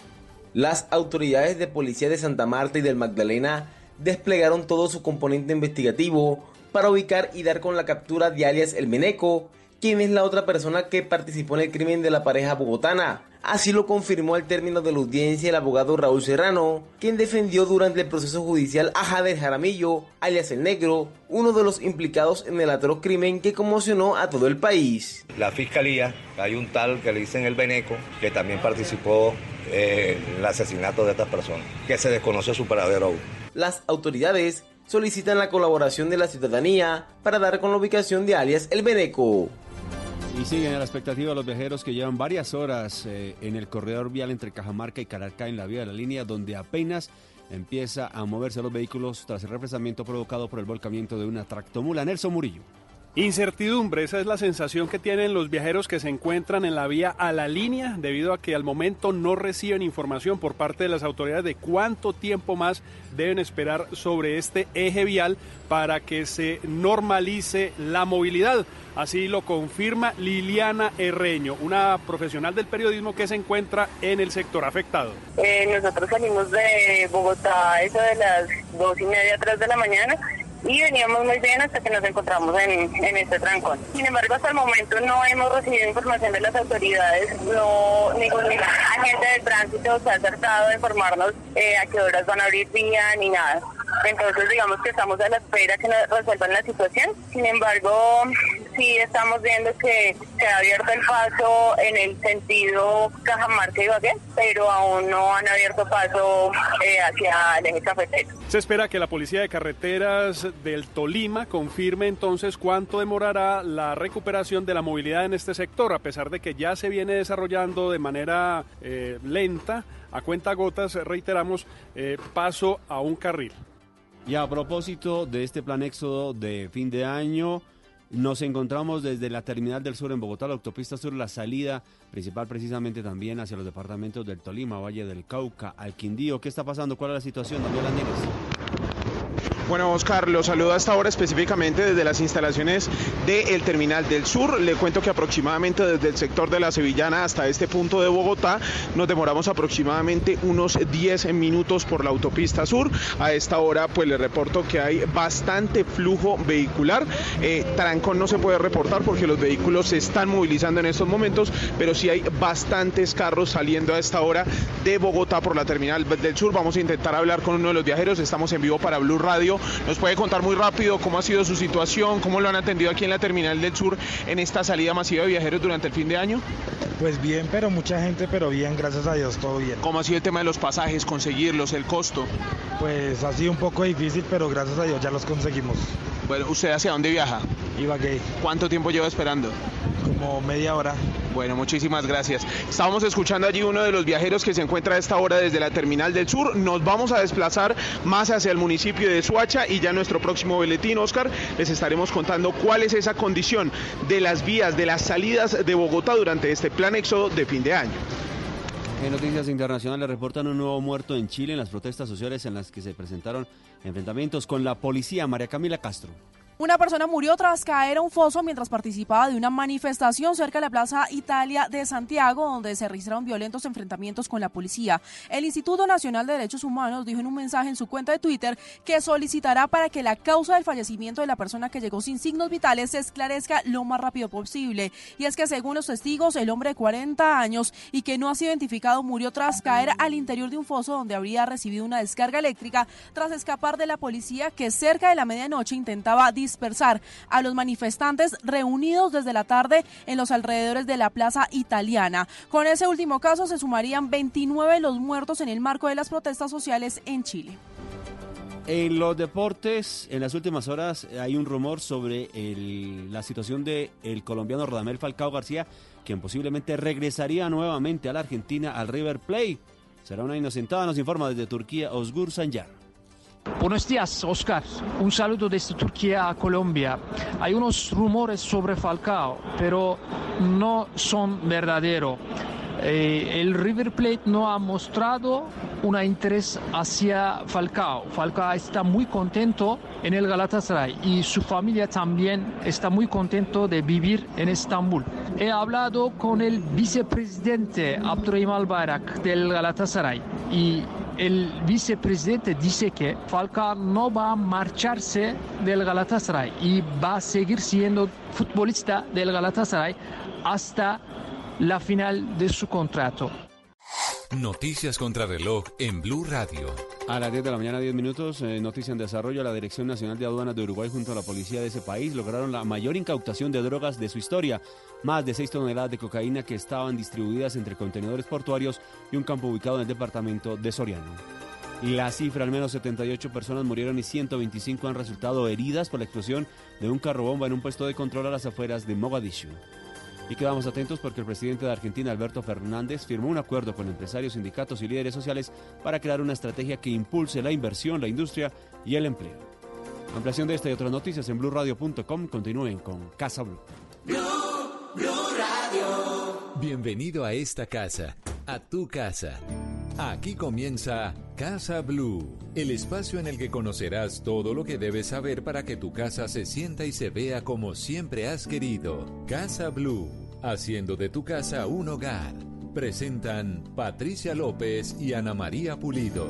Speaker 85: Las autoridades de policía de Santa Marta y del Magdalena desplegaron todo su componente investigativo para ubicar y dar con la captura de alias El Meneco, quién es la otra persona que participó en el crimen de la pareja bogotana. Así lo confirmó al término de la audiencia el abogado Raúl Serrano, quien defendió durante el proceso judicial a Jader Jaramillo, alias El Negro, uno de los implicados en el atroz crimen que conmocionó a todo el país.
Speaker 86: La fiscalía, hay un tal que le dicen el Beneco, que también participó eh, en el asesinato de estas personas, que se desconoce su paradero aún.
Speaker 85: Las autoridades solicitan la colaboración de la ciudadanía para dar con la ubicación de alias El Beneco.
Speaker 36: Y siguen a la expectativa los viajeros que llevan varias horas eh, en el corredor vial entre Cajamarca y Caracas en la vía de la línea, donde apenas empieza a moverse los vehículos tras el refresamiento provocado por el volcamiento de una tractomula. Nelson Murillo.
Speaker 87: Incertidumbre, esa es la sensación que tienen los viajeros que se encuentran en la vía a la línea debido a que al momento no reciben información por parte de las autoridades de cuánto tiempo más deben esperar sobre este eje vial para que se normalice la movilidad. Así lo confirma Liliana Herreño, una profesional del periodismo que se encuentra en el sector afectado.
Speaker 88: Eh, nosotros salimos de Bogotá eso de las dos y media, tres de la mañana y veníamos muy bien hasta que nos encontramos en, en este trancón. Sin embargo, hasta el momento no hemos recibido información de las autoridades, no ningún agente de tránsito se ha acertado a informarnos eh, a qué horas van a abrir vía ni nada. Entonces, digamos que estamos a la espera que nos resuelvan la situación. Sin embargo, sí estamos viendo que se ha abierto el paso en el sentido Cajamarca y Bagué, pero aún no han abierto paso eh, hacia el eje cafetero.
Speaker 87: Se espera que la Policía de Carreteras del Tolima confirme entonces cuánto demorará la recuperación de la movilidad en este sector, a pesar de que ya se viene desarrollando de manera eh, lenta, a cuenta gotas, reiteramos, eh, paso a un carril.
Speaker 36: Y a propósito de este plan éxodo de fin de año, nos encontramos desde la terminal del sur en Bogotá, la autopista sur, la salida principal precisamente también hacia los departamentos del Tolima, Valle del Cauca, al Quindío. ¿Qué está pasando? ¿Cuál es la situación? Daniel Andínez.
Speaker 1: Bueno, Oscar, lo saludo hasta ahora específicamente desde las instalaciones del Terminal del Sur. Le cuento que aproximadamente desde el sector de la Sevillana hasta este punto de Bogotá nos demoramos aproximadamente unos 10 minutos por la autopista sur. A esta hora pues le reporto que hay bastante flujo vehicular. Eh, trancón no se puede reportar porque los vehículos se están movilizando en estos momentos, pero sí hay bastantes carros saliendo a esta hora de Bogotá por la Terminal del Sur. Vamos a intentar hablar con uno de los viajeros. Estamos en vivo para Blue Radio. ¿Nos puede contar muy rápido cómo ha sido su situación, cómo lo han atendido aquí en la Terminal del Sur en esta salida masiva de viajeros durante el fin de año?
Speaker 89: Pues bien, pero mucha gente, pero bien, gracias a Dios, todo bien.
Speaker 1: ¿Cómo ha sido el tema de los pasajes, conseguirlos, el costo?
Speaker 89: Pues ha sido un poco difícil, pero gracias a Dios ya los conseguimos.
Speaker 1: Bueno, ¿usted hacia dónde viaja?
Speaker 89: Ibagué.
Speaker 1: ¿Cuánto tiempo lleva esperando?
Speaker 89: Como media hora.
Speaker 1: Bueno, muchísimas gracias. Estábamos escuchando allí uno de los viajeros que se encuentra a esta hora desde la Terminal del Sur. Nos vamos a desplazar más hacia el municipio de Suacha y ya en nuestro próximo boletín, Oscar, les estaremos contando cuál es esa condición de las vías, de las salidas de Bogotá durante este plan éxodo de fin de año.
Speaker 36: En noticias internacionales reportan un nuevo muerto en Chile en las protestas sociales en las que se presentaron enfrentamientos con la policía. María Camila Castro.
Speaker 35: Una persona murió tras caer a un foso mientras participaba de una manifestación cerca de la Plaza Italia de Santiago, donde se registraron violentos enfrentamientos con la policía. El Instituto Nacional de Derechos Humanos dijo en un mensaje en su cuenta de Twitter que solicitará para que la causa del fallecimiento de la persona que llegó sin signos vitales se esclarezca lo más rápido posible. Y es que según los testigos, el hombre de 40 años y que no ha sido identificado murió tras caer al interior de un foso donde habría recibido una descarga eléctrica tras escapar de la policía que cerca de la medianoche intentaba dispersar a los manifestantes reunidos desde la tarde en los alrededores de la Plaza Italiana. Con ese último caso se sumarían 29 los muertos en el marco de las protestas sociales en Chile.
Speaker 36: En los deportes, en las últimas horas hay un rumor sobre la situación del el colombiano Radamel Falcao García, quien posiblemente regresaría nuevamente a la Argentina al River Plate. Será una inocentada, nos informa desde Turquía Osgur Sanjar.
Speaker 90: Buenos días, Oscar. Un saludo desde Turquía a Colombia. Hay unos rumores sobre Falcao, pero no son verdaderos. Eh, el River Plate no ha mostrado un interés hacia Falcao. Falcao está muy contento en el Galatasaray y su familia también está muy contento de vivir en Estambul. He hablado con el vicepresidente Abdurrahim Albayrak del Galatasaray y
Speaker 87: el vicepresidente dice que Falcao no va a marcharse del Galatasaray y va a seguir siendo futbolista del Galatasaray hasta la final de su contrato.
Speaker 3: Noticias contra reloj en Blue Radio.
Speaker 36: A las 10 de la mañana, 10 minutos, eh, noticia en desarrollo. La Dirección Nacional de Aduanas de Uruguay junto a la policía de ese país lograron la mayor incautación de drogas de su historia. Más de 6 toneladas de cocaína que estaban distribuidas entre contenedores portuarios y un campo ubicado en el departamento de Soriano. La cifra, al menos 78 personas murieron y 125 han resultado heridas por la explosión de un carro bomba en un puesto de control a las afueras de Mogadishu. Y quedamos atentos porque el presidente de Argentina, Alberto Fernández, firmó un acuerdo con empresarios, sindicatos y líderes sociales para crear una estrategia que impulse la inversión, la industria y el empleo. Ampliación de esta y otras noticias en blurradio.com. Continúen con Casa Blue.
Speaker 3: Bienvenido a esta casa, a tu casa. Aquí comienza Casa Blue, el espacio en el que conocerás todo lo que debes saber para que tu casa se sienta y se vea como siempre has querido. Casa Blue, haciendo de tu casa un hogar. Presentan Patricia López y Ana María Pulido.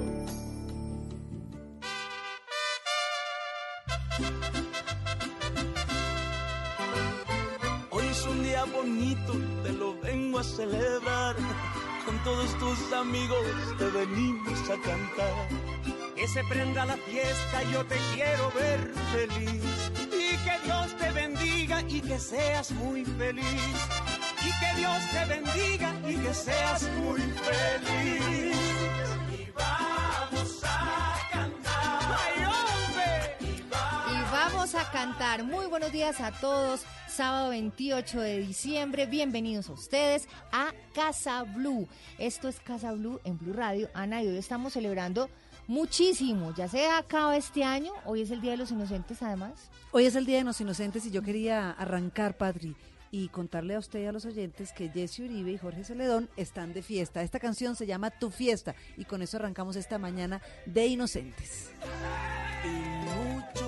Speaker 47: Hoy es un día bonito, te lo vengo a celebrar. Con todos tus amigos te venimos a cantar. Que se prenda la fiesta, yo te quiero ver feliz. Y que Dios te bendiga y que seas muy feliz. Y que Dios te bendiga y que seas muy feliz. Y vamos a
Speaker 91: vamos a cantar. Muy buenos días a todos. Sábado 28 de diciembre. Bienvenidos a ustedes a Casa Blue. Esto es Casa Blue en Blue Radio. Ana y hoy estamos celebrando muchísimo. Ya se acaba este año. Hoy es el Día de los Inocentes, además.
Speaker 92: Hoy es el Día de los Inocentes y yo quería arrancar, Padri, y contarle a usted y a los oyentes que Jesse Uribe y Jorge Celedón están de fiesta. Esta canción se llama Tu Fiesta y con eso arrancamos esta mañana de Inocentes.
Speaker 47: Y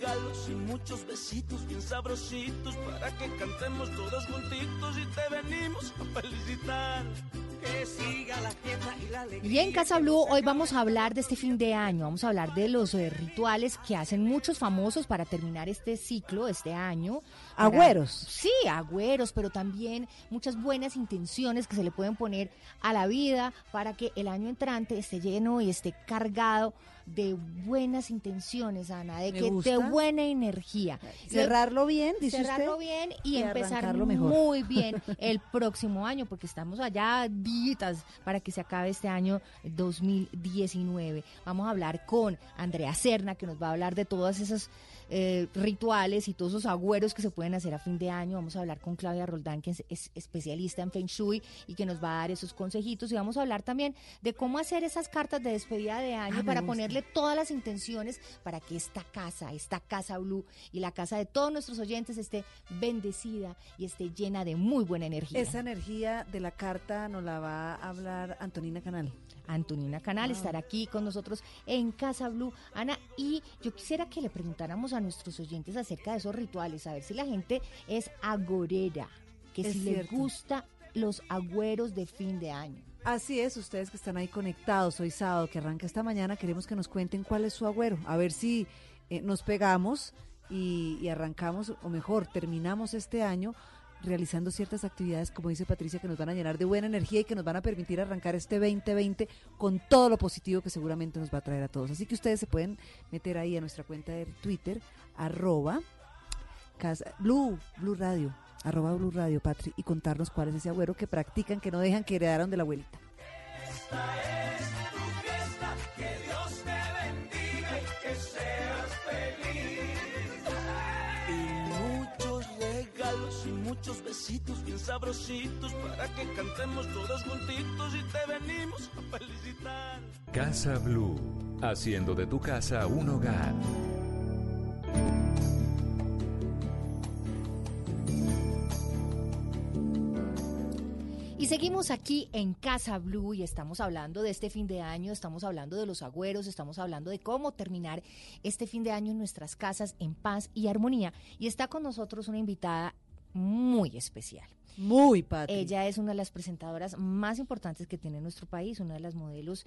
Speaker 47: regalos y muchos besitos bien sabrositos para que cantemos todos juntitos y te venimos a felicitar. Que siga la fiesta y la alegría.
Speaker 91: Y en Casa Blue hoy vamos a hablar de este fin de año, vamos a hablar de los eh, rituales que hacen muchos famosos para terminar este ciclo, este año. Para-
Speaker 92: Agüeros.
Speaker 91: Sí, agüeros, pero también muchas buenas intenciones que se le pueden poner a la vida para que el año entrante esté lleno y esté cargado de buenas intenciones, Ana, de que de buena energía.
Speaker 92: Cerrarlo bien, dice
Speaker 91: Cerrarlo
Speaker 92: usted,
Speaker 91: bien y,
Speaker 92: y
Speaker 91: empezar
Speaker 92: mejor.
Speaker 91: muy bien el próximo año, porque estamos allá días para que se acabe este año 2019. Vamos a hablar con Andrea Serna, que nos va a hablar de todas esas eh, rituales y todos esos agüeros que se pueden hacer a fin de año. Vamos a hablar con Claudia Roldán, que es, es especialista en Feng Shui y que nos va a dar esos consejitos. Y vamos a hablar también de cómo hacer esas cartas de despedida de año
Speaker 92: Ah,
Speaker 91: para ponerle todas las intenciones para que esta casa, esta casa Blue y la casa de todos nuestros oyentes esté bendecida y esté llena de muy buena energía.
Speaker 92: Esa energía de la carta nos la va a hablar Antonina Canal.
Speaker 91: Antonina Canal
Speaker 92: Ah.
Speaker 91: estará aquí con nosotros en Casa Blue. Ana, y yo quisiera que le preguntáramos a nuestros oyentes acerca de esos rituales, a ver si la gente es agorera, que
Speaker 92: Es
Speaker 91: si
Speaker 92: cierto.
Speaker 91: le gusta los agüeros de fin de año.
Speaker 92: Así es, ustedes que están ahí conectados hoy sábado, que arranca esta mañana, queremos que nos cuenten cuál es su agüero, a ver si eh, nos pegamos y, y arrancamos, o mejor, terminamos este año realizando ciertas actividades, como dice Patricia, que nos van a llenar de buena energía y que nos van a permitir arrancar este 2020 con todo lo positivo que seguramente nos va a traer a todos. Así que ustedes se pueden meter ahí a nuestra cuenta de Twitter, arroba casa, Blue, Blue Radio, arroba Blue Radio, Patri, y contarnos cuál es ese agüero que practican, que no dejan, que heredaron de la abuelita.
Speaker 47: tu fiesta, muchos besitos bien sabrositos para que cantemos todos juntitos y te venimos a felicitar.
Speaker 3: Casa Blue, haciendo de tu casa un hogar.
Speaker 91: Y seguimos aquí en Casa Blue y estamos hablando de este fin de año, estamos hablando de los agüeros, estamos hablando de cómo terminar este fin de año en nuestras casas en paz y armonía. Y está con nosotros una invitada muy especial.
Speaker 92: Muy padre.
Speaker 91: Ella es una de las presentadoras más importantes que tiene nuestro país, una de las modelos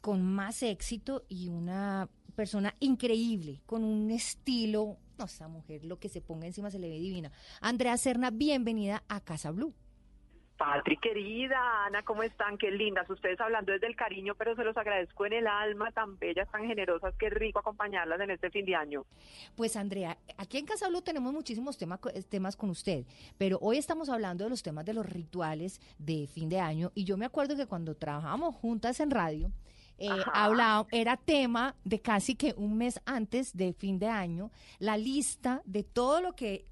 Speaker 91: con más éxito y una persona increíble, con un estilo. No, esa mujer, lo que se ponga encima se le ve divina. Andrea Serna, bienvenida a Casa Blue.
Speaker 37: Patri, querida, Ana, ¿cómo están? Qué lindas. Ustedes hablando desde el cariño, pero se los agradezco en el alma, tan bellas, tan generosas. Qué rico acompañarlas en este fin de año.
Speaker 91: Pues Andrea, aquí en Casa Blue tenemos muchísimos temas, temas con usted, pero hoy estamos hablando de los temas de los rituales de fin de año y yo me acuerdo que cuando trabajamos juntas en radio, eh, hablaba, era tema de casi que un mes antes de fin de año, la lista de todo lo que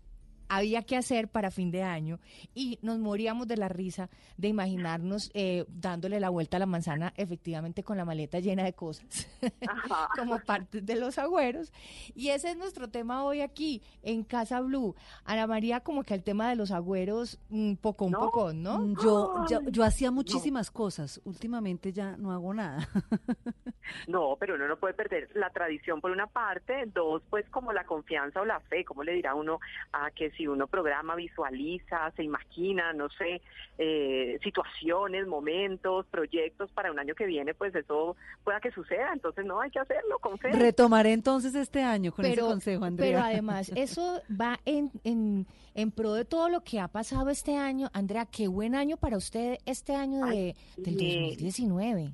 Speaker 91: había que hacer para fin de año y nos moríamos de la risa de imaginarnos eh, dándole la vuelta a la manzana efectivamente con la maleta llena de cosas como parte de los agüeros. Y ese es nuestro tema hoy aquí en Casa Blue. Ana María como que el tema de los agüeros un poco un poco no
Speaker 92: mm, yo yo, hacía muchísimas cosas. Últimamente ya no hago nada.
Speaker 37: No pero uno no puede perder la tradición por una parte dos pues como la confianza o la fe como le dirá uno a que si uno programa, visualiza, se imagina, no sé, eh, situaciones, momentos, proyectos para un año que viene, pues eso pueda que suceda. Entonces, no, hay que hacerlo con fe.
Speaker 92: Retomaré entonces este año con ese consejo, Andrea.
Speaker 91: Pero además, eso va en, en, en pro de todo lo que ha pasado este año. Andrea, qué buen año para usted este año de, del 2019.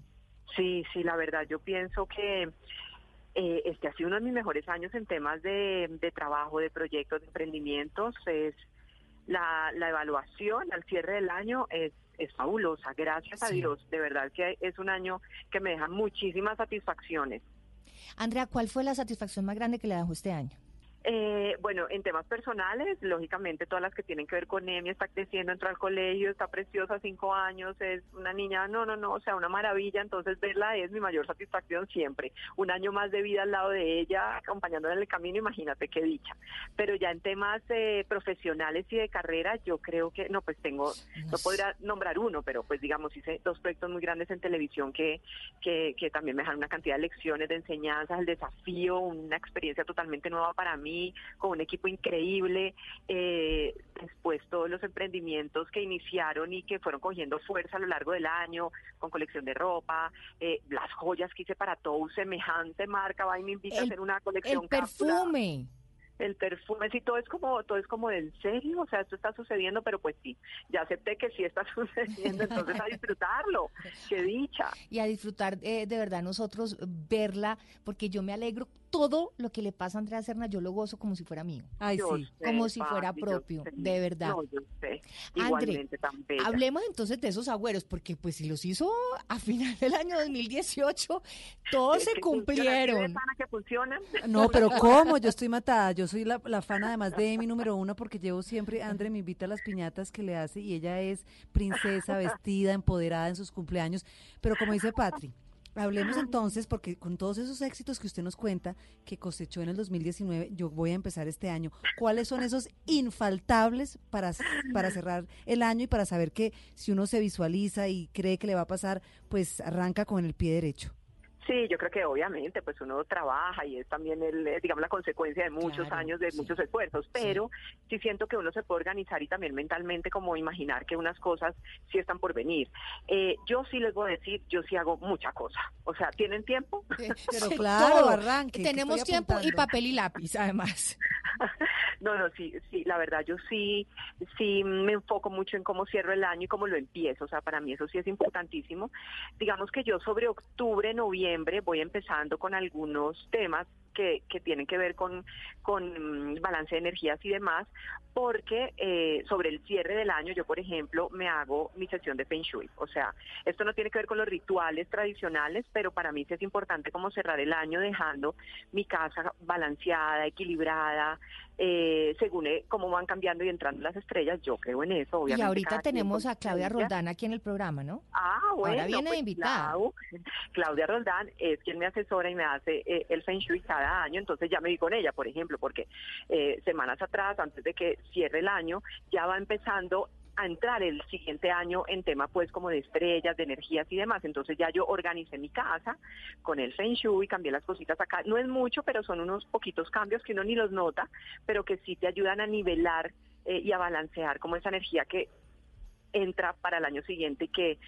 Speaker 37: Sí, sí, la verdad, yo pienso que eh, este ha sido uno de mis mejores años en temas de, trabajo, de proyectos, de emprendimientos. Es la, evaluación al cierre del año es, es fabulosa. Gracias a Dios, de verdad que es un año que me deja muchísimas satisfacciones.
Speaker 91: Andrea, ¿cuál fue la satisfacción más grande que le dejó este año?
Speaker 37: Eh, bueno, en temas personales, lógicamente todas las que tienen que ver con Emi, está creciendo, entró al colegio, está preciosa, cinco años, es una niña, no, no, no, o sea, una maravilla, entonces verla es mi mayor satisfacción siempre. Un año más de vida al lado de ella, acompañándola en el camino, imagínate qué dicha. Pero ya en temas eh, profesionales y de carrera, yo creo que, no, pues tengo, no podría nombrar uno, pero pues digamos, hice dos proyectos muy grandes en televisión que, que, que también me dejaron una cantidad de lecciones, de enseñanzas, el desafío, una experiencia totalmente nueva para mí con un equipo increíble. Eh, después todos los emprendimientos que iniciaron y que fueron cogiendo fuerza a lo largo del año, con colección de ropa, eh, las joyas que hice para todo semejante marca, va y me invita a hacer una colección.
Speaker 91: El perfume
Speaker 37: el perfume, sí, todo es como, todo es como en serio, o sea, esto está sucediendo, pero pues sí, ya acepté que sí está sucediendo, entonces a disfrutarlo, qué dicha.
Speaker 91: Y a disfrutar eh, de verdad nosotros verla, porque yo me alegro todo lo que le pasa a Andrea Serna, yo lo gozo como si fuera mío.
Speaker 92: Ay, sí.
Speaker 91: como si fuera propio, de verdad. No, yo sé. Igualmente tan bella. Hablemos entonces de esos agüeros, porque pues si los hizo a final del año 2018, todos se cumplieron.
Speaker 37: que funcionan?
Speaker 92: No, pero ¿cómo? Yo estoy matada, yo soy la, fan además de mi número uno porque llevo siempre, Andre me invita a las piñatas que le hace y ella es princesa, vestida, empoderada en sus cumpleaños. Pero como dice Patri, Hablemos entonces, porque con todos esos éxitos que usted nos cuenta, que cosechó en el 2019, yo voy a empezar este año. ¿Cuáles son esos infaltables para, para cerrar el año y para saber que si uno se visualiza y cree que le va a pasar, pues arranca con el pie derecho?
Speaker 37: Sí, yo creo que obviamente pues uno trabaja y es también el, digamos la consecuencia de muchos años de muchos esfuerzos, pero sí. siento que uno se puede organizar y también mentalmente como imaginar que unas cosas sí están por venir. Eh, yo sí les voy a decir, yo sí hago mucha cosa. O sea, ¿tienen tiempo?
Speaker 92: pero claro, arranque.
Speaker 91: Tenemos tiempo y papel y lápiz además.
Speaker 37: no, no, sí, sí, la verdad yo sí, sí me enfoco mucho en cómo cierro el año y cómo lo empiezo. O sea, para mí eso sí es importantísimo. Digamos que yo sobre octubre, noviembre, voy empezando con algunos temas que, que tienen que ver con, con mm, balance de energías y demás, porque eh, sobre el cierre del año yo, por ejemplo, me hago mi sesión de Feng Shui. O sea, esto no tiene que ver con los rituales tradicionales, pero para mí sí es importante como cerrar el año dejando mi casa balanceada, equilibrada, eh, según eh, cómo van cambiando y entrando las estrellas. Yo creo en eso, obviamente.
Speaker 91: Y ahorita tenemos a Claudia Roldán aquí en el programa, ¿no?
Speaker 37: Ah, bueno.
Speaker 91: Ahora viene
Speaker 37: pues,
Speaker 91: invitada.
Speaker 37: Claudia Roldán es quien me asesora y me hace el Feng Shui cada año, entonces ya me vi con ella, por ejemplo, porque semanas atrás, antes de que cierre el año, ya va empezando a entrar el siguiente año en tema pues como de estrellas, de energías y demás. Entonces ya yo organicé mi casa con el Feng Shui, cambié las cositas acá. No es mucho, pero son unos poquitos cambios que uno ni los nota, pero que sí te ayudan a nivelar eh, y a balancear como esa energía que entra para el año siguiente que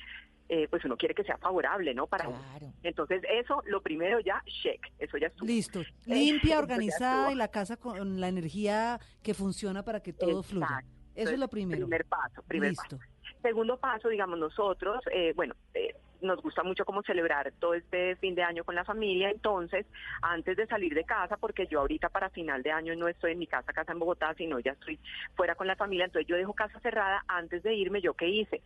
Speaker 37: eh, pues uno quiere que sea favorable, ¿no? Para uno. Entonces, eso, lo primero ya, check, eso ya estuvo.
Speaker 92: Listo.
Speaker 37: Eso
Speaker 92: Limpia, organizada y la casa con la energía que funciona para que todo fluya. Eso es lo primero.
Speaker 37: Primer paso, primer
Speaker 92: Listo.
Speaker 37: paso. Segundo paso, digamos, nosotros, eh, bueno, eh, nos gusta mucho como celebrar todo este fin de año con la familia, entonces, antes de salir de casa, porque yo ahorita para final de año no estoy en mi casa, casa en Bogotá, sino ya estoy fuera con la familia, entonces yo dejo casa cerrada, antes de irme, ¿yo qué hice?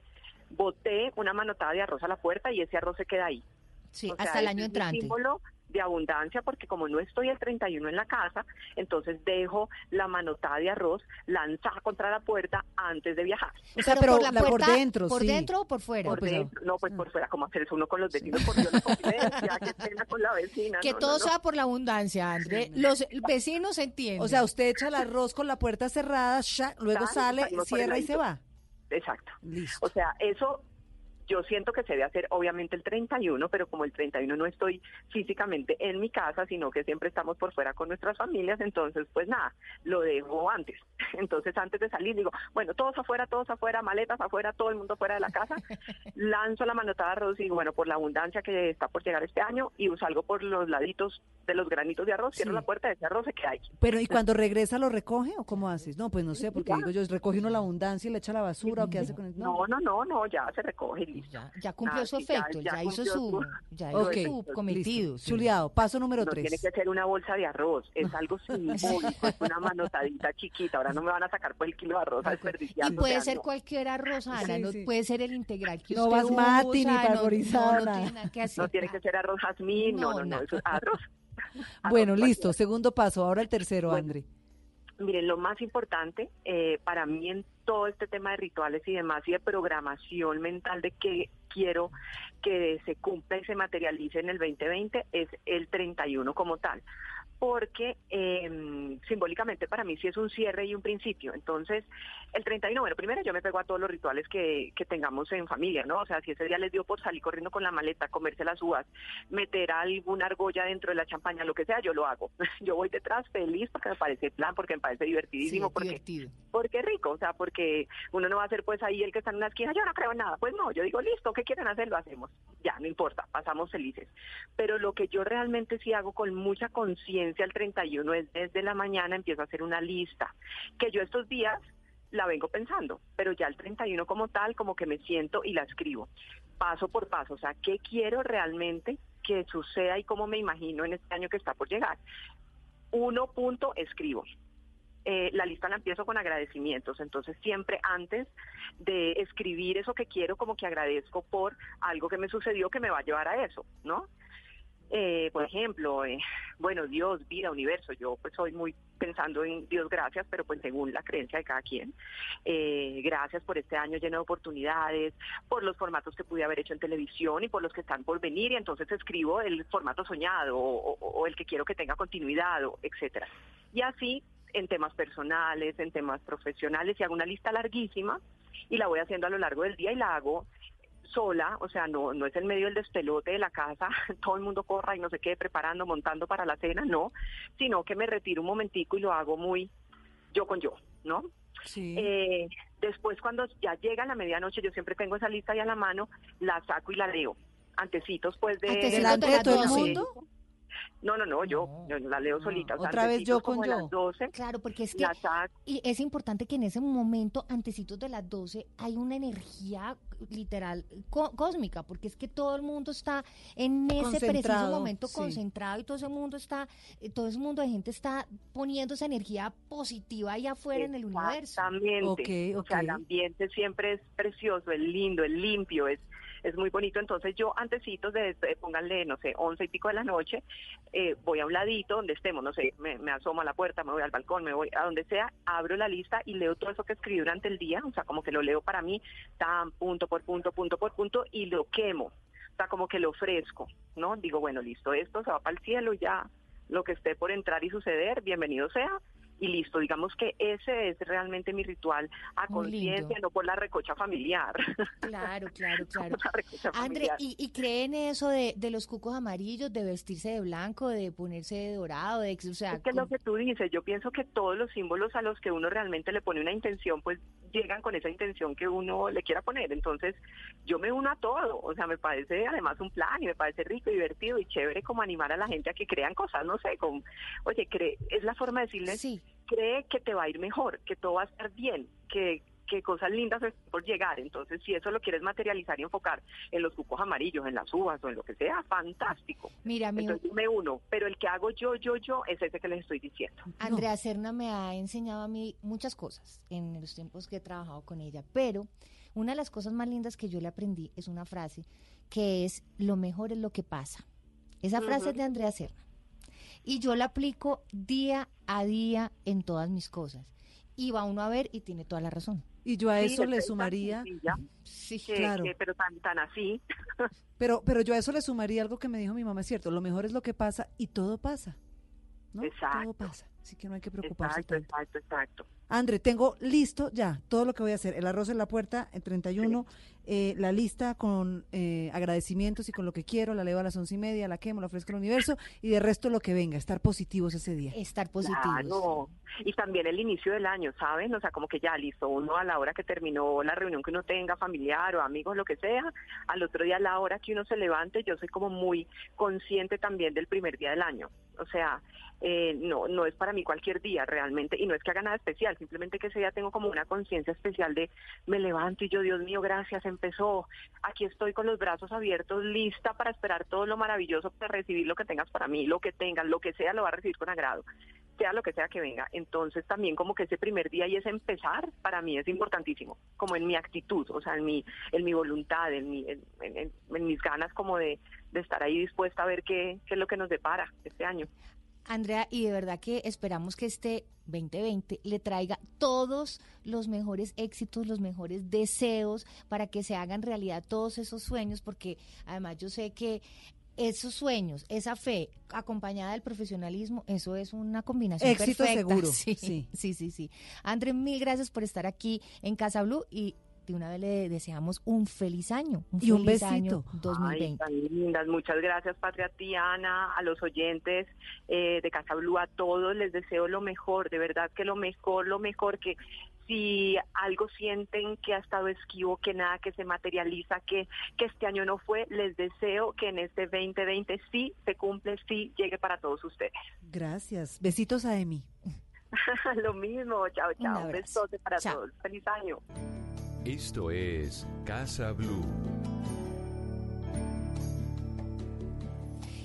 Speaker 37: Boté una manotada de arroz a la puerta y ese arroz se queda ahí.
Speaker 91: Sí,
Speaker 37: O sea,
Speaker 91: hasta el año
Speaker 37: es mi
Speaker 91: entrante.
Speaker 37: símbolo de abundancia porque como no estoy el 31 en la casa, entonces dejo la manotada de arroz lanzada contra la puerta antes de viajar.
Speaker 92: O sea, pero
Speaker 91: por la
Speaker 92: dentro,
Speaker 91: ¿Por
Speaker 92: sí.
Speaker 91: dentro o por fuera?
Speaker 37: Por
Speaker 92: pues,
Speaker 37: dentro, no, pues por fuera, como hacer eso uno con los vecinos, por Dios, no convivencia, qué pena con la vecina.
Speaker 91: Que
Speaker 37: no,
Speaker 91: todo
Speaker 37: no, no.
Speaker 91: sea por la abundancia, André. Los vecinos entienden.
Speaker 92: O sea, usted echa el arroz con la puerta cerrada, sha- luego
Speaker 37: Claro,
Speaker 92: sale, cierra y se
Speaker 37: ladito.
Speaker 92: va.
Speaker 37: Exacto.
Speaker 92: Listo.
Speaker 37: O sea, eso yo siento que se debe hacer obviamente el 31, pero como el 31 no estoy físicamente en mi casa, sino que siempre estamos por fuera con nuestras familias, entonces pues nada, lo dejo antes. Entonces antes de salir digo, bueno, todos afuera, todos afuera, maletas afuera, todo el mundo fuera de la casa, lanzo la manotada de arroz y digo, bueno, por la abundancia que está por llegar este año y salgo por los laditos de los granitos de arroz, cierro
Speaker 92: Sí.
Speaker 37: la puerta de ese arroz se queda ahí.
Speaker 92: Pero ¿y cuando regresa lo recoge o cómo haces? No, pues no sé, porque
Speaker 37: Ya.
Speaker 92: digo yo, recoge uno la abundancia y le echa la basura o qué hace con el...
Speaker 37: No, no, no, no, ya se recoge y.
Speaker 91: Ya, ya cumplió
Speaker 37: Ah,
Speaker 91: su
Speaker 37: ya-
Speaker 91: efecto, ya,
Speaker 37: ya
Speaker 91: hizo su,
Speaker 37: su-
Speaker 91: ya hizo su cometido. sí.
Speaker 92: Chuleado, paso número
Speaker 37: No
Speaker 92: tres.
Speaker 37: tiene que ser una bolsa de arroz, es algo simbólico, es una manotadita chiquita. Ahora no me van a sacar por el kilo de arroz a desperdiciar.
Speaker 91: Y puede ser cualquier arroz, Ana,
Speaker 92: Sí,
Speaker 91: no
Speaker 92: sí.
Speaker 91: puede ser el integral que
Speaker 92: No
Speaker 91: usted
Speaker 92: basmati ni
Speaker 91: usa, no- tiene nada que hacer.
Speaker 37: No tiene que ser arroz jazmín, no,
Speaker 91: No,
Speaker 37: no, eso es arroz.
Speaker 92: Bueno, listo, segundo paso, ahora el tercero,
Speaker 37: Bueno.
Speaker 92: André.
Speaker 37: Miren, lo más importante eh, para mí en todo este tema de rituales y demás y de programación mental de que quiero que se cumpla y se materialice en el 2020 es el 31 como tal. Porque eh, simbólicamente para mí sí es un cierre y un principio. Entonces, el 31, bueno, primero yo me pego a todos los rituales que, que tengamos en familia, ¿no? O sea, si ese día les dio por salir corriendo con la maleta, comerse las uvas, meter alguna argolla dentro de la champaña, lo que sea, yo lo hago. Yo voy detrás feliz porque me parece plan, porque me parece divertidísimo,
Speaker 91: Sí,
Speaker 37: porque
Speaker 91: divertido.
Speaker 37: porque rico, o sea, porque uno no va a ser pues ahí el que está en una esquina, yo no creo en nada, pues no, yo digo, listo, ¿qué quieren hacer? Lo hacemos, ya, no importa, pasamos felices. Pero lo que yo realmente sí hago con mucha conciencia el 31 es desde la mañana empiezo a hacer una lista, que yo estos días la vengo pensando, pero ya el 31 como tal, como que me siento y la escribo, paso por paso, o sea, ¿qué quiero realmente que suceda y cómo me imagino en este año que está por llegar? Uno punto escribo, eh, la lista la empiezo con agradecimientos, entonces siempre antes de escribir eso que quiero, como que agradezco por algo que me sucedió que me va a llevar a eso, ¿no? Eh, por ejemplo, eh, bueno, Dios, vida, universo, yo pues soy muy pensando en Dios gracias, pero pues según la creencia de cada quien. Eh, gracias por este año lleno de oportunidades, por los formatos que pude haber hecho en televisión y por los que están por venir, y entonces escribo el formato soñado o, el que quiero que tenga continuidad, o etcétera. Y así en temas personales, en temas profesionales, y hago una lista larguísima y la voy haciendo a lo largo del día y la hago sola, o sea, no, no es en medio del despelote de la casa, todo el mundo corra y no sé qué, preparando, montando para la cena, no, sino que me retiro un momentico y lo hago muy yo con yo, ¿no?
Speaker 92: Sí.
Speaker 37: Eh, después cuando ya llega la medianoche, yo siempre tengo esa lista ahí a la mano, la saco y la leo. Antecitos pues de...
Speaker 91: Antecitos
Speaker 92: ¿Delante de
Speaker 91: las
Speaker 92: todo el
Speaker 91: 12.
Speaker 92: mundo?
Speaker 37: No, no, no, yo, yo la leo solita. o sea,
Speaker 92: Otra vez yo con
Speaker 37: de
Speaker 92: yo.
Speaker 37: las 12,
Speaker 91: Claro, porque es que y es importante que en ese momento, antecitos de las 12, hay una energía literal có- cósmica, porque es que todo el mundo está en ese preciso momento
Speaker 92: sí.
Speaker 91: concentrado y todo ese mundo está, eh, todo ese mundo de gente está poniendo esa energía positiva ahí afuera en el universo.
Speaker 37: Exactamente.
Speaker 92: Ok,
Speaker 37: O sea, el ambiente siempre es precioso, es lindo, es limpio, es, es muy bonito. Entonces yo antecitos de, de- pónganle, no sé, once y pico de la noche, eh, voy a un ladito donde estemos, no sé, me, me asomo a la puerta, me voy al balcón, me voy a donde sea, abro la lista y leo todo eso que escribí durante el día, o sea, como que lo leo para mí, tan punto por punto, punto por punto, y lo quemo. O sea, como que lo ofrezco, ¿no? Digo, bueno, listo, esto se va para el cielo ya lo que esté por entrar y suceder, bienvenido sea. Y listo, digamos que ese es realmente mi ritual a conciencia, no por la recocha familiar.
Speaker 91: Claro, claro, claro. André. ¿y, y creen eso de, de los cucos amarillos, de vestirse de blanco, de ponerse de dorado, de, o sea,
Speaker 37: Es que lo que tú dices, yo pienso que todos los símbolos a los que uno realmente le pone una intención, pues llegan con esa intención que uno le quiera poner. Entonces, yo me uno a todo, o sea, me parece además un plan y me parece rico, divertido y chévere como animar a la gente a que crean cosas, no sé, como, oye, cree, es la forma de decirles, cree que te va a ir mejor, que todo va a estar bien, que que cosas lindas están por llegar. Entonces, si eso lo quieres materializar y enfocar en los cucos amarillos, en las uvas o en lo que sea, fantástico.
Speaker 91: Mira, mi...
Speaker 37: Entonces me uno, pero el que hago yo, yo, yo, es ese que les estoy diciendo.
Speaker 91: Andrea Serna me ha enseñado a mí muchas cosas en los tiempos que he trabajado con ella, pero una de las cosas más lindas que yo le aprendí es una frase que es, lo mejor es lo que pasa. Esa frase es de Andrea Serna. Y yo la aplico día a día en todas mis cosas. Y va uno a ver y tiene toda la razón.
Speaker 92: Y yo a eso le sumaría,
Speaker 37: sí, claro. pero tan, tan así.
Speaker 92: pero, pero yo a eso le sumaría algo que me dijo mi mamá, es cierto, lo mejor es lo que pasa y todo pasa. ¿No?
Speaker 37: Exacto.
Speaker 92: Todo pasa, así que no hay que preocuparse.
Speaker 37: Exacto, exacto, exacto.
Speaker 92: André, tengo listo ya todo lo que voy a hacer. El arroz en la puerta, el 31, eh, la lista con eh, agradecimientos y con lo que quiero, la leo a las once y media, la quemo, la ofrezco al universo y de resto lo que venga, estar positivos ese día.
Speaker 91: Estar positivos.
Speaker 37: Claro. Y también el inicio del año, ¿saben? O sea, como que ya listo, uno a la hora que terminó la reunión que uno tenga, familiar o amigos, lo que sea, al otro día a la hora que uno se levante, yo soy como muy consciente también del primer día del año. O sea, eh, no, no es para mí cualquier día realmente, y no es que haga nada especial, simplemente que ese día tengo como una conciencia especial de me levanto y yo, Dios mío, gracias, empezó, aquí estoy con los brazos abiertos, lista para esperar todo lo maravilloso, para recibir lo que tengas para mí, lo que tengas, lo que sea, lo va a recibir con agrado sea lo que sea que venga. Entonces también como que ese primer día y ese empezar para mí es importantísimo, como en mi actitud, o sea, en mi, en mi voluntad, en, mi, en, mis ganas como de, de, estar ahí dispuesta a ver qué, qué es lo que nos depara este año.
Speaker 91: Andrea, y de verdad que esperamos que este 2020 le traiga todos los mejores éxitos, los mejores deseos para que se hagan realidad todos esos sueños, porque además yo sé que esos sueños, esa fe acompañada del profesionalismo, eso es una combinación
Speaker 92: Éxito seguro.
Speaker 91: Sí, sí, sí, sí, sí. André, mil gracias por estar aquí en Casa Blue y de una vez le deseamos un feliz año, un
Speaker 92: y
Speaker 91: feliz
Speaker 92: un besito.
Speaker 91: año 2020.
Speaker 37: Ay, lindas. Muchas gracias, Patria Tiana, a los oyentes eh, de Casa Blue, a todos les deseo lo mejor, de verdad que lo mejor, lo mejor que si algo sienten que ha estado esquivo, que nada que se materializa, que, que este año no fue, les deseo que en este 2020 sí se cumple, sí llegue para todos ustedes.
Speaker 92: Gracias. Besitos a Emi.
Speaker 37: Lo mismo, chao, chao. Un besote para todos. Feliz año.
Speaker 3: Esto es Casa Blue.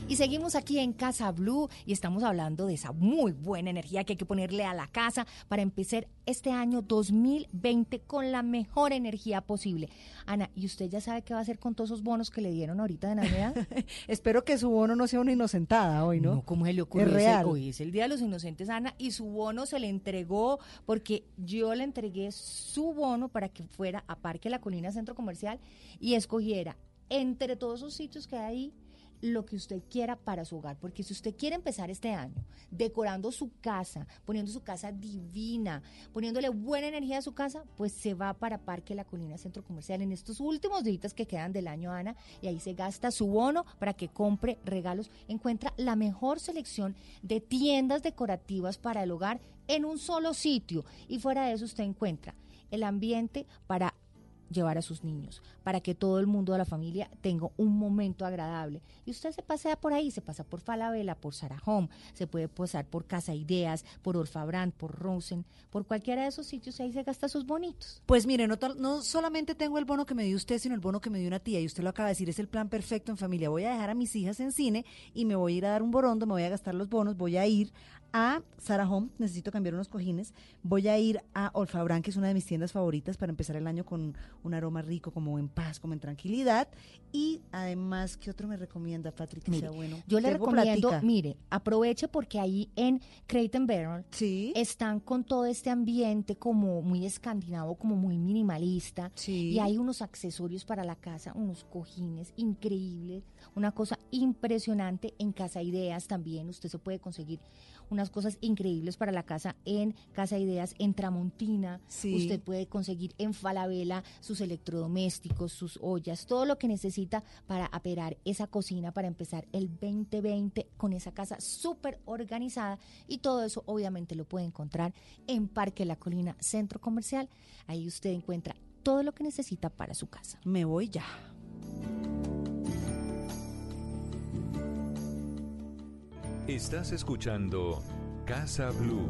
Speaker 91: Y seguimos aquí en Casa Blue y estamos hablando de esa muy buena energía que hay que ponerle a la casa para empezar este año 2020 con la mejor energía posible. Ana, ¿y usted ya sabe qué va a hacer con todos esos bonos que le dieron ahorita de Navidad?
Speaker 92: Espero que su bono no sea una inocentada hoy, ¿no?
Speaker 91: No, ¿cómo se le ocurre?
Speaker 92: Es real.
Speaker 91: Hoy es el Día de los Inocentes, Ana, y su bono se le entregó porque yo le entregué su bono para que fuera a Parque La Colina Centro Comercial y escogiera entre todos esos sitios que hay ahí lo que usted quiera para su hogar, porque si usted quiere empezar este año decorando su casa, poniendo su casa divina, poniéndole buena energía a su casa, pues se va para Parque La Colina Centro Comercial en estos últimos días que quedan del año, Ana, y ahí se gasta su bono para que compre regalos. Encuentra la mejor selección de tiendas decorativas para el hogar en un solo sitio y fuera de eso usted encuentra el ambiente para llevar a sus niños, para que todo el mundo de la familia tenga un momento agradable. Y usted se pasea por ahí, se pasa por Falabella, por Home, se puede pasar por Casa Ideas, por Orfabrand, por Rosen, por cualquiera de esos sitios, ahí se gasta sus bonitos.
Speaker 92: Pues mire, no, no solamente tengo el bono que me dio usted, sino el bono que me dio una tía, y usted lo acaba de decir, es el plan perfecto en familia. Voy a dejar a mis hijas en cine y me voy a ir a dar un borondo, me voy a gastar los bonos, voy a ir a Sarah Home, necesito cambiar unos cojines, voy a ir a Olfabran, que es una de mis tiendas favoritas para empezar el año con un aroma rico, como en paz, como en tranquilidad. Y además, ¿qué otro me recomienda, Patrick, que sea bueno?
Speaker 91: Yo le recomiendo, mire, aproveche porque ahí en Creighton Barrel están con todo este ambiente como muy escandinavo, como muy minimalista. Y hay unos accesorios para la casa, unos cojines increíbles, una cosa impresionante. En Casa Ideas también usted se puede conseguir unas cosas increíbles para la casa en Casa Ideas, en Tramontina.
Speaker 92: Sí.
Speaker 91: Usted puede conseguir en Falabella sus electrodomésticos, sus ollas, todo lo que necesita para aperar esa cocina, para empezar el 2020 con esa casa súper organizada. Y todo eso obviamente lo puede encontrar en Parque La Colina, Centro Comercial. Ahí usted encuentra todo lo que necesita para su casa.
Speaker 92: Me voy ya.
Speaker 3: Estás escuchando Casa Blue.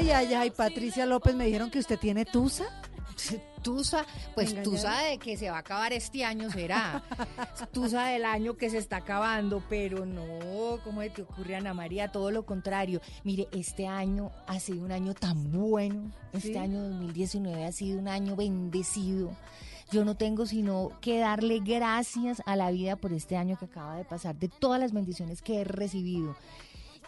Speaker 92: Ay, ay, ay, Patricia López, me dijeron que usted tiene tusa.
Speaker 91: Tusa, pues
Speaker 92: ¿Me
Speaker 91: Tusa de que se va a acabar este año será. Tusa del año que se está acabando, pero no, ¿cómo te ocurre, Ana María? Todo lo contrario. Mire, este año ha sido un año tan bueno. Este
Speaker 92: Sí.
Speaker 91: año 2019 ha sido un año bendecido. Yo no tengo sino que darle gracias a la vida por este año que acaba de pasar, de todas las bendiciones que he recibido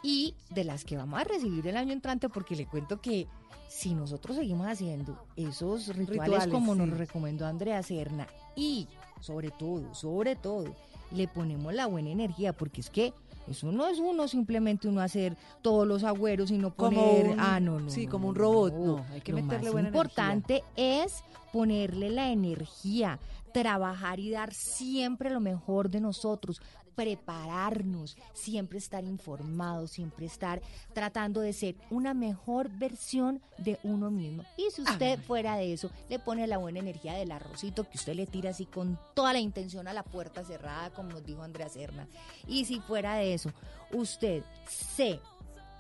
Speaker 91: y de las que vamos a recibir el año entrante, porque le cuento que si nosotros seguimos haciendo esos rituales,
Speaker 92: Rituales,
Speaker 91: como nos recomendó Andrea Serna y sobre todo, sobre todo, le ponemos la buena energía, porque es que eso no es uno simplemente uno hacer todos los agüeros y no poner,
Speaker 92: un-
Speaker 91: ah, no, no,
Speaker 92: sí,
Speaker 91: no,
Speaker 92: como un robot,
Speaker 91: no.
Speaker 92: no, hay que
Speaker 91: Lo
Speaker 92: meterle
Speaker 91: más
Speaker 92: buena
Speaker 91: importante es ponerle la energía, trabajar y dar siempre lo mejor de nosotros, prepararnos, siempre estar informados, siempre estar tratando de ser una mejor versión de uno mismo. Y si usted fuera de eso, le pone la buena energía del arrocito que usted le tira así con toda la intención a la puerta cerrada, como nos dijo Andrea Serna. Y si fuera de eso, usted se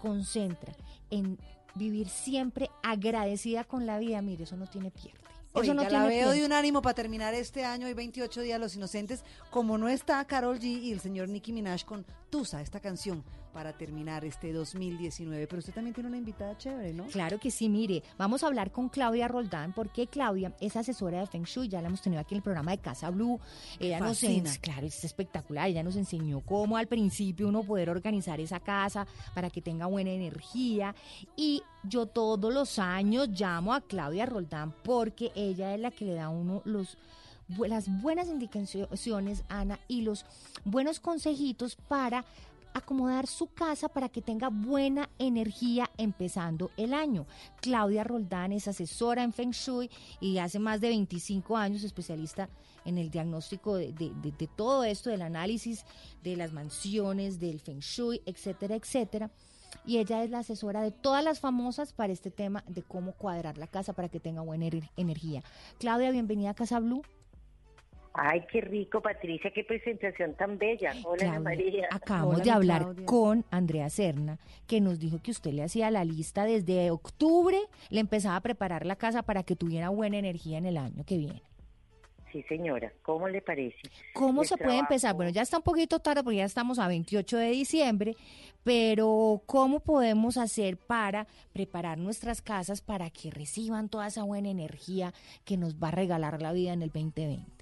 Speaker 91: concentra en vivir siempre agradecida con la vida, mire, eso no tiene pierde. Eso
Speaker 92: Oiga,
Speaker 91: no
Speaker 92: la veo de un ánimo para terminar este año y 28 días Los Inocentes, como no está Carol G y el señor Nicki Minaj con Tusa, esta canción, para terminar este 2019. Pero usted también tiene una invitada chévere, ¿no?
Speaker 91: Claro que sí, mire, vamos a hablar con Claudia Roldán, porque Claudia es asesora de Feng Shui, ya la hemos tenido aquí en el programa de Casa Blue. Ella nos
Speaker 92: Fascina.
Speaker 91: ens- claro, es espectacular, ella nos enseñó cómo al principio uno poder organizar esa casa para que tenga buena energía. Y yo todos los años llamo a Claudia Roldán porque ella es la que le da a uno los las buenas indicaciones, Ana, y los buenos consejitos para acomodar su casa para que tenga buena energía empezando el año. Claudia Roldán es asesora en Feng Shui y hace más de 25 años especialista en el diagnóstico de, de- todo esto, del análisis de las mansiones, del Feng Shui, etcétera, etcétera. Y ella es la asesora de todas las famosas para este tema de cómo cuadrar la casa para que tenga buena ener- energía. Claudia, bienvenida a Casa Blue.
Speaker 93: Ay, qué rico, Patricia, qué presentación tan bella. Hola, Ana María.
Speaker 91: Acabamos
Speaker 93: Hola,
Speaker 91: de hablar
Speaker 93: Claudia.
Speaker 91: con Andrea Serna, que nos dijo que usted le hacía la lista desde octubre, le empezaba a preparar la casa para que tuviera buena energía en el año que viene.
Speaker 93: Sí, señora, ¿cómo le parece?
Speaker 91: ¿Cómo
Speaker 93: El
Speaker 91: se puede
Speaker 93: trabajo-
Speaker 91: empezar? Bueno, ya está un poquito tarde porque ya estamos a 28 de diciembre, pero ¿cómo podemos hacer para preparar nuestras casas para que reciban toda esa buena energía que nos va a regalar la vida en el 2020?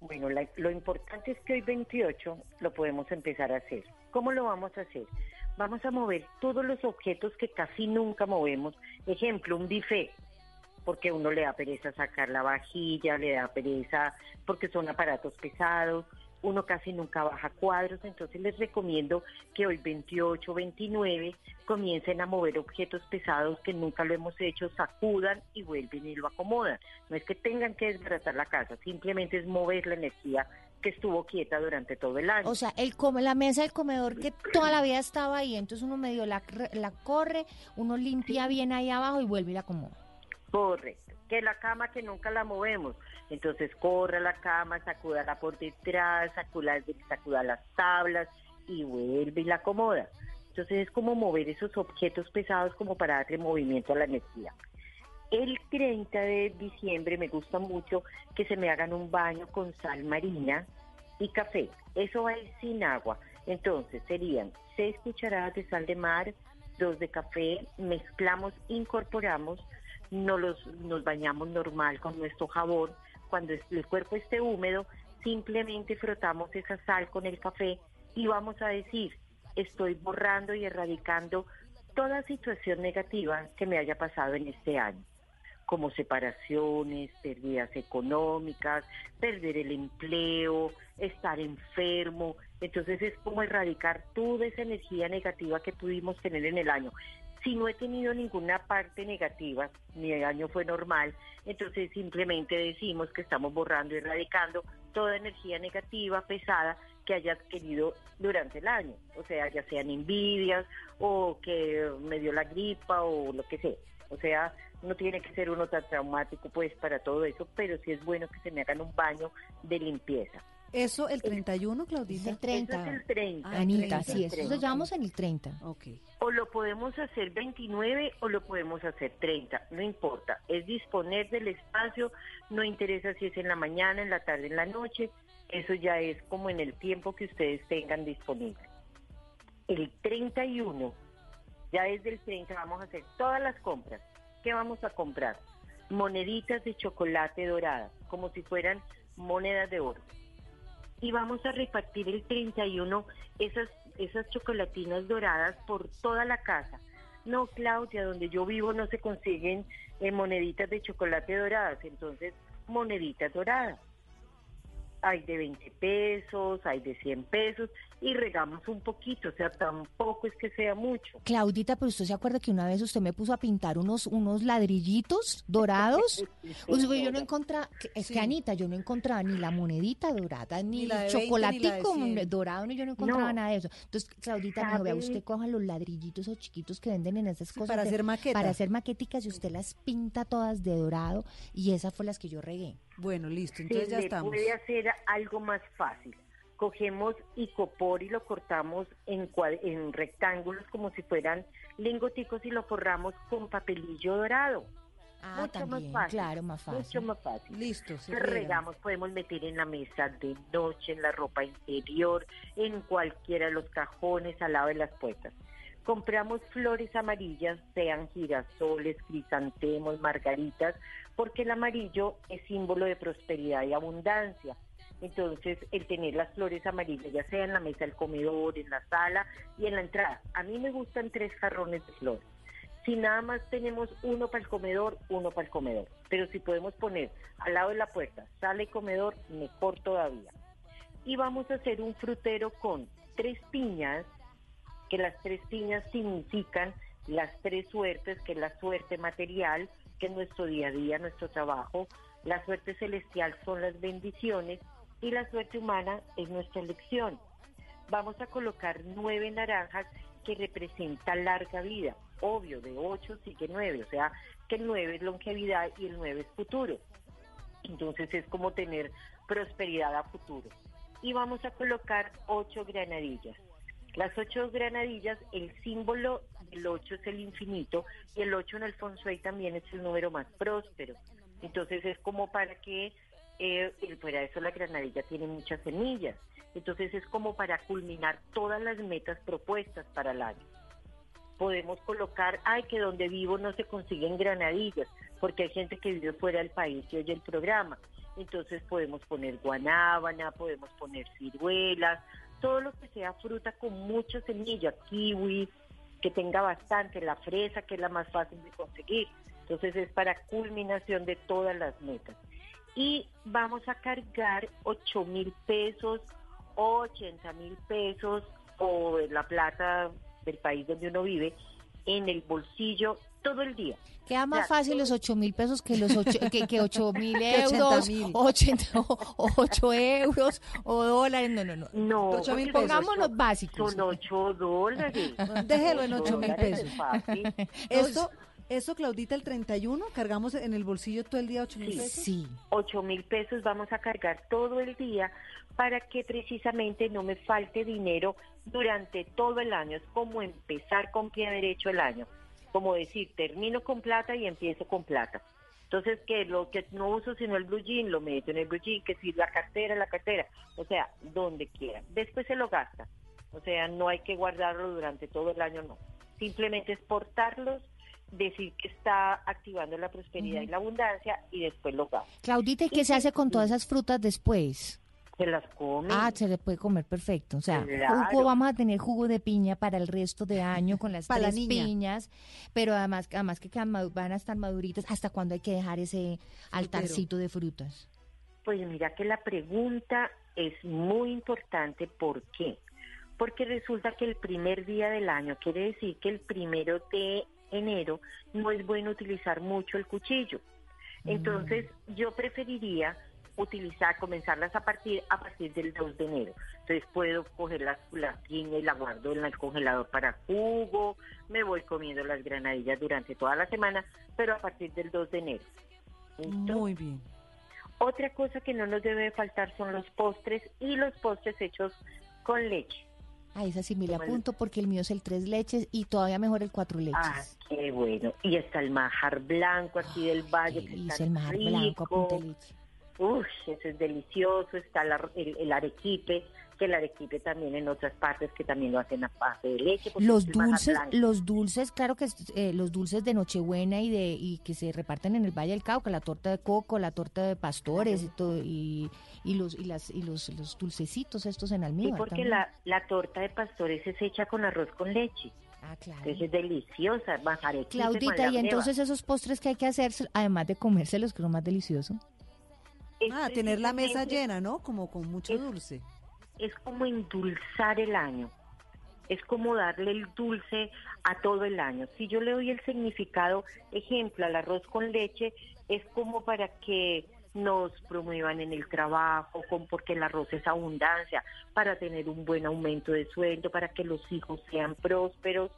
Speaker 93: Bueno, la- lo importante es que hoy 28 lo podemos empezar a hacer. ¿Cómo lo vamos a hacer? Vamos a mover todos los objetos que casi nunca movemos. Ejemplo, un buffet, porque uno le da pereza sacar la vajilla, le da pereza porque son aparatos pesados, uno casi nunca baja cuadros, entonces les recomiendo que hoy 28, 29 comiencen a mover objetos pesados que nunca lo hemos hecho, sacudan y vuelven y lo acomodan. No es que tengan que desbaratar la casa, simplemente es mover la energía que estuvo quieta durante todo el año.
Speaker 91: O sea, el come, la mesa del comedor que toda la vida estaba ahí, entonces uno medio la, corre, uno limpia bien ahí abajo y vuelve y la acomoda.
Speaker 93: Correcto. Que la cama que nunca la movemos. Entonces corra la cama, sacúdala por detrás, sacuda, sacuda las tablas y vuelve y la acomoda. Entonces es como mover esos objetos pesados como para darle movimiento a la energía. El 30 de diciembre me gusta mucho que se me hagan un baño con sal marina y café. Eso va a ir sin agua. Entonces serían 6 cucharadas de sal de mar, 2 de café, mezclamos, incorporamos, nos, los, nos bañamos normal con nuestro jabón. Cuando el cuerpo esté húmedo, simplemente frotamos esa sal con el café y vamos a decir, estoy borrando y erradicando toda situación negativa que me haya pasado en este año como separaciones, pérdidas económicas, perder el empleo, estar enfermo. Entonces es como erradicar toda esa energía negativa que pudimos tener en el año. Si no he tenido ninguna parte negativa, mi año fue normal, entonces simplemente decimos que estamos borrando y erradicando toda energía negativa, pesada, que hayas querido durante el año. O sea, ya sean envidias o que me dio la gripa o lo que sea. O sea, no tiene que ser uno tan traumático pues para todo eso, pero sí es bueno que se me hagan un baño de limpieza.
Speaker 92: ¿Eso el 31, Claudita?
Speaker 91: El 30.
Speaker 93: Eso es el 30.
Speaker 91: Anita,
Speaker 93: el
Speaker 91: sí, eso
Speaker 93: 30.
Speaker 91: lo llevamos en el 30.
Speaker 92: Ok.
Speaker 93: O lo podemos hacer 29 o lo podemos hacer 30, no importa. Es disponer del espacio, no interesa si es en la mañana, en la tarde, en la noche. Eso ya es como en el tiempo que ustedes tengan disponible. El 31, ya desde el 30 vamos a hacer todas las compras. ¿Qué vamos a comprar? Moneditas de chocolate dorada, como si fueran monedas de oro. Y vamos a repartir el 31 esas, esas chocolatinas doradas por toda la casa. No, Claudia, donde yo vivo no se consiguen eh, moneditas de chocolate doradas, entonces moneditas doradas. Hay de 20 pesos, hay de 100 pesos y regamos un poquito, o sea, tampoco es que sea mucho.
Speaker 91: Claudita, pero usted se acuerda que una vez usted me puso a pintar unos, unos ladrillitos dorados. Yo no encontraba, es que Anita, yo no encontraba ni la monedita dorada, ni,
Speaker 92: Ni la
Speaker 91: el
Speaker 92: de 20, ni la de
Speaker 91: chocolatico
Speaker 92: 100.
Speaker 91: dorado, ni yo no encontraba
Speaker 92: No.
Speaker 91: nada de eso. Entonces, Claudita me dijo, vea, usted coja los ladrillitos o chiquitos que venden en esas cosas.
Speaker 92: para
Speaker 91: de-
Speaker 92: hacer maqueta.
Speaker 91: Para hacer maqueticas y usted las pinta todas de dorado y esas fue las que yo regué.
Speaker 92: Bueno, listo, entonces ya estamos.
Speaker 93: puede hacer algo más fácil. Cogemos icopor y lo cortamos en, en rectángulos como si fueran lingoticos y lo forramos con papelillo dorado.
Speaker 91: Ah,
Speaker 93: Mucho
Speaker 91: también,
Speaker 93: más fácil.
Speaker 91: claro, más fácil.
Speaker 93: Mucho más fácil.
Speaker 92: Listo, se
Speaker 93: regamos, podemos meter en la mesa de noche, en la ropa interior, en cualquiera de los cajones al lado de las puertas. Compramos flores amarillas, sean girasoles, crisantemos, margaritas, porque el amarillo es símbolo de prosperidad y abundancia. Entonces, el tener las flores amarillas, ya sea en la mesa del comedor, en la sala y en la entrada. A mí me gustan tres jarrones de flores. Si nada más tenemos uno para el comedor, uno para el comedor. Pero si podemos poner al lado de la puerta, sala y comedor, mejor todavía. Y vamos a hacer un frutero con tres piñas, que las tres piñas significan las tres suertes, que es la suerte material, que es nuestro día a día, nuestro trabajo, la suerte celestial son las bendiciones y la suerte humana es nuestra elección. Vamos a colocar nueve naranjas que representan larga vida. Obvio, de ocho sigue nueve, o sea que el nueve es longevidad y el nueve es futuro. Entonces es como tener prosperidad a futuro. Y vamos a colocar ocho granadillas. Las ocho granadillas, el símbolo del ocho es el infinito y el ocho en el Fonsui también es el número más próspero. Entonces es como para que, eh, y fuera de eso la granadilla tiene muchas semillas. Entonces es como para culminar todas las metas propuestas para el año. Podemos colocar, ay, que donde vivo no se consiguen granadillas, porque hay gente que vive fuera del país y oye el programa. Entonces podemos poner guanábana, podemos poner ciruelas, todo lo que sea fruta con mucha semilla, kiwi, que tenga bastante, la fresa, que es la más fácil de conseguir. Entonces es para culminación de todas las metas. Y vamos a cargar 8 mil pesos, 80 mil pesos o la plata del país donde uno vive en el bolsillo todo el día.
Speaker 91: Queda más
Speaker 93: O sea,
Speaker 91: fácil los 8 mil pesos que los ocho, que, que 8 mil
Speaker 92: Que 80
Speaker 91: euros,
Speaker 92: mil.
Speaker 91: 80, o 8 euros o dólares. No, no, no.
Speaker 93: No,
Speaker 92: Ocho mil
Speaker 91: los básicos.
Speaker 93: Son 8 dólares.
Speaker 92: Déjelo en
Speaker 93: Ocho
Speaker 92: 8 mil pesos.
Speaker 93: es fácil.
Speaker 92: Esto, eso, Claudita, el 31, cargamos en el bolsillo todo el día 8 mil
Speaker 93: Sí.
Speaker 92: pesos.
Speaker 91: Sí.
Speaker 93: 8 mil pesos vamos a cargar todo el día para que precisamente no me falte dinero durante todo el año. Es como empezar con pie derecho el año. Como decir, termino con plata y empiezo con plata. Entonces, que lo que no uso sino el blue jean, lo meto en el blue jean, que si la cartera, la cartera. O sea, donde quiera. Después se lo gasta. O sea, no hay que guardarlo durante todo el año, no. Simplemente exportarlos, decir que está activando la prosperidad y la abundancia y después lo gasta.
Speaker 91: Claudita, ¿y qué se hace con todas esas frutas después?
Speaker 93: Se las come.
Speaker 91: Ah, se le puede comer perfecto. O sea,
Speaker 93: Claro.
Speaker 91: jugo, vamos a tener jugo de piña para el resto de año con las
Speaker 92: Para
Speaker 91: tres piñas, pero además, además que van a estar maduritas. ¿Hasta cuándo hay que dejar ese altarcito de frutas?
Speaker 93: Pues mira que la pregunta es muy importante. ¿Por qué? Porque resulta que el primer día del año quiere decir que el primero de enero no es bueno utilizar mucho el cuchillo. Entonces yo preferiría utilizar, comenzarlas a partir a partir del 2 de enero. Entonces puedo coger las, la piña y la guardo en el congelador para jugo, me voy comiendo las granadillas durante toda la semana, pero a partir del 2 de enero. ¿Listo?
Speaker 92: Muy bien.
Speaker 93: Otra cosa que no nos debe faltar son los postres y los postres hechos con leche.
Speaker 91: Ah, esa sí me la apunto porque el mío es el tres leches y todavía mejor el cuatro leches.
Speaker 93: Ah, qué bueno. Y está el majar blanco aquí del valle. que está
Speaker 91: el
Speaker 93: rico.
Speaker 91: blanco a punta leche.
Speaker 93: Uf, eso es delicioso. Está la- el, el arequipe, que el arequipe también en otras partes que también lo hacen a base de leche. porque
Speaker 91: Los
Speaker 93: es
Speaker 91: dulces, los dulces, claro que es, eh, los dulces de Nochebuena y de y que se reparten en el Valle del Cauca, la torta de coco, la torta de pastores y todo y, y los y las y los, los dulcecitos estos en
Speaker 93: Sí,
Speaker 91: almíbar.
Speaker 93: porque
Speaker 91: también.
Speaker 93: la, la torta de pastores es hecha con arroz con leche.
Speaker 91: Ah, claro.
Speaker 93: Entonces es deliciosa, más arequipe con
Speaker 91: Claudita,
Speaker 93: la
Speaker 91: y
Speaker 93: breva.
Speaker 91: entonces esos postres que hay que hacer, además de comérselos, que es lo más delicioso.
Speaker 93: Es
Speaker 92: Ah, tener la mesa llena, ¿no? Como con mucho dulce.
Speaker 93: Es como endulzar el año. Es como darle el dulce a todo el año. Si yo le doy el significado, ejemplo, al arroz con leche, es como para que nos promuevan en el trabajo, porque el arroz es abundancia, para tener un buen aumento de sueldo, para que los hijos sean prósperos.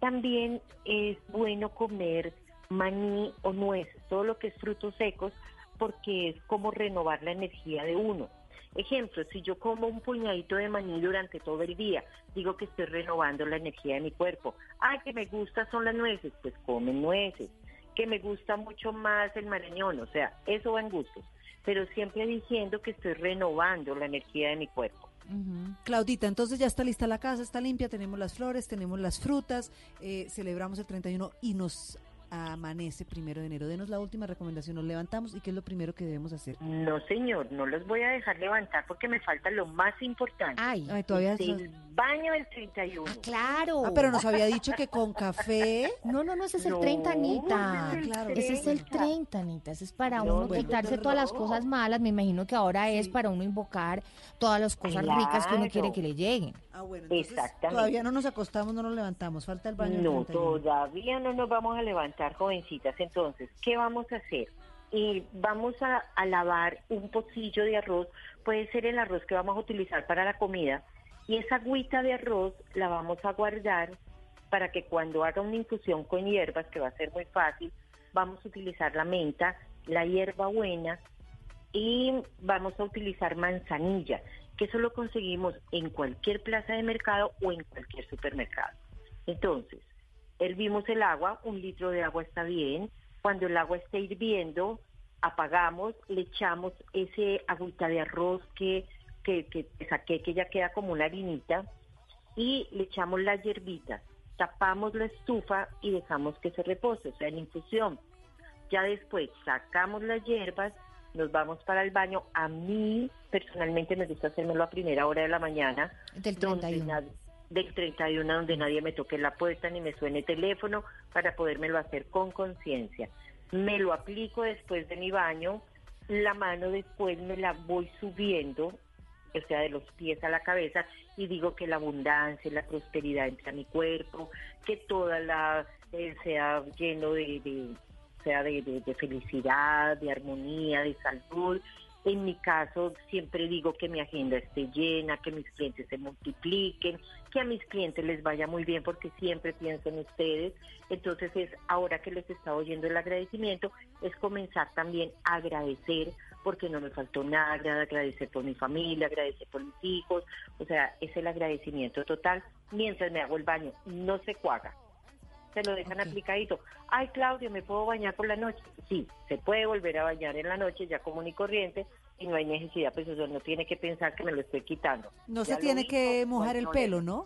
Speaker 93: También es bueno comer maní o nueces, todo lo que es frutos secos, porque es como renovar la energía de uno. Ejemplo, si yo como un puñadito de maní durante todo el día, digo que estoy renovando la energía de mi cuerpo. Ah, que me gusta son las nueces, pues comen nueces. Que me gusta mucho más el marañón, o sea, eso va en gustos. Pero siempre diciendo que estoy renovando la energía de mi cuerpo.
Speaker 92: Claudita, entonces ya está lista la casa, está limpia, tenemos las flores, tenemos las frutas, eh, celebramos el 31 y nos amanece primero de enero. Denos la última recomendación, nos levantamos y qué es lo primero que debemos hacer.
Speaker 93: No, señor, no los voy a dejar levantar porque me falta lo más importante.
Speaker 91: Ay,
Speaker 92: todavía
Speaker 93: Es
Speaker 92: eso-
Speaker 93: el baño del 31.
Speaker 91: claro.
Speaker 92: Ah, pero nos había dicho que con café.
Speaker 91: No, no, no, ese es el
Speaker 93: No,
Speaker 91: 30, Anita.
Speaker 92: ese es el
Speaker 91: claro. Ese es el
Speaker 93: 30.
Speaker 91: 30, Anita. Ese es para
Speaker 93: No,
Speaker 91: uno
Speaker 93: bueno,
Speaker 91: quitarse
Speaker 93: no.
Speaker 91: todas las cosas malas. Me imagino que ahora es para uno invocar todas las cosas ricas que uno quiere que le lleguen.
Speaker 92: Ah, bueno, entonces
Speaker 93: Exactamente.
Speaker 92: todavía no nos acostamos, no nos levantamos, falta el baño. del
Speaker 93: No,
Speaker 92: 31.
Speaker 93: todavía no nos vamos a levantar, jovencitas. Entonces, ¿qué vamos a hacer? Y vamos a, a lavar un pocillo de arroz, puede ser el arroz que vamos a utilizar para la comida, y esa agüita de arroz la vamos a guardar para que cuando haga una infusión con hierbas, que va a ser muy fácil, vamos a utilizar la menta, la hierba buena y vamos a utilizar manzanilla, que eso lo conseguimos en cualquier plaza de mercado o en cualquier supermercado. Entonces, hervimos el agua, un litro de agua está bien. Cuando el agua esté hirviendo, apagamos, le echamos ese agüita de arroz que, que, que saqué, que ya queda como una harinita, y le echamos la hierbita, tapamos la estufa y dejamos que se repose, o sea, en infusión. Ya después sacamos las hierbas, nos vamos para el baño. A mí personalmente me gusta hacérmelo a primera hora de la mañana.
Speaker 91: Del
Speaker 93: donde
Speaker 91: 31.
Speaker 93: nad- del 31 donde nadie me toque la puerta ni me suene teléfono para podérmelo hacer con conciencia. Me lo aplico después de mi baño, la mano después me la voy subiendo, o sea, de los pies a la cabeza y digo que la abundancia y la prosperidad entre a mi cuerpo, que toda la eh, sea lleno de, de- sea de, de- de felicidad, de armonía, de salud. En mi caso, siempre digo que mi agenda esté llena, que mis clientes se multipliquen, que a mis clientes les vaya muy bien porque siempre pienso en ustedes. Entonces es ahora que les está oyendo el agradecimiento, es comenzar también a agradecer porque no me faltó nada, agradecer por mi familia, agradecer por mis hijos, o sea, es el agradecimiento total mientras me hago el baño, no se cuaga se lo dejan aplicadito. Ay, Claudio, ¿me puedo bañar por la noche? Sí, se puede volver a bañar en la noche ya común y corriente y no hay necesidad, pues eso no tiene que pensar que me lo estoy quitando.
Speaker 92: No
Speaker 93: Ya
Speaker 92: se tiene que mojar el
Speaker 93: problema.
Speaker 92: pelo, ¿no?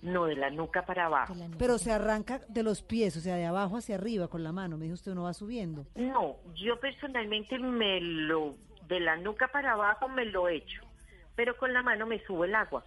Speaker 93: No, de la nuca para abajo.
Speaker 92: Pero se arranca de los pies, o sea, de abajo hacia arriba con la mano. Me dijo usted, uno va subiendo.
Speaker 93: No, yo personalmente me lo, de la nuca para abajo me lo echo, pero con la mano me subo el agua,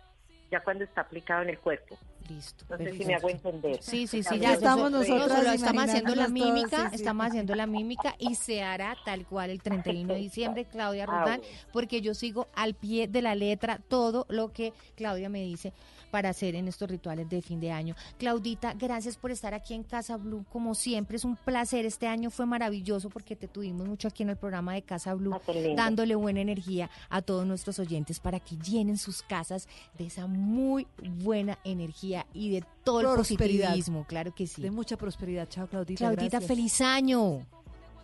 Speaker 93: ya cuando está aplicado en el cuerpo.
Speaker 91: Listo.
Speaker 93: No sé si me hago entender.
Speaker 91: Sí, sí, sí, ya
Speaker 93: eso-
Speaker 91: estamos nosotros. estamos haciendo la mímica,
Speaker 92: todas, sí, sí.
Speaker 91: estamos haciendo la mímica y se hará tal cual el 31 de diciembre, Claudia
Speaker 93: Ah, bueno.
Speaker 91: porque yo sigo al pie de la letra todo lo que Claudia me dice para hacer en estos rituales de fin de año. Claudita, gracias por estar aquí en Casa Blue, como siempre, es un placer. Este año fue maravilloso porque te tuvimos mucho aquí en el programa de Casa Blue,
Speaker 93: Ah,
Speaker 91: dándole buena energía a todos nuestros oyentes para que llenen sus casas de esa muy buena energía y de todo el
Speaker 92: Prosperidad.
Speaker 91: positivismo, claro que sí.
Speaker 92: De mucha prosperidad. Chao, Claudita.
Speaker 91: Claudita,
Speaker 92: gracias.
Speaker 91: feliz año.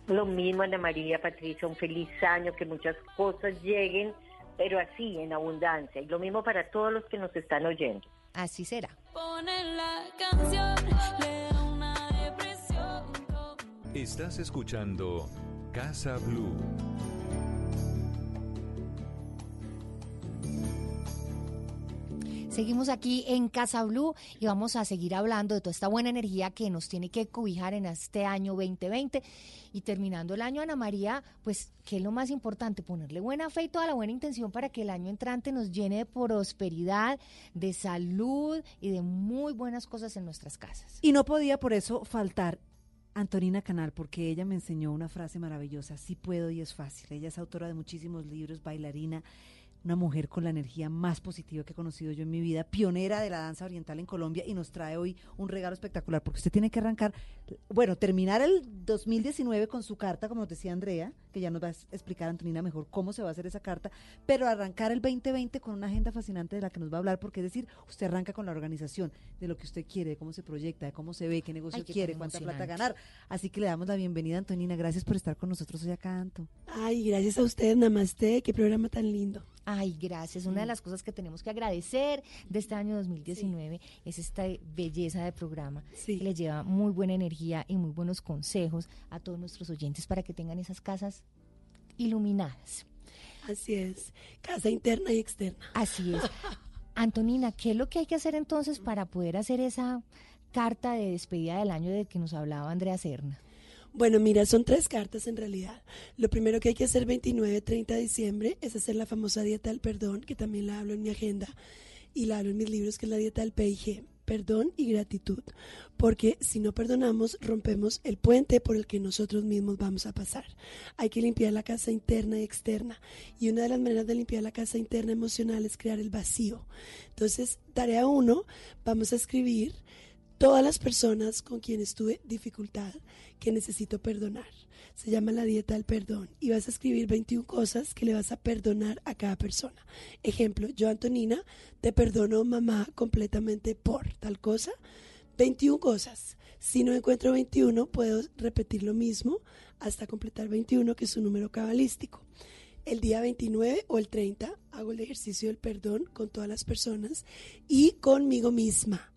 Speaker 93: Lo mismo, Ana María, Patricia, un feliz año, que muchas cosas lleguen, pero así, en abundancia. Y lo mismo para todos los que nos están oyendo.
Speaker 91: Así será.
Speaker 94: Pone la canción, le da una depresión.
Speaker 3: Estás escuchando Casa Blue.
Speaker 91: Seguimos aquí en Casa Blue y vamos a seguir hablando de toda esta buena energía que nos tiene que cobijar en este año 2020. Y terminando el año, Ana María, pues, ¿qué es lo más importante? Ponerle buena fe y toda la buena intención para que el año entrante nos llene de prosperidad, de salud y de muy buenas cosas en nuestras casas.
Speaker 92: Y no podía por eso faltar Antonina Canal, porque ella me enseñó una frase maravillosa, sí puedo y es fácil. Ella es autora de muchísimos libros, bailarina, una mujer con la energía más positiva que he conocido yo en mi vida, pionera de la danza oriental en Colombia y nos trae hoy un regalo espectacular, porque usted tiene que arrancar, bueno, terminar el 2019 con su carta, como nos decía Andrea, que ya nos va a explicar Antonina mejor cómo se va a hacer esa carta, pero arrancar el 2020 con una agenda fascinante de la que nos va a hablar, porque es decir, usted arranca con la organización, de lo que usted quiere, de cómo se proyecta, de cómo se ve, qué negocio
Speaker 91: Ay, qué
Speaker 92: quiere, cuánta plata ganar. Así que le damos la bienvenida, Antonina. Gracias por estar con nosotros hoy acá, Anto.
Speaker 95: Ay, gracias a ustedes, Namaste, qué programa tan lindo.
Speaker 91: Ay, gracias. Una de las cosas que tenemos que agradecer de este año 2019 es esta belleza de programa que le lleva muy buena energía y muy buenos consejos a todos nuestros oyentes para que tengan esas casas iluminadas.
Speaker 95: Así es, casa interna y externa.
Speaker 91: Así es. Antonina, ¿qué es lo que hay que hacer entonces para poder hacer esa carta de despedida del año de que nos hablaba Andrea Serna?
Speaker 95: Bueno, mira, son tres cartas en realidad. Lo primero que hay que hacer 29, 30 de diciembre es hacer la famosa dieta del perdón, que también la hablo en mi agenda y la hablo en mis libros, que es la dieta del PIG, perdón y gratitud. Porque si no perdonamos, rompemos el puente por el que nosotros mismos vamos a pasar. Hay que limpiar la casa interna y externa. Y una de las maneras de limpiar la casa interna emocional es crear el vacío. Entonces, tarea uno, vamos a escribir todas las personas con quienes tuve dificultad que necesito perdonar. Se llama la dieta del perdón y vas a escribir 21 cosas que le vas a perdonar a cada persona. Ejemplo, yo Antonina te perdono mamá completamente por tal cosa. 21 cosas. Si no encuentro 21, puedo repetir lo mismo hasta completar 21, que es un número cabalístico. El día 29 o el 30 hago el ejercicio del perdón con todas las personas y conmigo misma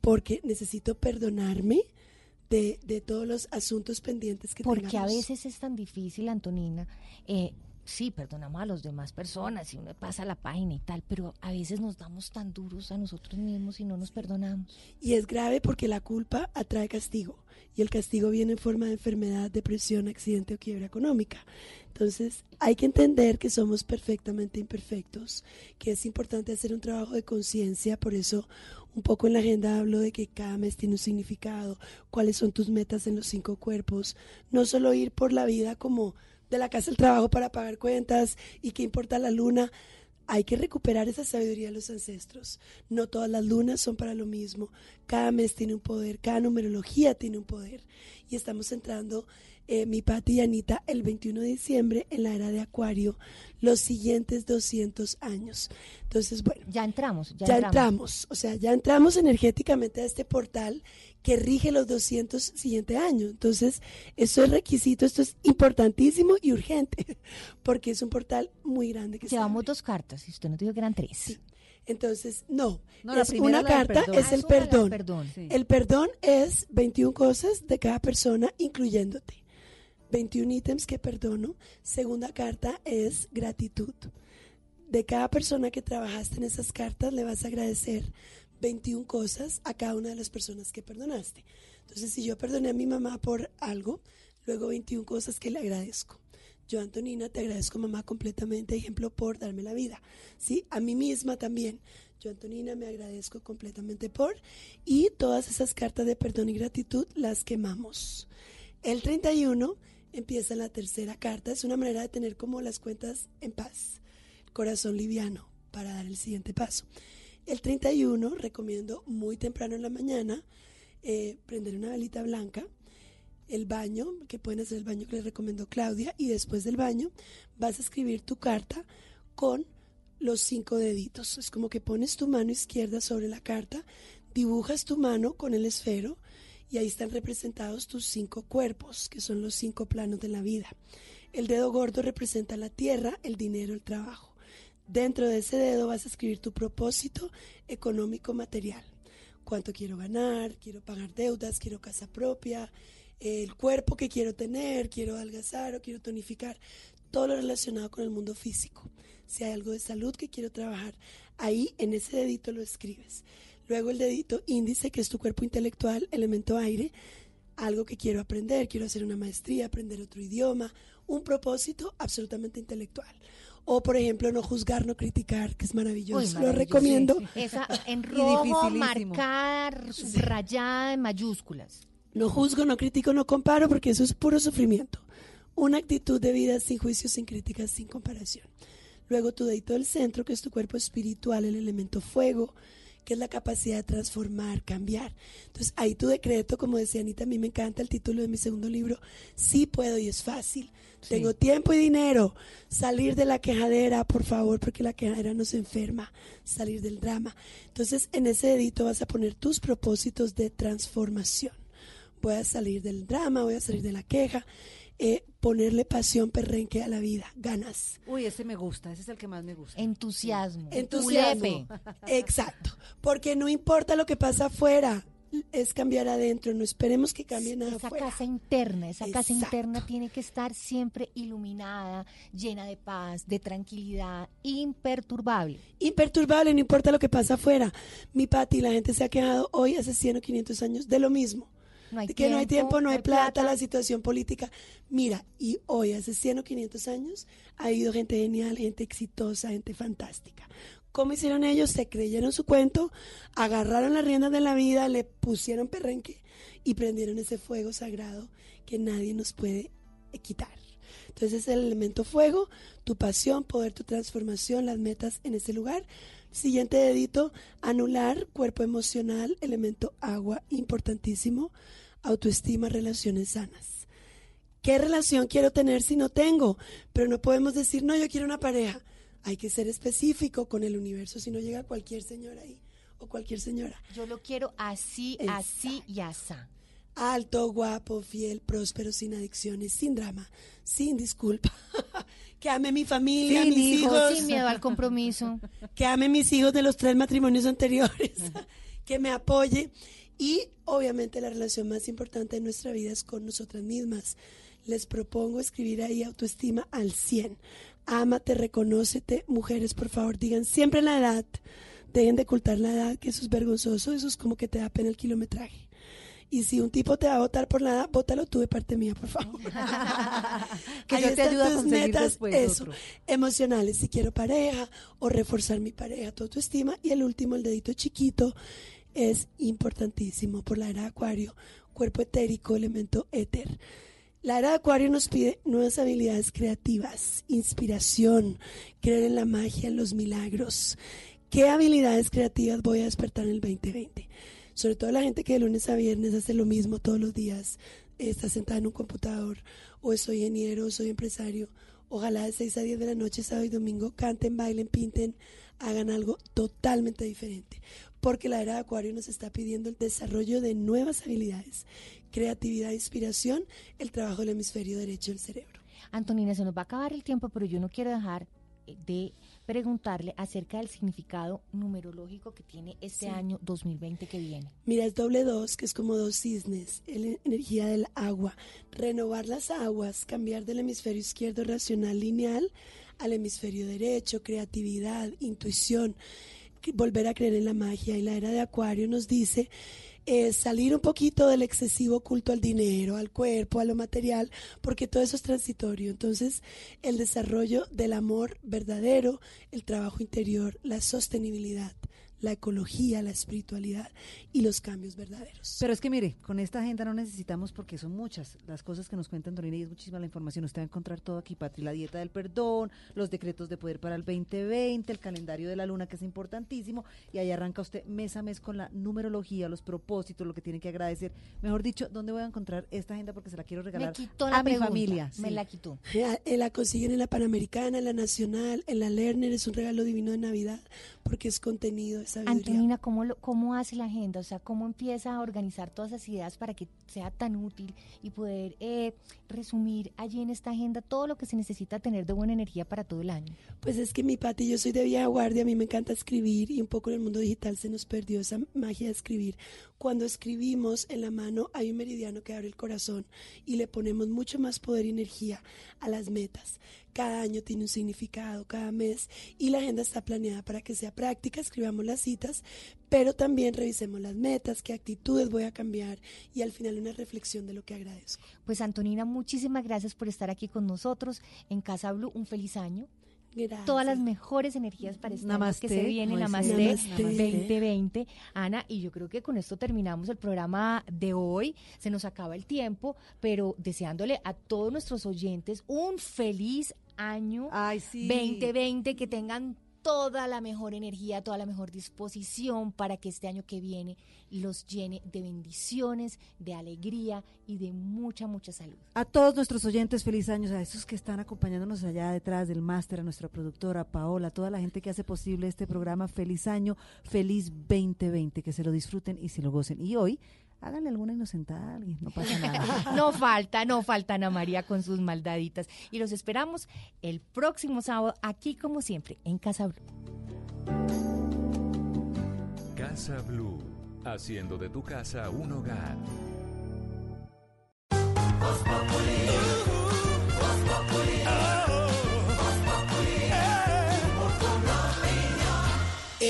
Speaker 95: porque necesito perdonarme de, de todos los asuntos pendientes que
Speaker 91: Porque a
Speaker 95: tengamos.
Speaker 91: veces es tan difícil, Antonina. Eh, sí, perdonamos a las demás personas y uno pasa la página y tal, pero a veces nos damos tan duros a nosotros mismos y no nos perdonamos.
Speaker 95: Y es grave porque la culpa atrae castigo. y el castigo viene en forma de enfermedad, depresión, accidente o quiebra económica. Entonces, hay que entender que somos perfectamente imperfectos, que es importante hacer un trabajo de conciencia, por eso un poco en la agenda hablo de que cada mes tiene un significado, cuáles son tus metas en los cinco cuerpos, no solo ir por la vida como de la casa al trabajo para pagar cuentas y qué importa la luna, hay que recuperar esa sabiduría de los ancestros. No todas las lunas son para lo mismo. Cada mes tiene un poder, cada numerología tiene un poder. Y estamos entrando eh, mi Pati y Anita el 21 de diciembre en la era de Acuario los siguientes 200 años. Entonces, bueno.
Speaker 91: Ya entramos,
Speaker 95: ya, entramos. O sea, ya entramos energéticamente a este portal que rige los 200 siguientes años. Entonces, esto es requisito, esto es importantísimo y urgente, porque es un portal muy grande. Que
Speaker 91: Llevamos dos cartas, y usted nos dijo que eran tres.
Speaker 95: Sí. Entonces, no, es una carta, es el perdón. El perdón es 21 cosas de cada persona, incluyéndote. 21 ítems que perdono. Segunda carta es gratitud. De cada persona que trabajaste en esas cartas le vas a agradecer 21 cosas a cada una de las personas que perdonaste. Entonces, si yo perdoné a mi mamá por algo, luego 21 cosas que le agradezco. Yo, Antonina, te agradezco, mamá, completamente, ejemplo, por darme la vida. ¿Sí? A mí misma también. Yo, Antonina, me agradezco completamente por. Y todas esas cartas de perdón y gratitud las quemamos. El 31 empieza la tercera carta. Es una manera de tener como las cuentas en paz, corazón liviano para dar el siguiente paso. El 31 recomiendo muy temprano en la mañana eh, prender una velita blanca, el baño, que pueden hacer el baño que les recomendó Claudia, y después del baño vas a escribir tu carta con los cinco deditos. Es como que pones tu mano izquierda sobre la carta, dibujas tu mano con el esfero, y ahí están representados tus cinco cuerpos, que son los cinco planos de la vida. El dedo gordo representa la tierra, el dinero, el trabajo. Dentro de ese dedo vas a escribir tu propósito económico material. Cuánto quiero ganar, quiero pagar deudas, quiero casa propia, el cuerpo que quiero tener, quiero adelgazar o quiero tonificar. Todo lo relacionado con el mundo físico. Si hay algo de salud que quiero trabajar, ahí en ese dedito lo escribes. Luego el dedito índice, que es tu cuerpo intelectual, elemento aire, algo que quiero aprender, quiero hacer una maestría, aprender otro idioma, un propósito absolutamente intelectual. O, por ejemplo, no juzgar, no criticar, que es maravilloso. Lo recomiendo.
Speaker 91: Esa en rojo, marcar, subrayada en mayúsculas.
Speaker 95: No juzgo, no critico, no comparo, porque eso es puro sufrimiento. Una actitud de vida sin juicios, sin críticas, sin comparación. Luego tu dedito del centro, que es tu cuerpo espiritual, el elemento fuego, que es la capacidad de transformar, cambiar. Entonces, ahí tu decreto, como decía Anita, a mí me encanta el título de mi segundo libro, sí puedo y es fácil. Tengo tiempo y dinero. Salir de la quejadera, por favor, porque la quejadera nos enferma. Salir del drama. Entonces, en ese dedito vas a poner tus propósitos de transformación. Voy a salir del drama, voy a salir de la queja. Eh, ponerle pasión perrenque a la vida, ganas.
Speaker 92: Uy, ese me gusta, ese es el que más me gusta.
Speaker 91: Entusiasmo.
Speaker 95: Entusiasmo. Exacto. Porque no importa lo que pasa afuera, es cambiar adentro, no esperemos que cambie nada
Speaker 91: esa casa interna, esa casa interna tiene que estar siempre iluminada, llena de paz, de tranquilidad, imperturbable.
Speaker 95: Imperturbable, no importa lo que pasa afuera. Mi Pati, la gente se ha quejado hoy, hace 100 o 500 años, de lo mismo de que no hay tiempo, no hay plata, la situación política. Mira, y hoy, hace 100 o 500 años, ha ido gente genial, gente exitosa, gente fantástica. ¿Cómo hicieron ellos? Se creyeron su cuento, agarraron las riendas de la vida, le pusieron perrenque y prendieron ese fuego sagrado que nadie nos puede quitar. Entonces es el elemento fuego, tu pasión, poder, tu transformación, las metas en ese lugar. Siguiente dedito, anular, cuerpo emocional, elemento agua, importantísimo autoestima, relaciones sanas. ¿Qué relación quiero tener si no tengo? Pero no podemos decir, no, yo quiero una pareja. Hay que ser específico con el universo, si no llega cualquier señora ahí o cualquier señora.
Speaker 91: Yo lo quiero así, así y así.
Speaker 95: Alto, guapo, fiel, próspero, sin adicciones, sin drama, sin disculpa. que ame mi familia, mis hijos,
Speaker 91: Sin miedo al compromiso.
Speaker 95: que ame mis hijos de los tres matrimonios anteriores. que me apoye y obviamente la relación más importante de nuestra vida es con nosotras mismas. Les propongo escribir ahí autoestima al 100. Ámate, reconócete. Mujeres, por favor, digan siempre la edad. Dejen de ocultar la edad, que eso es vergonzoso. Eso es como que te da pena el kilometraje. Y si un tipo te va a votar por nada, vótalo tú de parte mía, por favor.
Speaker 92: Que
Speaker 95: Ahí
Speaker 92: yo te ayudo a
Speaker 95: tus
Speaker 92: conseguir
Speaker 95: metas,
Speaker 92: después
Speaker 95: eso,
Speaker 92: otro.
Speaker 95: emocionales, si quiero pareja o reforzar mi pareja, tu autoestima. Y el último, el dedito chiquito, es importantísimo por la era de Acuario, cuerpo etérico, elemento éter. La era de Acuario nos pide nuevas habilidades creativas, inspiración, creer en la magia, en los milagros. ¿Qué habilidades creativas voy a despertar en el 2020? Sobre todo la gente que de lunes a viernes hace lo mismo todos los días, está sentada en un computador, o soy ingeniero, o soy empresario. Ojalá de 6 a 10 de la noche, sábado y domingo, canten, bailen, pinten, hagan algo totalmente diferente. Porque la era de Acuario nos está pidiendo el desarrollo de nuevas habilidades, creatividad, inspiración, el trabajo del hemisferio derecho del cerebro.
Speaker 91: Antonina, se nos va a acabar el tiempo, pero yo no quiero dejar de preguntarle acerca del significado numerológico que tiene este
Speaker 95: Sí.
Speaker 91: año 2020 que viene.
Speaker 95: Mira, es doble dos, que es como dos cisnes, el- energía del agua. Renovar las aguas, cambiar del hemisferio izquierdo racional lineal al hemisferio derecho, creatividad, intuición, volver a creer en la magia. Y la era de Acuario nos dice eh, salir un poquito del excesivo culto al dinero, al cuerpo, a lo material, porque todo eso es transitorio. Entonces, el desarrollo del amor verdadero, el trabajo interior, la sostenibilidad, la ecología, la espiritualidad y los cambios verdaderos.
Speaker 92: Pero es que mire, con esta agenda no necesitamos porque son muchas las cosas que nos cuenta Antonina y es muchísima la información. Usted va a encontrar todo aquí, Patri, la dieta del perdón, los decretos de poder para el 2020, el calendario de la luna que es importantísimo y ahí arranca usted mes a mes con la numerología, los propósitos, lo que tiene que agradecer. Mejor dicho, ¿dónde voy a encontrar esta agenda? Porque se la quiero regalar
Speaker 91: quitó la
Speaker 92: a mi familia.
Speaker 91: me
Speaker 92: sí.
Speaker 91: la quitó.
Speaker 95: Eh, La consiguen en la Panamericana, en la Nacional, en la Lerner, es un regalo divino de Navidad porque es contenido de sabiduría.
Speaker 91: Antonina, ¿cómo, lo, ¿cómo hace la agenda? O sea, ¿cómo empieza a organizar todas esas ideas para que sea tan útil y poder eh, resumir allí en esta agenda todo lo que se necesita tener de buena energía para todo el año?
Speaker 95: Pues es que mi Pati, yo soy de vieja guardia, a mí me encanta escribir y un poco en el mundo digital se nos perdió esa magia de escribir. Cuando escribimos en la mano hay un meridiano que abre el corazón y le ponemos mucho más poder y energía a las metas. Cada año tiene un significado, cada mes y la agenda está planeada para que sea práctica, escribamos las citas, pero también revisemos las metas, qué actitudes voy a cambiar y al final una reflexión de lo que agradezco.
Speaker 91: Pues Antonina, muchísimas gracias por estar aquí con nosotros en Casa Blue. Un feliz año.
Speaker 95: Gracias.
Speaker 91: Todas las mejores energías para este año
Speaker 92: Namaste,
Speaker 91: que se viene, Namaste.
Speaker 92: Namaste.
Speaker 91: 2020. Ana, y yo creo que con esto terminamos el programa de hoy. Se nos acaba el tiempo, pero deseándole a todos nuestros oyentes un feliz año
Speaker 92: sí.
Speaker 91: 2020, que tengan toda la mejor energía, toda la mejor disposición para que este año que viene los llene de bendiciones, de alegría y de mucha, mucha salud.
Speaker 92: A todos nuestros oyentes, feliz años, a esos que están acompañándonos allá detrás del máster, a nuestra productora Paola, a toda la gente que hace posible este programa, feliz año, feliz 2020, que se lo disfruten y se lo gocen. Y hoy, háganle alguna inocentada a alguien, no pasa nada.
Speaker 91: No falta, no falta Ana María con sus maldaditas. Y los esperamos el próximo sábado aquí como siempre en Casa Blue.
Speaker 3: Casa Blue, haciendo de tu casa un hogar.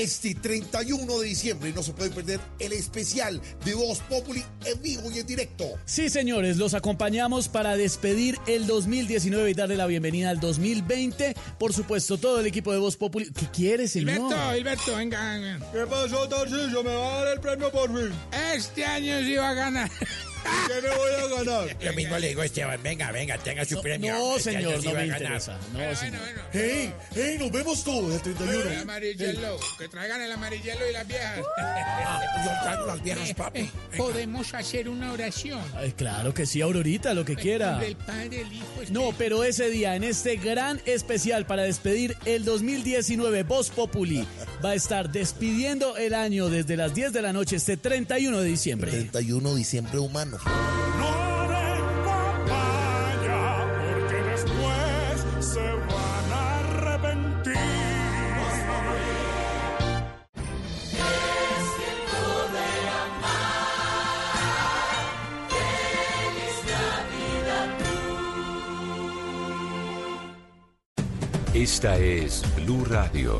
Speaker 96: Este 31 de diciembre no se puede perder el especial de Voz Populi en vivo y en directo.
Speaker 97: Sí, señores, los acompañamos para despedir el 2019 y darle la bienvenida al 2020. Por supuesto, todo el equipo de Voz Populi. ¿Qué quiere, señor?
Speaker 19: Hilberto, Hilberto, venga, venga.
Speaker 97: ¿Qué pasó, Tarcillo? ¿Me va a dar el premio por fin?
Speaker 19: Este año sí va a ganar.
Speaker 97: ¿Qué me voy a ganar?
Speaker 19: Lo mismo le digo a Esteban, venga, venga, tenga su premio.
Speaker 97: no,
Speaker 19: Este
Speaker 97: señor,
Speaker 19: sí
Speaker 97: no me interesa. No, señor.
Speaker 96: ¡Hey! ¡Hey! ¡Nos vemos todos el 31!
Speaker 19: El amarillelo, que traigan el amarillelo y las viejas.
Speaker 96: yo traigo las viejas, papi.
Speaker 19: Podemos hacer una oración.
Speaker 97: Ay, claro que sí, Aurorita, lo que quiera.
Speaker 19: Del Padre, el Hijo,
Speaker 97: No, pero ese día, en este gran especial para despedir el 2019, Voz Populi va a estar despidiendo el año desde las 10 de la noche, este 31 de diciembre.
Speaker 96: 31 de diciembre humano.
Speaker 39: Porque después se van a arrepentir. Es tiempo de amar. Feliz Navidad.
Speaker 3: Esta es Blue Radio.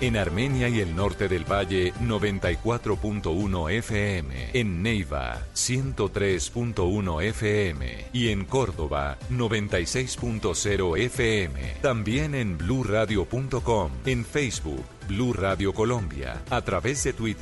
Speaker 3: En Armenia y el norte del Valle, 94.1 FM. En Neiva, 103.1 FM. Y en Córdoba, 96.0 FM. También en bluradio.com. En Facebook, Blue Radio Colombia. A través de Twitter.